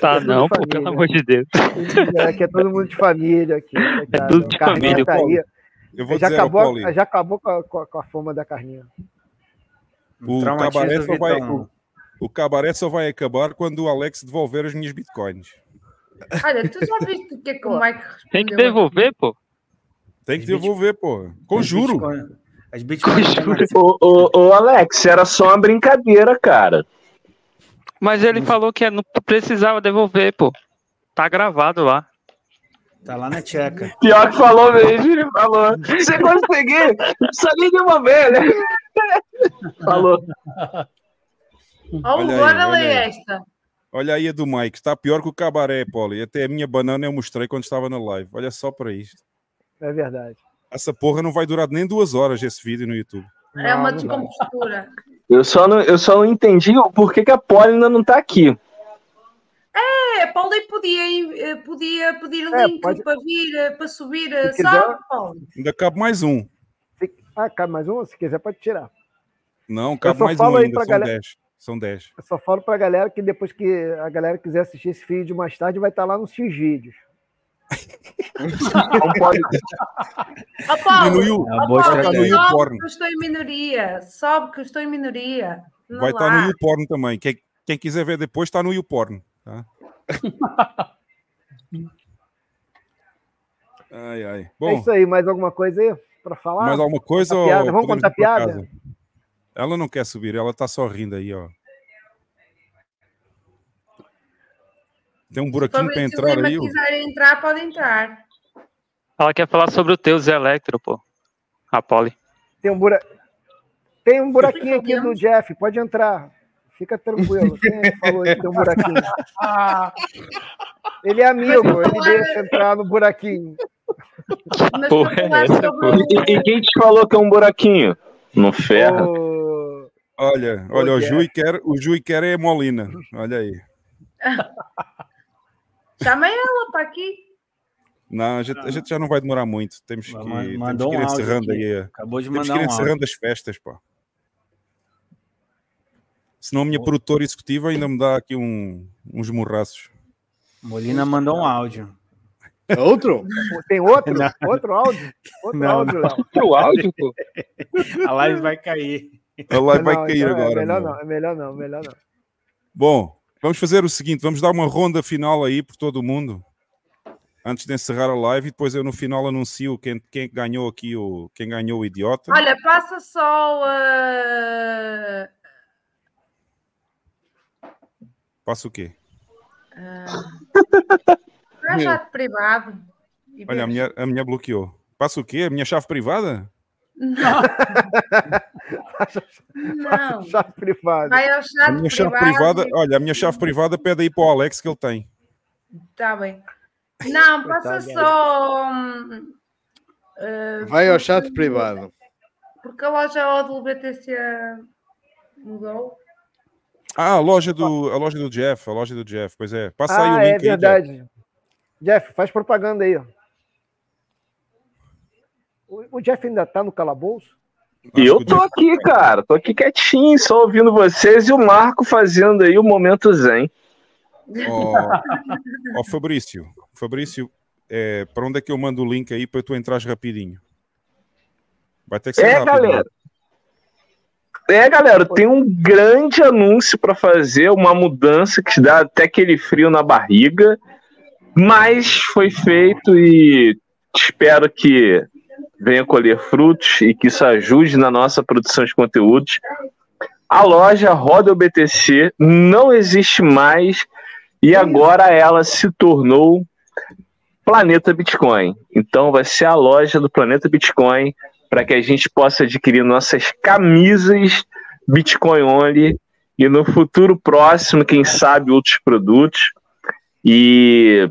Tá é não, pô, pelo amor de Deus. É, que é todo mundo de família aqui. coitado. tudo de Carlinha família, tá aí. Eu vou já dizer, acabou, Paulinho. já acabou com a, com a- com a fama da Carninha. O cabaré, só vai, o, o cabaré só vai acabar quando o Alex devolver as minhas bitcoins. Olha, tu já viste o que é que o Mike respondeu? Tem que devolver, pô. Tem que devolver, pô. Com juro. As bitcoins. Ô, ô, ô, Alex, era só uma brincadeira, cara. Mas ele falou que não precisava devolver, pô. Tá gravado lá. Tá lá na tcheca. Pior que falou mesmo, ele falou. Você conseguiu? Só nem de uma vez, né? Falou. Ler aí. esta. Olha aí a do Mike. Está pior que o cabaré, Poli. Até a minha banana eu mostrei quando estava na live. Olha só para isto. É verdade. Essa porra não vai durar nem duas horas esse vídeo no YouTube. É uma descompostura. Eu só não, eu só não entendi o porquê que a Polly ainda não tá aqui. É, Paulo e podia, eh, podia pedir É, link pode- para vir, eh, para subir, eh, Se sabe, quiser. Ainda cabe mais um. Ah, cabe mais um? Se quiser, pode tirar. Não, cabe mais um ainda. São galera- dez. São dez. Eu só falo pra galera que depois que a galera quiser assistir esse vídeo mais tarde, vai estar lá nos X vídeos. Não pode. Ó, Paulo, ó, É boa Paulo, sobe que eu estou em minoria. Sobe que eu estou em minoria. Não Vai estar lá. no YouPorn também. Quem, quem quiser ver depois está no YouPorn. Tá? ai, ai. é Bom, isso aí, mais alguma coisa aí pra falar? mais alguma coisa? Contar ou piada? Vamos contar piada? casa? Ela não quer subir, ela está só rindo aí, ó. Tem um buraquinho para Se o entrar aí. ó. quiser entrar, pode entrar. Ela quer falar sobre o teu Zé Electro, pô. A Polly. Tem um, bura... Tem um buraquinho aqui do Jeff, pode entrar. Fica tranquilo. Quem que falou aí que tem um buraquinho? Ele é amigo, ele deixa entrar no buraquinho. Porra, é essa, pô? E, e quem te falou que é um buraquinho? Não ferra. Olha, olha, o Jeff. Jui quer, o Jui quer é Molina. Olha aí. Chama ela para aqui. Não, a gente, a gente já não vai demorar muito. Temos que, temos mandou que ir um áudio encerrando aqui. aí. Acabou de temos mandar que ir um encerrando áudio. as festas, pá. Senão a minha produtora executiva ainda me dá aqui um, uns morraços. Molina mandou um áudio. Outro? Tem outro? Não. Outro áudio? Outro Não, áudio, não. Outro áudio, pô? A live vai cair. A live vai cair então agora. É melhor não, é melhor não, melhor não. Bom, vamos fazer o seguinte: vamos dar uma ronda final aí por todo o mundo. antes de encerrar a live e depois eu no final anuncio quem, quem ganhou aqui o quem ganhou o idiota. Olha, passa só a. Passa o quê? Uh, chat privado. E Olha, a minha, a minha bloqueou. Passa o quê? A minha chave privada? Não. Não. Chave privada. Vai ao A chat minha chave privado. privada, olha, a minha chave privada pede aí para o Alex que ele tem. Está bem. Não, passa só. uh, Vai ao chat privado. Porque a loja O do BTC mudou. Ah, a loja do, a loja do Jeff, a loja do Jeff, pois é. Passa aí o Ah, link é aí, Jeff. verdade. Jeff, faz propaganda aí. ó. O, o Jeff ainda tá no calabouço? E eu tô aqui, cara. Tô aqui quietinho, só ouvindo vocês e o Marco fazendo aí o momento zen. Ó, ó, Fabrício, Fabrício, é, para onde é que eu mando o link aí para tu entrares rapidinho? Vai ter que ser É, rápido. galera. É, galera, tem um grande anúncio para fazer, uma mudança que dá até aquele frio na barriga, mas foi feito e espero que venha colher frutos e que isso ajude na nossa produção de conteúdos. A loja Roda BTC não existe mais e agora ela se tornou Planeta Bitcoin. Então vai ser a loja do Planeta Bitcoin para que a gente possa adquirir nossas camisas Bitcoin Only e no futuro próximo, quem sabe, outros produtos. E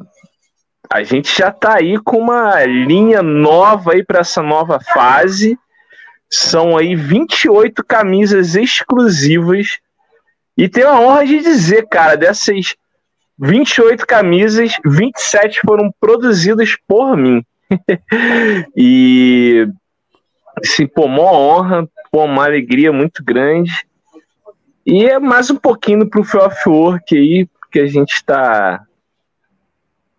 a gente já está aí com uma linha nova aí para essa nova fase. São aí 28 camisas exclusivas. E tenho a honra de dizer, cara, dessas 28 camisas, 27 foram produzidas por mim. e assim, pô, uma honra, pô, uma alegria muito grande. E é mais um pouquinho do Proof of Work aí, que a gente está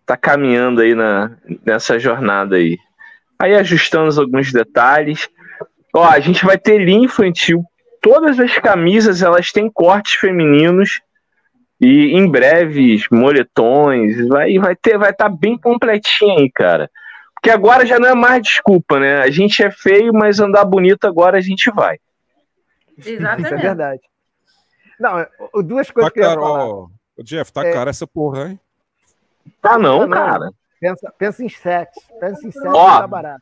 tá caminhando aí na, nessa jornada aí. Aí ajustamos alguns detalhes. Ó, a gente vai ter linha infantil. Todas as camisas, elas têm cortes femininos e em breves moletões. Vai vai ter vai estar bem completinho aí, cara. Porque agora já não é mais desculpa, né? A gente é feio, mas andar bonito agora a gente vai. Exatamente. Isso é verdade. Não, o- duas coisas Tá que eu ia falar. ó. Ô, Jeff, tá É. cara essa porra, hein? Tá não, cara. Pensa, pensa em sete. Pensa em sete Ó, tá barato.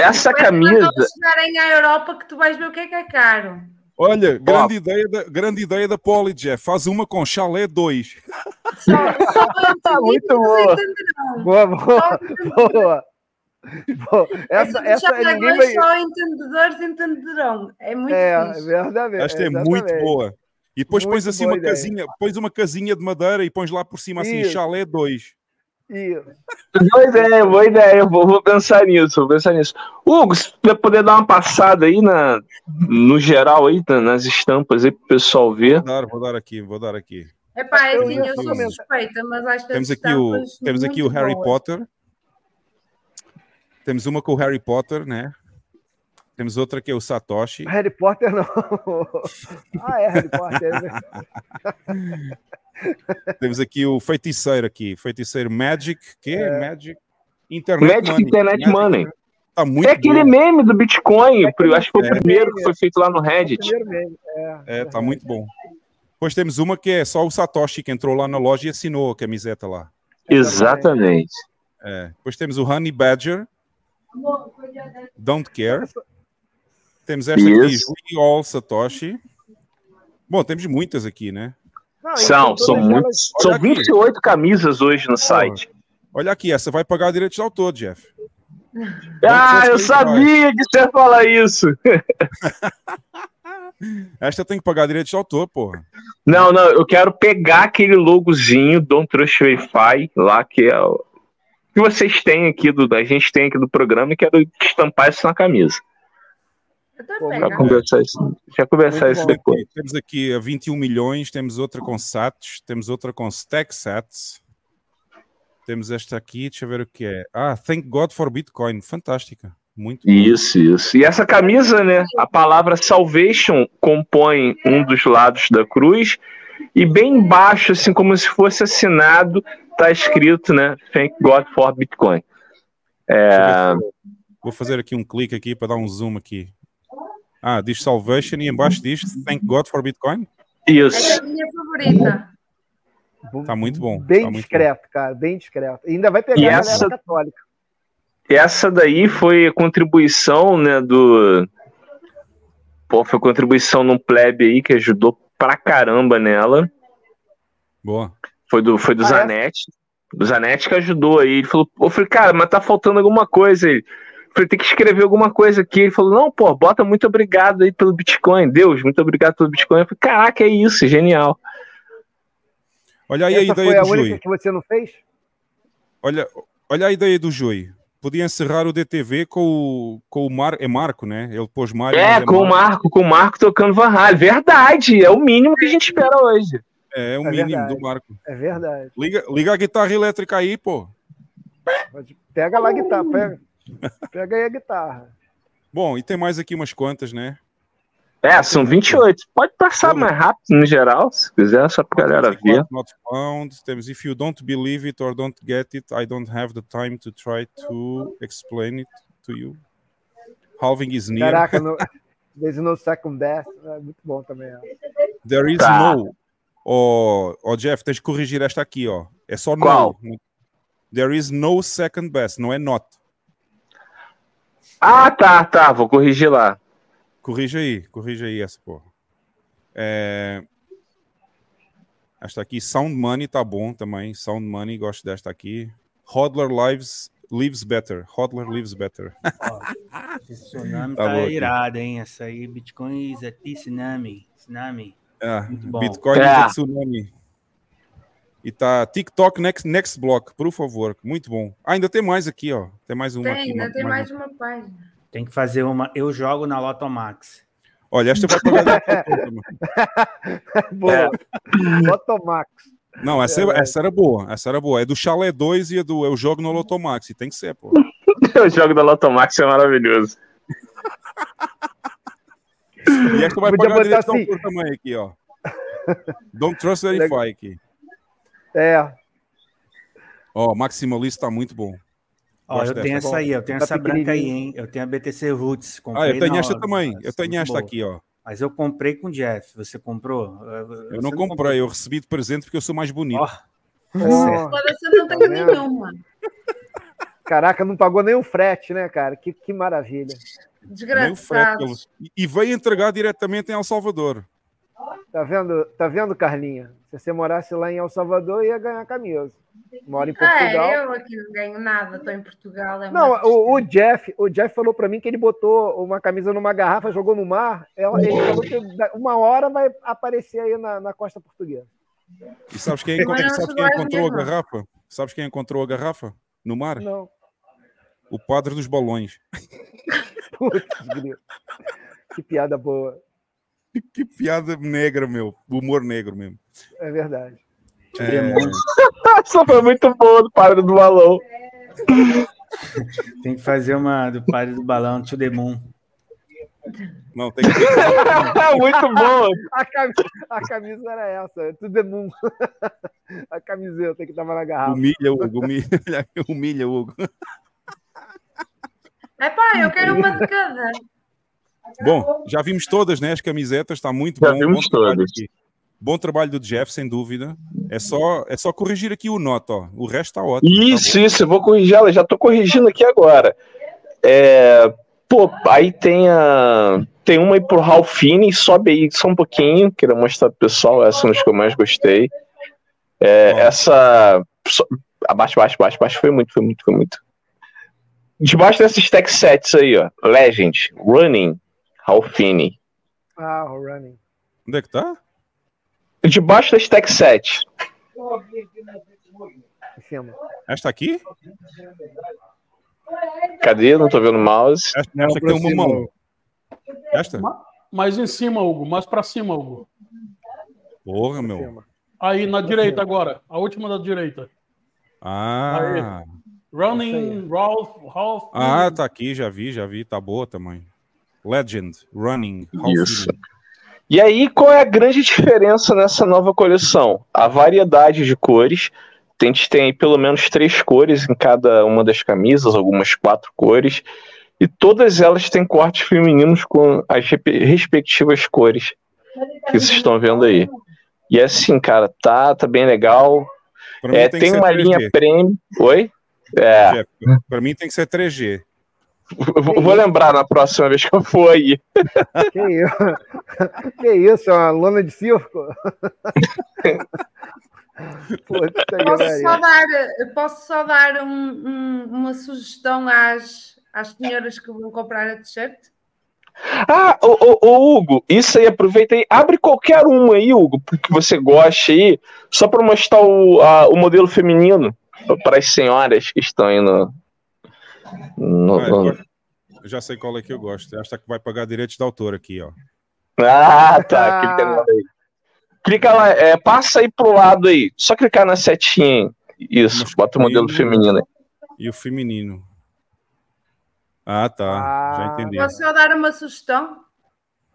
Essa Depois, camisa. Quando chegarem à Europa, que tu vais ver o que é que é caro. Olha, grande ideia, da, grande ideia da Poli, Jeff. Faz uma com chalé 2. Muito boa. Boa, boa, boa. Boa. Essa, essa Já ninguém vai. só entendedores entenderão. É muito É, fixe. verdade. Esta é muito exatamente. boa. E depois Muito pões assim uma ideia. casinha, pões uma casinha de madeira e pões lá por cima assim, Isso. chalé 2. Isso. Boa ideia, boa ideia. Eu Vou, vou pensar nisso, vou pensar nisso. Hugo, se tu poder dar uma passada aí na, no geral aí, na- nas estampas aí pro pessoal ver. Vou dar, vou dar aqui, vou dar aqui. Epá, é Eu assim, ia eu sou suspeita, mas acho que Temos aqui o, temos aqui o Harry boas. Potter. Temos uma com o Harry Potter, né? Temos outra que é o Satoshi. Harry Potter não. ah, é Harry Potter. é verdade. Temos aqui o feiticeiro aqui, feiticeiro Magic, que é Magic Internet Magic Money. Internet Money. Tá muito é aquele bom. meme do Bitcoin, eu acho que foi É. o primeiro que foi feito lá no Reddit. Mesmo. É. É, tá muito bom. Depois temos uma que é só o Satoshi que entrou lá na loja e assinou a camiseta lá. Exatamente. É. Depois temos o Honey Badger, Don't Care. Temos esta aqui. We All Satoshi. Bom, temos muitas aqui, né? Não, São, são muitos. São Olha aqui. 28 camisas hoje no site. Olha aqui, essa vai pagar direitos de autor, Jeff. Ah, eu sabia que você ia falar isso. Esta tem que pagar direitos de autor, porra. Não, não, eu quero pegar aquele logozinho Don't Trust Wi-Fi lá, que é o que vocês têm aqui, do, a gente tem aqui do programa, e quero estampar isso na camisa. Já conversar isso, já conversar isso bom. depois. Aqui, Temos aqui a 21 milhões, temos outra com SATs, temos outra com Stack Sats. Temos esta aqui, deixa eu ver o que é. Ah, Thank God for Bitcoin. Fantástica. Muito bom. Isso, isso. E essa camisa, né? A palavra salvation compõe um dos lados da cruz. E bem embaixo, assim como se fosse assinado, tá escrito, né? Thank God for Bitcoin. É, Vou fazer aqui um clique aqui para dar um zoom aqui. Ah, diz Salvation e embaixo diz Thank God for Bitcoin. Isso. É a minha favorita. Tá muito bom. Bem tá discreto, cara, bem discreto. E ainda vai pegar E a essa- galera católica. Essa daí foi a contribuição, né, do... Pô, foi contribuição num plebe aí que ajudou pra caramba nela. Boa. Foi do, foi do Ah, é? Zanetti. Do Zanetti que ajudou aí. Ele falou, eu falei, cara, mas tá faltando alguma coisa. Ele falei, tem que escrever alguma coisa aqui. Ele falou, não, pô, bota muito obrigado aí pelo Bitcoin. Deus, muito obrigado pelo Bitcoin. Eu falei, caraca, é isso, genial. Olha aí a Essa foi ideia a do única Jui. que você não fez? Olha, olha a ideia do Jui. Podia encerrar o DTV com o, com o Mar, é Marco, né? Ele pôs Mário. É, mas com o Marco, com o Marco tocando Van Halen. Verdade, é o mínimo que a gente espera hoje. É, é o É mínimo verdade. do Marco. É verdade. Liga, liga a guitarra elétrica aí, pô. Pega lá a guitarra, pega. Pega aí a guitarra. Bom, e tem mais aqui umas quantas, né? É, são 28. Pode passar mais rápido no geral, se quiser, só pra galera ver. Not found. Temos If you don't believe it or don't get it, I don't have the time to try to explain it to you. Halving is near. Caraca, no, there's no second best. É muito bom também. ó. There is Tá. no. Ó, ó, Jeff, tens que corrigir esta aqui, ó. É só Qual? no. There is no second best, não é not. Ah, tá, tá, vou corrigir lá. Corrija aí, corrija aí essa, porra. É... Esta aqui, Sound Money, tá bom também. Sound Money, gosto desta aqui. Hodler Lives, Lives Better. Hodler Lives Better. Esse tsunami Tá tá, irado, hein? Essa aí, Bitcoin is a tsunami. Tsunami. É, Muito bom. Bitcoin É. is a tsunami. E tá TikTok Next, next Block, por favor. Muito bom. Ah, ainda tem mais aqui, ó. Tem mais uma Tem, aqui. ainda uma- tem mais mais uma página. Tem que fazer uma. Eu jogo na Lotomax. Olha, esta vai pagar. Boa. Lotomax. Não, essa, É, essa era boa. Essa era boa. É do Chalé 2 e é do Eu Jogo no Lotomax. E tem que ser, pô. O jogo da Lotomax é maravilhoso. E esta vai Podia pagar a direção assim. por também aqui, ó. Don't Trust Verify aqui. É. Ó, Maximalista tá muito bom. Ó, eu tenho essa aí, eu tenho Tá essa branca aí, hein? Eu tenho a BTC Roots. Ah, comprei eu tenho esta hora. também. Eu tenho esta aqui, ó. Mas eu comprei com o Jeff. Você comprou? Eu não comprei, eu recebi de presente porque eu sou mais bonito. Tá Foda-se, eu não Tá tenho vendo? nenhuma. Caraca, não pagou nem o frete, né, cara? Que, que maravilha. Frete. Desgraçado. ele- E veio entregar diretamente em El Salvador. Tá vendo, tá vendo, Carlinha? Se você morasse lá em El Salvador, ia ganhar camisa. Mora em Portugal. É, eu aqui não ganho nada, estou em Portugal. É Não, o, o Jeff, o Jeff falou pra mim que ele botou uma camisa numa garrafa, jogou no mar. Ela- Ele falou que uma hora vai aparecer aí na, na costa portuguesa. E sabes quem, é sabes quem encontrou a garrafa? Sabes quem encontrou a garrafa? No mar? Não. O padre dos balões. Putz, que piada boa. Que piada negra, meu. Humor negro mesmo. É verdade. É... Essa foi muito boa do padre do balão. Tem que fazer uma do padre do balão, to the moon. Não, tem que Muito boa. A camisa, a camisa era essa, tudo é moon. A camiseta que tava na garrafa. Humilha, Hugo. Humilha, humilha Hugo. É pá, eu quero uma de cada. Bom, já vimos todas, né? As camisetas, está muito Já bom. vimos bom trabalho todas. aqui. Bom trabalho do Jeff, sem dúvida. É só, é só corrigir aqui o nota, ó. O resto está ótimo. tá Isso, isso, eu vou corrigir ela, já tô corrigindo aqui agora. É, pô, aí tem a. Tem uma aí pro Ralphine, sobe aí só um pouquinho, queria mostrar pro pessoal, essa é uma das que eu mais gostei. É, essa. Abaixo, abaixo, abaixo, abaixo, foi muito, foi muito, foi muito. Debaixo desses tech sets aí, ó. Legend, Running, Ralphine. Ah, o running. Onde é que tá? Debaixo das tech sets. Em cima. Esta aqui? Cadê? Não tô vendo o mouse. Esta, esta aqui tem uma mão. Esta? Mais em cima, Hugo. Mais pra cima, Hugo. Porra, meu. Aí, na direita agora. A última da direita. Ah. Running, Ralph, Ralph. Ah, tá aqui, já vi, já vi. Tá boa também. Legend, Running. Isso. E aí, qual é a grande diferença nessa nova coleção? A variedade de cores. a gente tem aí pelo menos três cores em cada uma das camisas, algumas quatro cores, e todas elas têm cortes femininos com as respectivas cores que vocês estão vendo aí. E assim, cara, tá, tá bem legal. É, tem tem uma 3G. linha premium. Oi? É. Pra mim tem que ser 3G. Eu vou vou lembrar na próxima vez que eu for aí. Que isso? Que isso? É uma lona de circo? Puta Posso só dar, posso só dar um- um- uma sugestão às, às senhoras que vão comprar a t-shirt? Ah, ô, ô, ô, Hugo, isso aí, aproveita aí. Abre qualquer uma aí, Hugo, que você goste aí, só para mostrar o, a- o modelo feminino para as senhoras que estão aí no. No- Ah, eu gosto- eu já sei qual é que eu gosto. Esta que vai pagar direitos de autor aqui, ó. Ah, tá. Clica nela aí. Clica lá, é, passa aí pro lado aí. Só clicar na setinha. Isso, bota o modelo feminino aí. E o feminino. Ah, tá. Já entendi. Posso só dar uma sugestão?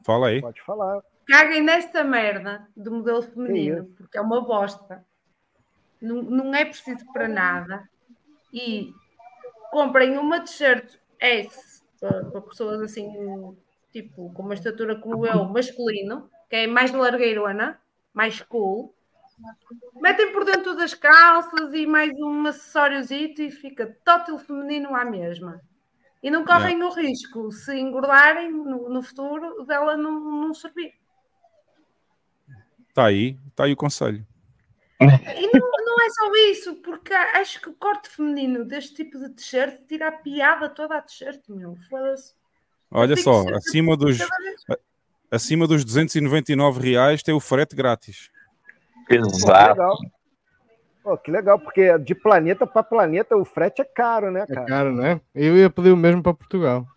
Fala aí. Pode falar. Caguem nesta merda do modelo feminino, porque é uma bosta. Não, não é preciso para nada. E comprem uma t-shirt S para, para pessoas assim, tipo, com uma estatura como eu, masculino, que é mais largueirona, mais cool. Metem por dentro das calças e mais um acessóriozito e fica tótil feminino à mesma. E não correm o risco, se engordarem no, no futuro, dela não, não servir. Tá aí, tá aí o conselho. E não, não é só isso, porque acho que o corte feminino deste tipo de t-shirt tira a piada toda a t-shirt, meu. Foda-se. Olha só, acima dos, acima dos 299 reais tem o frete grátis. Legal. Pô, que legal, porque de planeta para planeta o frete é caro, né, É cara? caro, né? Eu ia pedir o mesmo para Portugal.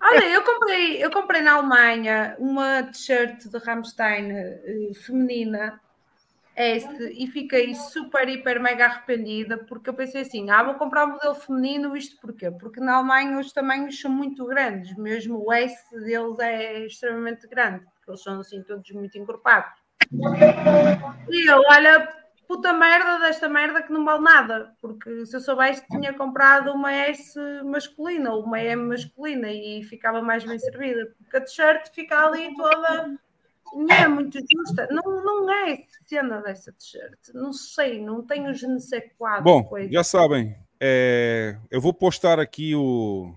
Olha, eu comprei, eu comprei na Alemanha uma t-shirt de Rammstein eh, feminina S e fiquei super, hiper, mega arrependida porque eu pensei assim: ah, vou comprar um modelo feminino, isto porquê? Porque na Alemanha os tamanhos são muito grandes, mesmo o S deles é extremamente grande, porque eles são assim todos muito encorpados. E eu, olha, puta merda desta merda que não vale nada, porque se eu soubesse tinha comprado uma S masculina ou uma M masculina e ficava mais bem servida, porque a t-shirt fica ali toda não é muito justa, não, não é cena dessa t-shirt, não sei, não tenho je ne sais quoi Bom, coisa. já sabem, é, eu vou postar aqui o.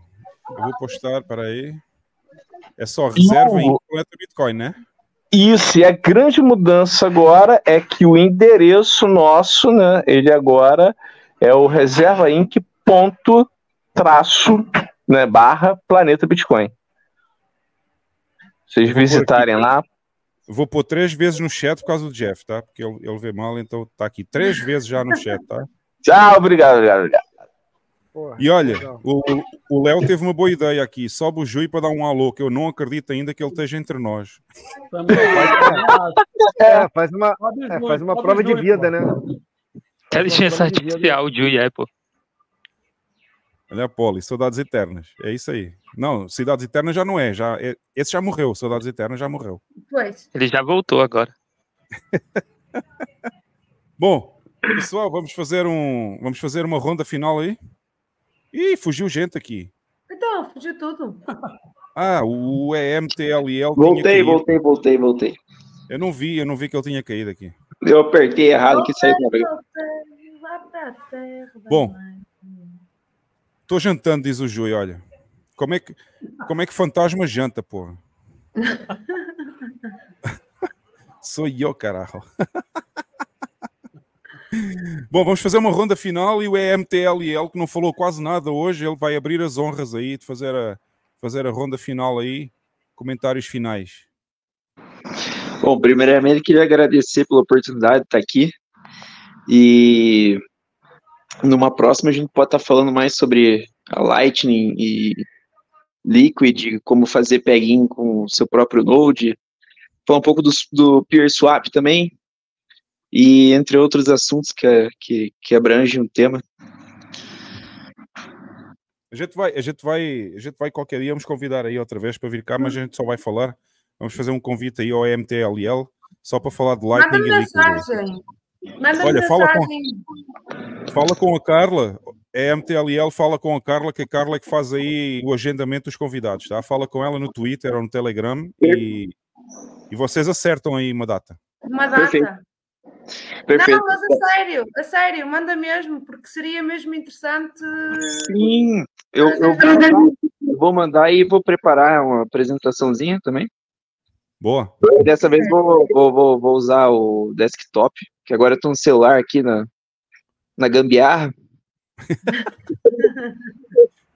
Eu vou postar, para aí. É só reserva em. Planeta Bitcoin, né? Isso, e a grande mudança agora é que o endereço nosso, né? Ele agora é o reserva inc ponto traço, né, barra planeta Bitcoin. Vocês visitarem lá. Vou pôr três vezes no chat por causa do Jeff, tá? Porque ele, ele vê mal, então tá aqui três vezes já no chat, tá? Tchau, obrigado, obrigado, obrigado. E olha, o o Léo teve uma boa ideia aqui. Sobe o Jui para dar um alô, que eu não acredito ainda que ele esteja entre nós. É, faz uma, é, faz uma prova de vida, né? Inteligência artificial, o Jui é, pô. Olha a Poli, Saudades Eternas. É isso aí. Não, Cidades Eternas já não é. Já, é- esse já morreu. Saudades Eternas já morreu. Pois. Ele já voltou agora. Bom, pessoal, vamos fazer um, vamos fazer uma ronda final aí. Ih, fugiu gente aqui. Então, fugiu tudo. Ah, o EMTLL Voltei, voltei, voltei, voltei. Eu não vi, eu não vi que ele tinha caído aqui. Eu apertei errado que saiu. Bom, tô jantando, diz o Jui, olha. Como é que, como é que fantasma janta, porra? Sou eu, caralho. Bom, vamos fazer uma ronda final e o EMTLL, que não falou quase nada hoje, ele vai abrir as honras aí de fazer a, fazer a ronda final aí. Comentários finais. Bom, primeiramente queria agradecer pela oportunidade de estar aqui. E numa próxima a gente pode estar falando mais sobre a Lightning e Liquid, como fazer plugin com o seu próprio Node. Falar um pouco do, do Peer Swap também. E entre outros assuntos que, que, que abrangem o tema. A gente vai, a gente vai, a gente vai qualquer dia, vamos convidar aí outra vez para vir cá, mas a gente só vai falar. Vamos fazer um convite aí ao MTLL só para falar de Lightning Manda mensagem. Manda Olha, fala com, mensagem. fala com a Carla. É a MTLL, fala com a Carla, que a Carla é que faz aí o agendamento dos convidados, tá? Fala com ela no Twitter ou no Telegram e, e vocês acertam aí uma data. Uma data. Perfeito. Perfeito. Não, mas a sério, a sério, manda mesmo, porque seria mesmo interessante. Sim, eu, eu vou mandar, vou mandar e vou preparar uma apresentaçãozinha também. Boa. Dessa vez vou, vou, vou, vou usar o desktop, que agora eu tô no celular aqui na, na gambiarra.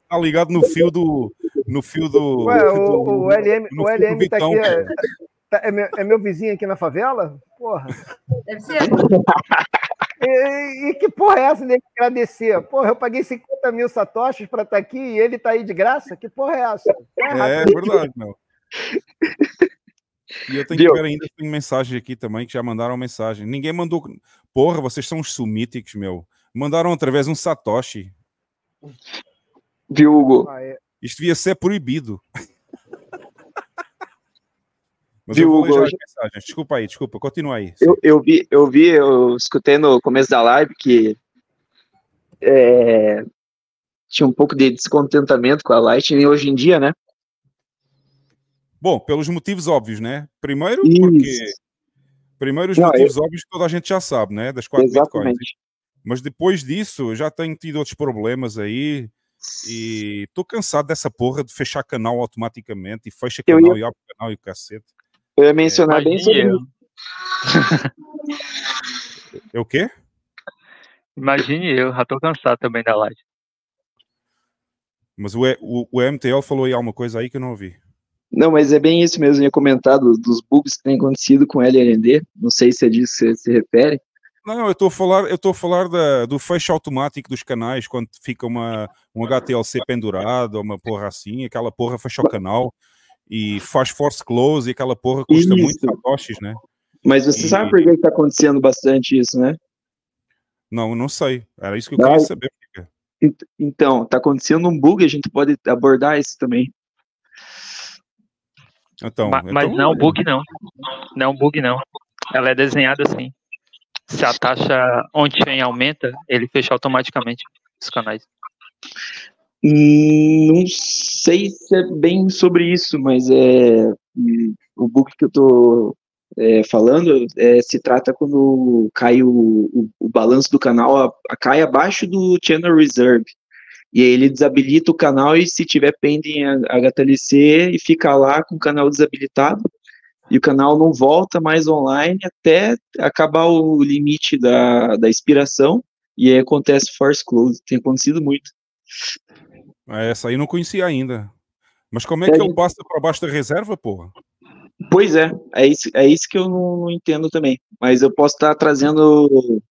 Tá ligado no fio do. No fio do. Ué, do- o, o LM, no o LM tá aqui. É, tá- é meu, é meu vizinho aqui na favela? Porra. Deve ser. E, e que porra é essa de agradecer? Porra, eu paguei 50 mil satoshis pra estar aqui e ele tá aí de graça? Que porra é essa? Tá errado. É verdade, meu. E eu tenho que Viu? ver ainda, tem mensagem aqui também, que já mandaram mensagem. Ninguém mandou. Porra, vocês são uns sumíticos, meu. Mandaram através de um Satoshi. Viu, Hugo? Ah, é. Isto devia ser proibido. Mas Viu, eu vou Hugo? as mensagens. Desculpa aí, desculpa. Continua aí. Eu, eu vi, eu vi, eu escutei no começo da live que é, tinha um pouco de descontentamento com a Lightning hoje em dia, né? Bom, pelos motivos óbvios, né? Primeiro, porque. Isso. Primeiro, os Não, motivos eu- óbvios que toda a gente já sabe, né? Das quatro bitcoins. Exatamente. Mas depois disso, eu já tenho tido outros problemas aí. E estou cansado dessa porra de fechar canal automaticamente. E fecha canal ia- e abre canal e o cacete. Eu ia mencionar bem sobre Imagine eu. É o quê? Imagine eu, já tô cansado também da live. Mas o, o, o MTL falou aí alguma coisa aí que eu não ouvi. Não, mas é bem isso mesmo. Eu ia comentar do- dos bugs que tem acontecido com LND. Não sei se é disso que você se refere. Não, eu estou a falar, eu estou a falar da- do fecho automático dos canais quando fica uma, um HTLC pendurado ou uma porra assim, aquela porra fecha o canal e faz force close e aquela porra custa muito Isso. satoshis, né? Mas você E- sabe por que está acontecendo bastante isso, né? Não, não sei. Era isso que eu Não. queria saber. Então, tá acontecendo um bug, a gente pode abordar isso também. Então, Ma- mas então- não é um bug, não. Não é um bug, não. Ela é desenhada assim. Se a taxa on-chain aumenta, ele fecha automaticamente os canais. Hum, Não sei se é bem sobre isso, mas é o bug que eu tô é, falando é, se trata quando cai o, o, o balanço do canal, a, a- cai abaixo do channel reserve. E aí ele desabilita o canal e se tiver pending HTLC e fica lá com o canal desabilitado e o canal não volta mais online até acabar o limite da, da expiração e aí acontece force close. Tem acontecido muito. Ah, Essa aí eu não conhecia ainda. Mas como é que ele passa para baixo da reserva, porra? Pois é, é isso, é isso que eu não, não entendo também. Mas eu posso estar trazendo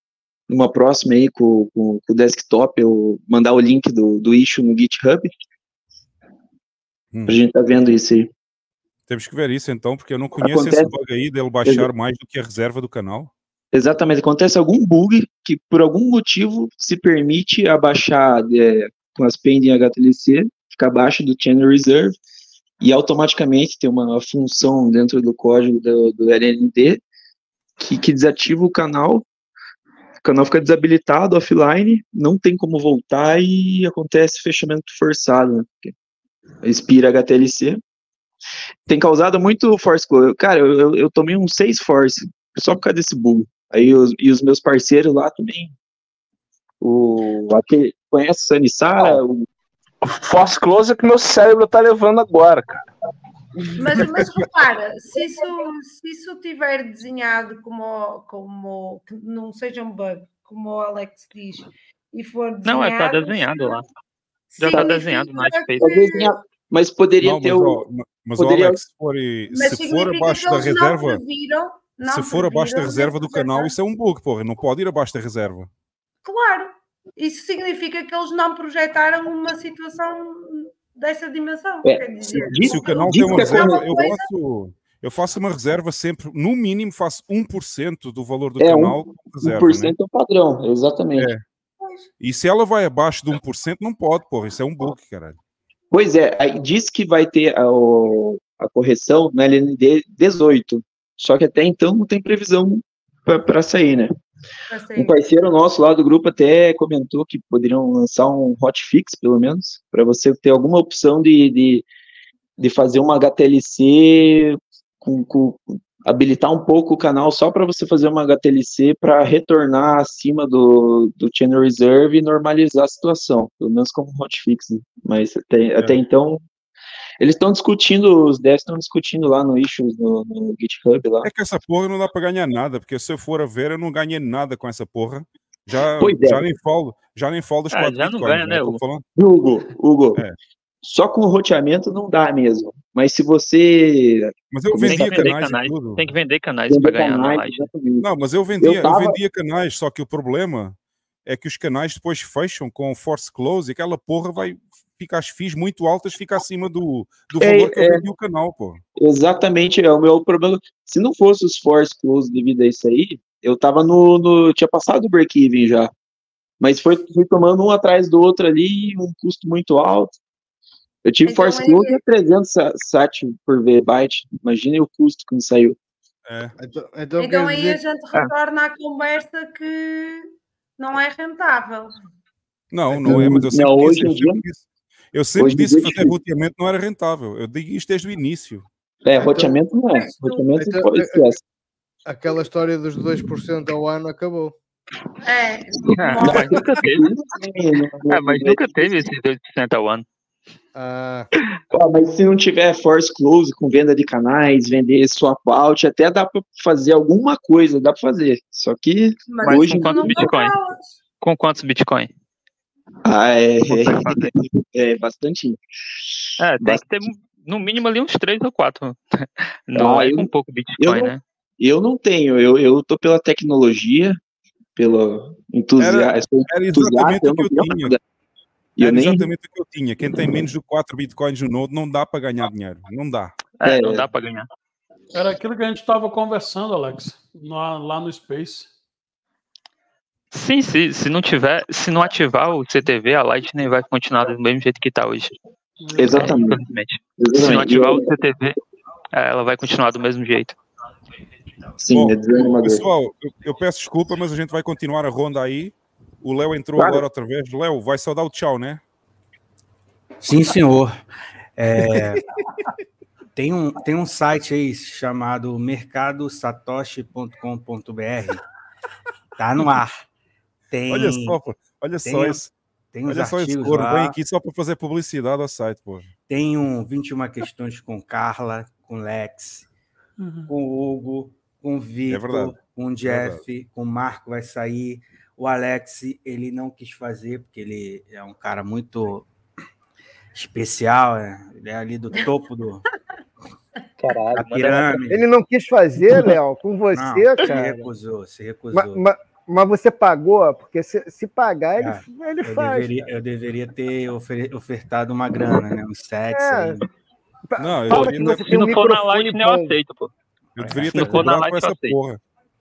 numa próxima aí com, com, com o desktop, eu mandar o link do, do issue no GitHub. Hum. Pra gente tá vendo isso aí. Temos que ver isso então, porque eu não conheço esse Acontece- bug aí dele baixar mais do que a reserva do canal. Exatamente, acontece algum bug que por algum motivo se permite abaixar é, com as pending HTLC, fica abaixo do channel reserve e automaticamente tem uma função dentro do código do, do LND que, que desativa o canal, o canal fica desabilitado, offline, não tem como voltar e acontece fechamento forçado, né? expira HTLC. Tem causado muito force close. Cara, eu, eu, tomei um 6 force só por causa desse bug. Aí os, e os meus parceiros lá também. O, aquele, conhece o Sanissara? O, Force close é que meu cérebro tá levando agora, cara. Mas, mas repara, se isso, se isso tiver desenhado como, como que não seja um bug, como o Alex diz, e for desenhado. Não, é tá desenhado lá. Já tá desenhado na que- Space. Mas poderia Não, ter mas, o. mas poderia- Alex, se for, Mas se for abaixo da reserva, se for abaixo da reserva do canal, isso é um bug, porra. Não pode ir abaixo da reserva. Claro, isso significa que eles não projetaram uma situação dessa dimensão. É, quer dizer, Se o canal tem uma reserva, eu faço, eu faço uma reserva sempre, no mínimo faço 1% do valor do É, canal um, como reserva, 1% né? é o padrão, exatamente. É. E se ela vai abaixo de 1%, não pode, porra. Isso é um bug, caralho. Pois é, aí diz que vai ter a, a correção na LND 18. Só que até então não tem previsão para sair, né? Um parceiro nosso lá do grupo até comentou que poderiam lançar um hotfix, pelo menos, para você ter alguma opção de, de, de fazer uma HTLC com, com- habilitar um pouco o canal só para você fazer uma HTLC para retornar acima do, do channel reserve e normalizar a situação, pelo menos como hotfix. né? Mas até, até então eles estão discutindo, os devs estão discutindo lá no issues no, no GitHub lá. É que essa porra não dá pra ganhar nada, porque se eu for a ver, eu não ganhei nada com essa porra. Já, Pois é. já nem falo, já nem falo dos Ah, quatro já não ganha, né, Tô Hugo? Hugo, Hugo, É. só com o roteamento não dá mesmo. Mas se você. Mas eu Tem que vendia vender canais, canais, tudo. Tem que vender canais para ganhar na canais, live. Não, mas eu vendia, eu, tava- vendia canais, só que o problema é que os canais depois fecham com force close e aquela porra vai ficar as fees muito altas, fica acima do, do É, valor que eu é. vendi o canal, pô. Exatamente, é o meu problema. Se não fosse os force close devido a isso aí, eu tava no. no- tinha passado o break-even já. Mas foi, fui tomando um atrás do outro ali, um custo muito alto. Eu tive Então, force é- close a 300 sa- sat por V-byte. Imagine o custo que me saiu. É. Então, então, Então aí a gente retorna à conversa que não é rentável. Não, não é, mas eu sempre Não, disse, hoje em eu sempre disse, eu sempre hoje disse dia que é fazer roteamento não era rentável. Eu digo isto desde o início. É, roteamento não é. Roteamento Então, pode é- esquece. Aquela história dos 2% ao ano acabou. É. Ah, mas nunca teve. É, mas nunca teve esses 2% ao ano. Ah, mas se não tiver force close com venda de canais, vender swap out, até dá para fazer alguma coisa, dá para fazer. Só que Mas hoje com quantos Bitcoin? Com quantos Bitcoin? Ah, é, Consegue fazer. é bastante. É, tem que ter no mínimo ali uns 3 ou 4. Não Ah, é eu- com pouco Eu Bitcoin, não, né? eu não tenho, eu, eu tô pela tecnologia, pelo entusiasmo. Era entusiasta, exatamente eu o que eu não tenho tinha. nada. Eu Era nem- exatamente o que eu tinha. Quem tem menos de 4 bitcoins no Node não dá para ganhar dinheiro. Não dá. É, não dá para ganhar. Era aquilo que a gente estava conversando, Alex, lá no Space. Sim, se, se não tiver, se não ativar o CTV, a Lightning vai continuar do mesmo jeito que está hoje. Exatamente. Infelizmente. Se não Exatamente. ativar o CTV, é, ela vai continuar do mesmo jeito. Sim, Bom, é desanimador. Pessoal, eu, eu peço desculpa, mas a gente vai continuar a ronda aí. O Léo entrou Claro. agora outra vez. Léo, vai só dar o tchau, né? Sim, senhor. É, tem, um, tem um site aí chamado mercadosatoshi.com.br. Tá no ar. Tem, Olha só, pô. Olha tem- só esse. tem uns olha só esse coro. lá. Vem aqui só para fazer publicidade ao site, pô. Tem um 21 questões com Carla, com Lex, Uhum. com o Hugo, com o Vitor, verdade. com o Jeff, com o Marco vai sair. O Alex, ele não quis fazer, porque ele é um cara muito especial, né? ele é ali do topo do, Caralho, da pirâmide. Ele não quis fazer, Léo, com você, Não, se cara. recusou, se recusou. Ma- ma- Mas, você pagou? Porque se, se pagar, ele, Cara, ele eu, faz. deveria, eu deveria ter ofere- ofertado uma grana, né? Uns sets É. aí. Não, eu ter- você Se um não for na eu bom. aceito, pô. Eu Se ter não cobrado por eu essa porra.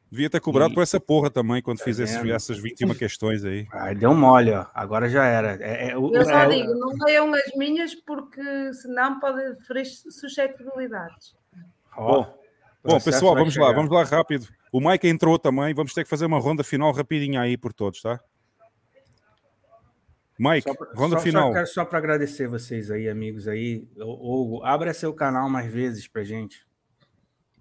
Devia ter cobrado E- por essa porra também quando fiz esses- essas 21 questões aí. Ai, deu mole, ó. Agora já era. É, é, o- Eu só é digo, não leiam as minhas porque senão pode ferir suscetibilidades. ó, o Bom, processo pessoal, vamos lá, chegar. vamos lá rápido. O Mike entrou também, vamos ter que fazer uma ronda final rapidinha aí por todos, tá? Mike, Só pra- ronda só, final. Só, quero só para agradecer vocês aí, amigos aí. Hugo, abra seu canal mais vezes pra gente.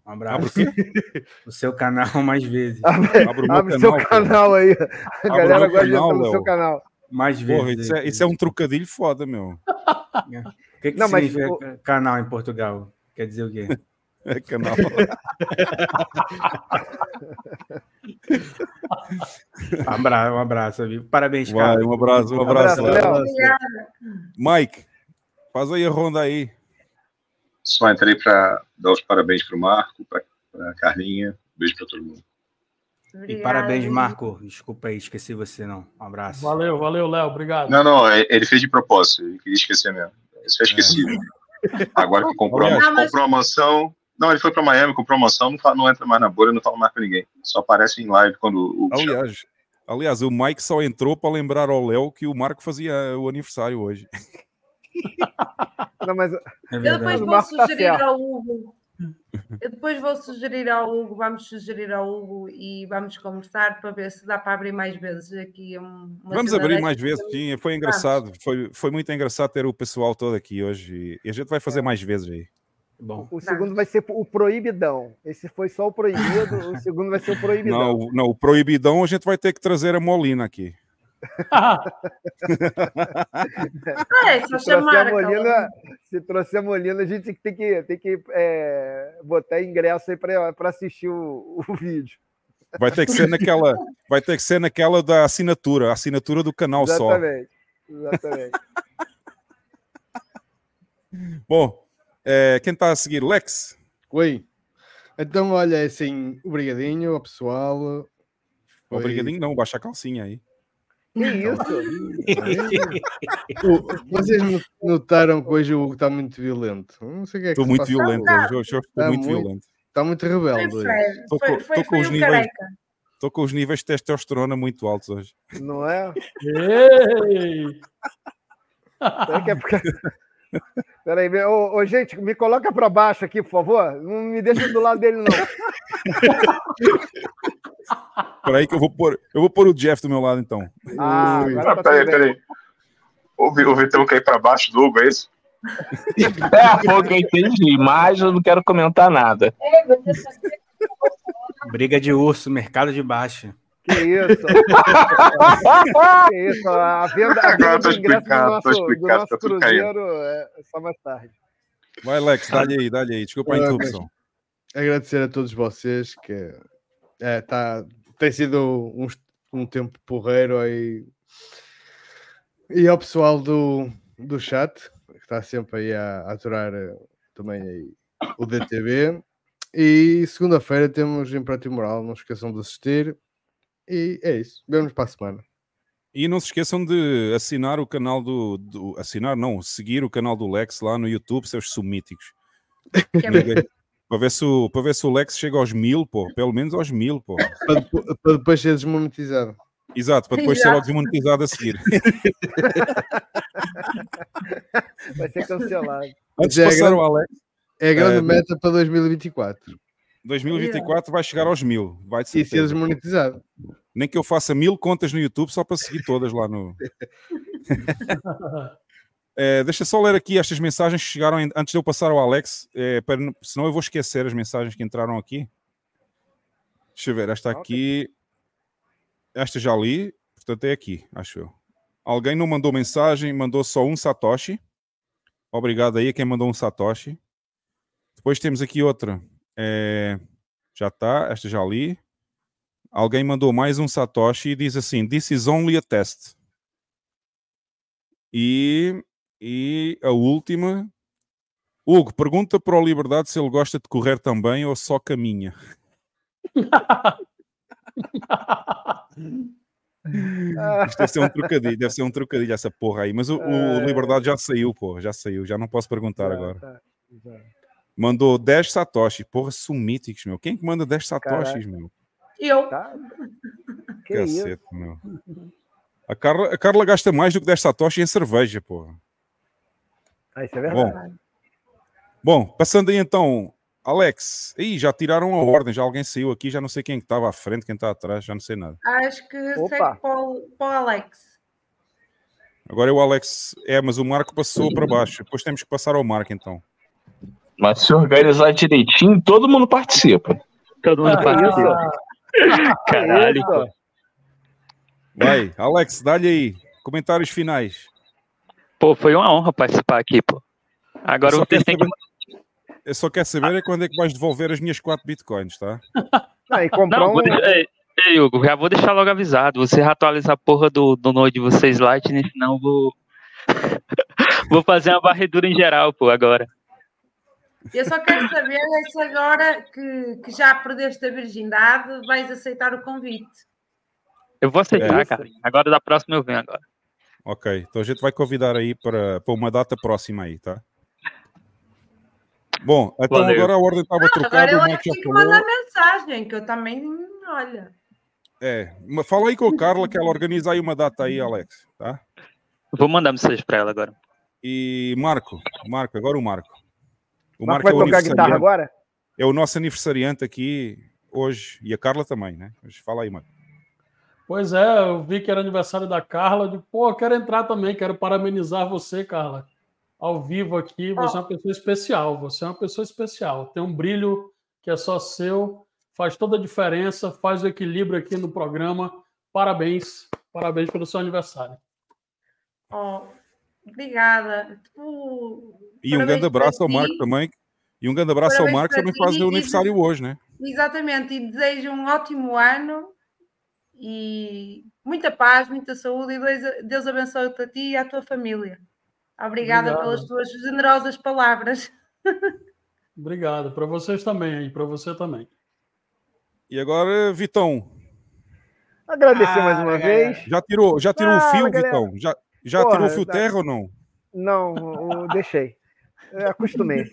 Um abraço. Abra o quê? O seu canal mais vezes. Abre, Abre o abre seu canal, pô. canal aí. A Abre galera gosta de entrar no seu canal. Mais vezes. Porra, isso é, isso é um trocadilho foda, meu. O que, que Não, mas significa canal em Portugal? Quer dizer o quê? É canal. Um abraço, um abraço, amigo. Parabéns, Vai, cara. um abraço, um abraço, Léo. Obrigada. Mike, faz aí a ronda aí. Só entrei para dar os parabéns para o Marco, para a Carlinha. Beijo para todo mundo. E Obrigada. parabéns, Marco. Desculpa aí, esqueci você não. Um abraço. Valeu, valeu, Léo. Obrigado. Não, não, é- ele fez de propósito, ele queria esquecer mesmo. Isso é esquecido. Agora que comprou, a, Não, mas- comprou a mansão. Não, ele foi para Miami, comprou a mansão, não, fa- não entra mais na bolha, não fala mais com ninguém. Só aparece em live quando o. Aliás, aliás, o Mike só entrou para lembrar ao Léo que o Marco fazia o aniversário hoje. Não, mas É Eu depois vou tá sugerir certo. ao Hugo. Eu depois vou sugerir ao Hugo, vamos sugerir ao Hugo e vamos conversar para ver se dá para abrir mais vezes aqui. uma Vamos abrir mais vezes, sim. Foi engraçado. Foi, foi muito engraçado ter o pessoal todo aqui hoje. E a gente vai fazer mais vezes aí. Bom. O segundo vai ser o proibidão. Esse foi só o proibido, o segundo vai ser o proibidão. Não, o- não, o proibidão a gente vai ter que trazer a Molina aqui. É, só se, trouxer a Molina, se trouxer a Molina, a gente tem que, tem que é, botar ingresso aí para assistir o, o vídeo. Vai ter que ser naquela, vai ter que ser naquela da assinatura, a assinatura do canal só. Exatamente. Exatamente. Bom, é, quem está a seguir? Lex? Oi. Então, olha, é assim, obrigadinho ao pessoal. Foi- Obrigadinho não, baixa a calcinha aí. Que isso? Vocês no- notaram que hoje o Hugo está muito violento. Não sei o que é que Estou muito passa violento Hugo. hoje, estou Está muito violento. Está muito rebelde. Estou com, foi- os o níveis, careca. estou com os níveis de testosterona muito altos hoje. Não é? Ei! Será que é porque... Peraí, ô, ô, gente, me coloca para baixo aqui, por favor. Não me deixa do lado dele, não. Espera aí que eu vou pôr, eu vou pôr o Jeff do meu lado então. Ah, Ah, tá peraí, peraí. O, o Vitão quer ir pra baixo do Hugo, é isso? É, foi o que eu entendi, mas eu não quero comentar nada. Briga de urso, mercado de baixo. Que isso? que isso? A venda, a venda do ingresso do nosso, tá nosso tudo cruzeiro é só mais tarde. Vai, Lex, dá-lhe aí, dá-lhe aí. Desculpa a interrupção. Agradecer a todos vocês que é, tá, tem sido um, um tempo porreiro aí. E ao pessoal do, do chat, que está sempre aí a, a aturar eh, também aí o DTV. E segunda-feira temos Imperativo Moral, não esqueçam de assistir. E é isso. Vemos para a semana. E não se esqueçam de assinar o canal do, do- Assinar, não, seguir o canal do Lex lá no YouTube, seus sumíticos. para, ver se o, para ver se o Lex chega aos mil, pô. Pelo menos aos mil, pô. Para, para depois ser desmonetizado. Exato, para depois ser Exato. logo desmonetizado a seguir. Vai ser cancelado. Antes de passar ao Alex. É a grande eh, meta para 2024. 2024 vai chegar aos mil. Vai E ser certeza. desmonetizado. Nem que eu faça mil contas no YouTube só para seguir todas lá no. É, deixa só ler aqui estas mensagens que chegaram em- antes de eu passar ao Alex, é, para, não- senão eu vou esquecer as mensagens que entraram aqui. Deixa eu ver, esta aqui. Esta já li, portanto é aqui, acho eu. Alguém não mandou mensagem, mandou só um Satoshi. Obrigado aí a quem mandou um Satoshi. Depois temos aqui outra. É, já está, esta já li. Alguém mandou mais um Satoshi e diz assim: This is only a test. E, e a última. Hugo, pergunta para o Liberdade se ele gosta de correr também ou só caminha. Isto deve ser um trocadilho, deve ser um trocadilho essa porra aí. Mas o, o Liberdade já saiu, pô, já saiu, já não posso perguntar agora. Mandou 10 Satoshi. Porra, sumíticos, meu. Quem que manda 10 Satoshis, meu? Eu. Tá. Que isso? Cacete, meu. A Carla, a Carla gasta mais do que 10 Satoshi em cerveja, porra. Ah, isso é Bom, verdade. bom, passando aí então, Alex. Ih, já tiraram a ordem, já alguém saiu aqui, já não sei quem que estava à frente, quem está atrás, já não sei nada. Acho que Opa. segue para o, para o Alex. Agora é o Alex. É, mas o Marco passou para baixo. Depois temos que passar ao Marco então. Mas se organizar direitinho, todo mundo participa. Todo mundo Ah, participa. Caralho. Isso. Vai, Alex, dá-lhe aí. Comentários finais. Pô, foi uma honra participar aqui, pô. Agora Eu só quero que. Eu só quero saber é quando é que vais devolver as minhas 4 bitcoins, tá? Não, e comprar Não, um. ei, ei, Hugo, já vou deixar logo avisado. Você atualiza a porra do, do Node de vocês Lightning, senão eu vou. vou fazer uma varredura em geral, pô, agora. Eu só quero saber é se agora que, que já perdeste a virgindade vais aceitar o convite. Eu vou aceitar, É. cara. Agora da próxima eu venho agora. Ok, então a gente vai convidar aí para, para uma data próxima aí, tá? Bom, então Valeu. agora a ordem estava Agora trocada, o ele é Mike que falou. mandar mensagem, que eu também, olha. É, mas fala aí com a Carla que ela organiza aí uma data aí, Alex, tá? Vou mandar mensagem pra ela agora. E Marco, Marco, agora o Marco. O Marco vai é o tocar guitarra agora? é o nosso aniversariante aqui hoje, e a Carla também, né? Fala aí, mano. Pois é, eu vi que era aniversário da Carla. Digo, pô, eu quero entrar também, quero parabenizar você, Carla. Ao vivo aqui, você é uma pessoa especial. Você é uma pessoa especial. Tem um brilho que é só seu, faz toda a diferença, faz o equilíbrio aqui no programa. Parabéns, parabéns pelo seu aniversário. Oh, obrigada. Tu- E um grande abraço ao. Marco também. E um grande abraço ao Marco, também faz o aniversário hoje, né? Exatamente, e desejo um ótimo ano e muita paz, muita saúde e Deus, Deus abençoe-te a ti e à tua família. Obrigada Obrigado. pelas tuas generosas palavras. Obrigado. Para vocês também, e para você também. E agora, Vitão. Agradecer Ah, mais uma vez. Já tirou, já tirou o Fala, fio, galera. Vitão? Já, já Porra, tirou o fio tá- terra ou não? Não, o- deixei. Eu acostumei.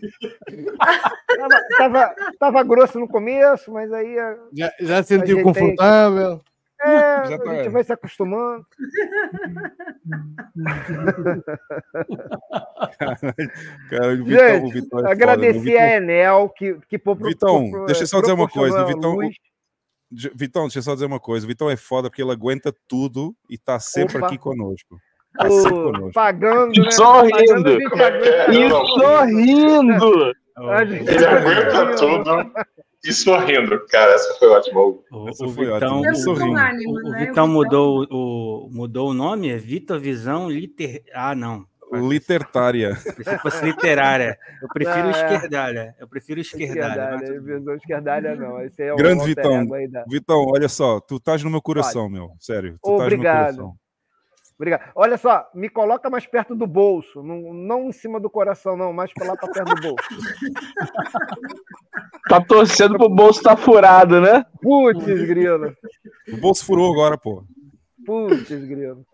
tava, tava, tava grosso no começo, mas aí. Já, já sentiu confortável? É, Já tá- a gente vai se acostumando. Cara, o Vitão, o Gente, Vitão é foda, agradecer? O Vitão- a Enel que, que pro- Vitão, pro- deixa eu só dizer uma coisa. O Vitão, luz. Vitão, deixa eu só dizer uma coisa. O Vitão é foda porque ele aguenta tudo e tá sempre Opa. aqui conosco. Tá conosco. Pagando, né? Sorrindo. E sorrindo. Gente Ele aguenta tudo e sorrindo. Cara, essa foi ótima. O, Essa o foi Vitão, ótima. o, Sorrindo. o- o né? Vitão mudou, o, mudou o nome? É Vitor Visão Liter... Ah, não. Litertária. Se fosse literária. Eu prefiro Ah, é. esquerdalha. Eu prefiro esquerdalha. Esquerdalha, visão esquerdalha não. Esse é o Grande Vitão. ego aí da- Vitão, olha só, tu estás no meu coração, meu. Sério. Tu estás no meu Obrigado. Obrigado. Olha só, me coloca mais perto do bolso, não, não em cima do coração, não, mais pra lá pra perto do bolso. Tá torcendo pro bolso tá furado, né? Putz, grilo. O bolso furou agora, pô. Putz, grilo.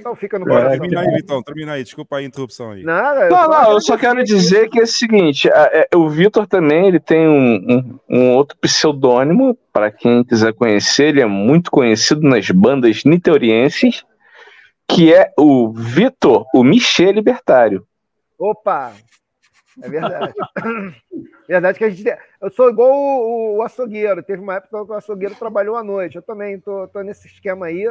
Então fica no coração. termina aí, Vitão. Termina aí. Desculpa a interrupção aí. Nada, Não, não, eu só quero dizer que é o seguinte: é, é, o Vitor também ele tem um, um- um outro pseudônimo, para quem quiser conhecer, ele é muito conhecido nas bandas niteurienses, que é o Vitor, o Michel Libertário. Opa! É verdade. verdade que a gente. tem- Eu sou igual o, o açougueiro. Teve uma época que o açougueiro trabalhou à noite. Eu também tô, tô nesse esquema aí.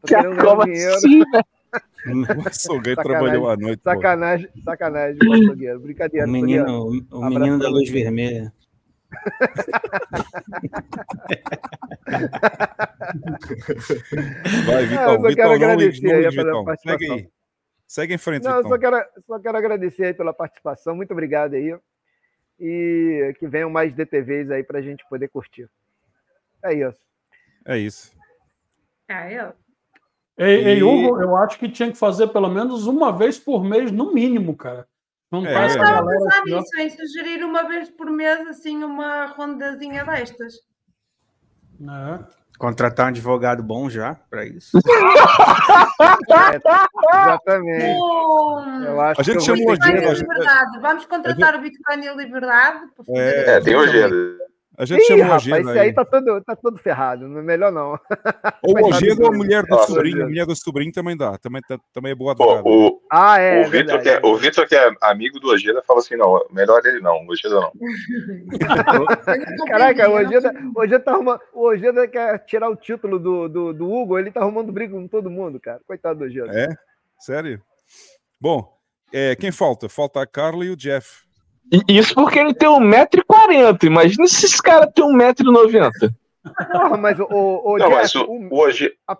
Tô querendo ganhar dinheiro. assim, velho? O açougueiro Sacanagem, trabalhou à noite. pô. Sacanagem, sacanagem açougueiro. Brincadeira. O menino, açougueiro. o, Abraço menino da luz vermelha. Vai, Ah, Vitão. eu só Vitão, quero não aí ligue, pela Vitão. Segue participação. aí. Segue em frente, Não, Vitão. só quero, só quero agradecer aí pela participação. Muito obrigado aí. E que venham mais DTVs aí pra gente poder curtir. É isso. É isso. Ah, eu. Ei, ei, E- Hugo, eu acho que tinha que fazer pelo menos uma vez por mês, no mínimo, cara. Não É, a galera ó. nisso, em sugerir uma vez por mês, assim, uma rondazinha destas. É. Contratar um advogado bom já para isso. Exatamente. Bom, Eu acho A gente chamou e Gina, Liberdade. Vamos contratar o Bitcoin e Liberdade. É, É, tem o Gênero. A gente Ih, chamou a rapaz, Gina esse aí tá todo, tá todo ferrado. Não é melhor não. Ou a Coitado Gina do- ou a mulher do sobrinho. A mulher do sobrinho também dá. Também, tá- também é boa Pô, advogada. o, Ah, é. o, Vitor verdade. que é, o Vitor, que é amigo do Ojeda, fala assim: não, melhor ele não, o Ojeda não. Caraca, o Ojeda, o Ojeda tá arrumando. O Ojeda quer tirar o título do, do, do Hugo, ele tá arrumando briga com todo mundo, cara. Coitado do Ojeda. É? Sério? Bom, é, quem falta? Falta a Carla e o Jeff. Isso porque ele tem 1,40m. Imagina se esse cara tem 1,90m. Porra, mas o, o, o Não, Jeff, mas o, o- o, Oje- o,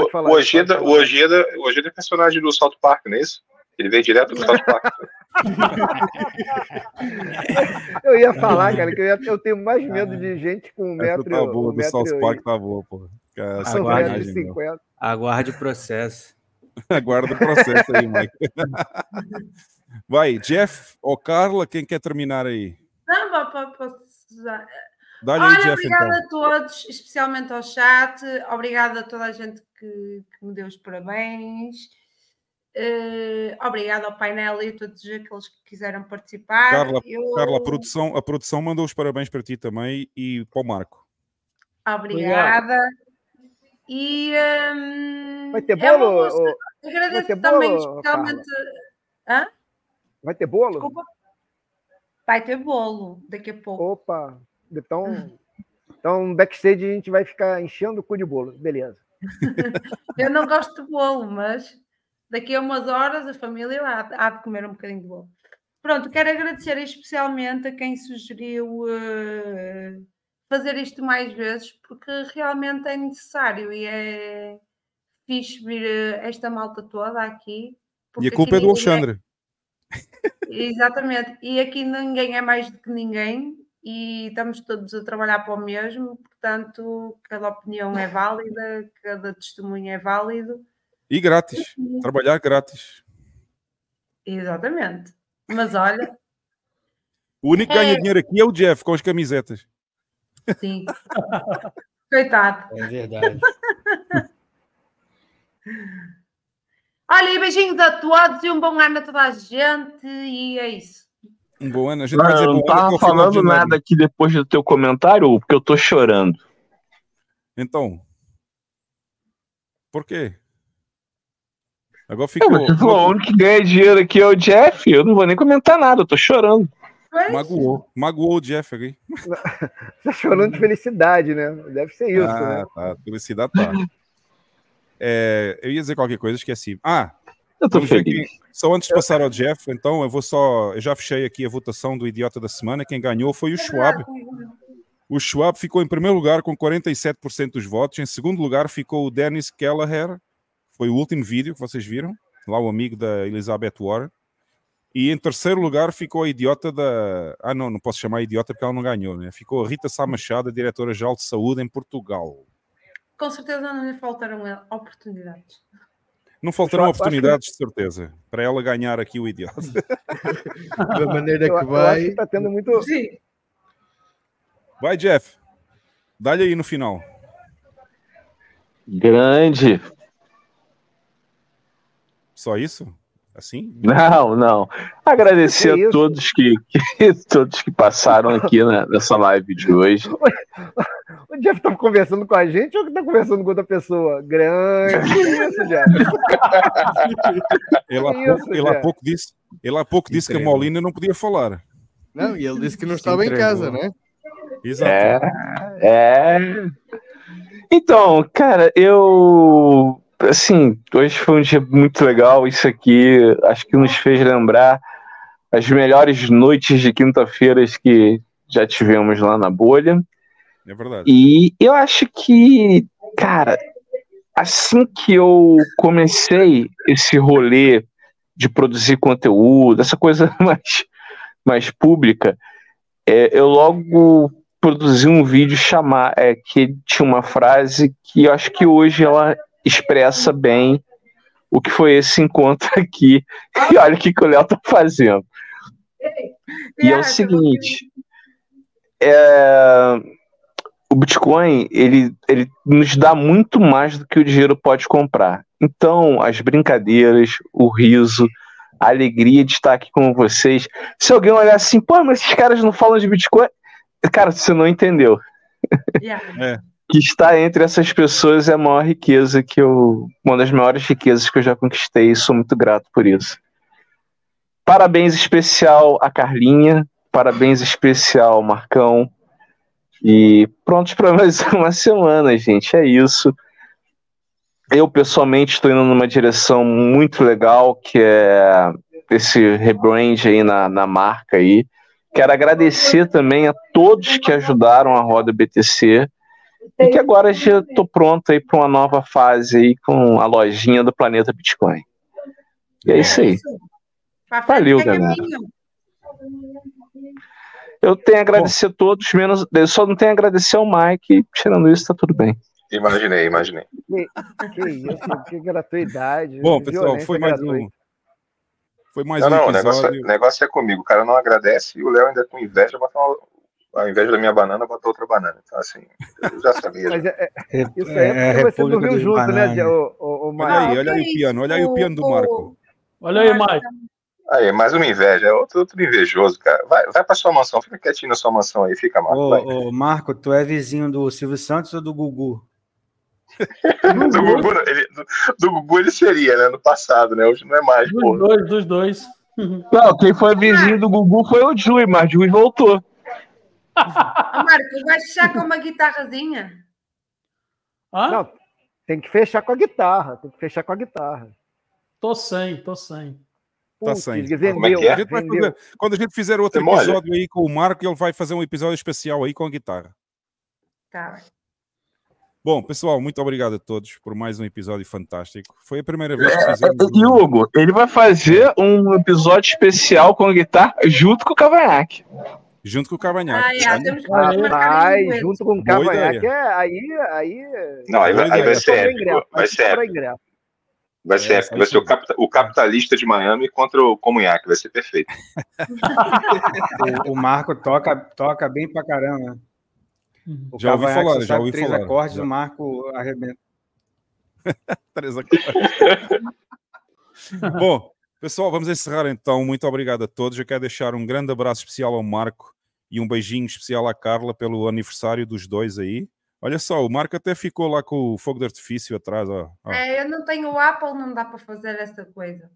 Pode falar, o Ojeda, o. Ojeda, o Ojeda é personagem do South Park, não é isso? Ele veio direto do South Park. eu ia falar, cara, que eu, ia- eu tenho mais medo de gente com um Essa metro, tá boa, um do metro, South Park tá boa, pô. Aguarde. Aguarde o processo. Aguarda o processo aí, Mike. Vai, Jeff ou Carla, quem quer terminar aí? Não, vá para já. Dá-lhe aí, Olha, Jeff, obrigada então. a todos, especialmente ao chat. Obrigada a toda a gente que, que me deu os parabéns. Eh, obrigada ao painel e a todos aqueles que quiseram participar. Carla, Eu- Carla a, produção, a produção mandou os parabéns para ti também e para o Marco. Obrigada. E hum, Vai ter é uma bolo? ou- Agradeço ter também bolo, especialmente. Hã? Vai ter bolo? Desculpa. Vai ter bolo daqui a pouco. Opa! Então, então backstage a gente vai ficar enchendo o cu de bolo. Beleza. Eu não gosto de bolo, mas daqui a umas horas a família há, há de comer um bocadinho de bolo. Pronto, quero agradecer especialmente a quem sugeriu eh, fazer isto mais vezes, porque realmente é necessário e é fixe vir eh, esta malta toda aqui. E a culpa é do Alexandre. Exatamente, e aqui ninguém é mais do que ninguém e estamos todos a trabalhar para o mesmo, portanto, cada opinião é válida, cada testemunho é válido. E grátis. Trabalhar grátis. Exatamente. Mas olha, O único que ganha É. dinheiro aqui é o Jeff com as camisetas. sim. Coitado. É verdade. Olha, e beijinhos a todos e um bom ano a toda a gente e é isso. Um bom ano. A gente vai dizer Não, não tava de falando nada aqui depois do teu comentário, porque eu tô chorando. Então. Por quê? Agora É, ficou. você falou, o único que ganha dinheiro aqui é o Jeff. Eu não vou nem comentar nada, eu tô chorando. Magoou. Magoou o Jeff aqui. Tá chorando de felicidade, né? Deve ser isso, ah, né? tá. Felicidade tá. É, eu ia dizer qualquer coisa, esqueci. Ah, eu tô feliz. quem- só antes de passar ao Jeff, então eu vou só. Eu já fechei aqui a votação do idiota da semana. Quem ganhou foi o Schwab. O Schwab ficou em primeiro lugar com 47% dos votos. Em segundo lugar ficou o Dennis Kelleher. Foi o último vídeo que vocês viram. Lá o amigo da Elizabeth Warren. E em terceiro lugar ficou a idiota da. Ah, não, não posso chamar idiota porque ela não ganhou, né? Ficou a Rita Sá Machado, diretora-geral de saúde em Portugal. Com certeza não lhe faltaram eh, oportunidades. Não faltarão Só- acho que- oportunidades, de certeza, para ela ganhar aqui o idiota. Da maneira Eu, que eu acho que vai. tá tendo muito. Sim. Vai, Jeff. Dá-lhe aí no final. Grande. Só isso? Assim? Não, não. Agradecer a todos que, que- todos que passaram aqui na- nessa live de hoje. O Jeff tá conversando com a gente ou que tá conversando com outra pessoa? Grande. Isso, Jeff? Ele há pouco, ele há pouco disse, ele há pouco disse que a. Molina não podia falar. Não, e ele disse que não estava em casa, né? Exato. É, é. Então, cara, eu. Assim, hoje foi um dia muito legal. Isso aqui acho que nos fez lembrar as melhores noites de quinta-feiras que já tivemos lá na bolha. É verdade. E eu acho que, cara, assim que eu comecei esse rolê de produzir conteúdo, essa coisa mais, mais pública, é, eu logo produzi um vídeo chamar, é, que tinha uma frase que eu acho que hoje ela expressa bem o que foi esse encontro aqui. E olha o que, que o Léo tá fazendo. E é o seguinte, é, o Bitcoin ele, ele nos dá muito mais do que o dinheiro pode comprar. Então, as brincadeiras, o riso, a alegria de estar aqui com vocês. Se alguém olhar assim, pô, mas esses caras não falam de Bitcoin. Cara, você não entendeu. Yeah. É. Que estar entre essas pessoas é a maior riqueza que eu. Uma das maiores riquezas que eu já conquistei e sou muito grato por isso. Parabéns especial a Carlinha, parabéns especial ao Marcão. E prontos para mais uma semana, gente. É isso. Eu, pessoalmente, estou indo numa direção muito legal, que é esse rebrand aí na, na marca aí. Quero agradecer também a todos que ajudaram a Roda BTC. E que agora já estou pronto aí para uma nova fase aí com a lojinha do Planeta Bitcoin. E é isso aí. Valeu, é galera. Eu tenho a agradecer a todos, menos. Eu só não tenho a agradecer ao Mike. Tirando isso, tá tudo bem. Imaginei, imaginei. Que, que isso, que gratuidade. Bom, pessoal, foi mais um. gratuita. Foi mais não, um não, o negócio, é- o negócio é comigo. O cara não agradece e o Léo ainda com inveja bota uma, ao invés da minha banana, bota outra banana. Então, assim, eu já sabia. Mas já. é, é- Rep- isso aí é é você dormiu junto, né, Bananas. Dia- o, o, o Olha Marco? aí, olha aí o piano, olha aí o piano do Marco. Olha aí, Mike. Aí, mais uma inveja, é outro, outro invejoso, cara. Vai, vai pra sua mansão, fica quietinho na sua mansão aí, fica, Marco. Ô, ô, Marco, tu é vizinho do Silvio Santos ou do Gugu? do, Gugu, ele, do, do Gugu ele seria, né? No passado, né? Hoje não é mais, Dos pô. dois, dos dois. Não, quem foi vizinho do Gugu foi o Jui, mas Jui voltou. Marco, vais fechar com uma guitarrazinha? Não, tem que fechar com a guitarra. Tem que fechar com a guitarra. Tô sem, tô sem. Tá sem. vendeu, é é? A vai fazer- quando a gente fizer outro Você molha? episódio aí com o Marco, ele vai fazer um episódio especial aí com a guitarra. Tá. Bom, pessoal, muito obrigado a todos por mais um episódio fantástico. Foi a primeira vez que É, fizemos. e Hugo, ele vai fazer um episódio especial com a guitarra junto com o Cavanhaque. Junto com o Cavanhaque. Ah, é, temos que Rapaz, marcar um junto com o cavanhaque, é, aí, aí. Não, aí vai- aí vai Só ser épico, vai ser épico. Vai ser, épico, vai ser o, capta- o capitalista de Miami contra o Comunhaque, vai ser perfeito. O, o Marco toca, toca bem pra caramba. O Já ouvi falar, já ouvi três falar, acordes, já. o Marco arrebenta. Três acordes. Bom, pessoal, vamos encerrar então. Muito obrigado a todos. Eu quero deixar um grande abraço especial ao Marco e um beijinho especial à Carla pelo aniversário dos dois aí. Olha só, o Marco até ficou lá com o fogo de artifício atrás. Ó. Ó, É, eu não tenho o Apple, não dá para fazer essa coisa.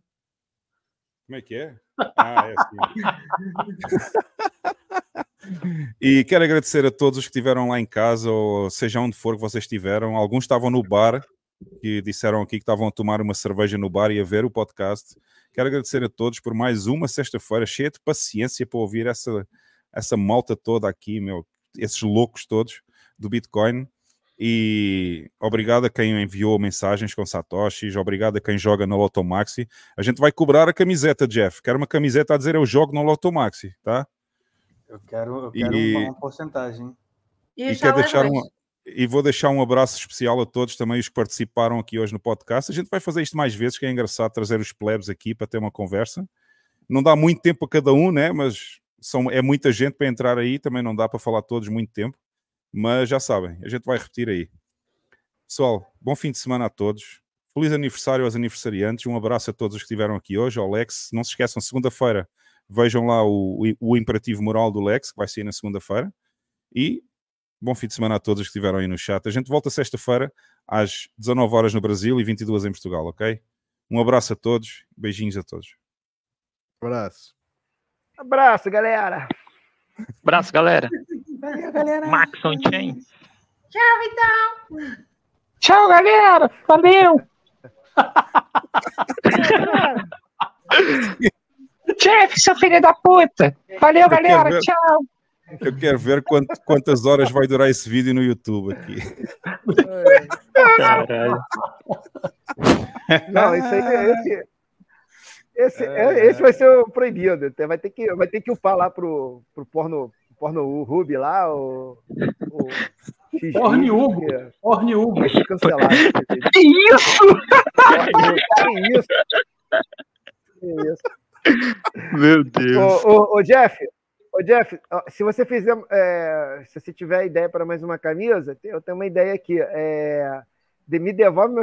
Como é que é? Ah, é assim. E quero agradecer a todos os que estiveram lá em casa, ou seja onde for que vocês estiveram. Alguns estavam no bar, que disseram aqui que estavam a tomar uma cerveja no bar e a ver o podcast. Quero agradecer a todos por mais uma sexta-feira cheia de paciência para ouvir essa, essa malta toda aqui, meu, esses loucos todos do Bitcoin. E obrigado a quem enviou mensagens com Satoshis, obrigado a quem joga no Lotomaxi. A gente vai cobrar a camiseta, Jeff. Quero uma camiseta a dizer eu jogo no Lotomaxi, tá? Eu quero, eu quero E- uma, uma porcentagem. E, quero deixar um, e vou deixar um abraço especial a todos também os que participaram aqui hoje no podcast. A gente vai fazer isto mais vezes, que é engraçado trazer os plebes aqui para ter uma conversa. Não dá muito tempo a cada um, né? Mas são, é muita gente para entrar aí, também não dá para falar todos muito tempo. Mas já sabem, a gente vai repetir aí. Pessoal, bom fim de semana a todos. Feliz aniversário aos aniversariantes. Um abraço a todos os que estiveram aqui hoje. Ao Lex, não se esqueçam, segunda-feira vejam lá o, o, o imperativo moral do Lex, que vai sair na segunda-feira. E bom fim de semana a todos os que estiveram aí no chat. A gente volta sexta-feira às 19 horas no Brasil e 22 em Portugal, ok? Um abraço a todos, beijinhos a todos. Abraço. Abraço, galera. Abraço, galera. Valeu, galera. Maxon Chain. Tchau, então. Tchau, galera. Valeu. Jeff, seu filho da puta. Valeu, galera. Tchau. Eu quero ver quant- quantas horas vai durar esse vídeo no YouTube aqui. Não, isso aí, esse, esse, é- esse vai ser o proibido. Vai ter que, vai ter que upar lá pro, pro porno, porno Ruby lá, o. o Porne vídeo, Hugo. porque Porne Hugo. Vai ser cancelado. Que isso? Que isso? Que isso? Meu Deus. Ô, ô, ô, Jeff, ô, Jeff, se você fizer, é, se você tiver ideia para mais uma camisa, eu tenho uma ideia aqui. É, de- me devolve meus